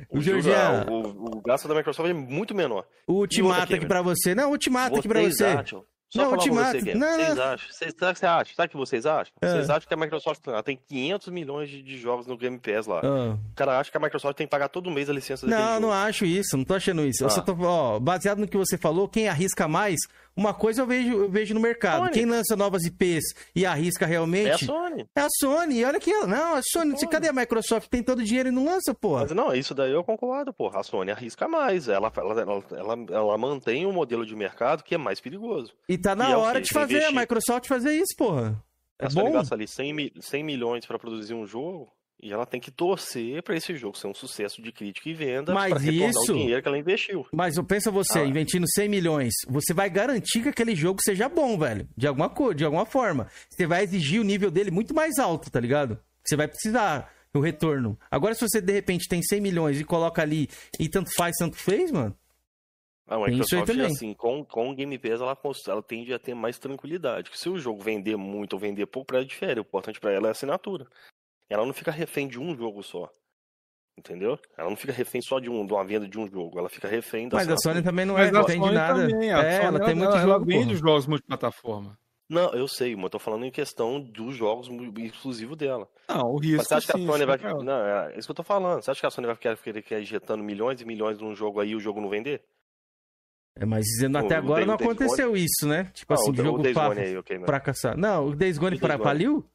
O juro, Georgian, o, o gasto da Microsoft é muito menor. o ultimato aqui pra você. Não, o ultimato aqui pra você. acham? Só Não, ultimato. você, Não, vocês não. acham? Vocês, sabe o que você acha? Sabe o que vocês acham? É. Vocês acham que a Microsoft ela tem 500 milhões de, de jogos no Game Pass lá. Ah. O cara acha que a Microsoft tem que pagar todo mês a licença Não, não acho isso, não tô achando isso. Eu Ah. só tô, ó, baseado no que você falou, quem arrisca mais, uma coisa eu vejo, eu vejo no mercado. Sony. Quem lança novas IPs e arrisca É a realmente Sony. é a Sony. Olha ela, não, a Sony, cadê a Microsoft? Tem todo o dinheiro e não lança, porra. Mas não, isso daí eu concordo, porra. A Sony arrisca mais. Ela, ela, ela, ela, ela mantém um modelo de mercado que é mais perigoso. E tá na E é hora de fazer a investir. Microsoft fazer isso, porra. É a Sony bom. gasta ali 100, mi- 100 milhões pra produzir um jogo e ela tem que torcer pra esse jogo ser um sucesso de crítica e venda Mas pra retornar isso- o dinheiro que ela investiu. Mas eu penso você, Ah. investindo 100 milhões, você vai garantir que aquele jogo seja bom, velho. De alguma cor, de alguma forma. Você vai exigir o nível dele muito mais alto, tá ligado? Você vai precisar o retorno. Agora, se você de repente tem 100 milhões e coloca ali e tanto faz, tanto fez, mano. A Tem isso aí Microsoft, também. assim, com, com o Game Pass, ela, ela tende a ter mais tranquilidade. Que se o jogo vender muito ou vender pouco, pra ela difere. O importante pra ela é a assinatura. Ela não fica refém de um jogo só. Entendeu? Ela não fica refém só de, um, de uma venda de um jogo. Ela fica refém da Mas a. Sony também não Mas é refém de nada. também, a é, Sony, ela tem muito ela, jogo, vende porra. jogos multiplataforma. Não, eu sei, mas eu tô falando em questão dos jogos exclusivos dela. Não, o Mas risco você acha que a sim, Sony isso vai. é. Não, é isso que eu tô falando. Você acha que a Sony vai querer injetando milhões e milhões num jogo aí e o jogo não vender? É, mas dizendo O- até o agora não o Days aconteceu isso, né? Tipo Ah, assim, o- o o jogo Days pra, aí, ok, mas- fracassar. Não, o Days Gone O pra, Gone. faliu?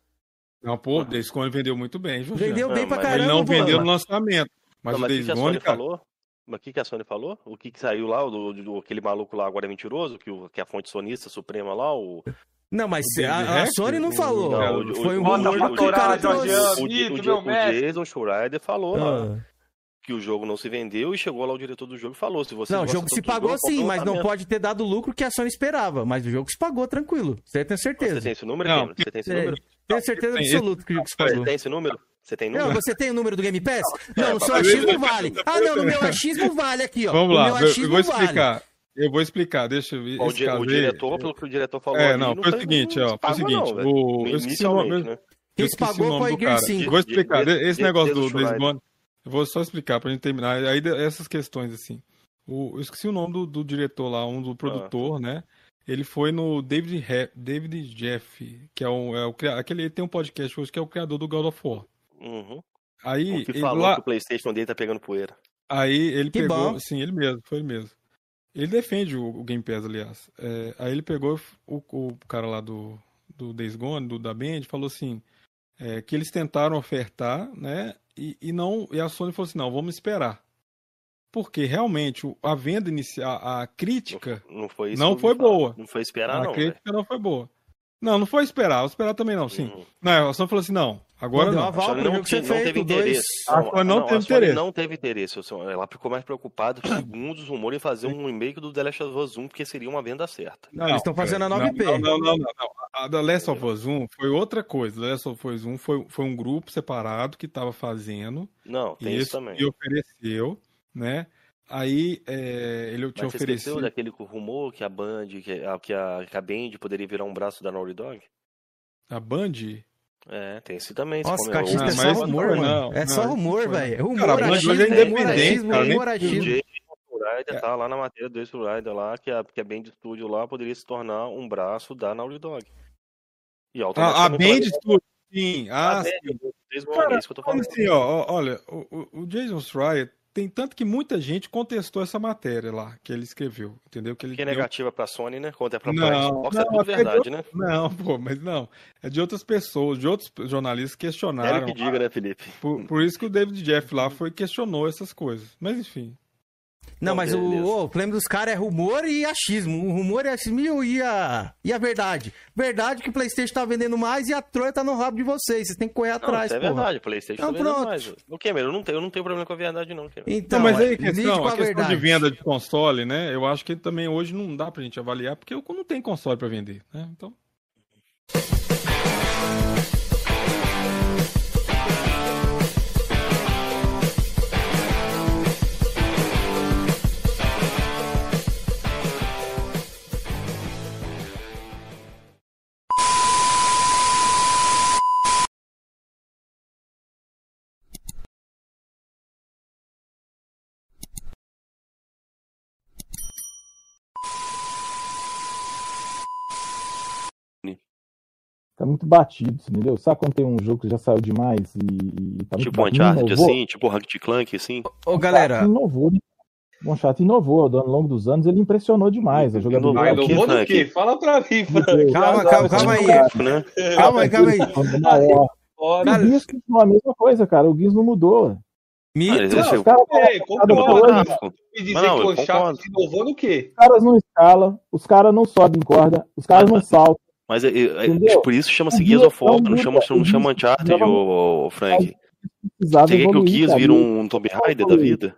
Não, pô, o Days Gone vendeu muito bem, Jorge. Vendeu bem Não, pra caramba, Ele não pô. vendeu no lançamento. Mas não, o mas o que, Days Gone, cara, falou? Mas o que, que a Sony falou? O que, que saiu lá, o do, do- aquele maluco lá agora é mentiroso, que, o, que é a fonte sonista suprema lá, o. Não, mas a, a? Sony não falou. Não, o- Foi um o- rumor que o cara trouxe. O, o, o. Jason Schreider falou lá Ah. que o jogo não se vendeu e chegou lá o diretor do jogo e falou: se você Não, o jogo se pagou jogo, sim, mas não pode ter dado o lucro que a Sony esperava. Mas o jogo se pagou tranquilo. Você tem certeza. Você tem esse número, Não? Você tem esse É, número? Tenho certeza Tem, absoluta que o jogo se Você tem esse número? Você tem Não, número? você tem o número do Game Pass? Não, É, no seu achismo vale. Ah, não, no meu achismo vale aqui, ó. Vamos o lá, meu eu, vou vale. explicar. Eu vou explicar, deixa eu ver. O, esse di- o diretor, pelo que o diretor falou É, ali, não, foi o foi- seguinte, não ó, foi o seguinte, não, o- eu esqueci o nome, Inicialmente, né? Quem eu se o pagou nome foi do o Gear cara. 5. Eu Vou explicar, esse negócio do, o do Days Schreider. Gone, eu vou só explicar pra gente terminar, aí essas questões assim. O, eu esqueci o nome do, do diretor lá, um do produtor, né? Ele foi no David, He- David Jeff, que é, um, é o aquele ele tem um podcast hoje que é o criador do God of War. Uhum. Aí O que ele falou lá, que o PlayStation dele tá pegando poeira. Aí ele Que pegou, bom. sim, ele mesmo, foi ele mesmo. Ele defende o, o Game Pass, aliás. É, aí ele pegou o, o cara lá do, do Days Gone, do da Band, falou assim, é, que eles tentaram ofertar, né, e, e não, e a Sony falou assim, não, vamos esperar. Porque realmente a venda inicial, a, a crítica, Não foi isso Não foi ouvi falar. boa. Não foi esperar, a não. velho. crítica não foi boa. Não, não foi esperar, esperar também não, sim. Uhum. Não, a Sony falou assim, não, agora não. aval A não, não teve feito, dois. interesse. A Sony não teve a Sony interesse. não teve interesse. a Ela ficou mais preocupada, segundo os rumores, em fazer um remake do The Last of Us 1, porque seria uma venda certa. Não, Eles estão fazendo a não, 9P. Não, não, não, não, não. A The Last of Us 1 foi outra coisa. The Last of Us 1 foi, foi um grupo separado que estava fazendo Não, tem isso, isso também. e ofereceu, né? Aí é, ele te Mas você ofereceu. daquele rumor que a Band, que a, que a, que a Band poderia virar um braço da Naughty Dog? A Band? É, tem esse também. Nossa, come- cachista Ah, é só rumor, não, mano. É não, só isso rumor, velho. Rumor, Cara, a Band hoje é independente, achismo, cara, nem- rumor, achismo. O Jason É. Tá lá na matéria do Jason Ryder lá, que a, que a Band Studio lá poderia se tornar um braço da Naughty Dog. E A, a Band Studio, sim. A Ah, Band, sim. Cara, é isso que eu tô falando. assim, ó, olha, o, o- o Jason Schreier tem tanto que muita gente contestou essa matéria lá que ele escreveu, entendeu? Que ele Que é deu- negativa pra Sony, né? Contra pra Não, Xbox, é não, tudo até verdade, de- né? Não, pô, mas não. É de outras pessoas, de outros jornalistas É questionaram. que diga, né, Felipe? Por, por isso que o David Jeff lá foi questionou essas coisas. Mas enfim. Não, mas o, o problema dos caras é rumor e achismo. O rumor é achismo e a, e a verdade. Verdade que o PlayStation tá vendendo mais e a Troia tá no rabo de vocês. Vocês têm que correr Não, atrás, isso é porra. verdade, o Playstation Então tá vendendo pronto. mais. O Cameron, eu não tenho, eu não tenho problema com a verdade, não, Cameron. Então, Não, mas aí a lide questão, com a questão de verdade. venda de console, né? Eu acho que também hoje não dá pra gente avaliar, porque não tem console pra vender, né? Então. Muito batido, entendeu? Sabe quando tem um jogo que já saiu demais e, e tá muito Tipo? Uncharted, Inovou? assim, tipo Ratchet Clank, assim. Ô, galera, inovou, né? O Uncharted inovou, ao longo dos anos ele impressionou demais jogabilidade. Ah, inovou do quê? Fala pra mim, Frank. calma, calma, calma aí. Né? Calma aí, calma aí. O Gears continua a mesma coisa, cara. O Gears não mudou. Mito. Mas esse- Os caras concordo. coisa, Me dizer Mas não, que o Uncharted inovou no quê? os caras não escalam, os caras não sobem corda, os caras não saltam. Mas é, é, Entendeu? por isso chama-se Gears of War, é não chama, não chama Uncharted, ô, Frank. Quer que o Gears vira um Tomb Raider da vida?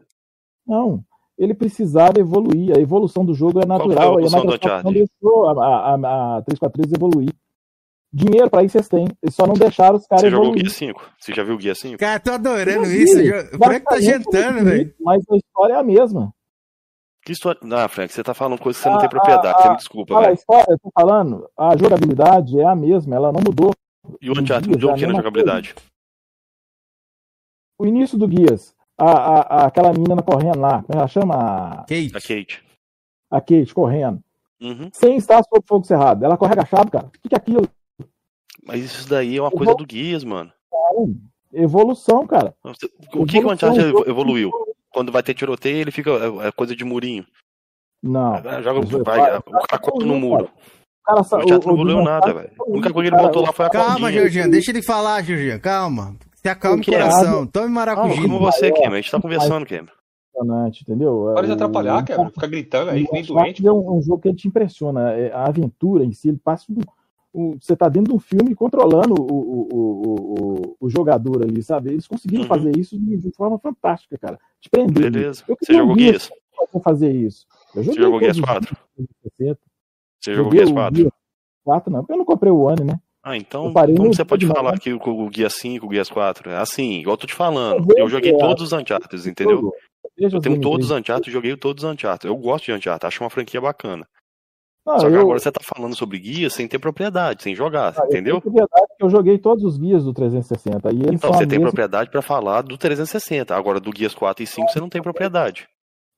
Não, ele precisava evoluir. A evolução do jogo é é a natural. e a evolução do Microsoft não Uncharted? deixou a, a, a, a 343 evoluir. Dinheiro pra isso vocês têm. Eles só não deixaram os caras Você jogou o. Gear 5? Você já viu o Gear 5? Cara, tô adorando isso. vi, O Frank tá jantando, velho. Mas a história é a mesma. Que história. Ah, Frank, você tá falando coisa que você não Ah, tem propriedade. ah, Você me desculpa, Fala, a velho. história, eu tô falando, a jogabilidade é a mesma, ela não mudou. E o Uncharted mudou é o a que na jogabilidade? O início do Guias, a, a, a- aquela menina correndo lá, como ela chama? A- Kate. A Kate. A Kate correndo. Uhum. Sem estar sob fogo cerrado. Ela corre agachado, cara. O que, que é aquilo? Mas isso daí é uma coisa do Gears, mano. Não, Evolução, cara. O que, que o Evolução, Uncharted evoluiu? Quando vai ter tiroteio, ele fica. É é coisa de murinho. Não. Joga, Mas, vai, cara, o cara corta no muro. O cara O Uncharted não evoluiu nada, velho. A única coisa que ele botou lá foi a Calma, cordinha. Georgian. Deixa ele falar, Georgian. Calma. Se acalma o é? coração. Tome maracujá. como você, Cameron. A gente tá conversando, Cameron. impressionante, entendeu? Para de atrapalhar, cara. Fica gritando aí, nem doente. é um, um jogo que ele te impressiona. É, A aventura em si, ele passa um, um- você tá dentro de um filme controlando o, o, o, o, jogador ali, sabe? Eles conseguiram Uhum. fazer isso de, de forma fantástica, cara. Te prender. Beleza. Eu Você jogou Gears? pra fazer isso. Eu Você joguei jogou Gears todos os 4? 360. Você jogou Gears o 4? Gears 4 não, porque eu não comprei o One, né? Ah, então como você pode falar né? que o, Guia 5, o Guia 4? É assim, igual eu tô te falando. Eu joguei todos os Uncharted, entendeu? Eu tenho todos os Uncharted, joguei todos os Uncharted. Eu gosto de Uncharted, acho uma franquia bacana. Não, Só que eu- agora você tá falando sobre guia sem ter propriedade, sem jogar, Ah, eu entendeu? tenho propriedade que eu joguei todos os guias do 360. E eles Então você tem mesma- propriedade pra falar do 360. Agora do Guias 4 e 5 você não tem propriedade.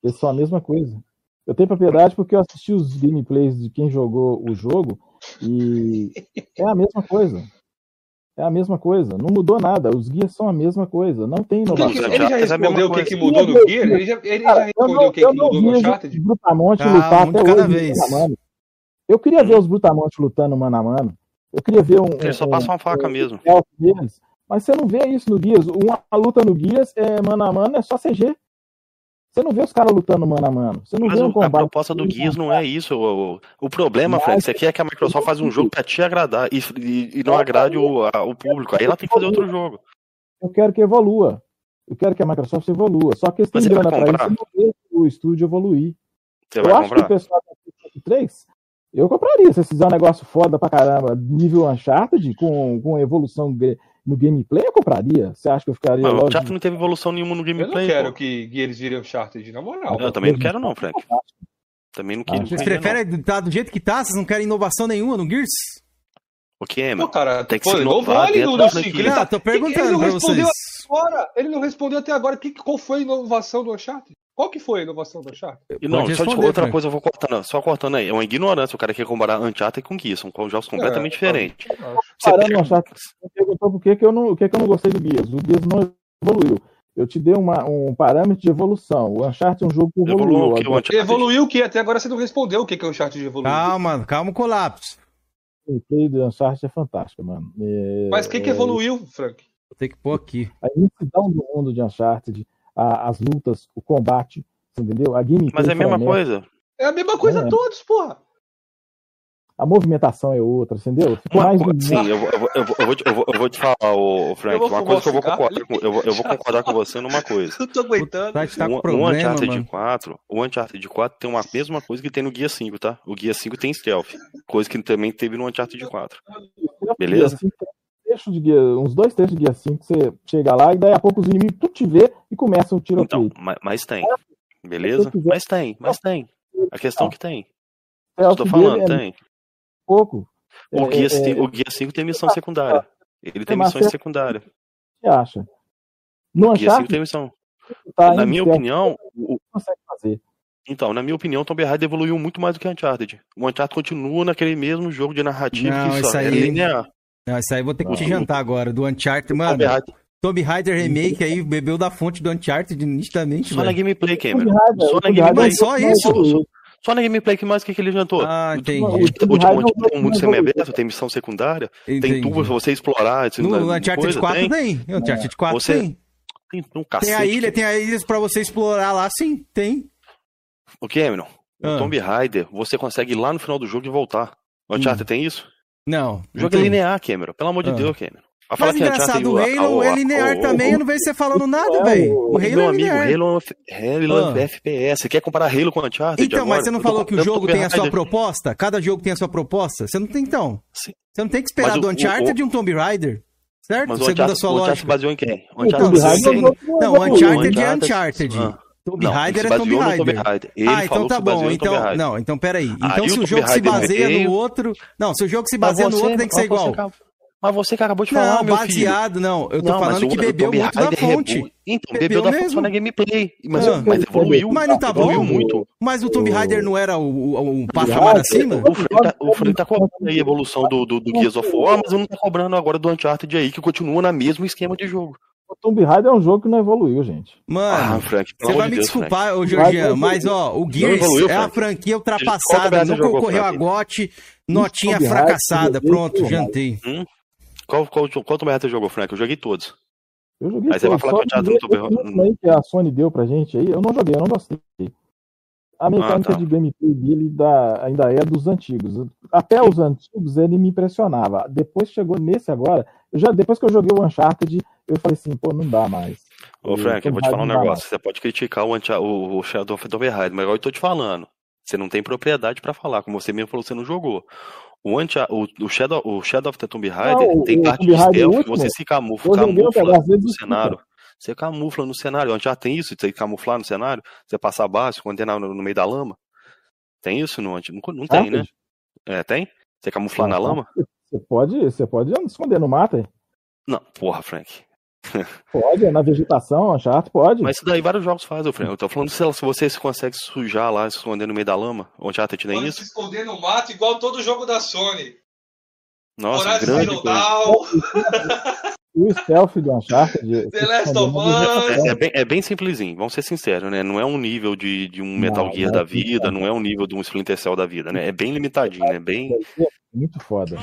Eles são a mesma coisa. Eu tenho propriedade porque eu assisti os gameplays de quem jogou o jogo e é a mesma coisa. É a mesma coisa. Não mudou nada. Os guias são a mesma coisa. Não tem inovação. ele já é respondeu o que, que mudou no Gear? Ele já, ele já Cara, eu respondeu o que, eu que mudou no os Brutamonte Calma, lutar um de até cada hoje vez. mano a mano. Eu queria ver os Brutamonte lutando mano a mano. Eu queria ver um. Ele só um- passa uma faca um- mesmo. um. Mas você não vê isso no Guias. Uma luta no Guias é mano a mano, é só CG. Você não vê os caras lutando mano a mano. Você não Mas vê um a combate. proposta do Guias não é isso. O, o- problema, Mas- Frank, você quer que a Microsoft faz um jogo pra te agradar e, e- e não agrade o, a- o público. Aí ela tem que fazer outro jogo. Eu quero que evolua. Eu quero que a Microsoft evolua. Só que eles têm grana pra isso comprar? o estúdio evoluir. Você eu vai acho que o comprar? pessoal da PlayStation 3, eu compraria. Se fizerem um negócio foda pra caramba, nível Uncharted, com, com evolução no gameplay, eu compraria. Você acha que eu ficaria Mas o? Uncharted não teve evolução nenhuma no Eu não gameplay. quero pô. que eles virem Uncharted, na moral. Eu também não quero, não, Frank. Também não Ah, quero. Vocês queria, não. preferem tá do jeito que tá? Vocês não querem inovação nenhuma no Gears? O que é, Pô, mano? cara, Tem que pô, se inovou inovar. 5. Ele, Não, tá, tô que- ele perguntando não pra respondeu vocês. agora. Ele não respondeu até agora que, qual foi a inovação do Uncharted. Qual que foi a inovação do Uncharted? E não, Pode só de outra Frank. coisa eu vou cortando, só cortando aí. É uma ignorância o cara quer comparar Uncharted com Gears, são jogos completamente É, diferentes. Parando pega- no Uncharted, você perguntou por que, que, eu não, o que, que eu não gostei do Guias. O Guias não evoluiu. Eu te dei uma, um parâmetro de evolução. O Uncharted é um jogo que evoluiu. Evoluiu o que Uncharted? Evoluiu o que? Até agora você não respondeu o que, que o Uncharted evoluiu. Calma, calma o colapso. O gameplay do Uncharted é fantástico, mano. É- Mas o que, que é- evoluiu, Frank? Vou ter que pôr aqui. a imensidão do mundo de Uncharted, a- as lutas, o combate, Entendeu? A gameplay Mas é a mesma coisa. É a mesma coisa É. todos, porra. A movimentação é outra, entendeu? Ficou Uma mais sim, eu vou, eu, vou, eu, vou, eu, vou te, eu, vou, eu vou te falar, ô, Frank, uma coisa que eu vou concordar com, eu, vou, eu vou concordar com você numa coisa. Eu tô aguentando. Tá, tá O, com o problema, Uncharted mano. 4, o Uncharted 4 tem uma mesma coisa que tem no Guia 5, tá? O Guia 5 tem stealth, coisa que também teve no Uncharted 4. Beleza? Guia 5, um trecho de guia, uns dois trechos de guia 5, você chega lá e daí a pouco os inimigos tudo te vê e começa o tiroteio. Então, mas, mas tem. Beleza? quiser- Mas tem, mas tem. A questão é que tem. É o Estou que falando, é tem. pouco. O É, guia, é, tem- é, o guia 5 tem missão secundária. Ele tem É, mas missões você- acha? No O guia 5 Uncharted, tem missão. tá Na minha opinião, o- consegue fazer. então, na minha opinião, Tomb Raider evoluiu muito mais do que Uncharted. O Uncharted continua naquele mesmo jogo de narrativa Não, que só isso é aí- linear. Não, isso aí eu vou ter que te Não. jantar agora, do Uncharted, mano. Tomb Raider, Remake aí, bebeu da fonte do Uncharted nitidamente, só na gameplay, Cameron. Só na gameplay. Só isso? Só na gameplay que mais que, que ele jantou? Ah, entendi. O, o, o, não tem mundo evoluiu. semi-aberto, tem missão secundária, tem tubo pra você explorar. No coisa, Uncharted 4 tem. tem. No Uncharted 4 Você- tem. Tem um Tem cacete. a ilha, tem a ilha pra você explorar lá, sim, tem. O Cameron, Ah. o Tomb Raider, você consegue ir lá no final do jogo e voltar. O Uncharted tem isso? Não. O jogo é linear, Cameron. Pelo amor de Ah. Deus, Cameron. Falar Mas que engraçado, o. Halo a- a- é a- linear o- também, eu não vejo você falando nada, É, velho. o- O Halo Meu é amigo, linear. Halo, é Halo é Ah. FPS. Você quer comparar Halo com Uncharted Então, agora? mas você não falou que o jogo tem a sua proposta? Cada jogo tem a sua proposta? Você não tem, então. Sim. Você não tem que esperar Mas o- do o- Uncharted o- e um Tomb Raider. Certo? Mas o Segundo a Uncharted, sua o Uncharted lógica. baseou em quem? O O Uncharted não. Não, evoluiu. Uncharted é Uncharted- Uncharted. Ah. Tomb Não, Raider é Tomb no Raider. Tomb Raider. Ah, então tá bom. no Então, Raider. não, então peraí. Aí Então o se o Tomb jogo se Raider baseia veio- no outro. Não, se o jogo se Mas baseia no você- outro, tem que ser você igual. Mas você que acabou de falar, Não, meu filho. baseado, não. Eu tô Não, falando o- que o bebeu Tomb muito da Raider fonte. rebo- Então, Bebeu bebeu da fonte mesmo. só na gameplay. Mas, Ah. mas evoluiu. Mas não tá evoluiu bom? muito. Mas o Tomb O- Raider não era o, o, o passo Raider- mais acima? O Frank tá, o tá cobrando aí a evolução do, do, do Gears of War, mas não tá cobrando agora do Uncharted aí, que continua no mesmo esquema de jogo. O Tomb Raider é um jogo que não evoluiu, gente. Ah, Mano, Frank, pelo você vai de me Deus, desculpar, ô Vai Georgian, evoluir. mas ó, o Gears evoluiu, é a Frank. franquia ultrapassada, não você jogou, concorreu a Frank? GOT, notinha Tomb Raider, fracassada, eu pronto, jantei. Qual, qual, qual Tomb Raider você jogou, Frank? Eu joguei todos. Eu joguei Aí você vai todos, falar só que o Uncharted esse não Tomb aí que a Sony deu pra gente aí, eu não joguei, eu não gostei. A mecânica tá. de gameplay dele da- ainda é dos antigos. Até os antigos ele me impressionava. Depois chegou nesse agora, eu já, depois que eu joguei o Uncharted, eu falei assim, pô, não dá mais. Ô, Frank, eu vou te falar um negócio. Você pode criticar o, o, o Shadow of the Tomb Raider, mas eu tô te falando. Você não tem propriedade pra falar, como você mesmo falou você não jogou. O, Uncha, o, o, Shadow, o Shadow of the Tomb Raider Não, tem parte de stealth que você se camufla, camufla no cenário. Você camufla no cenário. O Uncharted tem isso, de você camuflar no cenário, você passar baixo, na- no, no meio da lama. Tem isso no Uncharted? Não, não tem, né? É, tem? Você camuflar na lama? Você pode, você pode esconder no mato, hein? Não, porra, Frank. Pode, na vegetação, Uncharted, pode. Mas isso daí vários jogos fazem, Frank. Eu tô falando se, se você se consegue sujar lá, se esconder no meio da lama. O Uncharted tem Pode isso? se esconder no mato igual todo jogo da Sony. Nossa, Horizon grande Zero coisa. O stealth do Uncharted... The Last of É, é bem, é bem simplesinho, vamos ser sinceros, né? Não é um nível de, de um Metal Não, Gear não é da vida, não é um nível de um Splinter Cell da vida, né? É bem limitadinho, né? Bem. Muito foda.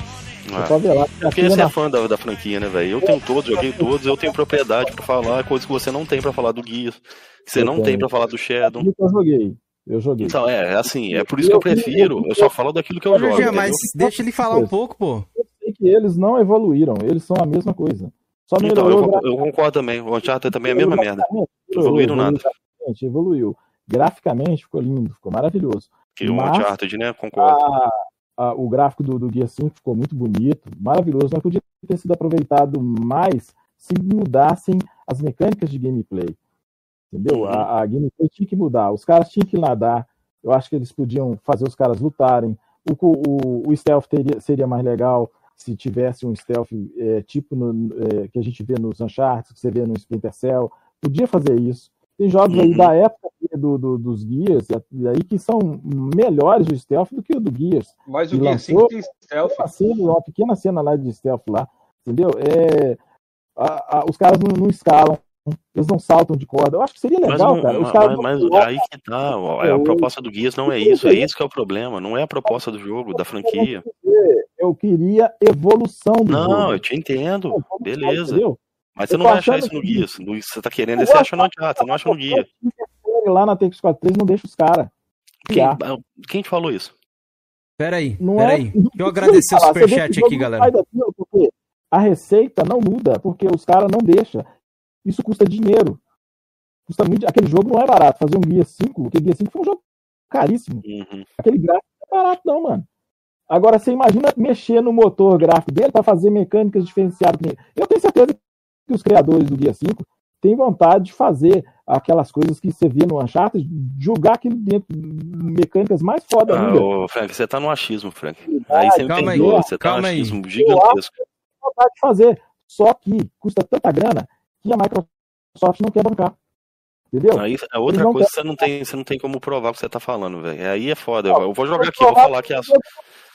Ah. Pode ver lá. Porque você é fã da, da franquia, né, velho? Eu tenho todos, joguei todos, eu tenho propriedade pra falar, coisas que você não tem pra falar do Guia, que você Eu não tem tenho. pra falar do Shadow. Eu joguei. Eu joguei. Então, é, é assim, é por isso que eu prefiro, eu só falo daquilo que eu jogo. Entendeu? mas deixa ele falar um pouco, pô. Eu sei que eles não evoluíram, eles são a mesma coisa. Só Então, melhorou eu, concordo também. O Uncharted também é a mesma merda. evoluíram nada. graficamente, evoluiu. Graficamente ficou lindo, ficou maravilhoso. Que o Mas Uncharted, né? Concordo. a- a- o gráfico do, do Guia 5 ficou muito bonito, maravilhoso, mas podia ter sido aproveitado mais se mudassem as mecânicas de gameplay. Entendeu? A, a gameplay tinha que mudar. Os caras tinham que nadar. Eu acho que eles podiam fazer os caras lutarem. O, o, o stealth teria- seria mais legal se tivesse um stealth é, tipo no- é, que a gente vê nos Uncharted, que você vê no Splinter Cell. Podia fazer isso. Tem jogos aí Uhum. da época do, do- dos Gears e aí que são melhores de stealth do que o do Gears. Mas o Gear lançou 5 tem stealth. uma, cena, uma pequena cena lá de stealth lá, entendeu? É, a- a- os caras não, não escalam, eles não saltam de corda. Eu acho que seria Mas, legal, não- cara. Os mas, caras mas não- aí que tá, ó, a proposta do Guias não é isso, é isso que é o problema, não é a proposta do jogo, da franquia. Eu queria evolução do Não, jogo. eu te entendo, beleza. entendeu? Mas você Eu não vai achar isso no Guias. No- Você tá querendo, você acha no Uncharted, você não acha no Guia. lá na TX43 não deixa os caras. Quem, quem te falou isso? Pera aí, Não é- aí. não Deixa eu agradecer o falar, superchat aqui, galera. a receita não muda, porque os caras não deixam. Isso custa dinheiro. Custa muito. Aquele jogo não é barato. Fazer um Guia 5, aquele Guia 5 foi um jogo caríssimo. Uhum. Aquele gráfico não é barato, não, mano. Agora, você imagina mexer no motor gráfico dele para fazer mecânicas diferenciadas. Eu tenho certeza que os criadores do Guia 5 têm vontade de fazer aquelas coisas que você vê no Uncharted, jogar aquilo dentro, mecânicas mais foda Ah, ainda. ô, Frank, você tá no achismo, Frank. Aí você me Calma aí, perdoa, você tá no calma aí. achismo Eu acho gigantesco. tem vontade de fazer. Só que custa tanta grana que a Microsoft não quer bancar. Entendeu? Aí é outra não coisa querem- você não tem, você não tem como provar o que você tá falando, velho. Aí é foda. Eu, eu vou jogar aqui, eu vou falar que as.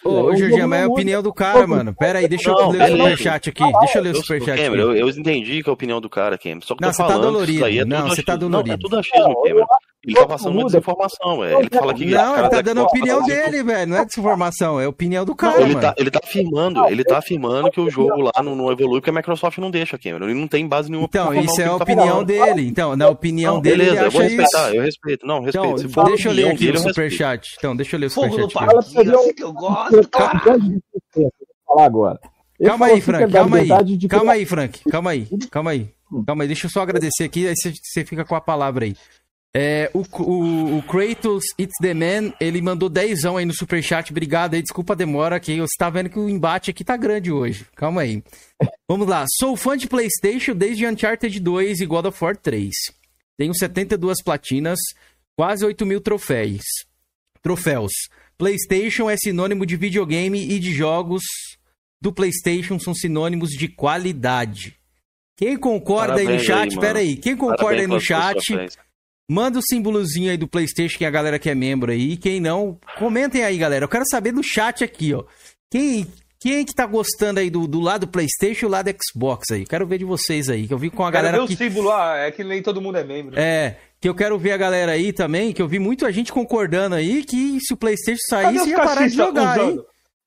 Ô, o ô Jorginho, mas é a não opinião do cara, mano. Pera aí, deixa eu ler o superchat aqui. Deixa eu ler o superchat Cameron, eu, aqui. eu entendi que é a opinião do cara, Cameron. Só que Não, tô você tá falando dolorido. isso aí é Não, tudo você tá achismo. dolorido. Não, é tudo achismo, Cameron. Ele tá passando uma desinformação, velho. Ele fala que. Não, ele tá da dando a opinião fazem dele, velho. Não é desinformação, é a opinião do Não, cara, ele, mano. tá, ele tá afirmando, ele tá afirmando que o jogo lá não, não evolui porque a Microsoft não deixa, Cameron. Ele não tem base nenhuma pra Então, isso é a tá opinião falando. dele. Então, na opinião Não, dele, beleza, ele eu vou respeitar, isso. eu respeito. Não, respeito. Então, Se deixa eu ler aqui o superchat. Então, deixa eu ler o superchat. Fala assim que eu gosto, cara. falar agora. Calma aí, Frank, calma aí. Calma aí, Frank. Calma aí, calma aí. Calma aí, deixa eu só agradecer aqui, aí você fica com a palavra aí. É, o, o, o Kratos It's the Man, ele mandou dezão aí no superchat. Obrigado aí, desculpa a demora, que você tá vendo que o embate aqui tá grande hoje. Calma aí. Vamos lá. Sou fã de PlayStation desde Uncharted 2 e God of War 3. Tenho 72 platinas, quase 8 mil troféus. Troféus. PlayStation é sinônimo de videogame e de jogos do PlayStation são sinônimos de qualidade. Quem concorda aí no Parabéns chat? mano. Pera aí, quem concorda Parabéns aí no chat? troféus. Manda o símbolozinho aí do PlayStation, que é a galera que é membro aí. Quem não, comentem aí, galera. Eu quero saber no chat aqui, ó. Quem, quem que tá gostando aí do, do lado PlayStation e do lado Xbox aí? Quero ver de vocês aí, que eu vi com a Quero ver galera o que... símbolo, ah, é que nem todo mundo é membro. É, que eu quero ver a galera aí também, que eu vi muita gente concordando aí que se o PlayStation saísse, ia parar de jogar, hein?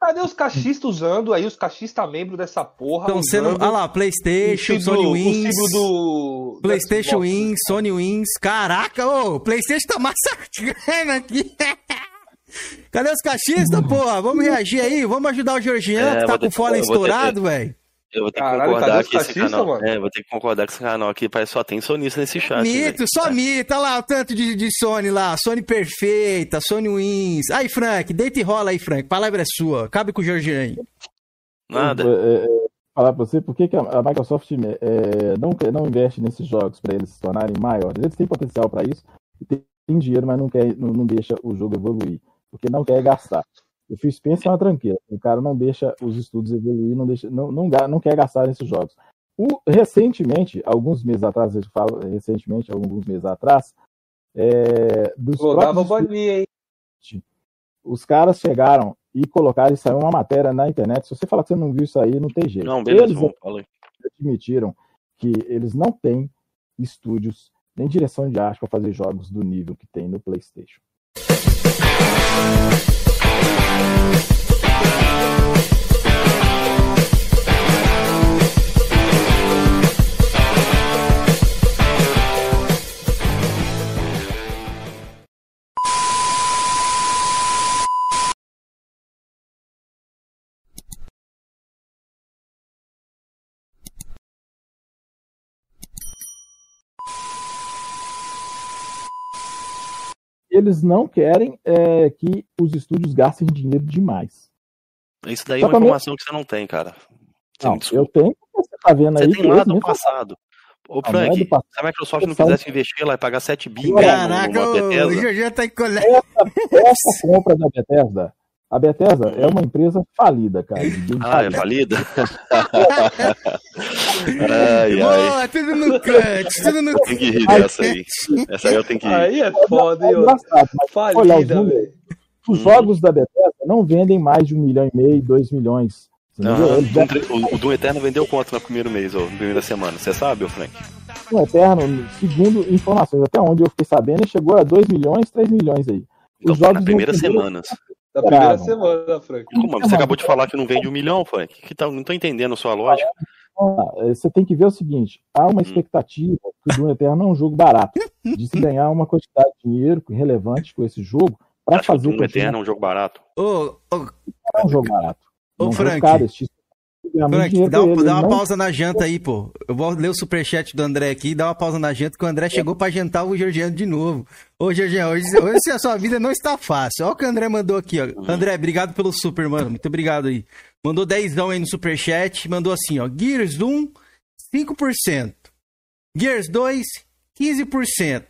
Cadê os cachistas usando aí, os cachistas membros dessa porra? Estão sendo. usando Ah lá, o PlayStation, símbolo- Sony o Wins. símbolo do. do PlayStation. Wins, Sony Wins. Caraca, ô, o PlayStation tá massacrando aqui. Cadê os cachistas, porra? Vamos reagir aí, vamos ajudar o Georgian, É, que tá com o fone estourado, velho. Eu vou ter que Caralho, concordar cadê os que esse canal. mano? É, vou ter que concordar que esse canal aqui parece só tem sonista nesse chat. Mito, só mito, olha lá o tanto de, de Sony lá, Sony perfeita, Sony Wins. Aí, Frank, deita e rola aí, Frank, palavra é sua, cabe com o Georgian aí. Nada. É, é, falar pra você por que que a Microsoft é, não, não investe nesses jogos para eles se tornarem maiores. Eles têm potencial para isso, tem, tem dinheiro, mas não, quer, não, não deixa o jogo evoluir, porque não quer gastar. O Phil Spencer é uma tranqueira, o cara não deixa os estudos evoluir, não, deixa, não, não, não quer gastar nesses jogos. O- recentemente, alguns meses atrás, eu falo recentemente, alguns meses atrás, é, dos próprios bolinha, hein? os caras chegaram e colocaram isso aí uma matéria na internet. Se você falar que você não viu isso aí, não tem jeito. Não, beleza, eles vamos, admitiram que eles não têm estúdios nem direção de arte para fazer jogos do nível que tem no PlayStation. Bye. Eles não querem é, que os estúdios gastem dinheiro demais. Isso daí é uma informação que você não tem, cara. Você Não, eu tenho, você tá vendo Você aí. tem que lá eles do mesmo passado. Ô, é Frank, do passado. se a Microsoft não Só- quisesse investir, ela ia pagar 7 bi Caraca, o. Georgian tá em colégio. Essa, essa compra da Bethesda, a Bethesda é uma empresa falida, cara. Ah, é falida. ai, ai. Boa, tudo no cut, tudo no Tem que rir dessa aí. Essa aí eu tenho que rir. Aí é foda, hein, É mas olha os Falida, números. velho. Os Uhum. jogos da Bethesda não vendem mais de um milhão e meio, dois milhões. Doom tre- O, o Doom Eterno vendeu quanto no primeiro mês, ou na primeira semana? Você sabe, ô Frank? o Eterno, segundo informações, até onde eu fiquei sabendo, ele chegou a 2 milhões, 3 milhões aí. Então Os tá jogos na primeira semana. Da primeira Bravo. semana, Frank. Como? Você acabou de falar que não vende um milhão, Frank? Que tá, não tô entendendo a sua lógica. lá, é, você tem que ver o seguinte: há uma expectativa que o Doom Eterno é um jogo barato, de se ganhar uma quantidade de dinheiro relevante com esse jogo para que o fazer Doom Eterno é um jogo barato. Ô, ô, não é um jogo barato. Ô, É um jogo Frank. caro, Frank, dá, uma- ele, dá uma não- pausa na janta aí, pô. Eu vou ler o superchat do André aqui, dá uma pausa na janta, que o André chegou pra jantar o Georgiano de novo. Ô, Georgiano, hoje, hoje a sua vida não está fácil. Olha o que o André mandou aqui, ó. André, obrigado pelo super, mano. Muito obrigado aí. Mandou 10 aí no superchat, mandou assim, ó. Gears 1, 5%. Gears 2, 15%.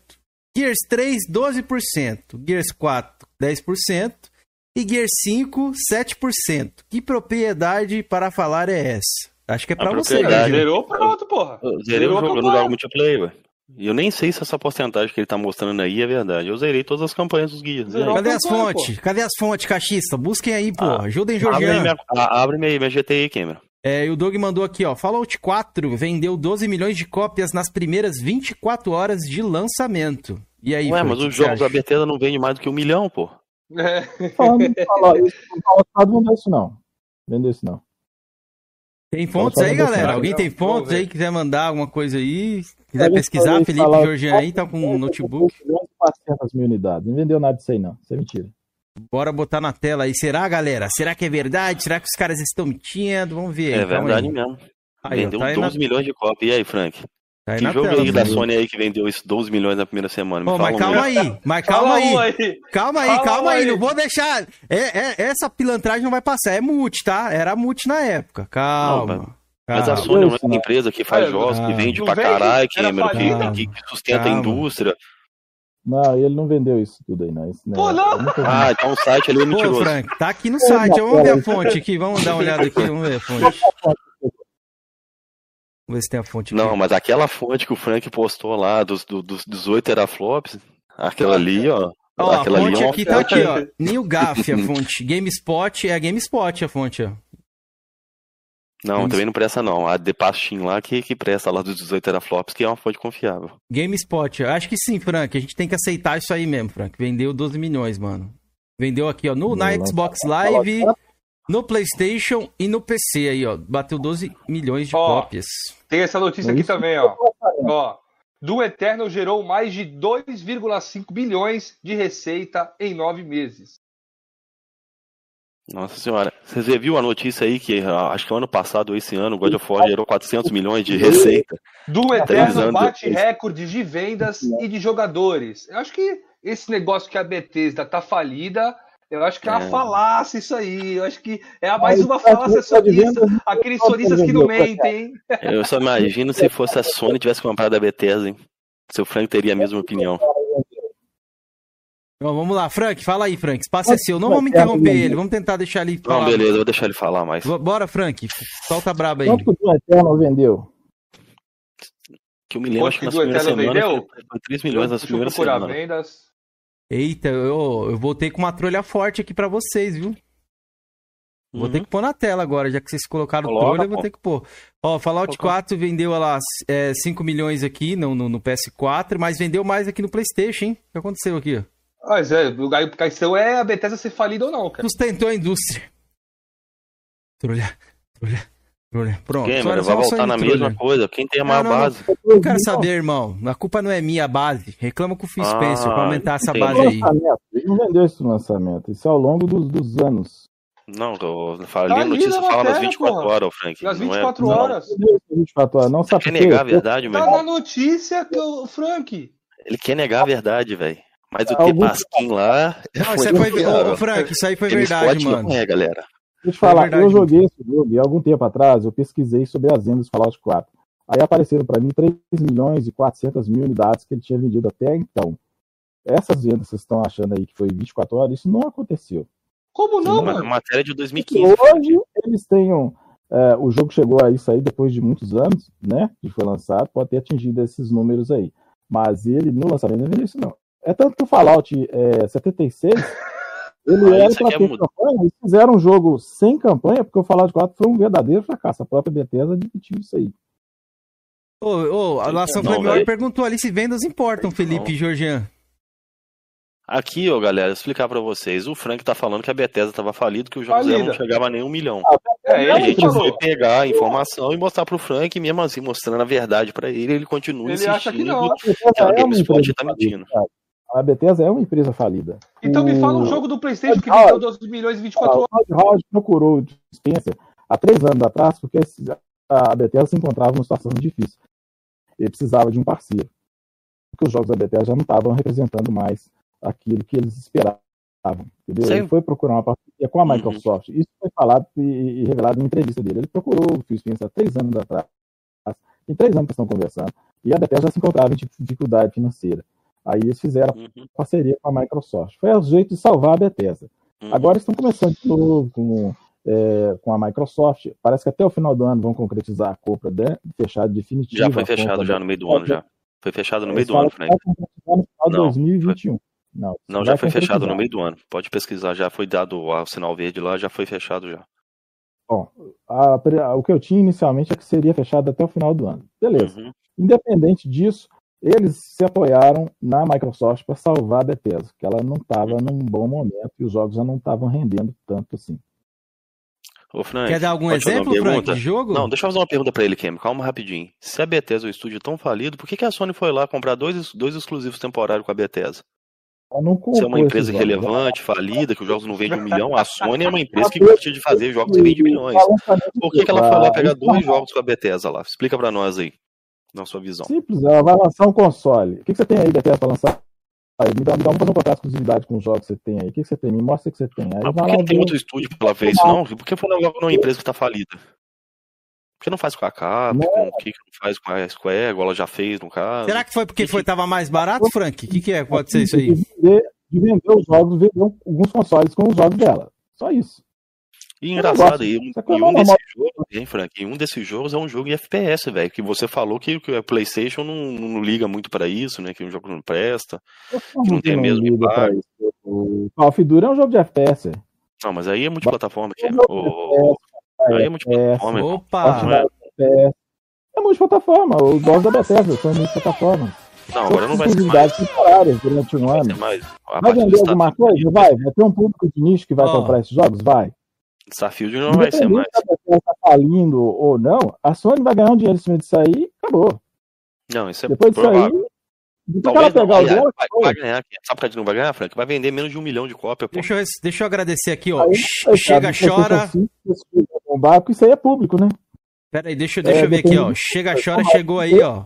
Gears 3, 12%. Gears 4, 10%. E Gears 5, 7%. Que propriedade para falar é essa? Acho que é pra A você. Georgiano. Zerou, pronto, porra. Eu zerei o Zerou a jogo, eu não jogo multiplayer, velho. E eu nem sei se essa porcentagem que ele tá mostrando aí é verdade. Eu zerei todas as campanhas dos guias. E aí? Cadê as fontes? Cadê as fontes, cachista? Busquem aí, pô. Ajudem Abre aí Georgiano. minha, a- abre minha, minha GTI, Cameron. É, e o Doug mandou aqui, ó. Fallout 4 vendeu 12 milhões de cópias nas primeiras 24 horas de lançamento. E aí, Ué, mas o os jogos da? Bethesda não vendem mais do que um milhão, pô. Falando de Fallout, isso, não vendeu isso não. Vendeu isso não. Tem fontes aí, galera? Alguém tem fontes aí, quiser mandar alguma coisa aí? Quiser Olha, pesquisar, Felipe Fallout Georgian aí, tá com um notebook. 400 mil unidades. Não vendeu nada disso aí, não. Isso é mentira. Bora botar na tela aí. Será, galera? Será que é verdade? Será que os caras estão mentindo? Vamos ver aí. É verdade aí. mesmo. Aí, vendeu tá aí na- 12 milhões de cópias. E aí, Frank? Tá aí que jogo tela, aí da viu? Sony aí que vendeu isso 12 milhões na primeira semana? Me Ô, fala mas calma aí. aí, mas calma aí. aí. Calma aí, calma um aí. aí. Não vou deixar. É, é- essa pilantragem não vai passar. É multi, tá? Era multi na época. Calma. Não, Mas a calma. Sony é uma né? empresa que faz jogos, que vende Não pra vende? caralho, Cameron, falida? que, que sustenta a Calma. indústria. Não, ele não vendeu isso tudo aí, não. Isso não Pô, é- não. é. Ah, então o site ali é Pô, mentiroso. Frank, tá aqui no site. Vamos ver a fonte aqui. Vamos dar uma olhada aqui. Vamos ver a fonte. Vamos ver se tem a fonte aqui. Não, mas aquela fonte que o Frank postou lá dos, do- dos 18 teraflops, aquela ali, ó. Ó, a aquela ali fonte é uma aqui tá fonte- aqui, ó. New Gaff, a fonte. GameSpot é a GameSpot a fonte, ó. Não, também não presta não. A The Pastin lá que, que presta lá dos 18 teraflops, que é uma fonte confiável. GameSpot, eu acho que sim, Frank. A gente tem que aceitar isso aí mesmo, Frank. Vendeu 12 milhões, mano. Vendeu aqui, ó, no, na Xbox não. Live, no PlayStation e no PC aí, ó. Bateu 12 milhões de Ó, cópias. Tem essa notícia aqui Isso também, ó. Ó. Doom Eternal gerou mais de 2,5 bilhões de receita em nove meses. Nossa senhora. Você viu a notícia aí que acho que ano passado ou esse ano o God of War gerou 400 milhões de receita? Doom Eternal bate recordes de vendas e de jogadores. Eu acho que esse negócio que a Bethesda tá falida, eu acho que é uma É. falácia isso aí. Eu acho que é a mais uma tá, falácia tá sonista. vendas, Aqueles sonistas que não mentem, hein? Eu só imagino se fosse a Sony tivesse comprado a Bethesda, hein? Seu Frank teria a mesma opinião. Então, vamos lá, Frank, fala aí, Frank. Espaço é seu. Não vamos interromper vai. ele, vamos tentar deixar ele Não, falar. beleza, eu vou deixar ele falar mais. Bora, Frank. Solta a braba aí. Quanto que o Doom Eternal vendeu? Que eu me lembro, acho que do primeiras Eternal semanas vendeu? foi- foi 3 milhões nas primeiras semanas. vendas. Eita, eu, eu voltei com uma trolha forte aqui pra vocês, viu? Vou ter que pôr na tela agora, já que vocês colocaram Uhum. Coloca, trolha, eu vou ter que pôr. Ó, Fallout 4 vendeu lá é, 5 milhões aqui no, no, no PS4, mas vendeu mais aqui no PlayStation, hein? O que aconteceu aqui? é, o a questão é a Bethesda ser falida ou não, cara. Sustentou a indústria. Trolha, trolha. Pronto. Quem, mano? Vai voltar na mesma coisa. Quem tem a maior Não, não, não. base? Eu quero saber, irmão. A culpa não é minha, a base. Reclama com o Phil Spencer Ah, pra aumentar essa base aí. Ele não vendeu no lançamento. Isso é ao longo dos, dos anos. Não, tô falando Tá notícia na fala nas matéria, 24 porra. horas, Frank. Nas não é- 24 não. horas. Não vendeu isso em 24 horas. Não sabe Quer negar a verdade, Tá velho? na notícia, que o Frank. Ele quer negar a verdade, velho. Mas o Algum- Tepasquim lá. Não, foi isso aí foi. Ô, Frank, isso aí foi James verdade, Scott mano. Não é, galera. Deixa eu falar, verdade, eu joguei esse jogo e há algum tempo atrás eu pesquisei sobre as vendas do Fallout 4. Aí apareceram para mim 3 milhões e 400 mil unidades que ele tinha vendido até então. Essas vendas que vocês estão achando aí que foi 24 horas, isso não aconteceu. Como não, Uma mano? matéria de E 2015. hoje eles tenham. é, o jogo chegou a isso aí depois de muitos anos, né? Que foi lançado, pode ter atingido esses números aí. Mas ele, no lançamento, não vendeu isso, não. É tanto que o Fallout é, 76, ele Ah, era para é ter muito- campanha, eles fizeram um jogo sem campanha, porque o Fallout 4 foi um verdadeiro fracasso. A própria Bethesda admitiu isso aí. Ô, ô, a Nação Não, Flamengo perguntou ali se vendas importam, Felipe e Georgian. Aqui, ó, galera, explicar pra vocês. O Frank tá falando que a Bethesda tava falida, que os jogos dela não Falida. chegavam a nem um milhão. A É, a gente foi pegar a informação e mostrar pro Frank, e mesmo assim, mostrando a verdade pra ele, ele continua Ele insistindo acha que não. que a é uma GameSpot tá falida, mentindo. cara. A Bethesda é uma empresa falida. Então me fala um O- jogo do PlayStation que vendeu 12 milhões em 24 Ah, horas. o Todd procurou o Spencer há três anos atrás porque a Bethesda se encontrava numa situação difícil. Ele precisava de um parceiro. Porque os jogos da Bethesda já não estavam representando mais aquilo que eles esperavam. Entendeu? Sim. Ele foi procurar uma parceria com a Uhum. Microsoft. Isso foi falado e, e revelado em entrevista dele. Ele procurou o Phil Spencer há três anos atrás. Tem três anos que estão conversando. E a Bethesda já se encontrava em dificuldade financeira. Aí eles fizeram Uhum. parceria com a Microsoft. Foi o jeito de salvar a Bethesda. Uhum. Agora estão começando de novo com, é, com a Microsoft. Parece que até o final do ano vão concretizar a compra de, fechada definitiva. Já foi fechado já no meio do ano, já. Foi fechado no meio do ano, Frank. no final de Não, 2021. Não, já foi fechado no meio do ano. Pode pesquisar, já foi dado o sinal verde lá, já foi fechado já. Bom, a o que eu tinha inicialmente é que seria fechado até o final do ano. Beleza. Uhum. Independente disso, eles se apoiaram na Microsoft para salvar a Bethesda, que ela não estava num bom momento e os jogos já não estavam rendendo tanto assim. Ô, Frank, Quer dar algum exemplo, Frank, de jogo? Não, deixa eu fazer uma pergunta pra ele, Kem. Calma rapidinho. Se a Bethesda é um estúdio tão falido, por que, que a Sony foi lá comprar dois, dois exclusivos temporários com a Bethesda? Se é uma empresa jogos, né? irrelevante, falida, que os jogos não vendem um milhão, a Sony é uma empresa que gosta de fazer jogos que vendem milhões. Por que, que ela foi lá pegar dois jogos com a Bethesda lá? Explica pra nós aí, na sua visão. Simples, ela vai lançar um console. O que, que você tem aí, Bethesda, para lançar? Aí, me dá, me dá um contrato de exclusividade com os jogos que você tem aí. O que, que você tem? Me mostra o que você tem. Aí Mas vai por que não tem outro estúdio pra ela ver isso, não? Por que foi logo numa empresa que tá falida? Por que não faz com a Capcom? Por que que não faz com a Square, igual ela já fez no caso? Será que foi porque foi, tava mais barato, Frank? O que, que é? Pode ser isso aí? De vender, de vender os jogos, vender alguns consoles com os jogos dela. Só isso. E Eu engraçado, e um, é e um desses jogos, hein, Frank? E um desses jogos é um jogo em FPS, velho. Que você falou que, que a PlayStation não, não liga muito pra isso, né? Que o jogo não presta, que não tem Não mesmo impacto. isso. O Call of Duty é um jogo de FPS. Não, mas aí é multiplataforma, que é. É um de Aí é multiplataforma. Opa! Não é? É multiplataforma. Os jogos da Bethesda são multiplataforma. Não, agora não vai ser exclusividades temporárias durante um ano. mais. Vai do vender alguma coisa? Vai. Vai ter um público de nicho que vai Ó. comprar esses jogos? Vai. Starfield não vai ser mais. Se tá falindo ou não, a Sony vai ganhar um dinheiro em cima disso aí e acabou. Não, isso é Depois disso aí, Talvez não, pegar o aliás, dela, vai, vai ganhar. Sabe por que não vai ganhar, Frank? Vai vender menos de um milhão de cópias, pô. Deixa eu, deixa eu agradecer aqui, ó. Aí, Che- Chega, chora. PlayStation 5, esse jogo vai bombar, porque isso aí é público, né? Pera aí, deixa, deixa É, eu ver aqui, ó. Chega, chora, chegou aí, ó.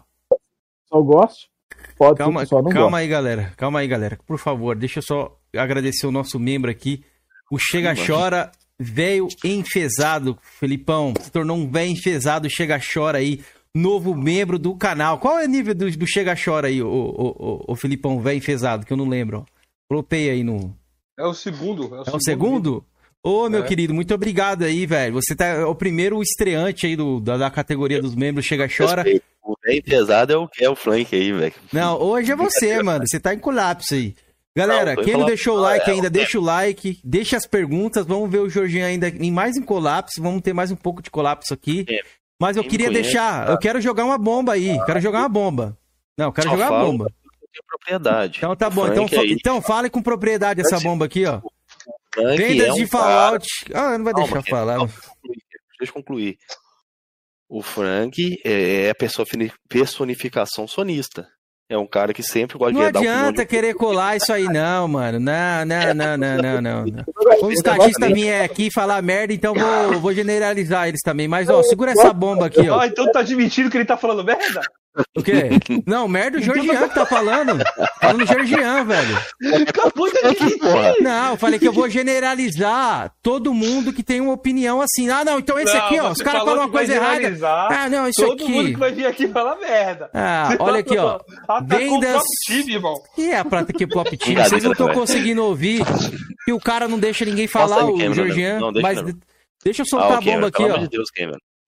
Só goste. Pode Calma, ser só não calma goste. aí, galera. Calma aí, galera. Por favor, deixa eu só agradecer o nosso membro aqui. O Chega Chora, velho enfesado. Felipão, se tornou um velho enfesado. Chega Chora aí. Novo membro do canal. Qual é o nível do, do Chega Chora aí, o, o, o, o Felipão, velho enfesado, que eu não lembro, ó. Colopei aí no. É o segundo. É o, É o segundo? Ô, meu É. querido, muito obrigado aí, velho. Você tá é o primeiro estreante aí do, da, da categoria dos membros Chega Chora. O bem pesado é o, é o Frank aí, velho. Não, hoje é você, mano. Você tá em colapso aí. Galera, Não, quem não deixou o não, like é, ainda, é. deixa o like, deixa as perguntas. Vamos ver o Jorginho ainda em mais em colapso. Vamos ter mais um pouco de colapso aqui. É. Mas eu queria conhece, deixar. Eu quero jogar uma bomba aí. Quero jogar uma bomba. Não, quero jogar uma bomba. Propriedade. Então tá O bom. Então, fa- aí, então fale com propriedade essa bomba aqui, ó. Vendas é um de cara- Fallout. Ah, não vai Calma, deixar falar. Deixa eu concluir. O Frank é a personi- personificação sonista. É um cara que sempre gosta Não de dar opinião adianta de... querer colar isso aí, não, mano. Não, não, não, não, não, não. não. É, os caixistas vierem aqui falar merda, então vou, vou generalizar eles também. Mas, ó, segura essa bomba aqui, ó. Ah, então tá admitindo que ele tá falando merda? O quê? Não, merda o Georgian que tá falando. Falando Georgian, velho. Acabou de admitir. Não, eu falei que eu vou generalizar todo mundo que tem uma opinião assim. Ah, não, então esse Não, aqui, ó, os caras falou falam uma que coisa errada. Ah, não, isso Todo mundo aqui. que vai vir aqui falar merda. Ah, Você olha aqui, ó. Vendas- o próprio time, irmão. E é a prata que pop time, vocês não estão conseguindo ouvir. E o cara não deixa ninguém falar, aí, o Georgian. não, deixa mas deixa eu soltar Ah, a ok, bomba aqui, pelo ó. amor de Deus.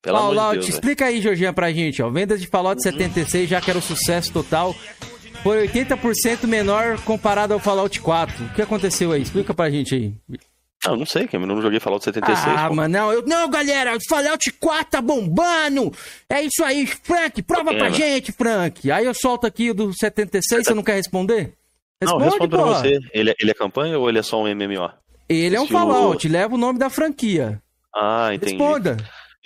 Pelo Ó, amor de Deus, explica aí, Georgian, pra gente, ó. Vendas de Fallout 76, já que era um sucesso total, foi 80% menor comparado ao Fallout 4. O que aconteceu aí? Explica pra gente aí. Não, não sei, Cameron. Eu não joguei Fallout 76. Ah, pô. mano, não, eu, não, galera, Fallout 4 tá bombando. É isso aí, Frank, prova É, pra gente, Frank. Aí eu solto aqui o do 76, você não quer responder? Não, Responde, responde pra pô. você. Ele, é- ele é campanha ou ele é só um MMO? Ele é um Fallout, leva o nome da franquia. Ah, entendi. Responda.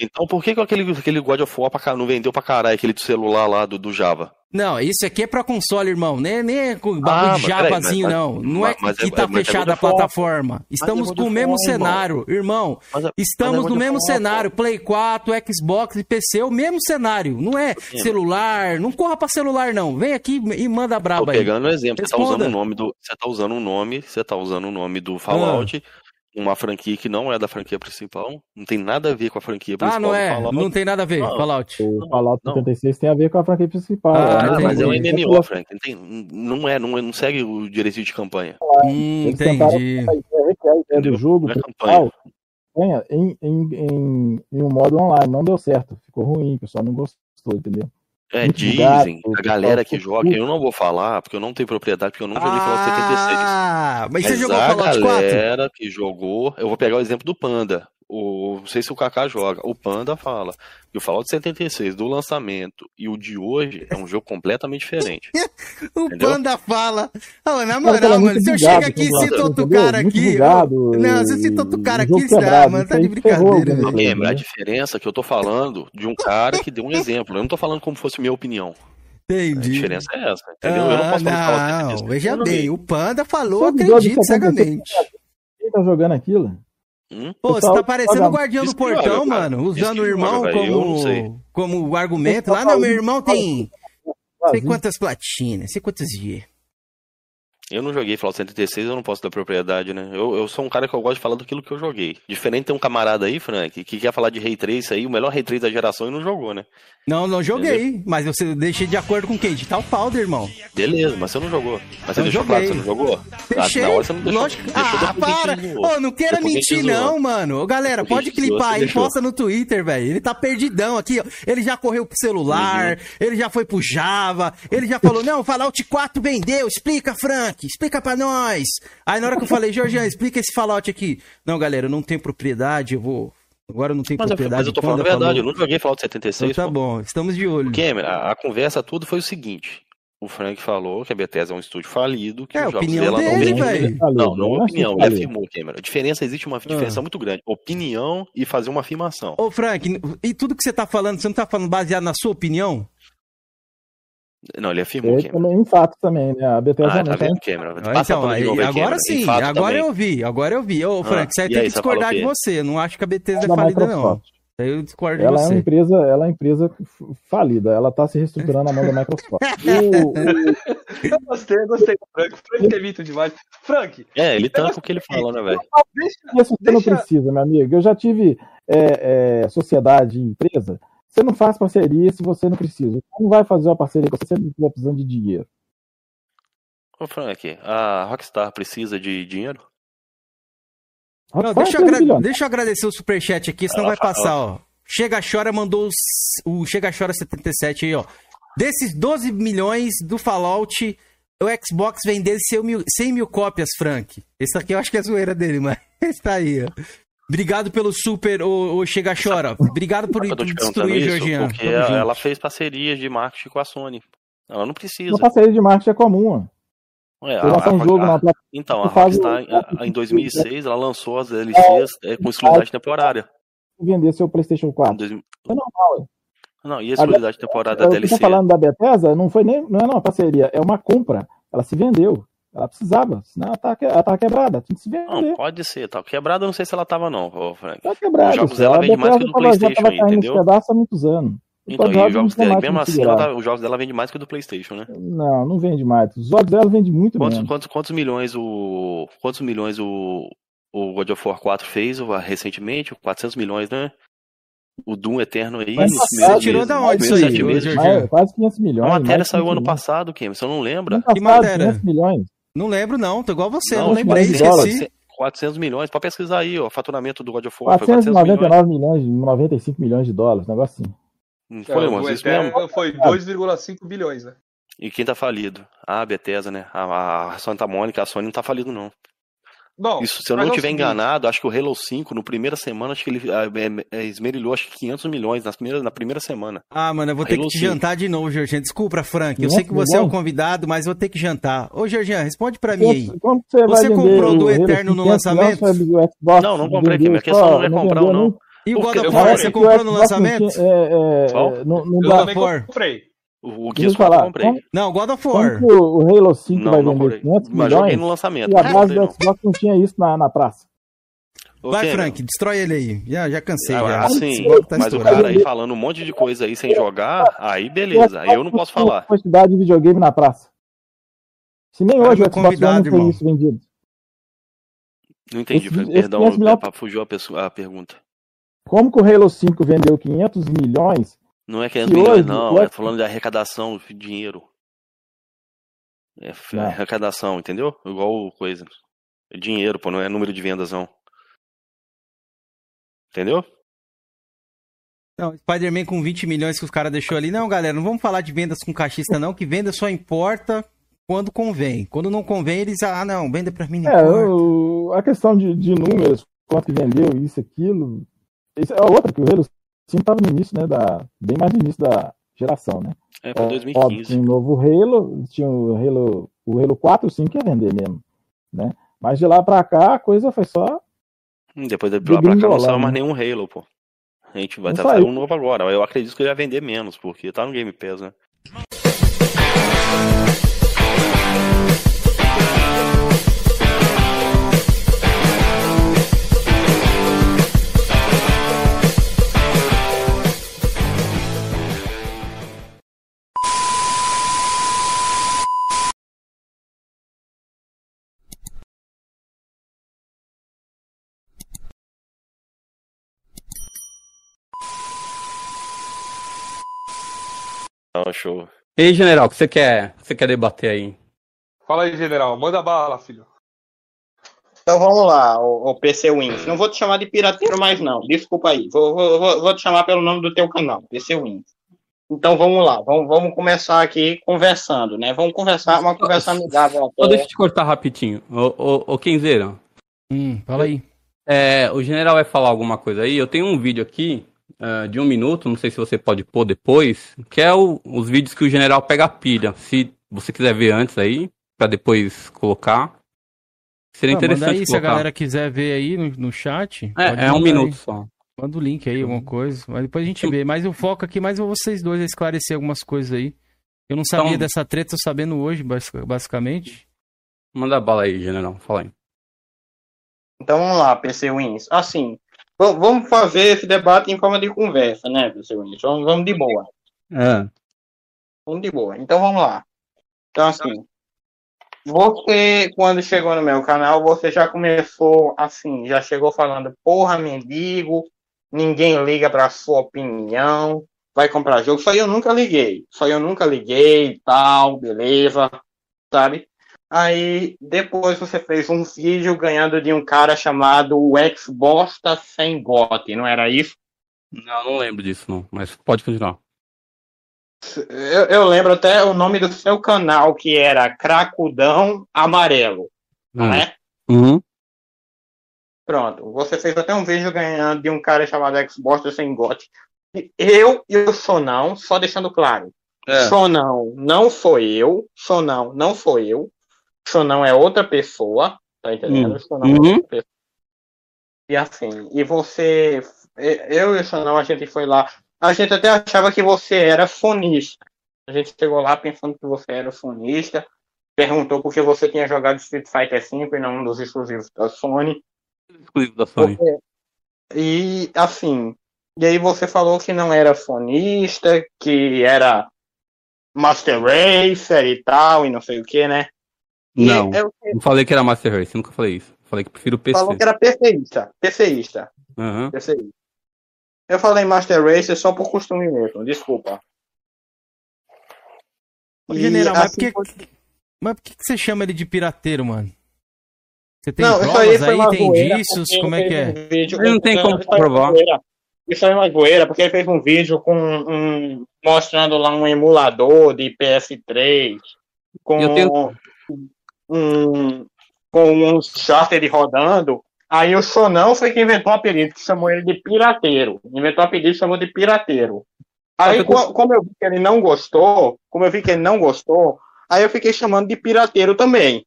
Então por que, que aquele, aquele God of War pra não vendeu pra caralho aquele do celular lá do, do Java? Não, isso aqui é pra console, irmão. Nem, nem é com Ah, bagulho de Javazinho, mas- não. Não mas- é mas que é- tá é fechada a plataforma. Estamos God com o mesmo cenário, irmão. É- Estamos é no mesmo cenário. Play 4, Xbox e PC, é o mesmo cenário. Não é celular. Não corra pra celular, não. Vem aqui e manda Tô braba aí. pegando um exemplo, você tá usando o nome do. Você tá usando um nome, você tá usando o nome do Fallout, uma franquia que não é da franquia principal, não tem nada a ver com a franquia principal Ah, não é? Fallout. Não tem nada a ver, Não. Fallout. O Fallout 76 tem a ver com a franquia principal. Ah, né? mas é um. MMO, Frank. Não, tem- não é, não, é- não segue o direito de campanha. Hum, Eles entendi. a ideia do jogo Não é principal tenha em, em, em, em um modo online. Não deu certo. Ficou ruim, o pessoal não gostou, entendeu? É, dizem, a o galera que joga, eu não vou falar, porque eu não tenho propriedade, porque eu não joguei Fallout 76. Ah, mas você jogou a Fallout 4? galera que jogou, eu vou pegar o exemplo do Panda. O, não sei se o Kaká joga. O Panda fala que o Fallout 76 do lançamento e o de hoje é um jogo completamente diferente. O Entendeu? Panda fala. Ah, na moral, muito mano, se eu chego aqui e cito outro cara aqui. Não, e- você cita outro cara aqui, quebrado, mano, tá de brincadeira, velho. Lembra a diferença que eu tô falando de um cara que deu um exemplo. Eu não tô falando como fosse minha opinião. A Entendi. diferença é essa, entendeu? eu não Ah, posso falar não, 76. veja Eu bem, o Panda falou, acredito de 76? cegamente. Quem tá jogando aquilo? Hum? Pô, você tá parecendo o guardião do portão, mano, usando o irmão como, como argumento. Lá, não, meu irmão tem sei quantas platinas, sei quantos G. Eu não joguei Fallout 76, eu não posso dar propriedade, né? Eu, eu sou um cara que eu gosto de falar daquilo que eu joguei. Diferente tem um camarada aí, Frank, que quer falar de Ray Trace aí, o melhor Ray Trace da geração e não jogou, né? Não, não joguei, mas você deixei de acordo com quem? Digital Powder, irmão. Beleza, mas você não jogou. Mas você Eu deixou joguei. claro que você não jogou? Deixei, Ah, na hora você não deixou. lógico. deixou Ah, para! Ô, não queira mentir, não, mano. Ô, galera, pode clipar aí, deixou. posta no Twitter, velho. Ele tá perdidão aqui, ó. Ele já correu pro celular, Uhum. ele já foi pro Java, ele já falou, não, Fallout 4 vendeu, explica, Frank, explica pra nós. Aí na hora que eu falei, Jorgian, explica esse Fallout aqui. Não, galera, eu não tenho propriedade, eu vou... Agora eu não tenho Mas eu, propriedade. mas eu tô falando a verdade, eu falou. não joguei Fallout 76. Então tá pô. bom, estamos de olho. Cameron, a, a conversa toda foi o seguinte. O Frank falou que a Bethesda é um estúdio falido, que É, os jogos opinião dela não dele, vendem. velho. Não, não é Eu opinião, ele afirmou, Cameron. A diferença, existe uma diferença Ah. muito grande. Opinião e fazer uma afirmação. Ô, Frank, e tudo que você tá falando, você não tá falando baseado na sua opinião? Não, ele afirmou, Ele Cameron. também em fato também, né? A Bethesda Ah, não tá tá vendo, Cameron? Ah, então, aí- agora Cameron. Sim, agora também. eu vi, agora eu vi. Ô, Frank, Ah, você aí, que você discordar o de você. Eu não acho que a Bethesda é da falida, não. Eu discordo de Ela é uma você. empresa, ela é uma empresa falida. Ela tá se reestruturando na mão da Microsoft. O- o- Eu gostei, eu gostei do Frank. Frank é mito demais. Frank, É, ele tanca o que ele fala, né, velho? deixa. Isso você não Deixa- precisa, meu amigo. Eu já tive é, é, sociedade e empresa. Você não faz parceria se você não precisa. Você não vai fazer uma parceria se você não estiver precisando de dinheiro. Ô, Frank, a Rockstar precisa de dinheiro? Não, Rapaz, deixa, eu agra- deixa eu agradecer o superchat aqui, senão Ela vai passar, ó. Chega Chora mandou os- o Chega Chora 77 aí, ó. Desses 12 milhões do Fallout, o Xbox vendeu 100 mil, 100 mil cópias, Frank. Esse aqui eu acho que é zoeira dele, mas está aí, ó. Obrigado pelo super, ô, ô Chega Chora. Obrigado por Eu tô te perguntando destruir, isso Georgian. porque ela, fez parcerias de marketing com a Sony. Ela não precisa. Uma parceria de marketing é comum. ó. É, lançar um a- jogo a- na plataforma. Então, a faz Rockstar, o- a- em 2006, ela lançou as DLCs é, com exclusividade temporária. vender seu PlayStation Em 4. 2000 É normal. Não, e a exclusividade temporária da Eu DLC? falando da Bethesda, não foi nem não é uma parceria, é uma compra. Ela se vendeu. Ela precisava, senão ela tá, que- ela tá quebrada, tinha que se vender. Não, pode ser, tá. Quebrada eu não sei se ela tava, não, Frank. Tá quebrada. Os jogos dela A vendem mais que o do tava- PlayStation tava nos entendeu? pedaços há muitos anos. Então, Os e os jogos dela, mesmo assim, tá- os jogos dela vendem mais que o do PlayStation, né? Não, não vende mais. Os jogos dela vendem muito Quantos, menos. quantos, quantos milhões o. Quantos milhões o. O God of War 4 fez o- recentemente? 400 milhões, né? O Doom Eterno aí. Mas você primeiros tirou da onde isso aí, meses. Quase 500 milhões. A matéria saiu 500 ano milhões. passado, Kim, você não lembra? Ano Que matéria? 500 milhões. Não lembro, não. Tô igual você, não, Não, lembrei, esqueci. dólares. 400 milhões, pode pesquisar aí, ó. Faturamento do God of War foi 400 milhões. 499 milhões, 95 milhões de dólares, um negócio assim. Não foi, É, moço, o isso mesmo. Foi 2,5 bilhões, né? E quem tá falido? Ah, a Bethesda, né? A, a Santa Mônica, a Sony não tá falido, não. Bom, Isso, se eu não é estiver seguinte, enganado, acho que o Halo 5, no primeira semana, acho que ele ah, é, é, esmerilhou acho que 500 milhões nas primeiras, na primeira semana. Ah, mano, eu vou ter Halo que te 5. jantar de novo, Georgian. Desculpa, Frank. Eu sei que você é o convidado, mas eu vou ter que jantar. Ô, Georgian, responde pra mim aí. Como, você, Você comprou do o Halo Eterno no 500 lançamento? não, Não, não comprei aqui. Minha questão não é comprar ou não. E o God of War, você comprou no lançamento? é, é, é, não, não Eu dá. também comprei. O, o Gears eu falar, eu comprei. como- Não, God of Como War. que o, o Halo 5 Não, vai não vender comprei. 500 Mas joguei milhões no lançamento. e a base do Xbox não tinha isso na, na praça? Vai, Ok, Frank, destrói ele aí. Já, já cansei. Ah, já. Esse bloco tá mas o estourado. cara aí falando um monte de coisa aí sem jogar, aí beleza, aí eu não posso falar. quantidade de videogame na praça. Se nem hoje o Xbox One não tem isso vendido. Não entendi, Esse- esse perdão, 500 milhões- fugiu a, pessoa- a pergunta. Como que o Halo 5 vendeu 500 milhões? Não é 500 E milhões, hoje, não, o é falando de arrecadação de dinheiro. É Não. arrecadação, entendeu? Igual coisa. É dinheiro, pô, não é número de vendas, não. Entendeu? Não, Spider-Man com 20 milhões que os caras deixou ali. Não, galera, não vamos falar de vendas com caixista, não, que venda só importa quando convém. Quando não convém, eles, ah, não, venda pra mim. não É, importa. o- a questão de, de números, quanto que vendeu, isso, aquilo. Isso é outra, que o Halo 5 estava no início, né? Da, bem mais no início da geração, né? É pra Óbvio, 2015. tinha um novo Halo, tinha o Halo, o Halo 4 e o 5 ia vender mesmo, né? Mas de lá pra cá a coisa foi só Depois de lá pra cá não saiu mais nenhum Halo, pô. A gente vai saiu. sair um novo agora. Eu acredito que ele vai vender menos, porque tá no Game Pass, né? Show. E aí, general, o que você quer, que você quer debater aí? Fala aí, general. Manda bala, filho. Então vamos lá, o, o PC Wins. Não vou te chamar de pirateiro mais não. Desculpa aí. Vou, vou, vou, vou te chamar pelo nome do teu canal, PC Wins. Então vamos lá, vamos, vamos começar aqui conversando, né? Vamos conversar, uma conversa amigável Só até. deixa eu te cortar rapidinho. Ô, ô, ô Kenzeira. Hum, fala aí. É, o general vai falar alguma coisa aí. Eu tenho um vídeo aqui ah, de um minuto, não sei se você pode pôr depois, que é o- os vídeos que o general pega a pilha. Se você quiser ver antes aí, pra depois colocar. Seria Ah, manda interessante aí, se a colocar. galera quiser ver aí no, no chat. É, é um minuto aí. só. Manda o link aí, alguma coisa. Mas depois a gente vê. Mas o foco aqui, mais é vocês dois a esclarecer algumas coisas aí. Eu não sabia Então- dessa treta, tô sabendo hoje, basic- basicamente. Manda bala aí, general. Fala aí. Então vamos lá, PC Wins. Assim, vamos fazer esse debate em forma de conversa, né, PC Wins? Vamos, vamos de boa. É. Vamos de boa. Então vamos lá. Então assim, você quando chegou no meu canal, você já começou assim, já chegou falando, porra, mendigo, ninguém liga pra sua opinião, vai comprar jogo. Aí eu nunca liguei. Aí eu nunca liguei e tal, beleza, sabe? Aí depois você fez um vídeo ganhando de um cara chamado o Xbox tá sem gote, não era isso? Não, não lembro disso não, mas pode continuar. Eu, eu lembro até o nome do seu canal, que era Cracudão Amarelo, não Hum. é? Uhum. Pronto, você fez até um vídeo ganhando de um cara chamado Xbox sem gote. Eu e o Sonão, só deixando claro. É. Sonão não foi eu, Sonão não foi eu, Sonão é outra pessoa, tá entendendo? Hum. Sonão é Uhum. outra pessoa. E assim, e você, eu e o Sonão, a gente foi lá, a gente até achava que você era fonista. A gente chegou lá pensando que você era fonista, perguntou por que você tinha jogado Street Fighter V e não um dos exclusivos da Sony. Exclusivo da Sony. Porque- E assim, e aí você falou que não era fonista, que era Master Racer e tal, e não sei o que, né? Não, eu- não falei que era Master Race, nunca falei isso. Falei que prefiro PC. falou que era PCista, PCista, Aham. PCista. Eu falei Master Racer só por costume mesmo, desculpa. Ô, general, mas assim, por que, mas por que que você chama ele de pirateiro, mano? Você tem Não, isso aí provas foi aí, uma tem indícios, como é ele que é? um vídeo- Ele não tem como isso aí é zoeira. Isso aí é uma zoeira, porque ele fez um vídeo com um, mostrando lá um emulador de PS3, com Eu tenho- um, com uns charter rodando. Aí o Sonão foi que inventou um apelido, que chamou ele de pirateiro. Inventou um apelido que chamou de pirateiro. Aí, co- como eu vi que ele não gostou, como eu vi que ele não gostou, aí eu fiquei chamando de pirateiro também.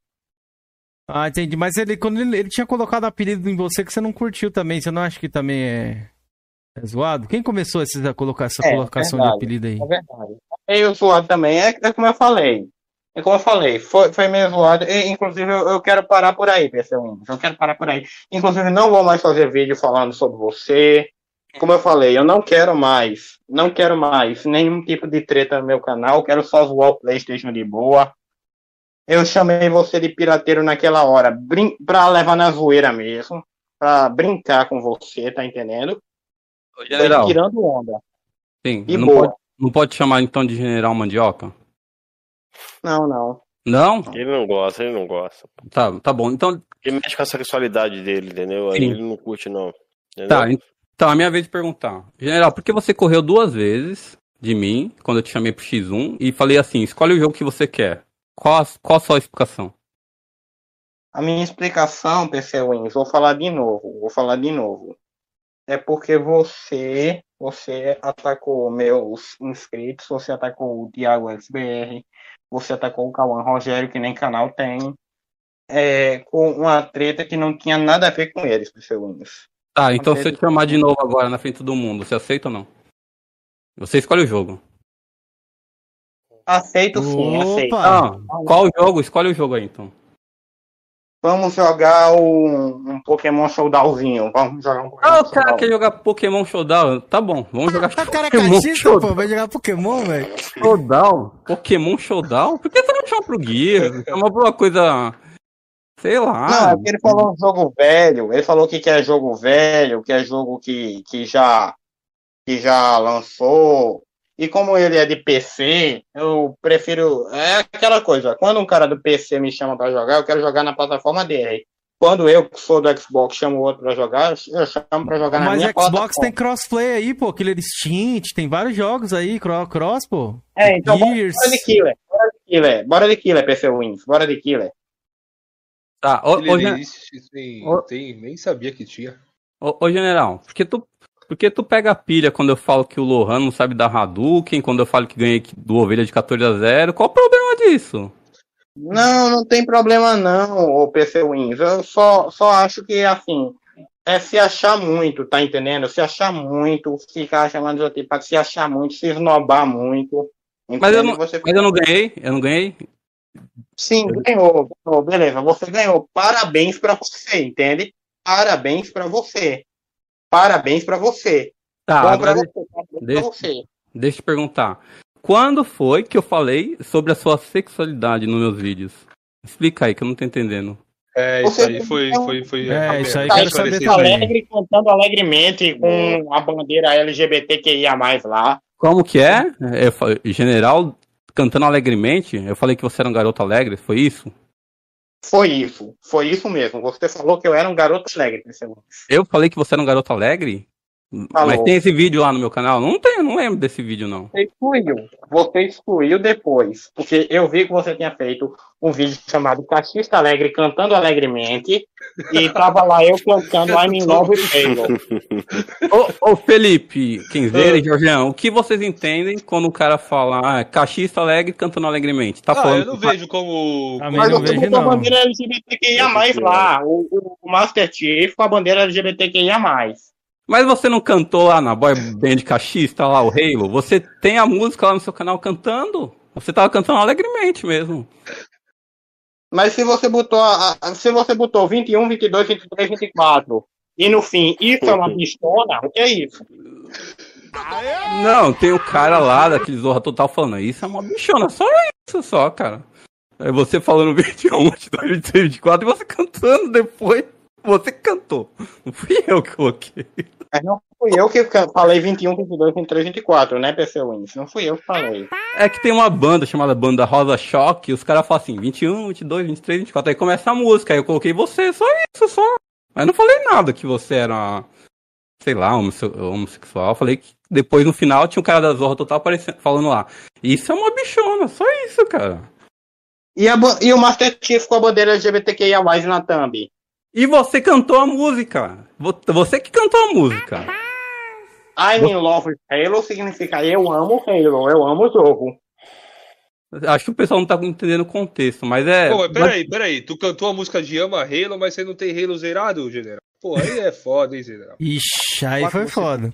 Ah, entendi. Mas ele, quando ele, ele tinha colocado um apelido em você que você não curtiu também. Você não acha que também é, é zoado? Quem começou esse- a colocar essa É, colocação de verdade, apelido aí? É verdade. Meio zoado também, é, é como eu falei. É como eu falei, foi, foi meio zoado. E, inclusive, eu, eu quero parar por aí, PC Windows. Eu quero parar por aí. Inclusive, não vou mais fazer vídeo falando sobre você. Como eu falei, eu não quero mais, não quero mais nenhum tipo de treta no meu canal. Quero só zoar o PlayStation de boa. Eu chamei você de pirateiro naquela hora, brin pra levar na zoeira mesmo. Pra brincar com você, tá entendendo? General. tirando onda. Sim, E não boa. pode, não pode chamar então de General Mandioca? Não, não. Não? Ele não gosta, ele não gosta. Tá, tá bom. Então, Ele mexe com a sexualidade dele, entendeu? Aí Sim. ele não curte, não. Entendeu? tá, então a minha vez de perguntar. General, por que você correu duas vezes de mim, quando eu te chamei pro X1, e falei assim, escolhe o jogo que você quer. Qual, a- qual a sua explicação? A minha explicação, PC Wins, vou falar de novo, vou falar de novo. É porque você, você atacou meus inscritos, você atacou o Thiago XBR, você atacou o Cauã Rogério, que nem canal tem, é, com uma treta que não tinha nada a ver com eles, PC Wins. Tá, então Uma se eu te chamar de novo agora na frente todo mundo, você aceita ou não? Você escolhe o jogo. Aceito sim, aceito. Ah, qual jogo? Escolhe o jogo aí então. Vamos jogar o, um Pokémon Showdownzinho. Vamos jogar um Pokémon Ah, o cara Showdown. quer jogar Pokémon Showdown. Tá bom, vamos jogar Cara, Pokémon cachista, Showdown. pô, vai jogar Pokémon, velho. Showdown? Pokémon Showdown? Por que você não chama pro guia? Chama pra uma coisa. Sei lá. Não, é porque ele falou um jogo velho. Ele falou que quer jogo velho, que é jogo que, que já que já lançou. E como ele é de PC, eu prefiro. É aquela coisa. Quando um cara do PC me chama pra jogar, eu quero jogar na plataforma dele. Quando eu, que sou do Xbox, chamo o outro pra jogar, eu chamo pra jogar na Mas minha o Xbox plataforma. tem crossplay aí, pô. Killer Instinct, tem vários jogos aí, cro- cross, pô. É, então bora Gears. bora de killer. Bora de killer. Bora de killer, PC Wins. Bora de killer. Tá, ô, Ele ô, gen- tem- Ô- tem- nem sabia que tinha. ô, ô, general, por que tu. Por que tu pega a pilha quando eu falo que o Lohan não sabe dar Hadouken, quando eu falo que ganhei do Ovelha de 14 a 0? Qual o problema disso? Não, não tem problema não, o PC Wins. Eu só, só acho que, assim, é se achar muito, tá entendendo? Se achar muito, ficar chamando de outro tipo, se achar muito, se esnobar muito. Mas eu, não, Você mas eu não ganhei, eu não ganhei. Sim, ganhou, ganhou, beleza, você ganhou. Parabéns pra você, entende? Parabéns pra você. Parabéns pra você. Tá, Bom pra agora você, parabéns pra deixa, você. deixa eu te perguntar. Quando foi que eu falei sobre a sua sexualidade nos meus vídeos? Explica aí que eu não tô entendendo. É, Você isso aí foi. foi, foi É, isso aí Tá quero saber alegre, cantando alegremente com a bandeira LGBTQIA+, lá. Como que é? Eu falei, general cantando alegremente? Eu falei que você era um garoto alegre, foi isso? Foi isso, foi isso mesmo. Você falou que eu era um garoto alegre, PC. Eu falei que você era um garoto alegre? Falou. Mas tem esse vídeo lá no meu canal? Não tem, não lembro desse vídeo não. Você excluiu. Você excluiu depois. Porque eu vi que você tinha feito um vídeo chamado Cachista Alegre cantando alegremente. E tava lá eu cantando I'm in love with. Ô, ô Felipe, Kenzeira e Jorgeão, o que vocês entendem quando o cara fala ah, cachista alegre cantando alegremente? Tá Ah, falando eu não que- vejo como. Também Mas não você vejo, botou a bandeira LGBTQIA+, lá. O, o Master Chief com a bandeira LGBTQIA+. Mas você não cantou lá na boy band cachista lá, o Halo? Você tem a música lá no seu canal cantando? Você tava cantando alegremente mesmo. Mas se você botou a- a- se você botou 21, 22, 23, 24 e no fim isso é uma pistona, o que é isso? Não, tem o cara lá daquele Zorra Total falando, isso é uma bichona, só isso só, cara. Aí você falando 21, 22, 23, 24 e você cantando depois. Você que cantou. Não fui eu que coloquei. Mas não fui eu que falei 21, 22, 23, 24, né, PC Wins? Não fui eu que falei. É que tem uma banda chamada Banda Rosa Choque, e os caras falam assim, 21, 22, 23, 24, aí começa a música, aí eu coloquei você, só isso, só. Mas não falei nada que você era, sei lá, homosse- homossexual, eu falei que depois no final tinha um cara da Zorra Total aparecendo, falando lá, isso é uma bichona, só isso, cara. E, a e o Master Chief com a bandeira LGBTQIA na thumb. E você cantou a música. Vo- Você que cantou a música. I'm in love with Halo significa eu amo Halo, eu amo o jogo. Acho que o pessoal não tá entendendo o contexto, mas é. Pô, mas peraí, peraí. Tu cantou a música de Ama Halo, mas você não tem Halo zerado, general? Pô, aí é foda, hein, general? Ixi, aí foi foda.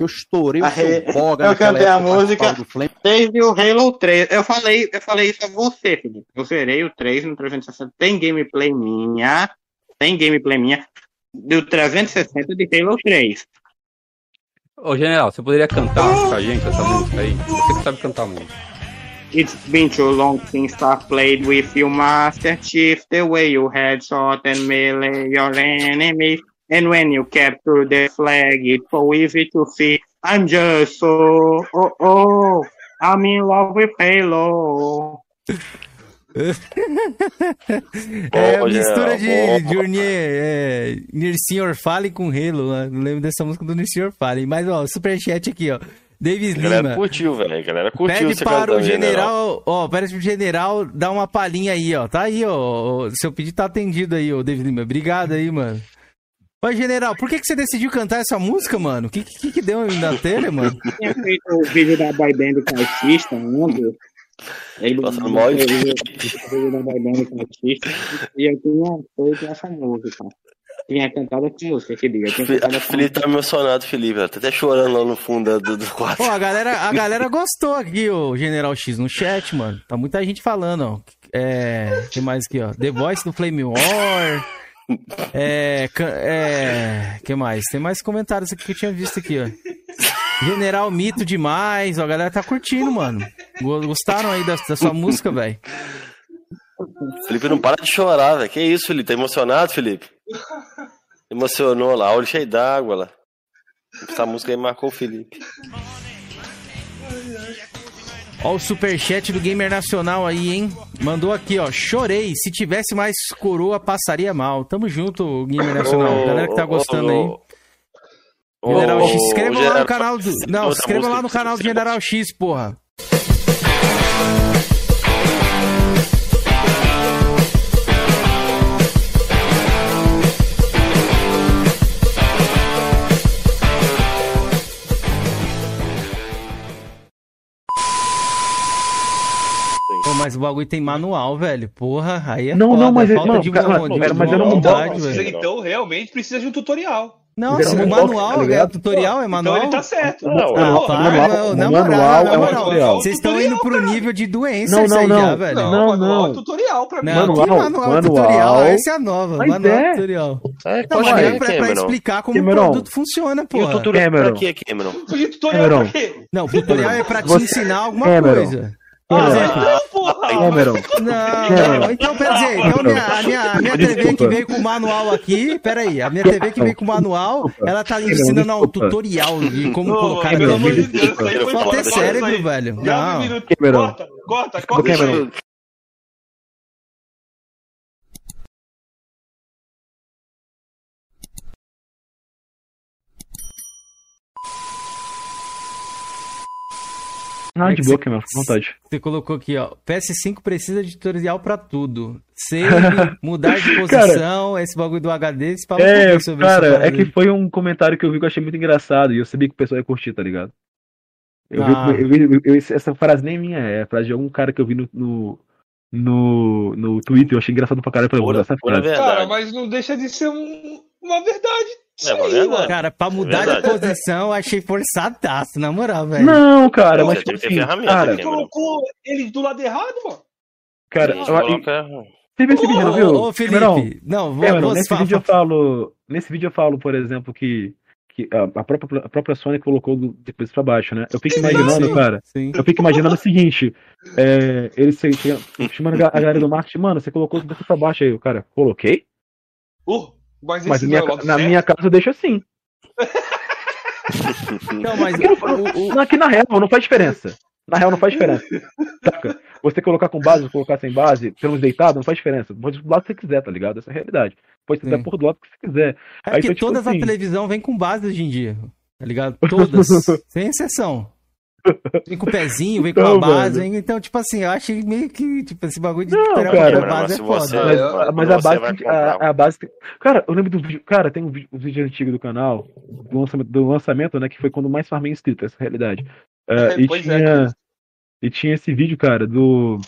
Eu estourei o seu Re- boga eu cantei a música desde o Halo 3. Eu falei, eu falei isso a você, Felipe. Eu zerei o 3 no 360. Tem gameplay minha. Gameplay minha do 360 de Halo 3. Ô, general, você poderia cantar pra gente essa música aí? Você que sabe cantar música. It's been too long since I played with you, Master Chief. The way you headshot and melee your enemy. And when you capture the flag, it's so easy to see. I'm just so, oh, oh, I'm in love with Halo. É Bom, mistura de, Urnier, é, Nirsinho Fallen com Halo, né? Não lembro dessa música do Nirsinho Fallen. Mas, ó, superchat aqui, ó. Davis A galera Lima. curtiu, velho. A galera curtiu Pede para o cantando, general, ó, pede pro general dar uma palhinha aí, ó. Tá aí, ó. o Seu pedido tá atendido aí, ó, David Lima. Obrigado aí, mano. Ô, general, por que, que você decidiu cantar essa música, mano? O que, que, que deu na telha, mano? tinha feito o vídeo da boy band caixista ontem. Ele Passando mal e eu tinha feito essa música. Tinha cantado essa música, que diga. Cantado O Felipe tá emocionado, Felipe. Tá até chorando lá no fundo do, do quarto. Pô, a galera, a galera gostou aqui, o General X, no chat, mano. Tá muita gente falando, ó. É. Tem mais aqui, ó. The Voice do Flame War. É. É. que mais? Tem mais comentários aqui que eu tinha visto aqui, ó. General Mito demais, ó. A galera tá curtindo, mano. Go- Gostaram aí da, da sua música, velho? Felipe não para de chorar, velho. Que isso, Felipe? Tá emocionado, Felipe? Emocionou lá, olho cheio d'água lá. Essa música aí marcou o Felipe. Ó o superchat do Gamer Nacional aí, hein? Mandou aqui, ó. Chorei. Se tivesse mais coroa, passaria mal. Tamo junto, Gamer Nacional. Ô, Galera que tá ô, gostando ô, aí. General X, se inscreva lá no canal do. Não, se inscreva lá no canal do General X, porra. Mas o bagulho tem manual, velho. Porra, aí é Não, foda. não, mas é é- falta não, de, cara, vo- mas- de, cara, mas eu não- vontade, velho. então, realmente precisa de um tutorial. Não, é um manual, tá é ligado? tutorial, é manual. Então ele tá certo. Não, Ah, Manual- para, manual- não, o moral, manual é um tutorial. Vocês estão indo pro nível de doença Não, isso não, aí não. já, velho. Não, Não, manual não. é tutorial pra mim. Não, Manual, manual, manual. tutorial, essa é a nova. Mas manual é. tutorial. É, Não, mas é, é pra, pra explicar como Cameron. o produto funciona, E o porra. tutorial pra Cameron. quê, Cameron? De tutorial Cameron. pra quê? Não, tutorial é pra te ensinar alguma coisa. Por Cameron. exemplo, Não, porra! Cameron. Não, Cameron. não, então, quer dizer, então minha, a minha, a minha TV que Desculpa. veio com o manual aqui, peraí, a minha TV que veio com o manual, ela tá Cameron, ensinando um tutorial de como Ô, colocar pelo amor de TV. Deus, isso aí foi Falta foda, ter isso cérebro, velho. Não. Cameron. Corta, corta, corta Ah, É de boa, fica à vontade. Você colocou aqui, ó. PS5 precisa de tutorial pra tudo. Save, mudar de posição, esse bagulho do HD. Fala um É, sobre cara, é que foi um comentário que eu vi que eu achei muito engraçado e eu sabia que o pessoal ia curtir, tá ligado? Eu Ah. vi, eu vi- eu- eu- essa frase nem minha, é a frase de algum cara que eu vi no, no, no, no Twitter, eu achei engraçado pra caralho, eu falei, vou usar essa frase. Cara, mas não deixa de ser um- uma verdade. É aí. Cara, pra mudar de Verdade. posição, eu achei forçadaço, na moral, velho. Não, cara, mas tipo assim, cara, Ele colocou ele do lado errado, mano. cara, eu- coloca- você viu esse vídeo, não Ô, viu? ô, Felipe, Cameron, não, vou, Cameron, vou nesse vídeo eu falo, nesse vídeo eu falo, por exemplo, que, que a, a própria, a própria Sony colocou do- depois pra baixo, né? Eu fico imaginando, sim, cara, sim. eu fico imaginando o seguinte, é, eles chamando a galera do marketing, mano, você colocou daqui pra baixo aí, o cara, coloquei? Uh, mas Mas minha é na certo. minha casa eu deixo assim. Não, mas não- o- o- Aqui na real não faz diferença. Na real não faz diferença. Saca? Você colocar com base, colocar sem base, termos deitado, não faz diferença. Pode do lado que você quiser, tá ligado? Essa é a realidade. Pode ser Sim. por do lado que você quiser. É Aí porque foi tipo todas assim. as televisão vem com base hoje em dia, tá ligado? Todas, sem exceção. Vem com o pezinho, vem com Não, a base. Então, tipo assim, eu achei meio que, tipo, esse bagulho de Não, cara, pra base é foda. Mas, mas a base, a, a base. Cara, eu lembro do vídeo. Cara, tem um vídeo, um vídeo antigo do canal, do lançamento, do lançamento, né? Que foi quando mais farmei inscrito, essa é a realidade. Ah, e, Pois é, tinha, e tinha esse vídeo, cara, do.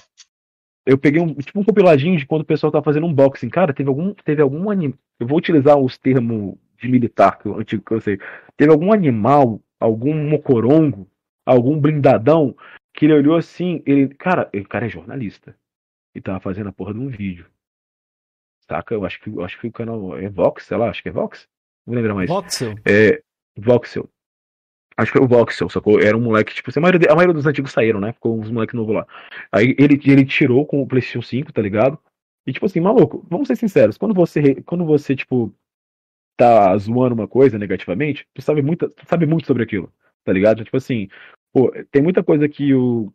Eu peguei um, tipo um compiladinho de quando o pessoal tá fazendo unboxing. Cara, teve algum, teve algum anime. Eu vou utilizar os termos de militar, que eu, antigo que eu sei. Teve algum animal, algum mocorongo, algum blindadão, que ele olhou assim, ele. Cara, o cara é jornalista. E tava fazendo a porra de um vídeo. Saca? Eu acho que, eu acho que o canal é Vox, sei lá, acho que é Vox. Não vou lembrar mais. Voxel? É. Voxel. Acho que foi o Voxel, sacou? Era um moleque, tipo, assim, a maioria, a maioria dos antigos saíram, né? Ficou uns moleques novos lá. Aí ele, ele tirou com o PlayStation 5, tá ligado? E tipo assim, maluco, vamos ser sinceros, quando você, quando você, tipo, tá zoando uma coisa negativamente, tu sabe muito, tu sabe muito sobre aquilo, tá ligado? Tipo assim, pô, tem muita coisa que o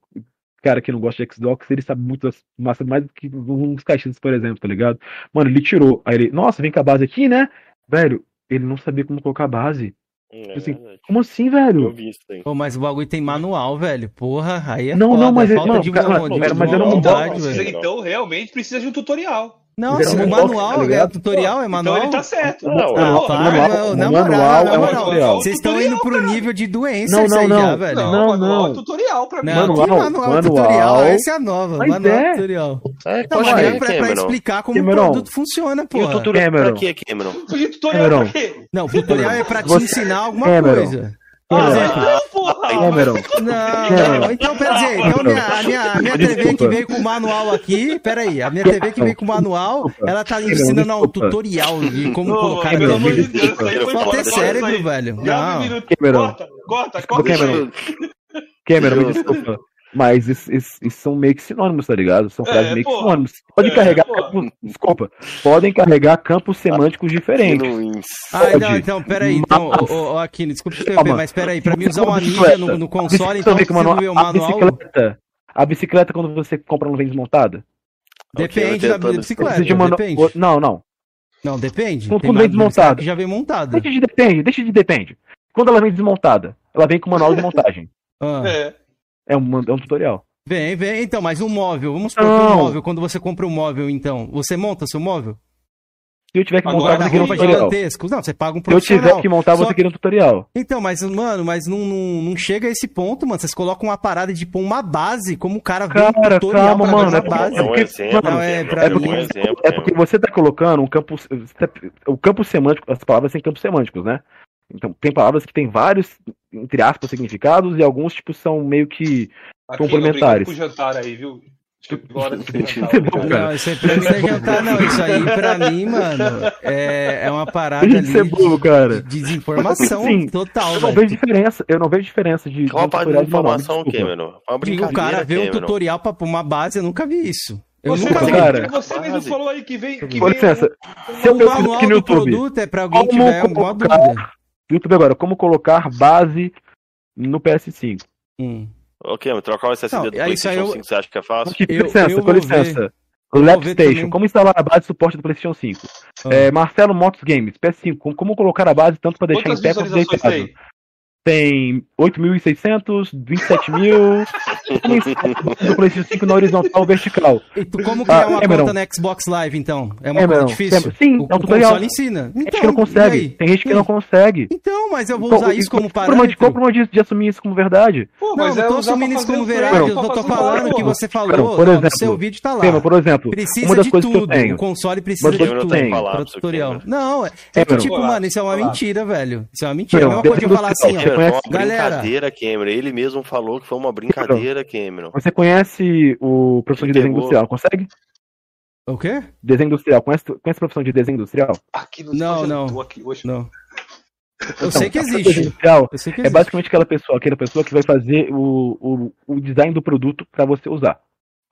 cara que não gosta de Xbox, ele sabe muito, das- mas sabe mais do que uns caixinhas, por exemplo, tá ligado? Mano, ele tirou, aí ele, nossa, vem com a base aqui, né? Velho, ele não sabia como colocar a base. Tipo assim, como assim, velho? Pô, mas o bagulho tem manual, velho. Porra, aí é Não, foda. não, mas é- falta não, de, cara, de, mas- de mas era um vontade, unboxing, velho. Então, realmente precisa de um tutorial. Não, era o um manual tá é tutorial, é manual. Então ele tá certo. Não, Ah, não, manual- não, na o moral, manual na é um moral. tutorial. Vocês estão indo pro nível de doença Não, isso não, aí não. já, velho. Não, manual não. é tutorial pra mim. Não, Manual, que manual, manual. tutorial, essa é a nova. Mas manual é. tutorial. É, Não, pode mas ver, é pra, pra explicar como Cameron. o produto funciona, pô. E o tutorial Cameron. pra quê, Cameron? E tutorial Cameron. pra quê? Não, o tutorial é pra te ensinar alguma coisa. Cameron. exemplo, Não, porra! Cameron. Não, Cameron. então quer dizer, então minha, a minha, a minha TV que veio com o manual aqui, peraí, a minha TV que veio com o manual, ela tá Cameron, ensinando um tutorial de como Não, colocar foi Falta fora ter cérebro, velho. Não. Cameron. Corta, corta, corta. Cameron. Cameron, me desculpa. Mas isso são meio que sinônimos, tá ligado? São frases É, meio que sinônimos. Podem É, carregar campos. Desculpa. Podem carregar campos semânticos diferentes. Ah, não, então, peraí, então, ô, ô, ô, Aquino, desculpa te interromper, mas peraí, pra mim usar Uma mídia bicicleta. no, no console, bicicleta então vem com precisa manual- bicicleta, a bicicleta quando você compra não vem desmontada? Depende da bicicleta, Precisa de manu- depende. Não, não. Não, depende. Quando, quando vem bicicleta desmontada. que já vem montada. Deixa de depende, deixa de depende. Quando ela vem desmontada, ela vem com manual de montagem. Ah. É. É um, é um tutorial. Vem, vem, então, mas um móvel, vamos supor um móvel, quando você compra um móvel, então, você monta seu móvel? Se eu tiver que Agora, montar, você queria um tutorial. gigantesco. Não, você paga um Se eu profissional. tiver que montar, Só você queria um tutorial. Então, mas, mano, mas não, não, não chega a esse ponto, mano. Vocês colocam uma parada de pôr uma base, como o cara vê um Cara, tutorial calma, pra mano. É porque, base. é porque, exemplo, mano, Não, é, Cameron, pra é mim- porque, um exemplo, é porque você tá colocando um campo. o campo semântico, as palavras têm campos semânticos, né? Então, tem palavras que têm vários, entre aspas, significados, e alguns, tipo, são meio que Aqui, complementares. pro jantar aí, viu? Chegou a hora do Isso jantar. é bom, cara. Não, isso aí pra mim não é jantar, não. Isso aí, pra mim, mano, é, é uma parada ali de ser burro, cara. de desinformação Sim, total, Eu não vejo diferença, eu não vejo diferença de. Qual a de parte de informação. Cameron? É o cara vê um tutorial pra pôr uma base, eu nunca vi isso. Eu Você, nunca vi. cara, você mesmo falou aí que vem. Que Com licença, se eu O pesquisar manual aqui no do YouTube, produto é pra alguém que como tiver alguma dúvida. YouTube agora, como colocar base no PS5. Hum. Ô, Cameron, trocar o SSD Não, do PlayStation eu- 5, você acha que é fácil? Com Eu- licença, eu com licença. ver. Lapstation, também. como instalar a base de suporte do PlayStation 5? Ah. É, Marcelo Motos Games, PS5, como, colocar a base tanto para deixar Quantas em pé quanto deitado? Tem? Tem 8.600, 27 mil. Como instalar a base do PlayStation 5 na horizontal ou vertical? E tu, como criar Ah, uma Cameron. conta no Xbox Live, então? É uma Cameron, coisa difícil? Cameron, sim, o, é um o tutorial. console ensina. Tem gente Então, que não consegue. Tem gente que não consegue. Então, mas eu vou Então, usar isso como o parâmetro. qual o problema de, de assumir isso como verdade? Pô, Não, mas não é tô assumindo isso como o verdade, eu tô o falando frame, que você falou, Cameron, por exemplo, seu vídeo tá lá. Cameron, por exemplo, Precisa uma das de coisas que eu tudo, tenho. o console Uma precisa de eu tudo para tutorial. Não, é, tipo, mano, isso é uma mentira, velho. Isso é uma mentira. É a Cameron, mesma coisa de eu falar assim, ó, foi conhece- uma galera, brincadeira, Cameron. Ele mesmo falou que foi uma brincadeira, Cameron. Você conhece o professor de desenho industrial, consegue? o quê? Desenho industrial, conhece, conhece a profissão de desenho industrial? Aqui no Não, não. aqui hoje. Não. Eu Então, sei que existe. Eu sei que é existe. basicamente aquela pessoa, aquela pessoa que vai fazer o, o, o design do produto para você usar.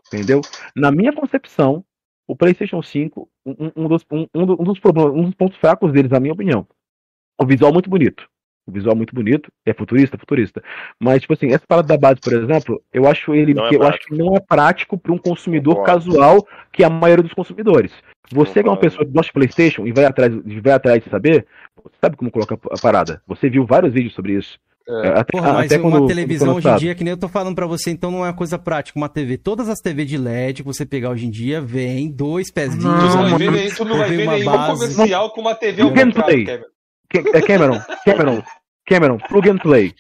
Entendeu? Na minha concepção, o PlayStation 5, um, um dos, um, um do- um dos problemas, um dos pontos fracos deles, na minha opinião, o visual muito bonito um visual muito bonito, é futurista, futurista. Mas, tipo assim, essa parada da base, por exemplo, eu acho ele não eu acho que não é prático para um consumidor Concordo. casual, que é a maioria dos consumidores. Você Concordo. que é uma pessoa que gosta de Playstation e vai atrás, vai atrás de saber, sabe como coloca a parada. Você viu vários vídeos sobre isso. É. é até, Porra, mas até uma quando, televisão hoje em dia, que nem eu tô falando para você, então não é uma coisa prática. Uma TV, todas as TV de LED que você pegar hoje em dia, vem dois pezinhos. Não, não vai não vai ver nenhum comercial com uma TV ao contrário, é Cameron. Cameron, Cameron, plug and play.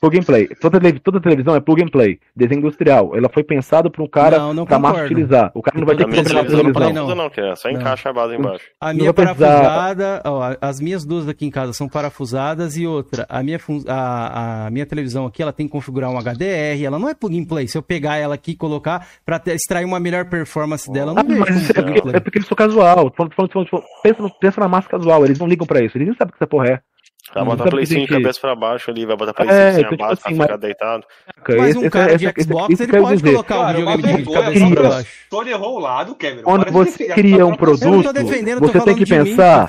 Plug and play. Toda, toda televisão é plug and play. Desenho industrial. Ela foi pensada para um cara para mais utilizar. O cara não vai ter que minha televisão não não, não, que é só encaixa a base embaixo. A minha parafusada, ó, as minhas duas aqui em casa são parafusadas e outra, a minha, a, a minha televisão aqui, ela tem que configurar um HDR, ela não é plug and play. Se eu pegar ela aqui e colocar para extrair uma melhor performance dela, não ah, mas é, é, porque eles são casual. Pensa, pensa na massa casual, eles não ligam para isso. Eles nem sabem o que essa porra é. Vai hum. botar Play 5 de cabeça pra baixo ali, vai botar é, Play 5 é, tipo sem abaixo, assim, ficar mas... deitado. Mas um cara essa, de é- é- Xbox, essa, ele pode dizer. colocar cara, o videogame de cabeça pra baixo. Errou o lado, Quando você cria um produto, você tem que pensar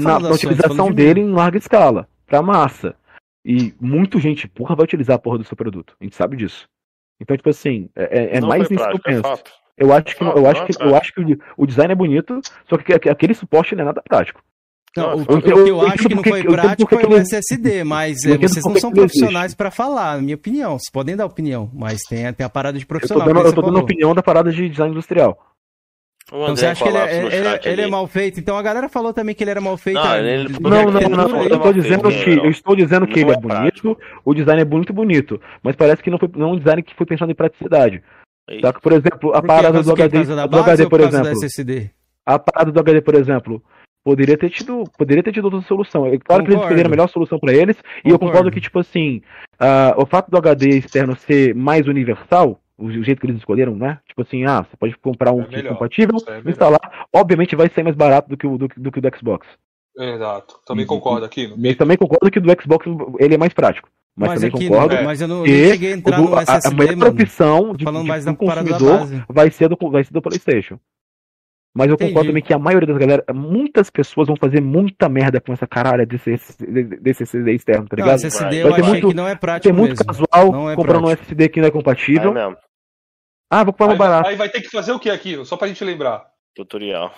na utilização dele em larga escala, pra massa. E muita gente porra vai utilizar a porra do seu produto. A gente sabe disso. Então, tipo assim, é, é mais nisso que eu penso. É eu acho que, eu acho que, eu acho que o design é bonito, só que aquele suporte não é nada prático. Então, o, que, eu, o que eu, acho que não foi prático foi o SSD, mas é, vocês não são profissionais para falar, na minha opinião. Vocês podem dar opinião, mas tem, a parada de profissional. Eu tô dando, eu tô dando opinião da parada de design industrial. Então você acha que ele é, ele, ele é, é mal feito? Então a galera falou também que ele era mal feito. Não, ele, não, não, não, não, Eu estou dizendo que, eu estou dizendo que ele é, bonito, o design é muito bonito, mas parece que não, foi, não é um design que foi pensado em praticidade. Só que, por exemplo, a parada do HD, do HD, por exemplo. A parada do HD, por exemplo, Poderia ter tido, poderia ter tido outra solução. É claro concordo. que eles escolheram a melhor solução para eles, concordo. e eu concordo que, tipo assim, uh, o fato do HD externo ser mais universal, o jeito que eles escolheram, né? Tipo assim, ah, você pode comprar um é melhor, compatível, é instalar, obviamente vai ser mais barato do que o do, do, que o do Xbox. Exato, também e, concordo aqui. Eu também concordo que o do Xbox ele é mais prático. Mas, mas também concordo. É. Mas eu não, eu cheguei a entrar no SSD, a, a melhor opção de, de, de um consumidor vai ser, do, vai ser do PlayStation. Mas eu concordo também que a maioria das galera, muitas pessoas vão fazer muita merda com essa caralha desse, desse SSD externo, tá ligado? Não, SSD vai eu achei muito, que não é prático. Tem muito mesmo. casual é comprando prático. um SSD que não é compatível. É ah, vou comprar um barato. Aí vai ter que fazer o que aqui? Só pra gente lembrar. Tutorial.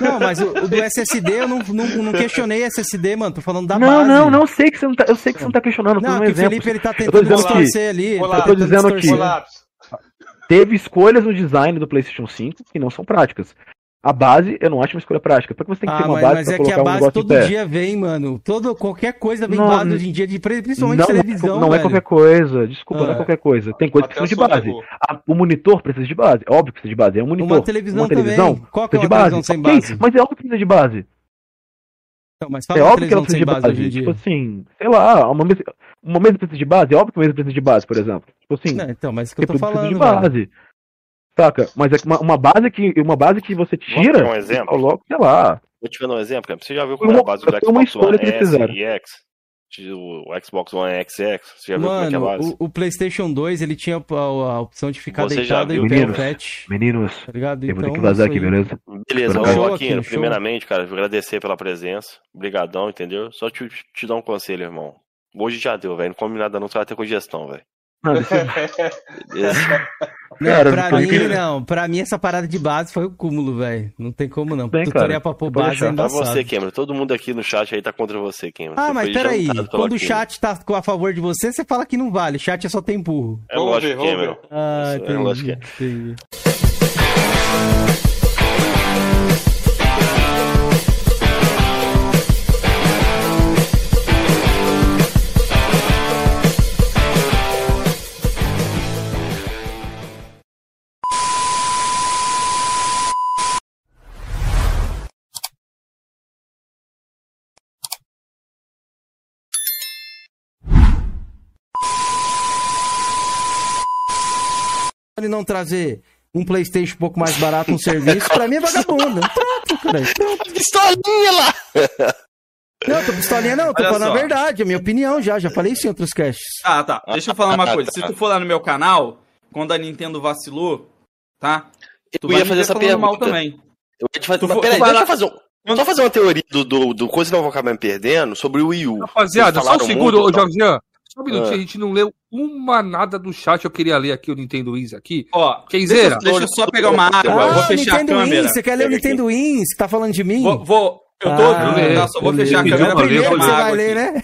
Não, mas o, do SSD eu não, não, não, questionei SSD, mano. Tô falando da não, base. Não, não, não sei que você não tá. Eu sei que você não tá questionando. Não, um que o Felipe ele tá tentando distorcer ali. Tá eu tô dizendo que teve escolhas no design do PlayStation 5 que não são práticas. A base, eu não acho uma escolha prática. Por que você tem que ah, ter uma mas, base mas pra é colocar que a base um todo dia vem, mano. Todo, qualquer coisa vem não, base hoje em dia, de, principalmente não é televisão. não não velho. é qualquer coisa, desculpa, ah, não é ah. qualquer coisa. Tem coisas que são de base. A, o monitor precisa de base, é óbvio que precisa de base. É um monitor. Uma televisão, uma televisão também. Qual que é uma televisão sem base? Mas é óbvio que precisa de base. Não, mas fala é óbvio que ela precisa de base. base tipo assim, sei lá, uma mesa, uma mesa precisa de base, é óbvio que uma mesa precisa de base, por exemplo. Tipo assim. Não, então, mas é que eu tô falando. de base. Saca? Mas é uma, uma, base que uma base que você tira. Um exemplo. Coloca, sei lá. Vou te dar um exemplo, cara. Você já viu como é a base do Xbox One S e X? o Xbox One X Você já Mano, viu como é que é o, o, PlayStation 2 ele tinha a, a opção de ficar Você deitado e o é pé pet. É? Meninos, tá eu vou ter que vazar aqui, beleza? Beleza, show, Joaquim, primeiramente, cara, agradecer pela presença. Obrigadão, entendeu? Só te, te dar um conselho, irmão. Hoje já deu, velho. Não come nada não, você vai ter congestão, velho. Esse... Cara, pra mim, não. Pra mim, essa parada de base foi o cúmulo, velho. Não tem como, não. Bem, Tutorial cara, pra pôr base é embaçado. Você, Cameron. Todo mundo aqui no chat aí tá contra você, Cameron. Ah, você mas peraí. Quando o chat tá a favor de você, você fala que não vale. O chat é só tem burro. É lógico, Cameron. Ah, é lógico. É. Entendi. não trazer um Playstation um pouco mais barato, um serviço, pra mim é vagabundo. Pronto, cara. Pronto. Pistolinha lá! Não, tô pistolinha não, tô Olha falando só. a verdade, a minha opinião já, já falei isso em outros casts. Ah, tá. Deixa eu falar uma coisa. Se tu for lá no meu canal, quando a Nintendo vacilou, tá? Tu eu ia fazer essa pergunta. Mal também. Eu ia te fazer, tu mas peraí, deixa eu fazer um... Só fazer uma teoria do, do, do coisa que eu vou acabar me perdendo sobre o Wii U. Rapaziada, só um segundo, ô Jorginho. Só um minutinho, é. a gente não leu uma nada do chat. Eu queria ler aqui o Nintendo Wins aqui. Ó, quem zera? Deixa, deixa eu só pegar uma ah, água, ah, vou fechar Nintendo a câmera. Wins, você quer ler o Nintendo Wins? Tá falando de mim? Vou, vou eu tô, ah, eu, eu tá? só vou fechar a câmera. Primeiro você vai ler, né?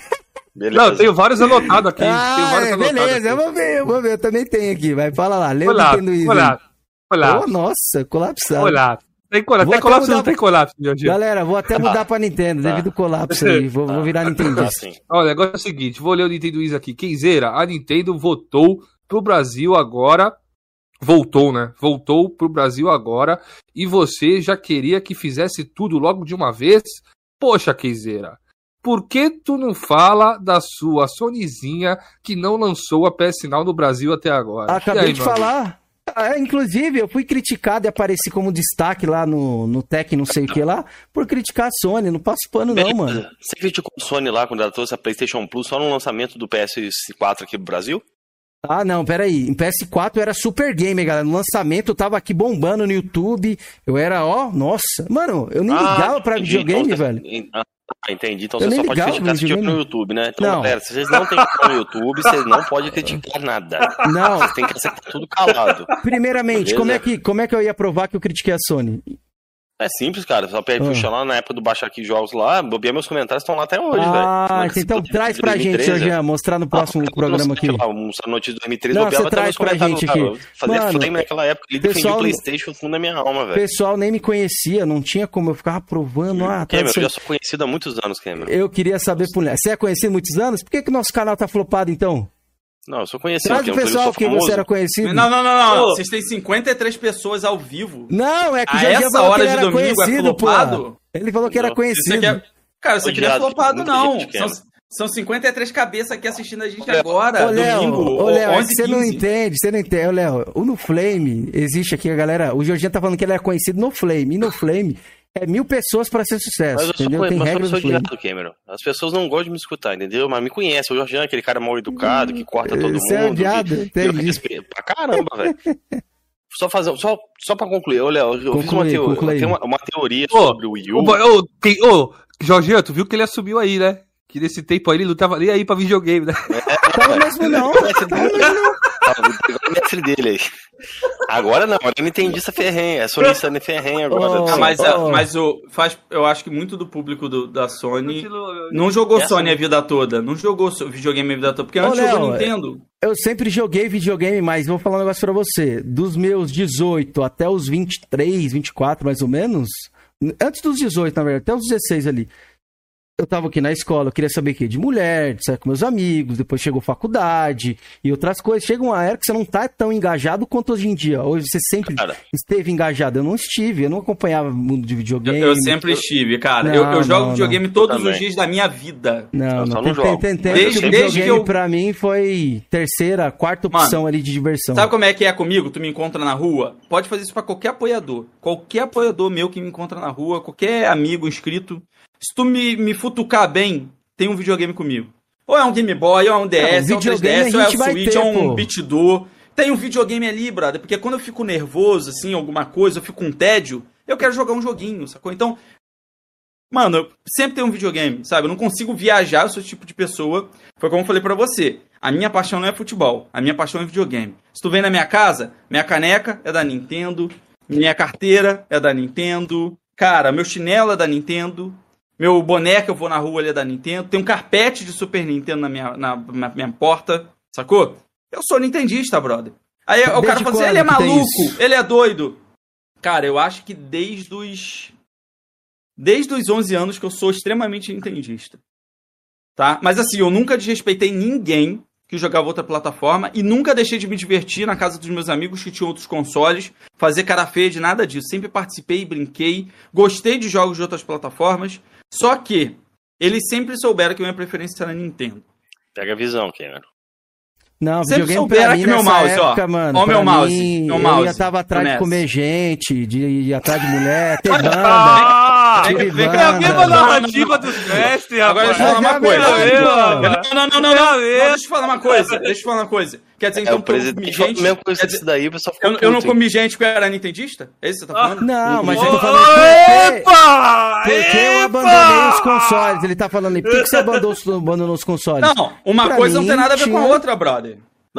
Beleza. Não, eu tenho vários anotados aqui. Ah, vários é, beleza, aqui. eu vou ver, eu vou ver. Eu também tenho aqui. Vai, fala lá. Lê o Nintendo Wins. Olá, olá. Nossa, colapsado. olá tem colapso, tem até colapso mudar não tem colapso, meu dia. Galera, vou até mudar pra Nintendo, Tá. devido ao colapso aí. Vou, vou virar Nintendista. Olha, o negócio é o seguinte, vou ler o Nintendo Easy aqui. Kenzeira, a Nintendo votou pro Brasil agora. Voltou, né? Voltou pro Brasil agora. E você já queria que fizesse tudo logo de uma vez? Poxa, Kenzeira. Por que tu não fala da sua Sonyzinha que não lançou a PS Now no Brasil até agora? Acabei aí, de falar. Ah, inclusive, eu fui criticado e apareci como destaque lá no, no Tech não sei o que lá, por criticar a Sony. Não passo pano, não, mano. Você criticou a Sony lá quando ela trouxe a PlayStation Plus só no lançamento do PS4 aqui no Brasil? Ah, não, peraí. Em PS4 eu era super gamer, galera. No lançamento eu tava aqui bombando no YouTube. Eu era, ó, nossa. Mano, eu nem ligava pra Ah, entendi. videogame, Então, velho. você- Ah, entendi. Então Eu você só pode criticar pro se tiver no YouTube, né? Então, Não. galera, se vocês não têm no YouTube, vocês não podem criticar nada. Não. Vocês têm que aceitar tudo calado. Primeiramente, Beleza? como é, que, como é que eu ia provar que eu critiquei a Sony? É simples, cara. Só Ah. puxa lá na época do Baixa Aqui Jogos lá, bobear meus comentários estão lá até hoje, velho. Ah, é que então traz pra gente, 2013, seu Jean, mostrar no próximo programa aqui. Lá, um notícia de 2013, Não, bobeava até traz meus pra gente aqui. Eu Fazia Mano, flame naquela época, ele defendia o Playstation no fundo da minha alma, O velho. pessoal nem me conhecia, não tinha como eu ficava provando. Ah, tá Cameron, eu já sou conhecido há muitos anos, Cameron. Eu queria saber por Você é conhecido há muitos anos? Por que, que o nosso canal tá flopado então? Não, eu sou conhecido, Traz o Cameron, eu pessoal sou que famoso. você era conhecido. Não, não, não, não. Ô. Vocês têm 53 pessoas ao vivo. Não, é que o Jorginho essa falou que hora ele de era domingo é conhecido, pô. flopado? Ele falou que era Você conhecido. quer- Cara, você queria Odiado por flopado, não. São, Cameron. são 53 cabeças aqui assistindo a gente Léo, agora, Ô, Léo, domingo, ô, Léo, é que 11 você não 15. entende, você não entende. Ô, Léo, o No Flame, existe aqui a galera. O Jorginho tá falando que ele é conhecido no Flame. E no Flame é mil pessoas pra ser sucesso. Mas eu sou, entendeu? Tem mas eu sou odiado, Cameron. As pessoas não gostam de me escutar, entendeu? Mas me conhecem. O Jorginho é aquele cara mal educado, que corta todo mundo. Você é odiado, que- que eu entendi. Pra caramba, velho. Só, fazer, só, só pra concluir, ô Léo, eu fiz uma, Conclui, teo- conclui. eu tenho uma, uma teoria Ô, sobre o Wii U. Ô, ô, tem- ô, Jorginho, tu viu que ele assumiu aí, né? Que nesse tempo aí ele não tava nem aí pra videogame, né? Tava mesmo não. Tava o mestre dele aí. Agora não, agora eu não entendi essa ferrenha. É sonista ferrenha agora. Ah, mas, Oh. mas o, faz, eu acho que muito do público do- da Sony não jogou Essa- Sony a vida toda, não jogou videogame a vida toda, porque Ô, antes Léo, jogou Nintendo. Eu sempre joguei videogame, mas vou falar um negócio pra você. Dos meus 18 até os 23, 24 mais ou menos, antes dos 18, na verdade, até os 16 ali. Eu tava aqui na escola, eu queria saber o quê? De mulher, de sair com meus amigos, depois chegou faculdade e outras coisas. Chega uma era que você não tá tão engajado quanto hoje em dia. Hoje você sempre esteve engajado. Eu não estive, eu não acompanhava o mundo de Eu, videogame. eu sempre estive, cara. Não, eu, eu jogo não, videogame não. todos Eu os dias da minha vida. Não, não, tem, tem, tem, tem, Desde, que o desde que videogame eu pra mim foi terceira, quarta opção ali de diversão. Sabe como é que é comigo? Tu me encontra na rua? Pode fazer isso pra qualquer apoiador. Qualquer apoiador meu que me encontra na rua, qualquer amigo inscrito. Se tu me, me futucar bem, tem um videogame comigo. Ou é um Game Boy, ou é um DS, Não, ou é um videogame 3DS, a ou é um Switch, ter, ou é um. BitDo. Tem um videogame ali, brother, porque quando eu fico nervoso, assim, alguma coisa, eu fico com tédio, eu quero jogar um joguinho, sacou? Então, Mano, eu sempre tenho um videogame, sabe? Eu não consigo viajar, eu sou esse tipo de pessoa. Foi como eu falei pra você. A minha paixão não é futebol, a minha paixão é videogame. Se tu vem na minha casa, minha caneca é da Nintendo, minha carteira é da Nintendo, cara, meu chinelo é da Nintendo, meu boné que eu vou na rua ali é da Nintendo, tem um carpete de Super Nintendo na minha, na, na minha porta, sacou? Eu sou nintendista, brother. Aí o cara Desde fala assim, ele é maluco, ele é doido. Cara, eu acho que desde os desde os 11 anos que eu sou extremamente nintendista. Tá? Mas assim, eu nunca desrespeitei ninguém que jogava outra plataforma e nunca deixei de me divertir na casa dos meus amigos que tinham outros consoles, fazer cara feia de nada disso. Sempre participei, brinquei, gostei de jogos de outras plataformas, só que eles sempre souberam que minha preferência era Nintendo. Pega a visão, Cameron. Não, Sempre videogame pra aqui mim meu nessa mouse, ó. época, mano. Ó o meu mouse, mim, meu Eu mouse, já tava atrás de Nessa. comer gente, de ir atrás de mulher, ter Ah, banda. tive vem cá, a narrativa dos mestres, Agora deixa eu falar uma coisa. Meu, mano. Não, não, não, não, não. Não, Deixa eu falar uma coisa. Deixa eu falar uma coisa. Quer dizer, É, então, o eu comi presidente gente. mesma coisa dizer, daí, o pessoal ficou eu, eu não comi gente porque eu era nintendista? É isso que você tá falando? Não, mas eu comi tô gente. falando Epa! porque eu abandonei os consoles. Ele tá falando aí, por que, você abandonou, os- abandonou os consoles? Não, uma Pra coisa não tem nada a ver com a outra, brother.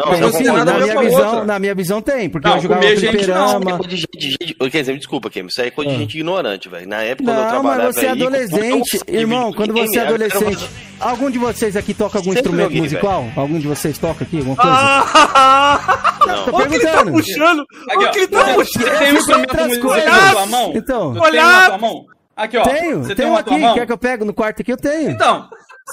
Não, assim, na, minha visão, na minha visão tem, porque não, eu jogava fliperama... Não, de gente, quer dizer, desculpa, Kim, isso aí é coisa de ah. gente ignorante, velho. Na época, não, quando eu trabalhava... Não, mas você é adolescente, irmão, quando você é adolescente... Algum de vocês aqui toca algum Sempre instrumento joguei, musical? Véio. Algum de vocês toca aqui alguma coisa? Ah! Não. Olha o que ele tá puxando! Olha o que ele tá puxando! Você tem um instrumento musical na tua mão? Então. Olha! Aqui, ó. Tenho, você tenho tem aqui. Quer que eu pego no quarto aqui? Eu tenho. Então,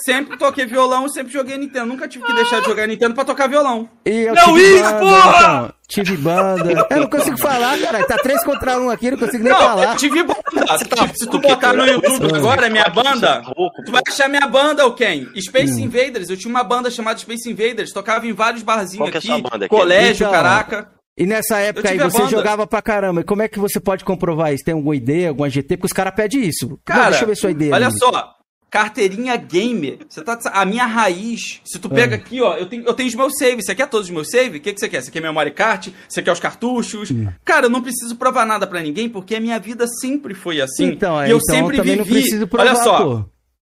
sempre toquei violão, e sempre joguei Nintendo. Nunca tive que deixar de jogar Nintendo pra tocar violão. E eu não isso, banda, porra! Então, tive banda. Eu não consigo falar, cara. Tá três contra um aqui, não consigo nem não, falar. Tive banda. Tá tipo, se tu, se tu botar no né? YouTube agora é minha banda, tu vai achar minha banda, ou quem Space hum. Invaders. Eu tinha uma banda chamada Space Invaders. Tocava em vários barzinhos aqui. É colégio, então, caraca. E nessa época aí, você jogava pra caramba. E como é que você pode comprovar isso? Tem alguma ideia, alguma GT? Porque os caras pedem isso. Cara, Não, deixa eu ver sua ideia. Olha ali. só, Carteirinha gamer. Você tá. A minha raiz. Se tu pega é. aqui, ó, eu tenho, eu tenho os meus saves. Você quer todos os meus saves? O que, que você quer? Você quer memory card? Você quer os cartuchos? Cara, eu não preciso provar nada para ninguém, porque a minha vida sempre foi assim. Então, é, e eu então sempre eu também vivi. Não preciso provar, Olha só. Pô.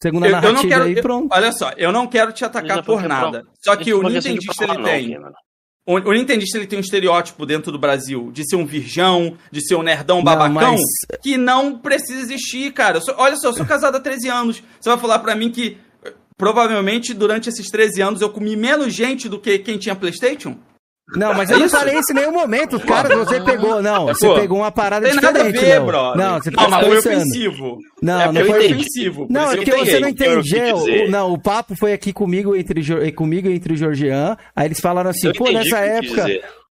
Segunda eu, eu não quero, aí, pronto. Eu, olha só, eu não quero te atacar por nada. Só que o Nintendista ele tem. Não, o, o Nintendista ele tem um estereótipo dentro do Brasil de ser um virgão, de ser um nerdão não, babacão, mas... que não precisa existir, cara. Sou, olha só, eu sou casado há 13 anos. Você vai falar para mim que eh, provavelmente durante esses 13 anos eu comi menos gente do que quem tinha PlayStation? Não, mas eu não falei isso em nenhum momento, cara. Você pegou, não. Você Pô, pegou uma parada tem diferente. Nada a ver, não. Bro. não, você não, tá foi ofensivo. Não, é não foi ofensivo. Não, é porque você não entendeu. Não, o papo foi aqui comigo entre comigo entre o Georgian. Aí eles falaram assim, pô, nessa época.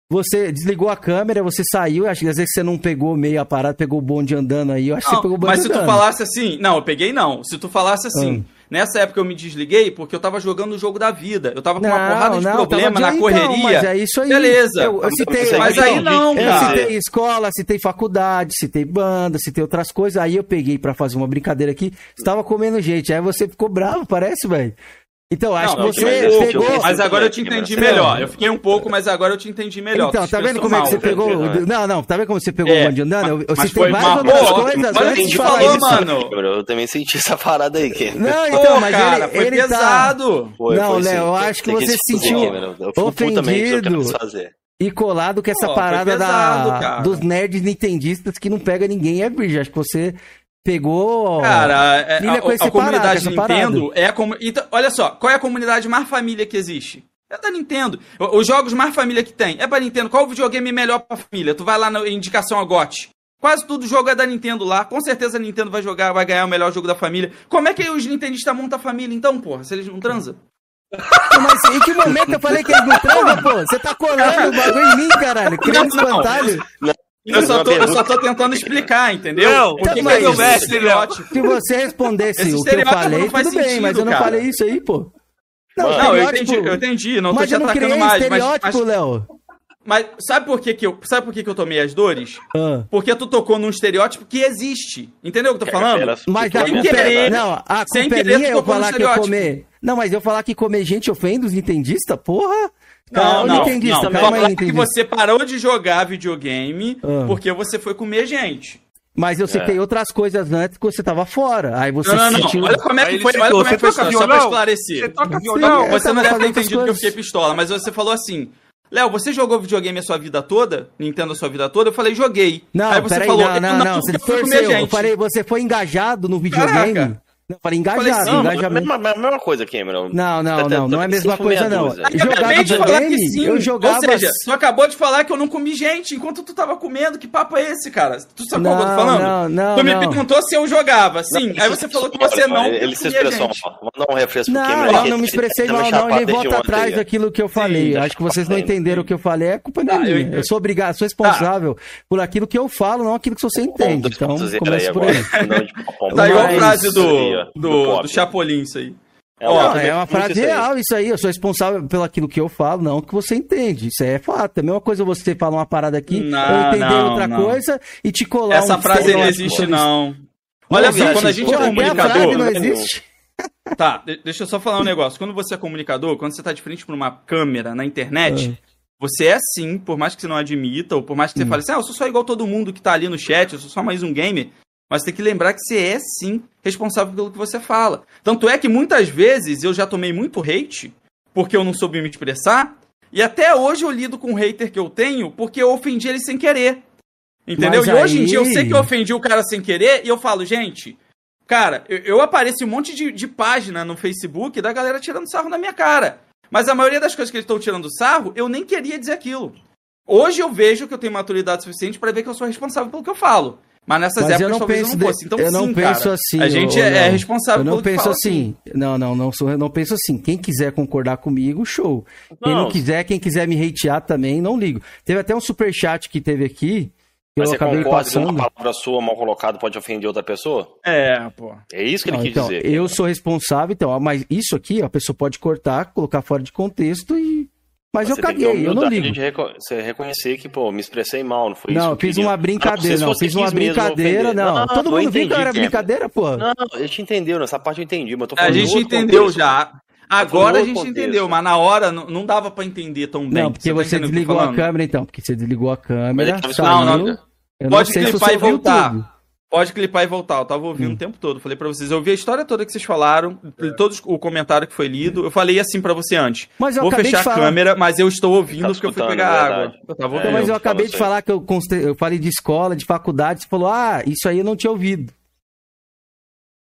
Você desligou a câmera, você saiu, acho que às vezes você não pegou meio a parada, pegou o bonde andando aí, eu acho não, que você pegou o bonde Mas andando. se tu falasse assim, não, eu peguei não. Se tu falasse assim, hum. Nessa época eu me desliguei porque eu tava jogando o jogo da vida. Eu tava com não, uma porrada de não, problema na então, correria. Então, mas é isso aí. Beleza. Eu, eu citei, mas aí não, cara. Eu citei escola, citei faculdade, citei banda, citei outras coisas. Aí eu peguei para fazer uma brincadeira aqui. Estava comendo gente. Aí você ficou bravo, parece, velho. Então, acho não, que você pegou. Mas agora eu é te entendi melhor. Eu fiquei um pouco, mas agora eu te entendi melhor. Então, tá vendo como é que você pegou. Não, não, tá vendo como você pegou é, o Bandinho? Não, não, você tem várias outras coisas. Mas antes de falar falou, mano. Eu também senti essa parada aí, que... Não, então, Pô, mas cara, ele, foi ele tá- pesado. Tá... Foi, não, Léo, eu acho que você se sentiu ofendido. E colado com essa parada da, dos nerds nintendistas que não pega ninguém é virgem. Acho que você Pegou. Cara, é, a, a, a comunidade Nintendo é como. Então, olha só, qual é a comunidade mais família que existe? É da Nintendo. Os jogos mais família que tem. É pra Nintendo. Qual o videogame melhor pra família? Tu vai lá na indicação agote Quase todo jogo é da Nintendo lá. Com certeza a Nintendo vai jogar, vai ganhar o melhor jogo da família. Como é que os nintendistas montam a família então, porra? Se eles não transam? Mas em que momento eu falei que eles não transam, pô? Você tá colando o bagulho em mim, caralho. Criando espantalho. Não. Eu só, tô, eu só tô tentando explicar, entendeu? Não, o que, mas, que é o estereótipo? Se você respondesse Esse o que eu falei, tudo sentido, bem, mas eu não cara. falei isso aí, pô. Não, não eu entendi, eu entendi. Não mas tô te eu não criei mais, estereótipo, Léo. Mas sabe por que, que eu. Sabe por que, que eu tomei as dores? Ah. Porque tu tocou num estereótipo que existe. Entendeu o que eu tô falando? Mas a culpa querer, Não, a sem é querer, eu falar que eu comer. Não, mas eu falar que comer gente ofende os entendistas, porra. Não, não, não, não. Calma aí, é que você parou de jogar videogame ah. porque você foi comer gente. Mas eu citei é. outras coisas antes que você tava fora. Aí você não, não, sentiu... não. Olha como é que Aí foi, olha como é que foi, só pra esclarecer. Você toca violão? É, você não deve ter entendido que eu fiquei pistola, mas você falou assim... Léo, você jogou videogame a sua vida toda? Nintendo a sua vida toda? Eu falei, joguei. Não, Aí você peraí, falou, não, não, não, não, você gente. Eu falei, você foi engajado no videogame? Caraca. Não, falei engajado, falei, engajamento. Mesma, mesma coisa, Cameron. Não, não, não, não, não é a mesma coisa, não. Jogar sim, eu jogava... Ou seja, tu acabou de falar que eu não comi gente enquanto tu tava comendo, que papo é esse, cara? Tu sabe não, qual é eu tô falando? Não, não, Tu me não. perguntou se eu jogava, sim. Não, Aí você falou que você não Ele se expressou mal. Vou um refresco pro Cameron. Não, não me expressei mal, não. Ele volta atrás daquilo que eu falei. Acho que vocês não entenderam o que eu falei. É culpa ah, minha. Eu sou obrigado, sou tá. responsável por aquilo que eu falo, não aquilo que você entende. Então, começa por aí. Tá igual a frase do do, do, Chapolin, isso aí. É, Ó, é uma frase real isso aí. Eu sou responsável pelo aquilo que eu falo, não que você entende. Isso é fato. É a mesma coisa você falar uma parada aqui, não, entender não, outra não. coisa e te colar Essa um frase não existe, não. Olha só, quando a gente é Pô, é comunicador. Não existe. Tá, deixa eu só falar um negócio. Quando você é comunicador, quando você tá de frente pra uma câmera na internet, é. você é assim por mais que você não admita, ou por mais que você hum. fale assim, ah, eu sou só igual todo mundo que tá ali no chat, eu sou só mais um gamer. Mas tem que lembrar que você é sim responsável pelo que você fala. Tanto é que muitas vezes eu já tomei muito hate, porque eu não soube me expressar, E até hoje eu lido com o hater que eu tenho porque eu ofendi ele sem querer. Entendeu? Mas e hoje em aí- dia eu sei que eu ofendi o cara sem querer e eu falo, gente, cara, eu, eu apareço um monte de, de página no Facebook da galera tirando sarro na minha cara. Mas a maioria das coisas que eles estão tirando sarro, eu nem queria dizer aquilo. Hoje eu vejo que eu tenho maturidade suficiente pra ver que eu sou responsável pelo que eu falo. Mas nessas Mas eu épocas não talvez penso, eu não fosse. Então eu não sim, penso cara. assim. A gente é, é responsável Eu não pelo que penso fala, assim. Não, não, não sou, eu não penso assim. Quem quiser concordar comigo, show. Quem não Não. quiser, quem quiser me hatear também, não ligo. Teve até um superchat que teve aqui, que Mas eu você acabei concorda que passando. uma palavra sua mal colocada pode ofender outra pessoa? É, pô. É isso que ele Não, quis então, dizer. eu sou responsável, então, ó, mas isso aqui, ó, a pessoa pode cortar, colocar fora de contexto e. Mas, eu você caguei, eu não ligo. De reco- você reconhecer que, pô, me expressei mal, não foi Não, isso eu que eu fiz uma brincadeira, não, você fiz uma brincadeira, ofender. não. Todo mundo viu que era brincadeira, pô. Não, a gente entendeu, nessa parte eu entendi, mas eu tô A falando de gente outro entendeu contexto. já. Agora a gente outro entendeu, contexto. mas na hora não, não dava pra entender tão bem. Não, porque tá você eu tô desligou a câmera, então. Porque você desligou a câmera, saiu. não, não. Eu Pode não sei se clipar você e voltar. tudo. Pode clipar e voltar. Eu tava ouvindo o tempo todo. Falei pra vocês, eu ouvi a história toda que vocês falaram, todos o comentário que foi lido. Eu falei assim pra você antes. Mas eu Vou fechar a câmera, mas eu estou ouvindo porque eu fui pegar é água. Eu tava Então, ouvindo. mas eu acabei de falar que eu, conste- eu falei de escola, de faculdade, você falou, ah, isso aí eu não tinha ouvido.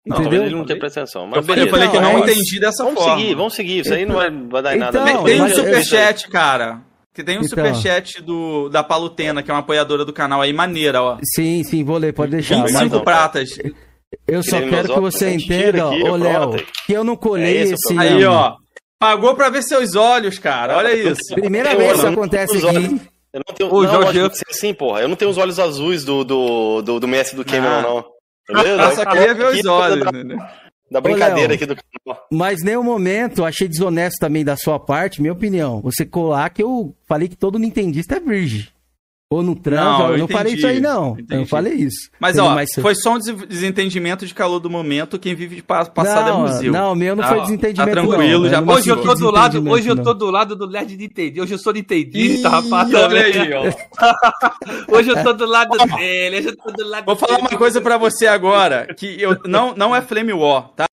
Não, Entendeu? ele não tenha prestado atenção. Mas Eu falei- eu beleza. falei que eu não Mas- entendi dessa vamos forma. Seguir, vamos seguir, isso aí não vai, vai dar em nada. Então, mesmo. Tem um superchat, cara. Que tem um Então. superchat do, da Palutena, que é uma apoiadora do canal aí, maneira, ó. Sim, sim, vou ler, pode deixar. 25 Mas- pratas. Eu só quero que você entenda, aqui, ô Léo, que eu não colhei É esse. Aí, ó. Pagou pra ver seus olhos, cara. Olha isso. Primeira Eu vez que isso acontece aqui. olhos- Eu não tenho. Ô, não, Jorge, eu- sim, porra. Eu não tenho os olhos azuis do, do, do, do Messi do Cameron, Ah. não. Entendeu? Eu só queria ver os olhos, Da, entendeu? Da brincadeira Léo, aqui do canal. Mas nenhum momento achei desonesto também da sua parte, minha opinião. Você colar que eu falei que todo nintendista é virgem. Ou no trans, Não, eu eu não falei entendi, isso aí, não. Eu entendi. não falei isso. Mas, Entendeu? ó, Mas- foi só um des- desentendimento de calor do momento. Quem vive de pa- passado Não, é museu. não, meu não Tá, foi ó, desentendimento, Tá tranquilo, não. já Eu não Hoje eu tô do lado, hoje eu tô do lado do Nerd de Entendi. Hoje eu sou nintendista, rapaz. Ih, olha também. aí, ó. hoje eu tô do lado dele, hoje eu tô do lado Vou falar uma coisa pra você agora, que eu não, não é Flame War, tá?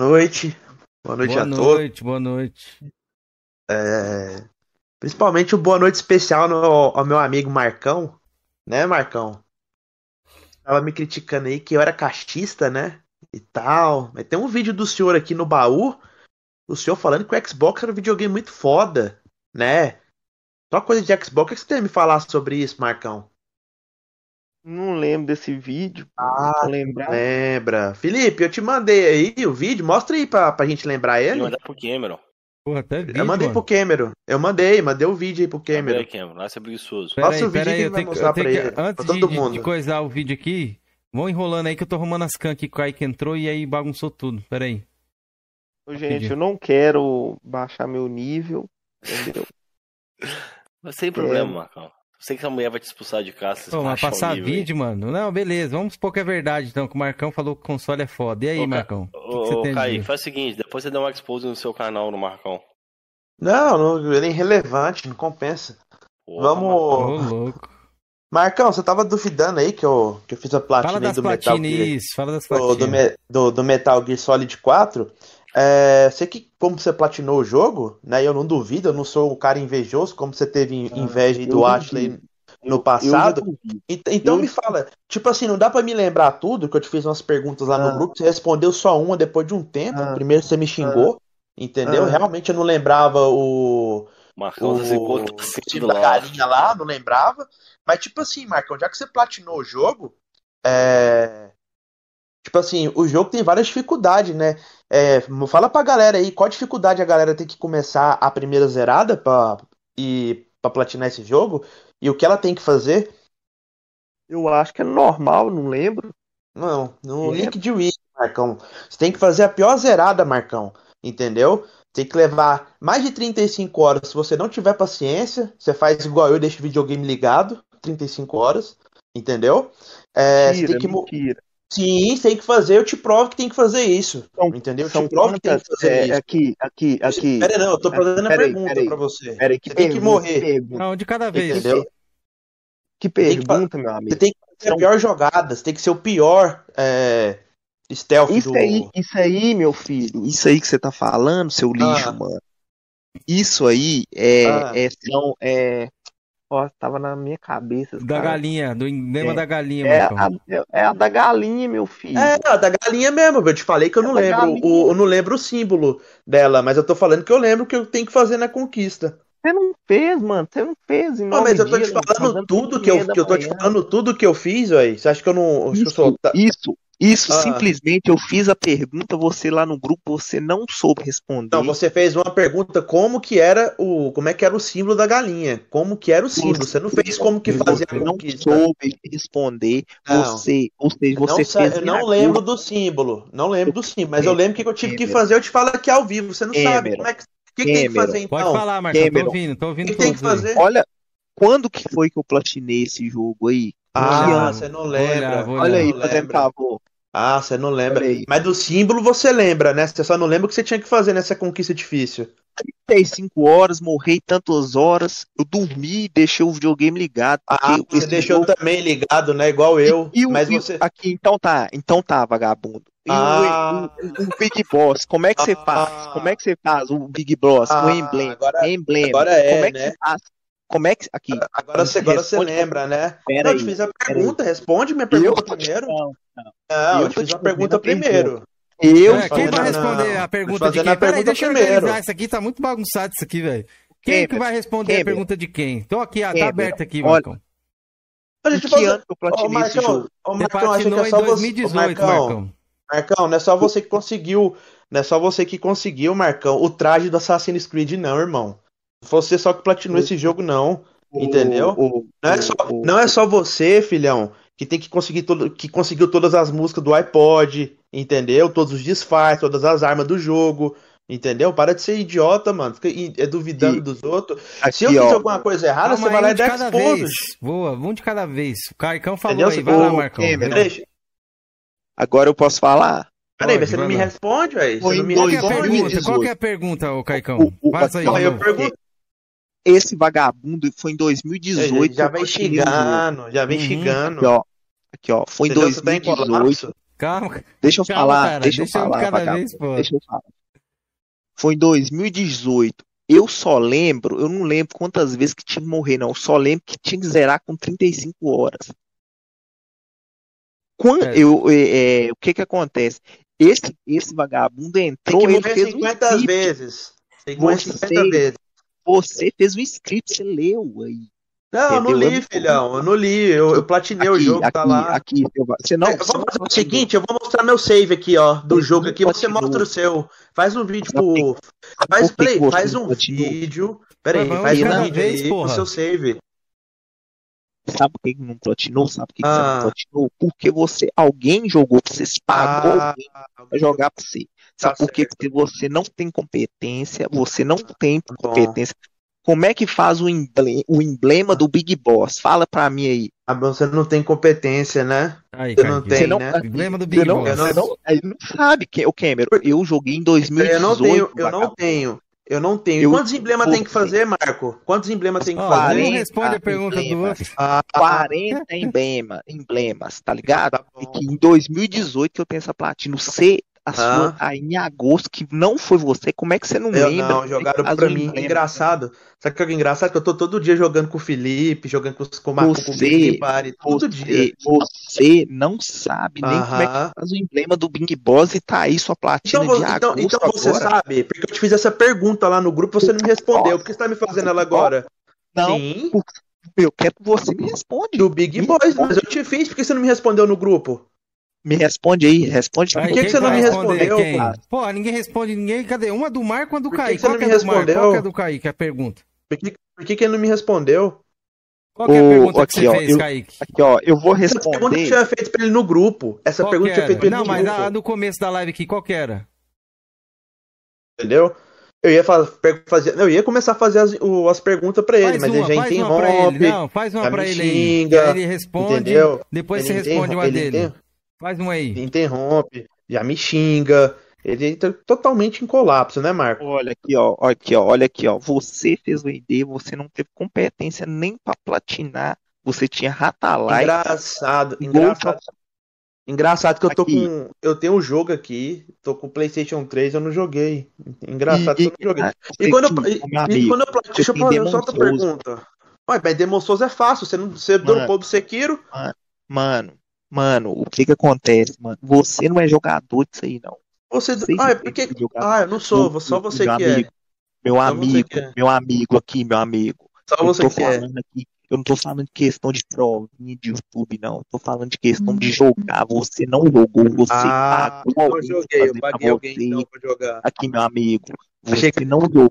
Noite. Boa noite boa a todos. noite, boa noite. É, Principalmente um boa noite especial no- ao meu amigo Marcão. Né, Marcão? Tava me criticando aí que eu era cachista, né? E tal. Mas tem um vídeo do senhor aqui no baú. O senhor falando que o Xbox era um videogame muito foda, né? Só coisa de Xbox. O que você tem a me falar sobre isso, Marcão? Não lembro desse vídeo. Ah, lembrar. lembra. Felipe, eu te mandei aí o vídeo. Mostra aí pra, pra gente lembrar ele. mandar pro Cameron. Porra, até Eu mandei pro Cameron. Eu mandei, mandei o vídeo aí pro Cameron. Peraí, Cameron. Lá você é preguiçoso. Pera Mostra aí, o vídeo aí, ele eu vai tenho que, mostrar eu tenho pra que- ele, pra antes todo de, de, mundo. de coisar o vídeo aqui, vão enrolando aí que eu tô arrumando as can aqui que o Kaique entrou e aí bagunçou tudo. Pera aí. Ô, Gente, eu não quero baixar meu nível, entendeu? Mas sem problema, Marcão. Sei que a mulher vai te expulsar de casa. Pô, mas o passar nível vídeo, mano. Não, beleza. Vamos supor que é verdade, então, que o Marcão falou que o console é foda. E aí, Ô, Marcão? O que que Ô, ô, faz o seguinte, depois você dá um expose no seu canal no Marcão. Não, não, ele é irrelevante, não compensa. Porra, Ô, Vamos. louco. Marcão, você tava duvidando aí que eu, que eu fiz a platina Fala das do Metal Gear, isso. Fala das do, do, platinas. Me- do- do Metal Gear Solid 4. É, sei que como você platinou o jogo, né? Eu não duvido, eu não sou um cara invejoso, como você teve in- inveja aí do Ashley no Eu passado. Então Eu- me fala, tipo assim, não dá pra me lembrar tudo, que eu te fiz umas perguntas lá Ah. no grupo, você respondeu só uma depois de um tempo. Ah. Primeiro você me xingou, entendeu? Ah. Realmente eu não lembrava o. Marcão se o conta time da galinha lá, não lembrava. Mas, tipo assim, Marcão, já que você platinou o jogo, é. Tipo assim, o jogo tem várias dificuldades, né? É, fala pra galera aí qual a dificuldade a galera tem que começar a primeira zerada pra, e, pra platinar esse jogo e o que ela tem que fazer. Eu acho que é normal, não lembro. Não, no é. link de Wii, Marcão. Você tem que fazer a pior zerada, Marcão. Entendeu? Tem que levar mais de 35 horas. Se você não tiver paciência, você faz igual eu, deixa o videogame ligado, 35 horas. Entendeu? É, mentira, tem que... mentira. Sim, tem que fazer, eu te provo que tem que fazer isso. Então, entendeu? Eu te provo que tem que fazer é, isso. Aqui, aqui, aqui. Pera não, eu tô é, fazendo a pergunta peraí, pra você. Peraí, que você pergunta, tem que morrer. Não, de cada vez. Entendeu? Que pergunta, que, meu amigo. Você tem que ser a pior jogada, você tem que ser o pior é, stealth isso do... Aí, isso aí, meu filho, isso aí que você tá falando, seu lixo, ah. mano. Isso aí é, ah. é, são, é Ó, tava na minha cabeça. Da cara. galinha, do enema é, da galinha, é a, é a, da galinha, meu filho. É, a da galinha mesmo, eu te falei que eu é não lembro. O, eu não lembro o símbolo dela, mas eu tô falando que eu lembro que eu tenho que fazer na conquista. Você não fez, mano. Você não fez, irmão. Não, mas eu tô te falando tá tudo que eu, eu tô te falando tudo que eu fiz, aí. Você acha que eu não. Isso, eu sou... isso, isso ah. simplesmente eu fiz a pergunta, você lá no grupo, você não soube responder. Não, você fez uma pergunta como que era o, como é que era o símbolo da galinha? Como que era o símbolo? Você não fez como que fazia você conquista. Não soube responder. Não. Você, ou seja, você não, fez Eu não lembro do símbolo. Não lembro do símbolo, mas eu lembro que eu tive que fazer, eu te falo aqui ao vivo, você não sabe como é que o que, que tem que fazer então? Pode falar, Marcão, Cameron. tô ouvindo, tô ouvindo. O que tem que fazer? Olha, quando que foi que eu platinei esse jogo aí? Ah, você não lembra. Olha, olha aí, fazendo favor. Ah, você não lembra. Mas do símbolo você lembra, né? Você só não lembra o que você tinha que fazer nessa conquista difícil. 35 horas, morri tantas horas. Eu dormi e deixei o videogame ligado. Ah, você deixou jogo... também ligado, né? Igual eu. E, e mas e, você... Aqui, então tá, então tá, vagabundo. E ah. o, o, o, Big Boss, como é que você ah. faz? Como é que você faz o Big Boss? o ah, emblema. Agora, emblema. Agora é, como é que né? você faz? Como é que. Aqui. Agora, você, agora você lembra, né? Pera não, eu te fiz a pergunta, responde minha pergunta eu primeiro. Te... Não, não. não, eu, te fiz a pergunta primeiro. Eu, é, quem vai responder não. a pergunta de quem? Pergunta Peraí, deixa eu organizar isso aqui, tá muito bagunçado isso aqui, velho. Quem Kemper, que vai responder Kemper. a pergunta de quem? Tô aqui, ah, tá aberto aqui, Marcão. A gente que ano que eu platinei ô, Marcão, esse jogo? Acho que é só você... Marcão. Marcão, não é só você que conseguiu, não é só você que conseguiu, Marcão, o traje do Assassin's Creed não, irmão. Você só que platinou esse jogo, não. Entendeu? O, o, não, é só, o, não é só você, filhão, que tem que conseguir todo, que conseguiu todas as músicas do iPod, entendeu? Todos os disfarces, todas as armas do jogo, entendeu? Para de ser idiota, mano. Fica é duvidando e, dos outros. Aqui, Se eu fiz ó, alguma coisa errada, você vai lá e dá expondo. Boa, um de cada vez. O Caicão falou entendeu? aí, vai lá, Marcão. É, deixa. Agora eu posso falar? Peraí, você não me responde, velho. Qual, é a pergunta, é a pergunta, ô Caicão? O, o, Passa aí. Ó, eu pergunto, esse vagabundo foi em 2018. Já, já vem xingando, já vem chegando. xingando. Aqui, ó. Aqui, ó. Foi em 2018. Tá calma. Deixa eu calma, falar, cara, deixa, deixa eu falar, vagabundo. Vez, deixa eu falar. Foi em 2018. Eu só lembro, eu não lembro quantas vezes que tinha que morrer, não. Eu só lembro que tinha que zerar com 35 horas. Quando, é. eu, é, é, o que que acontece? Esse, esse vagabundo entrou. e fez morrer 50 vezes. Tem que morrer 50 vezes. Você fez o script, você leu aí. Não, eu não li, filhão. Eu não li. Eu, eu platinei aqui, o jogo, tá aqui, tá lá. Aqui, você não. É, fazer o seguinte: eu vou mostrar meu save aqui, ó, do eu jogo aqui. Você mostra o seu. Faz um vídeo pro. Faz play, faz um vídeo. Pera aí, faz um vídeo aí porra. o seu save. Sabe por que não platinou? Sabe por que, ah. que você não ah. platinou? Porque você, alguém jogou pra você, pagou ah, alguém pra jogar pra você. Tá sabe por quê? Porque você não tem competência, você não tem tá competência. Como é que faz o emblema, o emblema do Big Boss? Fala pra mim aí. Ah, você não tem competência, né? Aí, você não tem, não, né? O emblema do Big você Boss. Não, você não, não sabe, o Cameron. Eu joguei em 2018. Eu não tenho, eu não tenho. Eu não tenho. Eu... Quantos emblemas tem que fazer, Marco? Quantos emblemas tem que oh, fazer? Não responde a pergunta do outro. Ah, 40 emblema, emblemas, tá ligado? Tá e que em 2018 eu tenho essa platina. O C a sua aí em agosto, que não foi você, como é que você não eu lembra? Não, jogaram pra mim. Lembra? É engraçado. Sabe o que é engraçado? Que eu tô todo dia jogando com o Felipe, jogando com, com o Marco, com o Bari, todo você, dia. Você não sabe nem como é que faz o emblema do Bing Boss e tá aí sua platina então, de então, então agosto Então, você agora. sabe, porque eu te fiz essa pergunta lá no grupo você não me respondeu. Por que você tá me fazendo ela agora? Não, Sim. eu quero que você me responda. Do Big Boss, mas eu te fiz, por que você não me respondeu no grupo? Me responde aí, responde. Por que, que você não me respondeu, cara? Pô, ninguém responde ninguém. Cadê? Uma do Marco, uma do Kaique. Que você Qual não é me é respondeu? Que é do Kaique a pergunta? Por que, por que, que ele não me respondeu? Qual é a pergunta o, aqui, que você ó, fez, eu, Kaique? Aqui, ó, eu vou responder. Essa pergunta que tinha feito pra ele no grupo. Essa qual pergunta que tinha feito pra ele não, no grupo. Não, mas no começo da live aqui, qual que era? Entendeu? Eu ia, fazer, eu ia começar a fazer as, as perguntas pra ele, faz mas uma, ele já faz interrompe. Uma pra ele. Não, faz uma pra ele xinga, aí. Ele responde. Entendeu? Depois ele você responde uma dele. Entende? Faz uma aí. Interrompe, já me xinga. Ele entra totalmente em colapso, né, Marco? Olha aqui, ó, olha aqui, ó, olha aqui, ó. Você fez o ID, você não teve competência nem pra platinar. Você tinha ratalai. Engraçado, engraçado. Engraçado que eu tô Aqui. com. Eu tenho um jogo aqui, tô com o PlayStation 3, eu não joguei. Engraçado que eu não joguei. E você quando eu, e, e quando eu pla- você Deixa eu fazer só outra pergunta. Ué, mas Demon Souls é fácil, você, não, você Mano. dropou do Sekiro? Mano, mano, mano, o que que acontece, mano? Você não é jogador disso aí, não. Você. Vocês Ah, é porque. que. Ah, eu não sou, Meu- só você meu que é. amigo, Meu Só você amigo, que é. meu amigo aqui, meu amigo. Só Eu você que é. aqui, eu não tô falando de questão de provinha de YouTube, não. Eu tô falando de questão de jogar. Você não jogou, você Ah, pagou pra joguei, eu paguei alguém você. então pra jogar. Aqui, meu amigo, Achei você não jogou.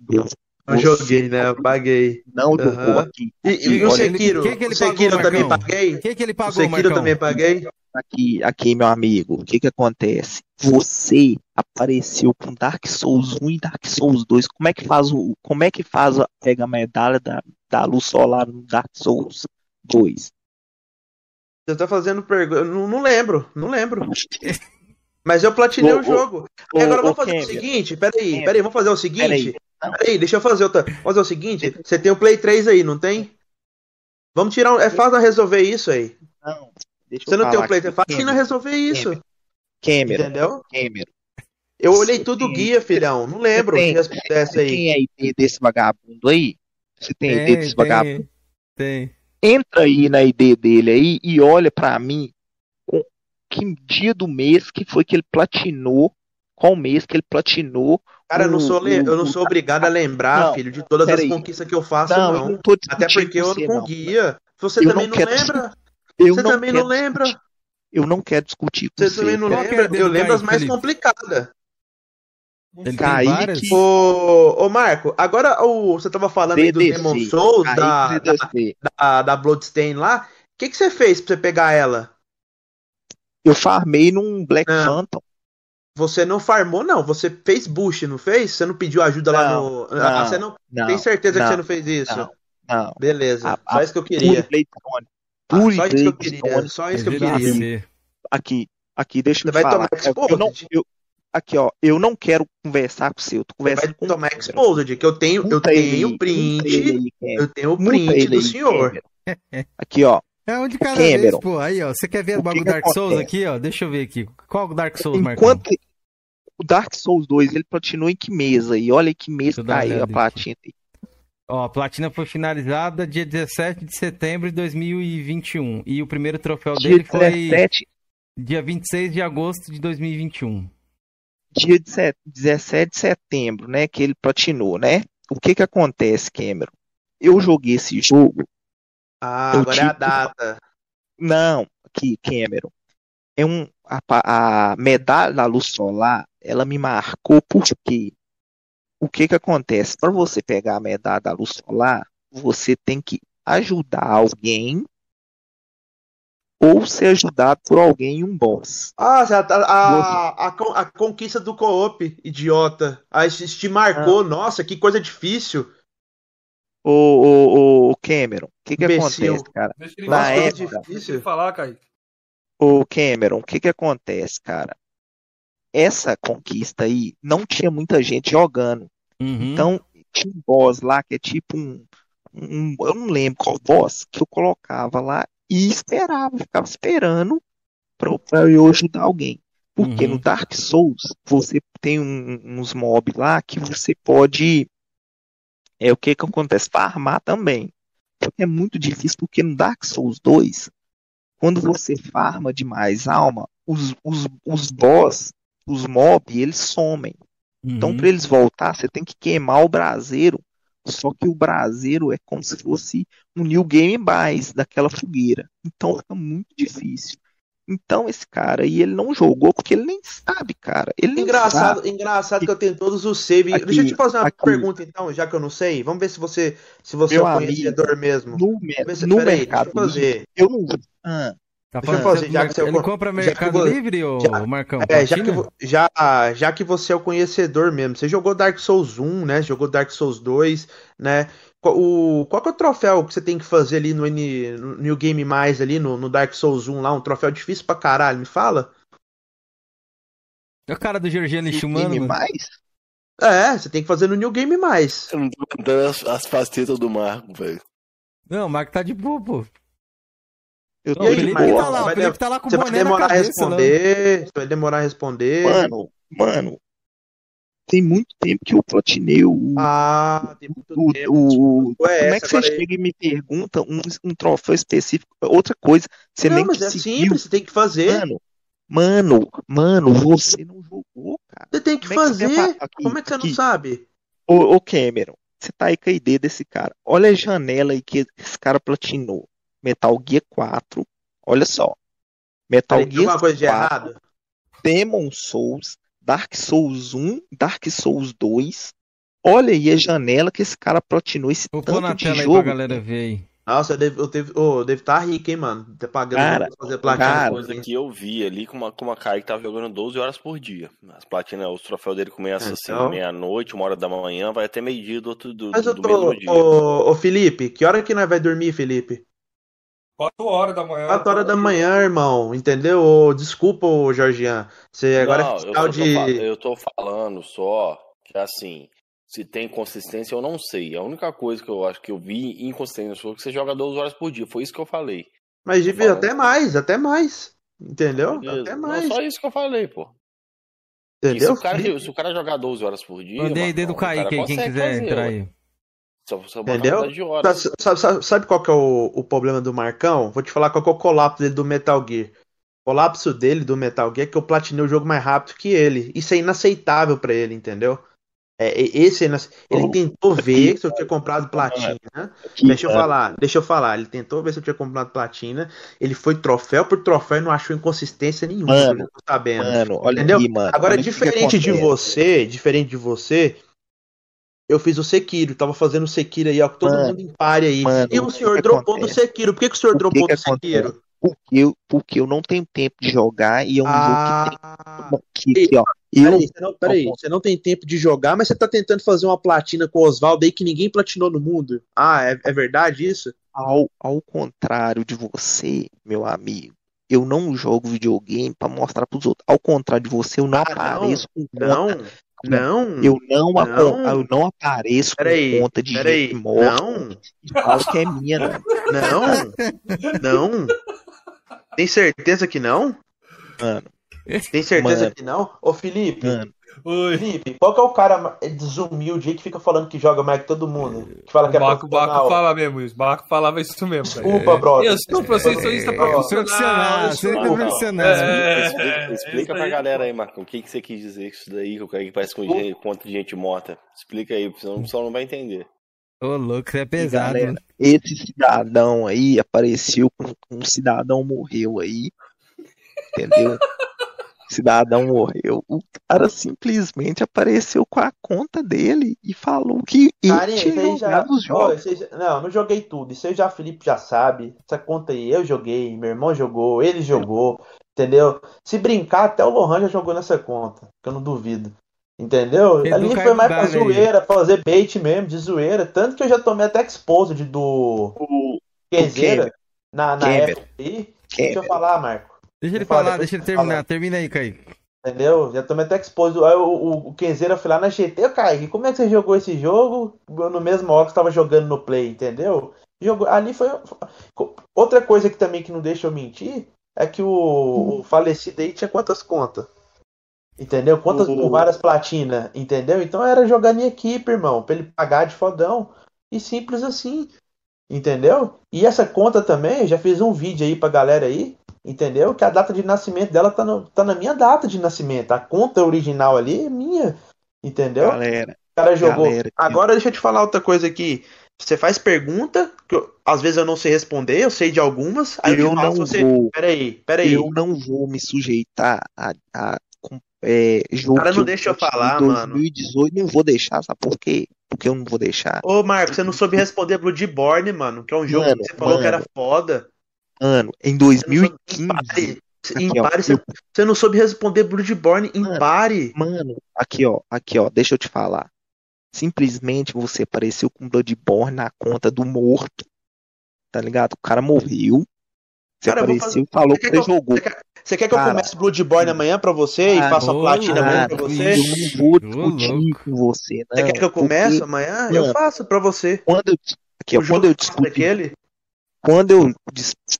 Não joguei, né? Eu paguei. Não jogou Aham. aqui. E, Aqui, e o olha- Sekiro? que que ele o Sekiro pagou, também Marcão? paguei? O que, que ele O pagou, Sekiro eu Marcão? também paguei? Aqui, aqui, meu amigo, o que que acontece? Você apareceu com Dark Souls 1 e Dark Souls 2. Como é que faz o, como é que faz a, pega a medalha da, da luz solar no Dark Souls 2? Você tá fazendo pergunta. Não, não lembro, não lembro. Mas eu platinei o ô, jogo. E agora ô, vamos fazer o seguinte, peraí, peraí, vamos fazer o seguinte. Peraí. Peraí, deixa eu fazer outra. Vamos fazer o seguinte, você tem o Play 3 aí, não tem? Vamos tirar um. É fácil resolver isso aí. Não, deixa Você eu não tem o Play aqui, 3, é fácil Cameron. resolver isso. Cameron, Entendeu? Cameron. Eu olhei Você tudo tem- guia, filhão. Não lembro tem- se respondesse Você aí. tem a ID desse vagabundo aí? Você tem a ID Tem, desse tem, vagabundo? tem. Entra aí na ID dele aí e olha pra mim que dia do mês que foi que ele platinou, qual mês que ele platinou. Cara, eu não o- sou, le- eu não o- sou obrigado a lembrar, Não, filho, de todas as peraí. conquistas que eu faço, Não, não. eu não tô Até discutindo porque eu não. com guia. Você Eu também não lembra? Eu Você não também quero não lembra? discutir. Eu não quero discutir com Você você. também não que lembra? Eu lembro as mais complicadas. Ele tem Kaique, várias? Ô, ô Marco, agora o, você tava falando aí do DDC, Demon Souls, da, da, DDC. da, da Bloodstain lá. O que, que você fez pra você pegar ela? Eu farmei num Black Ah. Phantom. Você não farmou, não. Você fez bush, não fez? Você não pediu ajuda lá Não, no. Ah, não, você não. não, Tem certeza que não, você não fez isso? Não, não. Beleza. A- só a isso que eu Pure queria. Blackstone. Ah, Pure só isso que eu queria. Só isso que eu queria. Aqui, aqui, deixa Você eu te vai falar. tomar exposed? eu não, eu, aqui, ó, eu não quero conversar com você. Eu tô Você vai conversando com tomar exposed, que eu tenho, eu tenho print. Cameron. Eu tenho o print ele do senhor. Aqui, ó. É um de cada Cameron. vez, pô. Aí, ó. Você quer ver o bagulho Dark Souls aqui, ó? Deixa eu ver aqui. Qual o Dark Souls, Marcão? Enquanto que o Dark Souls 2, ele platinou em que mês aí? Olha aí que uma caiu a aqui. platina aí. Ó, a platina foi finalizada dia 17 de setembro de 2021. E o primeiro troféu Dia dele foi 17, dia 26 de agosto de 2021. dia de set- 17 de setembro, né, que ele platinou, né? O que que acontece, Cameron? Eu joguei esse jogo. Ah, eu agora é a data. Não, aqui, Cameron. É um a, a medalha da luz solar, ela me marcou porque o que que acontece? Para você pegar a medalha da luz solar, você tem que ajudar alguém ou ser ajudado por alguém em um boss. Ah, a, a, a, con- a conquista do co-op, idiota. Ah, isso isso te marcou. Nossa, que coisa difícil. Ô, ô, ô, Cameron, o que que Imbecil. acontece, cara? Na falar, época, ele falar, Kaique. Ô, Cameron, o que que acontece, cara? Essa conquista aí não tinha muita gente jogando. Uhum. Então, tinha um boss lá que é tipo um, um- Eu não lembro qual boss que eu colocava lá e esperava, ficava esperando pra, pra eu ajudar alguém. Porque Uhum. no Dark Souls você tem um- uns mobs lá que você pode. É o que que acontece? Farmar também. Que é muito difícil porque no Dark Souls 2 quando você farma demais alma, os, os, os boss, os mob, eles somem. Então, Uhum. para eles voltar, você tem que queimar o braseiro. Só que o braseiro é como se fosse um New Game Mais daquela fogueira. Então fica muito difícil. Então esse cara aí, ele não jogou porque ele nem sabe, cara. Ele Engraçado, sabe. engraçado que eu tenho todos os saves. Aqui, Deixa eu te fazer uma aqui. pergunta então, já que eu não sei. Vamos ver se você, se você Meu é um amigo, conhecedor mesmo. No, se- no peraí, mercado deixa eu fazer. livre, eu não. Ah, Tá Deixa eu fazer, já que você ele compra já que Mercado Livre, ô já- Marcão? É, já que, já, já que você é o conhecedor mesmo, você jogou Dark Souls 1, né? Jogou Dark Souls 2, né? Qual, o, qual que é o troféu que você tem que fazer ali no, N, no New Game Mais ali, no, no Dark Souls 1 lá? Um troféu difícil pra caralho, me fala? É o cara do Georgiano Chumano, Game mais? É, você tem que fazer no New Game Mais. Eu não tô cantando as, as facetas do Marco, velho. Não, o Marco tá de boa, pô. Eu Não, o Felipe Marcos? tá lá, vai Felipe de- tá lá com o Você vai boné na demorar a cabeça, responder, você vai demorar a responder. Mano, mano. Tem muito tempo que eu platinei o. Ah, tem muito o, tempo. o- Desculpa, é como é que você aí. chega e me pergunta um, um troféu específico? Outra coisa, você Não, nem mas é conseguiu. simples, você tem que fazer. Mano, mano, mano, você não jogou, cara. Você tem que Como é que você fazer. aqui, Como é que você não aqui. sabe? Ô, ô Cameron, você tá aí com a ideia desse cara. Olha a janela aí que esse cara platinou. Metal Gear 4. Olha só. Metal Peraí, tem Gear alguma coisa de 4, errado? Demon Souls, Dark Souls 1, Dark Souls 2. Olha aí a janela que esse cara platinou esse Vou pôr na tanto de tela aí jogo. pra galera ver aí. Nossa, eu devo, eu devo, ô, devo estar rico, hein, mano? Tá pagando Cara, pra fazer A platina. coisa que eu vi ali com uma, com uma cara que tava jogando 12 horas por dia. As platinas, os troféus dele começam assim, Então. meia-noite, uma hora da manhã, vai até meio-dia do, outro, do, Mas eu do tô. mesmo dia. Ô, ô, Felipe, que hora que nós vai dormir, Felipe? 4 horas da manhã. 4 horas da manhã, irmão, entendeu? Desculpa, ô, Jorgian. Você agora Não, é eu, fiscal só tô de. eu tô falando só que assim, se tem consistência eu não sei. A única coisa que eu acho que eu vi inconsistência foi que você joga 12 horas por dia. Foi isso que eu falei. Mas devia até mais, até mais. Entendeu? Beleza. Até Não, mais. só isso que eu falei, pô. E se Entendeu? o, cara, se o cara jogar 12 horas por dia. Mandei aí Marcão, dedo o cara Kaique aí, quem consegue quiser fazer, entrar aí. Só, só botar Entendeu? de horas. Sabe, sabe- sabe- qual que é o, o problema do Marcão? Vou te falar qual que é o colapso dele do Metal Gear. O colapso dele do Metal Gear é que eu platinei o jogo mais rápido que ele. Isso é inaceitável pra ele, entendeu? É, é- esse é inace- Ele tentou ver se eu tinha comprado platina. Deixa eu falar, deixa eu falar. Ele tentou ver se eu tinha comprado platina. Ele foi troféu por troféu e não achou inconsistência nenhuma. Mano, sabendo. mano, olha entendeu? aí, mano, Agora, olha o que que diferente de você, diferente de você, eu fiz o Sekiro, tava fazendo o Sekiro aí, ó, todo Mano, mundo em pare aí. mano, e o senhor que dropou do acontece? Sekiro. Por que, que o senhor que dropou que do Sekiro? acontece? Porque eu, porque eu não tenho tempo de jogar e é um Ah, jogo que tem. Que, ó, eu, Peraí, você não, peraí, você não tem tempo de jogar, mas você tá tentando fazer uma platina com o Oswaldo aí que ninguém platinou no mundo. Ah, é, é verdade isso? ao, ao contrário de você, meu amigo, eu não jogo videogame pra mostrar pros outros. Ao contrário de você, eu não apareço com Ah, Não, conta. Não. Eu não, não. eu não apareço Peraí, com conta de peraí, gente morta não. e falo que é minha, não. Não, não. Tem certeza que não? Mano. Tem certeza Mano. que não? Ô, Felipe. Mano. Felipe, qual que é o cara desumilde aí que fica falando que joga mais que todo mundo? Que fala que é O Marco, o Marco profissional? fala mesmo isso. Marco falava isso mesmo. Desculpa, brother. Eu sou profissionista É, profissional. sou- É, Explica, explica pra galera aí, Marcão, o que, que você quis dizer com isso daí, que o cara que parece com gente, conta de gente morta. Explica aí, senão o pessoal não vai entender. Ô, louco, você é pesado. galera, esse cidadão aí apareceu com um cidadão morreu aí, entendeu? Cidadão morreu. O cara simplesmente apareceu com a conta dele e falou que ele Carinha, tinha aí já. jogado os jogos. aí já- Não, não joguei tudo. Isso aí já Felipe já sabe. Essa conta aí eu joguei, meu irmão jogou, ele jogou, entendeu? Se brincar, até o Lohan já jogou nessa conta, que eu não duvido. Entendeu? Edu Ali foi mais pra zoeira, pra fazer bait mesmo, de zoeira. Tanto que eu já tomei até exposed do Kenzeira Cameron. na, na época aí. Deixa eu falar, Marco. Deixa ele falar, deixa ele terminar. Termina aí, Kaique. Entendeu? Já tomei até exposed. Aí o, o, o Kenzeira foi lá na GT, "Ô, Kaique, como é que você jogou esse jogo no mesmo hora que você tava jogando no Play, entendeu? Jogou, ali foi. Outra coisa que também que não deixa eu mentir é que o, o falecido aí tinha quantas contas? Entendeu? Quantas com várias platinas, entendeu? Então era jogando em equipe, irmão, pra ele pagar de fodão. E simples assim. Entendeu? E essa conta também, eu já fiz um vídeo aí pra galera aí, entendeu? Que a data de nascimento dela tá, no- tá na minha data de nascimento. A conta original ali é minha. Entendeu? Galera, O cara jogou. galera, Agora deixa eu te falar outra coisa aqui. Você faz pergunta, que eu- às vezes eu não sei responder, eu sei de algumas. Aí eu, eu não se você. vou. Peraí, peraí. Eu não vou me sujeitar a, a é, jogo Cara, que não deixa eu em falar, mano. 2018, não vou deixar, sabe por quê? Porque eu não vou deixar. Ô, Marco, você não soube responder Bloodborne, mano, que é um jogo Mano, que você falou que era mano. foda. Mano, em 2015. Em pare, você, eu- você não soube responder Bloodborne em pare. Mano, aqui ó, aqui ó, deixa eu te falar. Simplesmente você apareceu com Bloodborne na conta do morto. Tá ligado? O cara morreu. Você Cara, eu apareceu fazer- e falou você que quer você que eu- jogou. Você quer, você quer que eu Cara, comece Bloodborne amanhã pra você e Ah, faça a platina amanhã cara, pra você? Eu não vou discutir com você, não. Você quer que eu comece porque, amanhã? mano, Eu faço pra você. Quando eu, aqui, ó, quando eu você discuti, daquele? quando eu discuti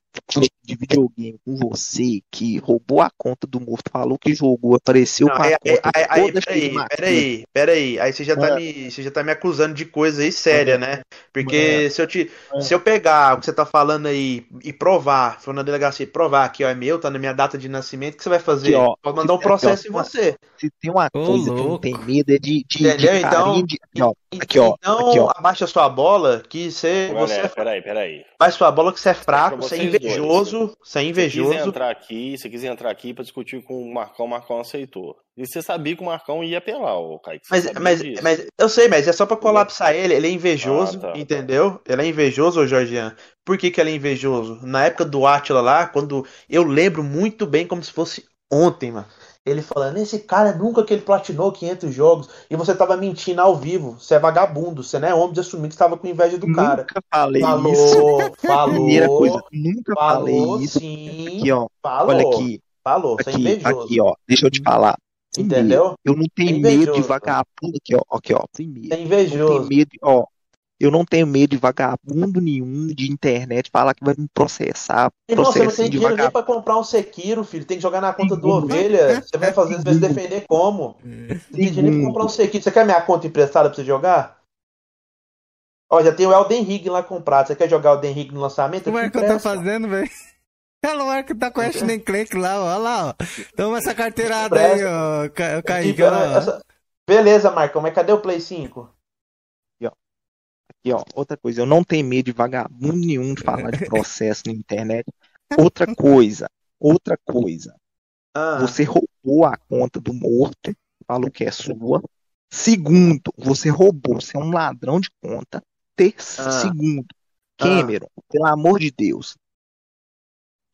de videogame com você, que roubou a conta do morto, falou que jogou, apareceu Não, com a aí, aí, conta aí, aí, toda peraí, peraí, peraí. Aí você já, tá Mano. me, você já tá me acusando de coisa aí séria, né? Porque Mano. se eu, te, se eu pegar o que você tá falando aí e provar, for na delegacia e provar que ó, é meu, tá na minha data de nascimento, o que você vai fazer? Aqui, ó, Pode mandar um aqui, ó, processo em você. Se tem uma Ô, coisa que não tenho medo é de, de, de Entendeu? Então, de. Aqui, ó, aqui, ó, Então, aqui, ó. abaixa sua bola, que você, você peraí, peraí. abaixa sua bola que você é fraco, você é invejoso, você é Você quis invejoso. entrar aqui, você quis entrar aqui pra discutir com o Marcão, o Marcão aceitou. E você sabia que o Marcão ia apelar, ô Kaique. Mas, mas, disso. mas eu sei, mas é só pra colapsar ele. Ele é invejoso, Ah, tá, tá. entendeu? Ele é invejoso, ô Jorgian. Por que, que ele é invejoso? Na época do Atila lá, quando eu lembro muito bem como se fosse ontem, mano. Ele falando, esse cara nunca que ele platinou 500 jogos e você tava mentindo ao vivo. Você é vagabundo, você não é homem de assumir que estava com inveja do cara. Nunca falei falou, isso. Falou, Primeira coisa, nunca falou, falei isso. sim. Aqui, ó. Falou, Olha aqui. falou, você é Aqui, invejoso. aqui, ó. Deixa eu te falar. Primeiro, Entendeu? Eu não tenho É medo de invejoso. vagabundo aqui, ó. Aqui, ó. Primeiro. É Eu não invejoso. tenho medo, ó. Eu não tenho medo de vagabundo nenhum de internet falar que vai me processar. Irmão, você não tem dinheiro nem pra comprar um Sekiro, filho. Tem que jogar na conta do ovelha. Você vai fazer, você vai se defender como? Não tem dinheiro nem pra comprar um Sekiro. Você quer minha conta emprestada pra você jogar? Ó, já tem o Elden Ring lá comprado. Você quer jogar o Elden Ring no lançamento? O Eu te Marco tá empresto. fazendo, velho. Olha o Marco tá com a Ashton Clank lá, ó. Olha lá, ó. Toma essa carteirada aí, ó. Kaique. Essa- Beleza, Marcão, mas cadê o Play 5? Aqui, ó, outra coisa, eu não tenho medo de vagabundo nenhum de falar de processo na internet. Outra coisa, outra coisa. Ah. Você roubou a conta do morto, falou que é sua. Segundo, você roubou, você é um ladrão de conta. Terceiro, Ah. segundo, Cameron, pelo amor de Deus.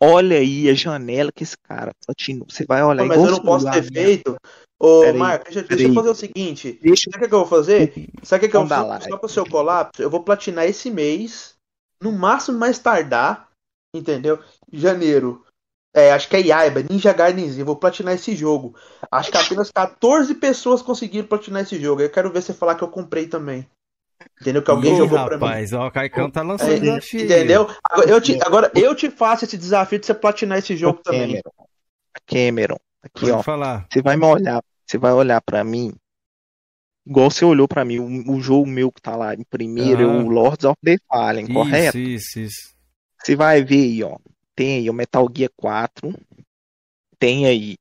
Olha aí a janela que esse cara platinou. Você vai olhar Não, mas igual eu não posso ter feito. Ô, Peraí, Marco, deixa, deixa eu fazer o seguinte. Deixa- Sabe o que eu vou fazer? Sabe o que, eu vou fazer? Só pro seu colapso, eu vou platinar esse mês. No máximo mais tardar. Entendeu? Janeiro. É, acho que é Yaiba, Ninja Gaiden. Eu vou platinar esse jogo. Acho que apenas 14 pessoas conseguiram platinar esse jogo. Eu quero ver você falar que eu comprei também. Entendeu? Que alguém Ih, jogou pra mim. rapaz, ó, o Caicão tá lançando É, desafio. entendeu? Agora eu, te, agora eu te faço esse desafio de você platinar esse jogo também. Cameron, Cameron, aqui Pode ó, falar. você vai me olhar, você vai olhar pra mim, igual você olhou pra mim, o, o jogo meu que tá lá em primeiro é Aham. o Lords of the Fallen, correto? Isso, isso, isso. Você vai ver aí, ó, tem aí o Metal Gear 4, tem aí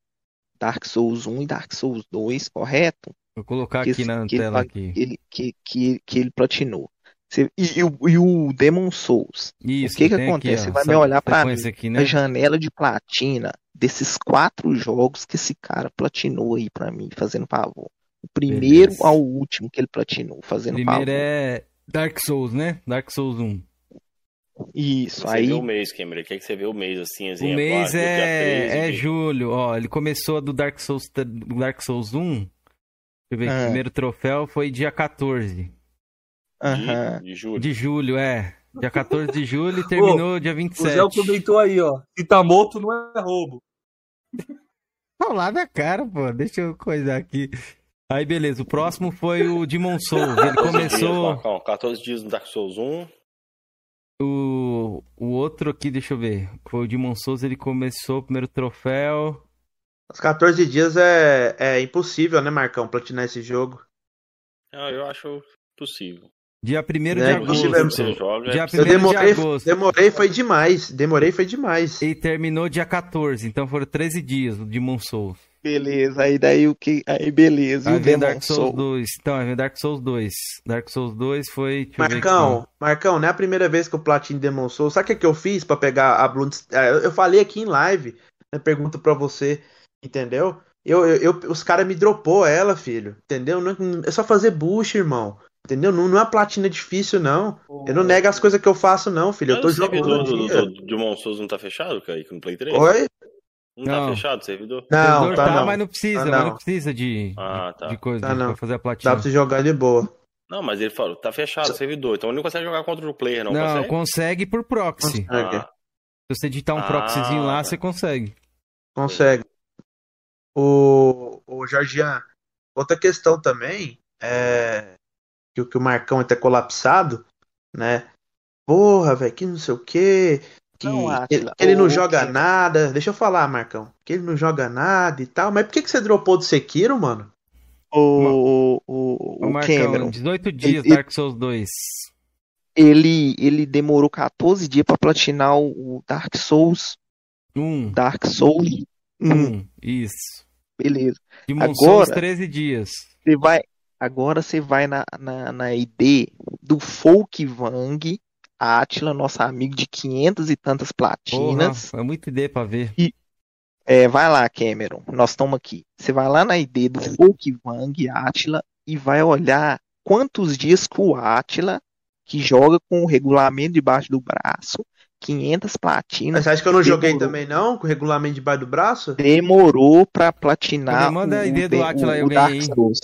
Dark Souls 1 e Dark Souls 2, correto? Vou colocar Que aqui na que ele tela pa- aqui. ele- que, que, que ele platinou. Você- e, e o, e o Demon Souls. Isso, o que que tem aqui, acontece? ó, Você vai me olhar pra mim, aqui, né? a janela de platina desses quatro jogos que esse cara platinou aí pra mim, fazendo favor. O primeiro Beleza. ao último que ele platinou, fazendo Primeiro favor. é Dark Souls, né? Dark Souls 1. Isso, Você aí vê o mês, Cameron. Quer que você vê o mês assim, O exemplar? mês dia é, 13 é julho, ó. Ele começou do Dark Souls, do Dark Souls 1. Deixa eu ver, Ah. o primeiro troféu foi dia 14 De julho. de julho, é. Dia 14 de julho e terminou dia O 27. Zé comentou aí, ó. Se tá morto, não é roubo. Olha lá na cara, pô. Deixa eu coisar aqui. Aí, beleza. O próximo foi o Demon Souls. Ele 14 dias, começou. Marcão. 14 dias no Dark Souls 1. O, o outro aqui, deixa eu ver. Foi o Demon Souls. Ele começou o primeiro troféu. Os 14 dias é, é impossível, né, Marcão, platinar esse jogo. Ah, eu acho possível. Dia 1 de É, agosto. impossível. Você joga, Dia é 1 Eu de demorei, agosto. demorei, foi demais. Demorei, foi demais. E terminou dia 14. Então foram 13 dias o Demon Souls. Beleza, aí daí o que. Aí beleza, e Aí o vem Demon Dark Souls Soul? 2. Então, aí vem Dark Souls 2. Dark Souls 2 foi. Eu. Marcão, Marcão, não é a primeira vez que eu platino Demon Souls. Sabe o que, é que eu fiz pra pegar a Blood... é, Eu eu falei aqui em live, né, pergunta pra você, entendeu? Eu, eu, eu- os caras me dropou ela, filho, entendeu? Não- É só fazer bush, irmão. Entendeu? Não, não é uma platina difícil, não. Eu não nego as coisas que eu faço, não, filho. Eu tô o jogando servidor todo do, dia. do, do Demon Souls não tá fechado, Kaique, no Play 3? Oi? Não, tá Não. fechado o servidor? Não, O servidor tá não. mas não precisa, Tá mas não. não precisa de, Ah, tá. de coisa Tá não. pra fazer a Dá platina. pra você jogar de boa. Não, mas ele falou, tá fechado o servidor, então ele não consegue jogar contra o player, não, Não, consegue? consegue por proxy. Ah, Se você digitar um Ah, proxyzinho lá, tá. você consegue. Consegue. O, o Jorgian, outra questão também é que, o- que o Marcão é colapsado, né? Porra, velho, que não sei o quê. Que, Não, que ele não o- joga o- nada. Deixa eu falar, Marcão. Que ele não joga nada e tal. Mas por que, que você dropou do Sekiro, mano? O, o, Ô, o Marcão, Cameron, 18 dias ele- Dark Souls 2. ele, ele demorou 14 dias pra platinar o o Dark Souls. Um. Dark Souls 1. Um. Isso. Beleza. Demon Souls Agora, 13 dias. você vai, agora você vai na, na, na ID do Folkvang Atila, nosso amigo de 500 e tantas Porra, platinas. é muito ID pra ver. E é, vai lá, Cameron. Nós estamos aqui. Você vai lá na ID do Folkvang Atila e vai olhar quantos dias que o Atila, que joga com o regulamento debaixo do braço, 500 platinas. Mas você acha que eu não joguei demorou- também, não? Com o regulamento debaixo do braço? Demorou pra platinar Me manda o, a ID do o- aí, o alguém Dark aí. Souls.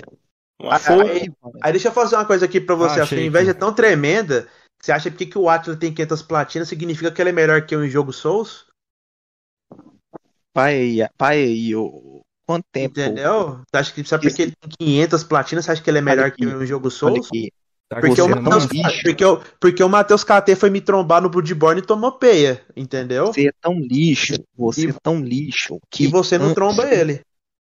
Folk- aí, aí deixa eu fazer uma coisa aqui pra você. Ah, a sua inveja é tão tremenda que você acha que porque que o Atlas tem 500 platinas significa que ele é melhor que eu em jogo Souls? Vai aí, ô. Quanto tempo? Entendeu? Você acha que só porque ele tem 500 platinas, você acha que ele é melhor que eu em jogo Souls? aqui. Porque Você o, é lixo. porque, o, porque o Matheus KT foi me trombar no Bloodborne e tomou peia, entendeu? Você é tão lixo, você é tão lixo que E você não antes tromba ele.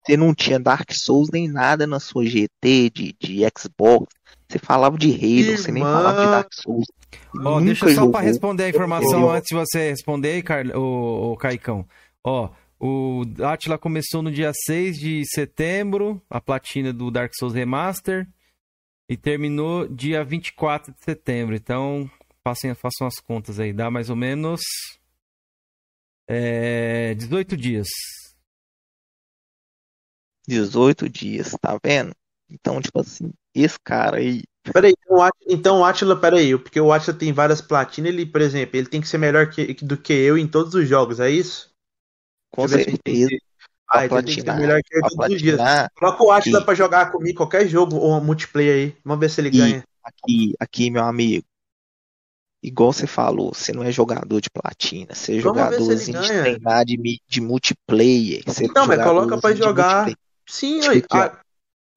Você não tinha Dark Souls nem nada na sua GT de, de Xbox. Você falava de Halo, você nem Irmã. falava de Dark Souls. Nunca deixa só pra responder a informação Entendeu? antes de você responder Car... o, o Caicão. Ó, o Atila começou no dia 6 de setembro, a platina do Dark Souls Remaster, e terminou dia 24 de setembro. Então, passem, façam as contas aí, dá mais ou menos é, 18 dias. 18 dias, tá vendo? Então, tipo assim, esse cara aí. Peraí, então o então Atila, peraí, porque o Atila tem várias platinas, ele, por exemplo, ele tem que ser melhor que, do que eu em todos os jogos, é isso? Com certeza. Ah, então tem que ser platinar, melhor que eu todos os dias. platinar, Coloca o Atila pra jogar comigo qualquer jogo ou multiplayer aí. Vamos ver se ele E ganha. aqui, aqui, meu amigo. Igual você falou, você não é jogador de platina, você é Vamos jogador de treinar de, multiplayer. Você é Não, mas coloca pra jogar. Sim, ó. ah,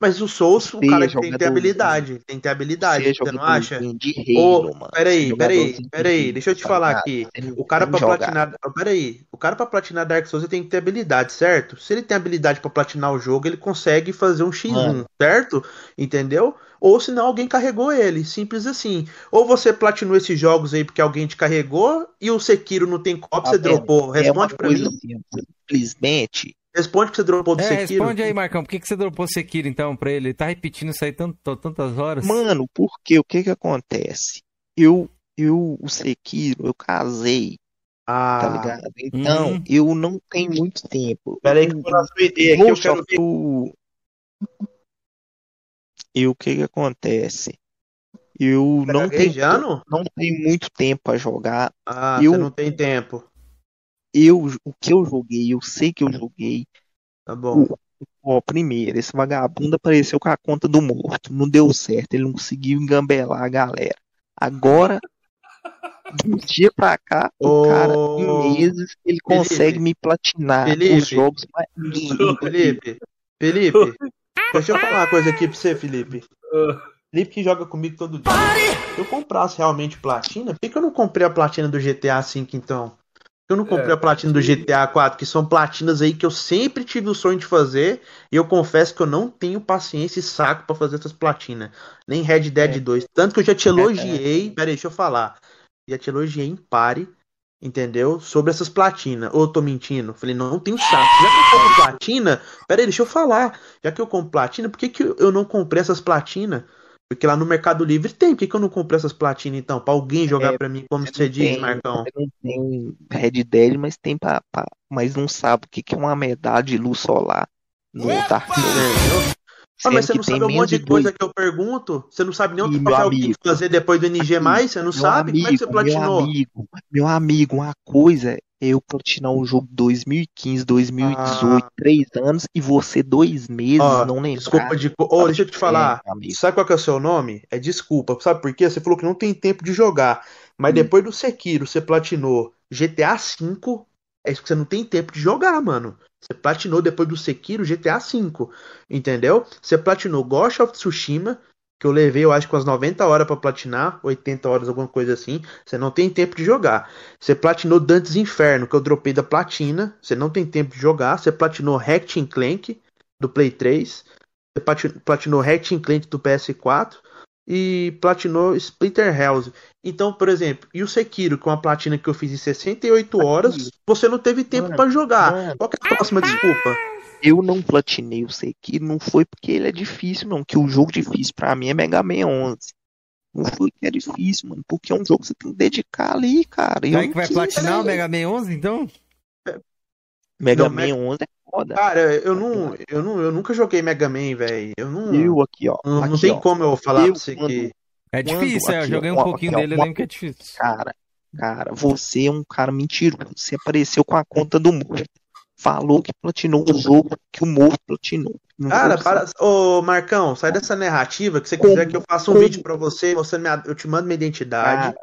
mas o Souls, o cara tem que ter habilidade. Tem que ter habilidade, Você, você não acha? de Ô, Halo, mano. peraí, peraí, peraí, deixa eu te falar aqui. Não O cara pra platinar. ah, Peraí, o cara pra platinar Dark Souls ele tem que ter habilidade, certo? Se ele tem habilidade pra platinar o jogo, ele consegue fazer um X1, Mano. certo? Entendeu? Ou senão alguém carregou ele, simples assim. Ou você platinou esses jogos aí porque alguém te carregou e o Sekiro não tem copy, Tá você dropou. É uma Responde pra coisa mim. assim, simplesmente. Responde que você dropou do É, Sekiro. responde aí, Marcão. Por que, que você dropou Sekiro então pra ele? Ele tá repetindo isso aí tanto, tantas horas. Mano, porque o que que acontece? Eu, eu, o Sekiro, eu casei, Ah, tá ligado? Então, Uhum. eu não tenho muito tempo. Peraí que eu vou na sua ideia aqui, eu quero of Tsu- E o que que acontece? Eu Tá não tenho, não tenho muito tempo pra jogar. Ah, eu, você não tem tempo. Eu, o que eu joguei, eu sei que eu joguei. Tá bom. O- Ó, primeiro, esse vagabundo apareceu com a conta do morto. Não deu certo, ele não conseguiu engambelar a galera. Agora, de um dia pra cá, o cara, em meses, ele consegue me platinar Felipe. os jogos mais. Felipe, Felipe, deixa eu falar uma coisa aqui pra você, Felipe. Felipe que joga comigo todo dia. Se eu comprasse realmente platina, por que, que eu não comprei a platina do GTA V então? Eu não comprei É, a platina do GTA 4, que são platinas aí que eu sempre tive o sonho de fazer, e eu confesso que eu não tenho paciência e saco pra fazer essas platinas. Nem Red Dead 2. Tanto que eu já te elogiei. Peraí, deixa eu falar. Já te elogiei em pare, entendeu? Sobre essas platinas. Ou eu tô mentindo? Falei, não, não tenho saco. Já que eu compro platina, peraí, deixa eu falar. Já que eu compro platina, por que, que eu não comprei essas platinas? Porque lá no Mercado Livre tem. Por que, que eu não comprei essas platinas então? Pra alguém jogar É, pra mim, como você diz, Tem, Marcão? não tem Red Dead, mas tem pra, pra- mas não sabe o que que é uma medalha de luz solar no Dark Souls. Ah, mas você não sabe um monte de de coisa dois. que eu pergunto? Você não sabe nem papel que amigo. que fazer depois do NG+, você não sabe? Como é que você amigo, meu platinou? amigo, meu amigo, uma coisa eu platinar um jogo 2015, 2018, Ah. três anos, e você dois meses Ó, não lembrar. desculpa de. Ô, deixa eu te falar. É. Sabe qual que é o seu nome? É desculpa. Sabe por quê? Você falou que não tem tempo de jogar. Hum. Mas depois do Sekiro, você platinou GTA V. É isso que você não tem tempo de jogar, mano. Você platinou depois do Sekiro GTA V. Entendeu? Você platinou Ghost of Tsushima. Que eu levei, eu acho, com as 90 horas pra platinar, 80 horas, alguma coisa assim. Você não tem tempo de jogar. Você platinou Dantes Inferno, que eu dropei da platina. Você não tem tempo de jogar. Você platinou Ratchet Clank do Play 3. Você plati- platinou Ratchet Clank do PS4 e platinou Splinter House. Então, por exemplo, e o Sekiro, com a platina que eu fiz em 68 horas, você não teve tempo pra jogar. mano. Qual que é a próxima desculpa? Eu não platinei o Sekiro, não foi porque ele é difícil, não. Que o jogo difícil pra mim é Mega Man 11. Não foi que é difícil, mano. Porque é um jogo que você tem que dedicar ali, cara. E eu Aí não que vai quis, platinar o velho. Mega Man 11, então? Mega Não, Man Meg- 11 é foda. Cara, eu não, eu não, eu nunca joguei Mega Man, velho. Eu não, Eu aqui, ó. não, não aqui, tem ó. como eu falar Eu pra você quando- que É quando difícil, é, eu aqui, joguei ó, um ó, pouquinho aqui, ó, dele, eu uma lembro que é difícil. Cara, cara, você é um cara mentiroso. Você apareceu com a conta do morto. Falou que platinou o jogo que o morto platinou. Cara, para. Ô, Marcão, sai dessa narrativa que você quiser que eu faça um Como? vídeo pra você, você me, eu te mando minha identidade.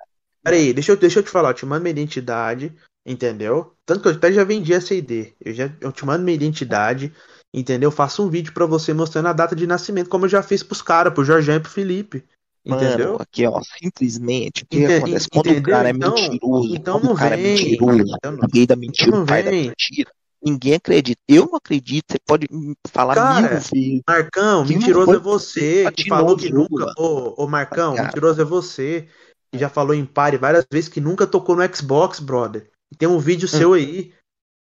Peraí, deixa eu, deixa eu te falar, eu te mando minha identidade, entendeu? Tanto que eu até já vendi essa ID. Eu, já, eu te mando minha identidade, entendeu? Faço um vídeo pra você mostrando a data de nascimento, como eu já fiz pros caras, pro Jorginho e pro Felipe. Entendeu? Mano, aqui, ó, simplesmente, o que Ente- acontece? Quando o entendeu? cara é Então- mentiroso, então quando não o cara é vem. mentiroso, Então não- o da mentira, não o pai da vem. mentira, ninguém acredita. Eu não acredito, você pode falar Cara, mil vezes. Marcão, mentiroso é você, que falou que nunca. Ô, ô Marcão, Cara. mentiroso é você, que já falou em pare várias vezes que nunca tocou no Xbox, brother. Tem um vídeo seu aí,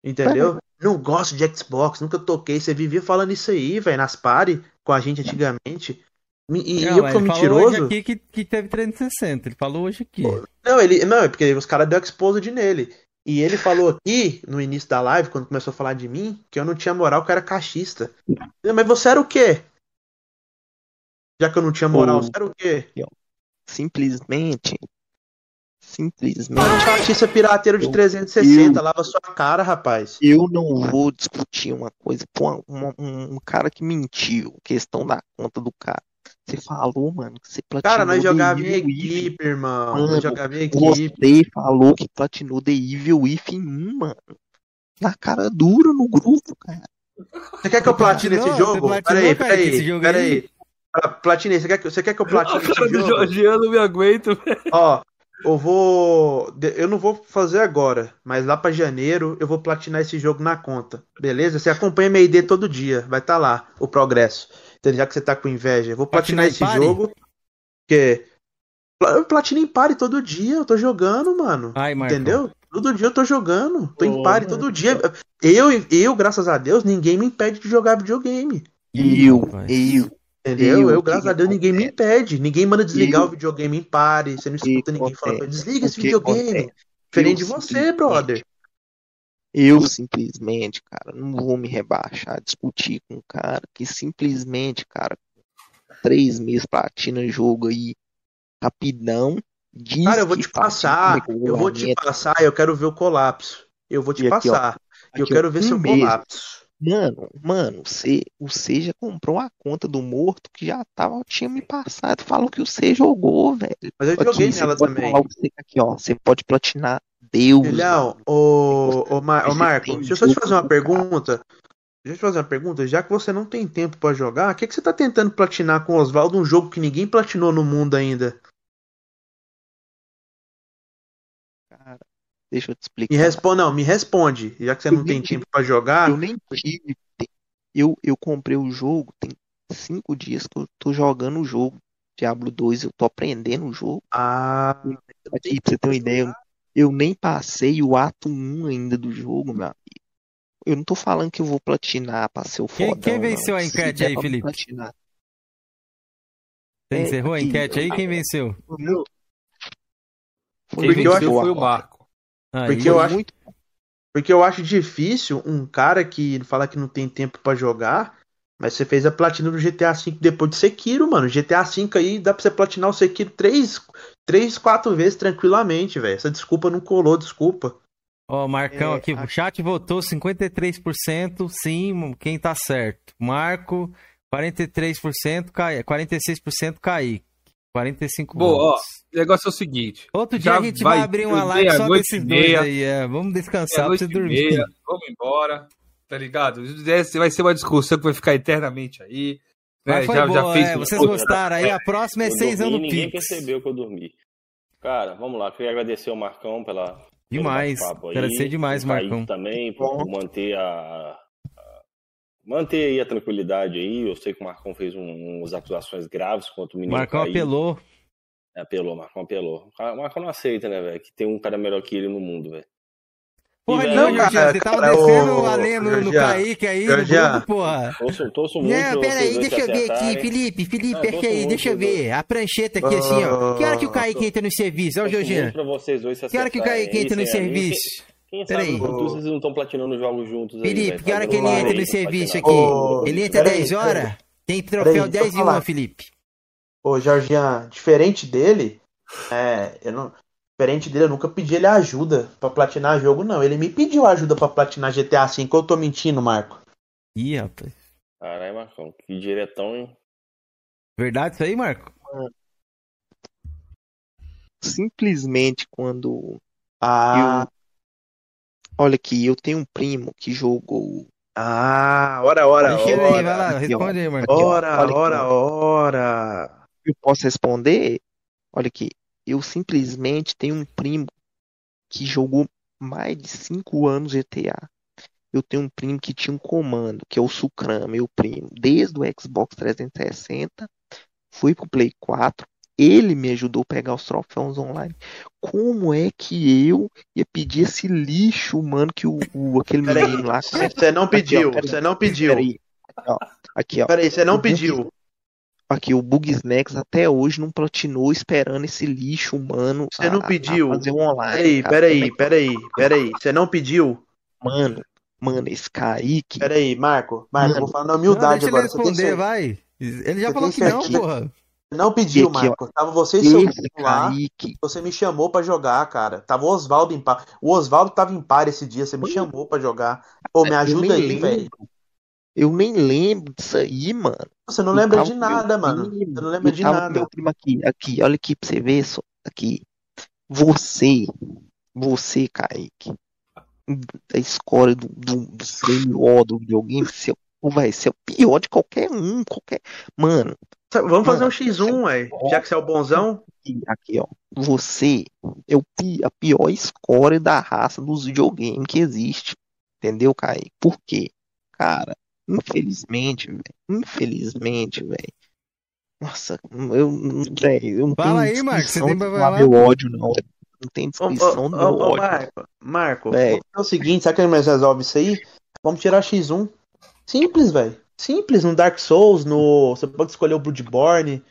entendeu? Não gosto de Xbox, nunca toquei. Você vivia falando isso aí, velho, nas pare com a gente antigamente. Me- E, Não, eu que sou ele falou hoje mentiroso. aqui que, que teve 360, ele falou hoje aqui. Não, ele, não, é porque os caras deu exposed nele. E ele falou aqui, no início da live, quando começou a falar de mim, que eu não tinha moral, que eu era cachista. Mas você era o quê? Já que eu não tinha moral, você era o quê? Simplesmente, simplesmente. Cachista pirateiro de Eu- 360, eu- lava sua cara, rapaz. Eu não vou discutir uma coisa. Um, um cara que mentiu, questão da conta do cara. Você falou, mano, que você platinou Cara, nós jogava em equipe, irmão. Mano, Nós jogava em equipe. você falou que platinou The Evil Within 1, mano. Na cara dura no grupo, cara. Você quer que eu platine esse jogo? Peraí, peraí, peraí. aí? Pra- Platine, você quer, que- você quer que eu platine esse cara do jogo? Georgiano, me aguento, velho. Ó, eu vou. Eu não vou fazer agora, mas lá pra janeiro eu vou platinar esse jogo na conta. Beleza? Você acompanha minha ID todo dia. Vai estar lá o progresso. Entendeu? Já que você tá com inveja. Eu vou platinar esse pare? jogo. Porque. Eu platino em pare todo dia. Eu tô jogando, mano. Ai. Entendeu? Todo dia eu tô jogando. Tô Ô, em pare todo dia. Eu, eu, graças a Deus, ninguém me impede de jogar videogame. Eu, eu. Entendeu? Eu, Eu, graças a Deus, ninguém me impede. Ninguém manda desligar Eu- o videogame em pare. Você não escuta ninguém falando, acontece? desliga esse videogame. Diferente de você, brother. Eu simplesmente, cara, não vou me rebaixar, discutir com um cara que simplesmente, cara, três meses platina jogo aí, rapidão, diz Cara, eu vou te passar. Eu vou te passar. Eu quero ver o colapso. Eu vou te E aqui, ó, passar. Eu aqui, ó, quero ver um seu mês. colapso. Mano, mano, você, você já comprou a conta do morto que já tava, tinha me passado, falou que você jogou, velho. Mas eu Aqui, joguei nela também. aqui, ó, você pode platinar Deus. Filhão, ô, ô, Mar- ô Marco, deixa eu só te fazer uma pergunta. Deixa eu te fazer uma pergunta. Já que você não tem tempo pra jogar, o que, que você tá tentando platinar com o Oswaldo um jogo que ninguém platinou no mundo ainda? Cara, deixa eu te Me explicar. responde, não, me responde. Já que você Eu não tem tive- tempo pra jogar, Eu nem tive. Eu, eu comprei o jogo, tem cinco dias que eu tô jogando o jogo. Diablo 2, eu tô aprendendo o jogo. Ah, Aqui, pra você ter uma ideia, eu nem passei o ato 1 ainda do jogo, meu amigo. Eu não tô falando que eu vou platinar pra ser o Quem, fodão, quem não. venceu a Se enquete aí, Felipe? platinar. Você É, encerrou a enquete aí? Quem venceu? Meu, Quem Porque eu venceu acho- foi o Marco. Aí, Porque eu acho, porque eu acho difícil um cara que fala que não tem tempo pra jogar Mas você fez a platina do GTA V depois de Sekiro, mano. GTA V aí dá pra você platinar o Sekiro três, três quatro vezes tranquilamente, velho. Essa desculpa não colou, desculpa. Ó, Marcão É, aqui, o chat votou 53%, sim, quem tá certo. Marco, 43%, Cai... 46% Kaique. 45 Bom, ó, votos. o negócio é o seguinte. Outro dia a gente vai, abrir uma live só desses dois aí. É. Vamos descansar pra meia-noite você dormir. meia, Vamos embora, tá ligado? Vai ser uma discussão que vai ficar eternamente aí. Mas foi Já, já boa, fez é, vocês gostaram aí? A próxima é Eu 6 dormi, anos Ninguém Pix. percebeu que eu dormi. Cara, vamos lá. Queria agradecer ao Marcão pela. Demais. Agradecer demais, Marcão. também, por manter a. a- Manter aí a tranquilidade aí. Eu sei que o Marcão fez um- umas acusações graves contra o menino. Marcão Kaique. apelou. É, apelou, Marcão apelou. O Marcão não aceita, né, velho? Que tem um cara melhor que ele no mundo, velho. Porra, não, velho, Jorginho, você tava descendo a lenha no, no Kaique aí, no grupo, porra. Torço, torço muito Não, pera aí, deixa eu ver aqui. Felipe, Felipe, Não, torço aí, deixa eu ver. A prancheta aqui assim, ó. Que hora que o Kaique entra no serviço? Ó, o Jorginho. Que hora que o Kaique entra no a mim. serviço? Quem Pera sabe vocês não estão platinando jogos juntos aí, Felipe, velho, que hora que ele entra no serviço aqui? Ele entra Peraí, 10 horas? peraí. Tem troféu Peraí, deixa eu 10 e 1, falar. Felipe. Ô, Jorginho, diferente dele, é, eu não, diferente dele, eu nunca pedi ele ajuda pra platinar jogo, não. Ele me pediu ajuda pra platinar GTA V. Eu tô mentindo, Marco. Ih, rapaz. Caralho, Marcão, que diretão, hein? Verdade isso aí, Marco? Simplesmente quando Ah. eu. Olha aqui, eu tenho um primo que jogou. Ah, ora, ora, Deixa ele ora. aí, vai lá, Aqui, ó. responde aí, Marquinhos. Ora, ora, ora. Eu posso responder? Olha aqui, eu simplesmente tenho um primo que jogou mais de 5 anos GTA. Eu tenho um primo que tinha um comando, que é o Sucram, meu primo, desde o Xbox 360, fui pro Play 4, ele me ajudou a pegar os troféus online. Como é que eu ia pedir esse lixo, mano, que o, o- aquele menino lá. você não pediu, você não pediu. Aqui, ó. Peraí, você não pediu. Aqui, o Bugsnax até hoje não platinou esperando esse lixo humano Você não a- a pediu. fazer um online. Peraí, cara. peraí, peraí, peraí. Você não pediu? Mano, mano, esse Kaique. Peraí, Marco, Marco, eu vou falar na humildade Não, deixa agora. ele Você tem responder, cer- vai. Ele já Você falou tem que não, certeza? porra. Não pediu, aqui, ó, Marco. Tava você e seu lá. Kaique. Você me chamou pra jogar, cara. Tava o Oswaldo em par. O Oswaldo tava em par esse dia. Você me chamou pra jogar. Pô, me ajuda aí, velho. Eu nem lembro disso aí, mano. Você não lembra de nada, mano. primo, Você não lembra de nada. meu primo aqui, aqui, olha aqui pra você ver só. Aqui. Você, você, Kaique, da escola do, do, do frame O do videogame, você, vai ser o pior de qualquer um, qualquer. Mano, Vamos fazer Mano, um X1, ué. Já que você é o bonzão. aqui, aqui, ó. Você é o, a pior escória da raça dos videogames que existe. Entendeu, Kaique? Por quê? Cara, infelizmente, velho. Infelizmente, velho. Nossa, eu, velho, eu não Fala tenho aí, Marcos, você tem pra falar meu ódio, não. Não tem Ô, descrição ô, do meu ô, ô, ódio. Marco, Marco, é o seguinte, sabe que nós resolve isso aí? Vamos tirar X1. Simples, velho. Simples, no Dark Souls, no. Você pode escolher o Bloodborne,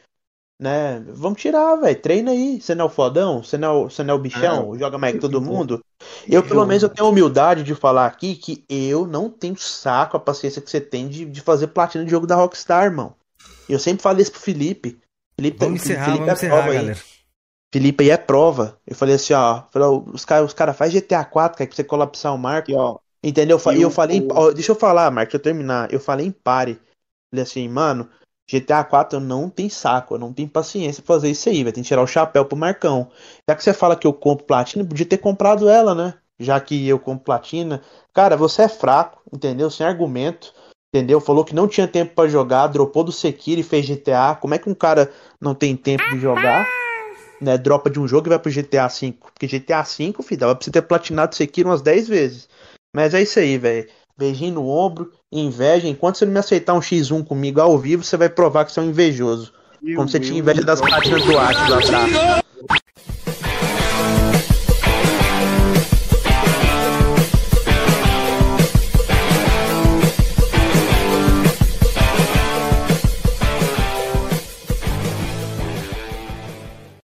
né? Vamos tirar, velho. Treina aí. Você não é o fodão? Você não é o, você não é o bichão? Joga mais que todo mundo? Eu, pelo menos, eu tenho a humildade de falar aqui que eu não tenho saco, a paciência que você tem de, de fazer platina de jogo da Rockstar, irmão. Eu sempre falei isso pro Felipe. Felipe, Vamos Felipe encerrar, vamos é encerrar, prova aí. galera. Felipe aí é prova. Eu falei assim, ó. falei, ó, os caras os cara faz GTA 4, cara, pra você colapsar o Marco. Entendeu? Eu fa- E eu, falei. em- ó, deixa eu falar, Marco, deixa eu terminar. Eu falei em pare. Falei assim, mano, GTA 4 eu não tenho saco, eu não tenho paciência pra fazer isso aí, vai ter que tirar o chapéu pro Marcão. Já que você fala que eu compro platina, podia ter comprado ela, né? Já que eu compro platina. Cara, você é fraco, entendeu? Sem argumento. Entendeu? Falou que não tinha tempo pra jogar, dropou do Sekiro e fez GTA. Como é que um cara não tem tempo de jogar? Né, dropa de um jogo e vai pro GTA V. Porque GTA V, filho, dava pra você ter platinado Sekiro umas 10 vezes. Mas é isso aí, velho. Beijinho no ombro, inveja. Enquanto você não me aceitar um X1 comigo ao vivo, você vai provar que você é um invejoso. Como você tinha inveja das platinas do atrás.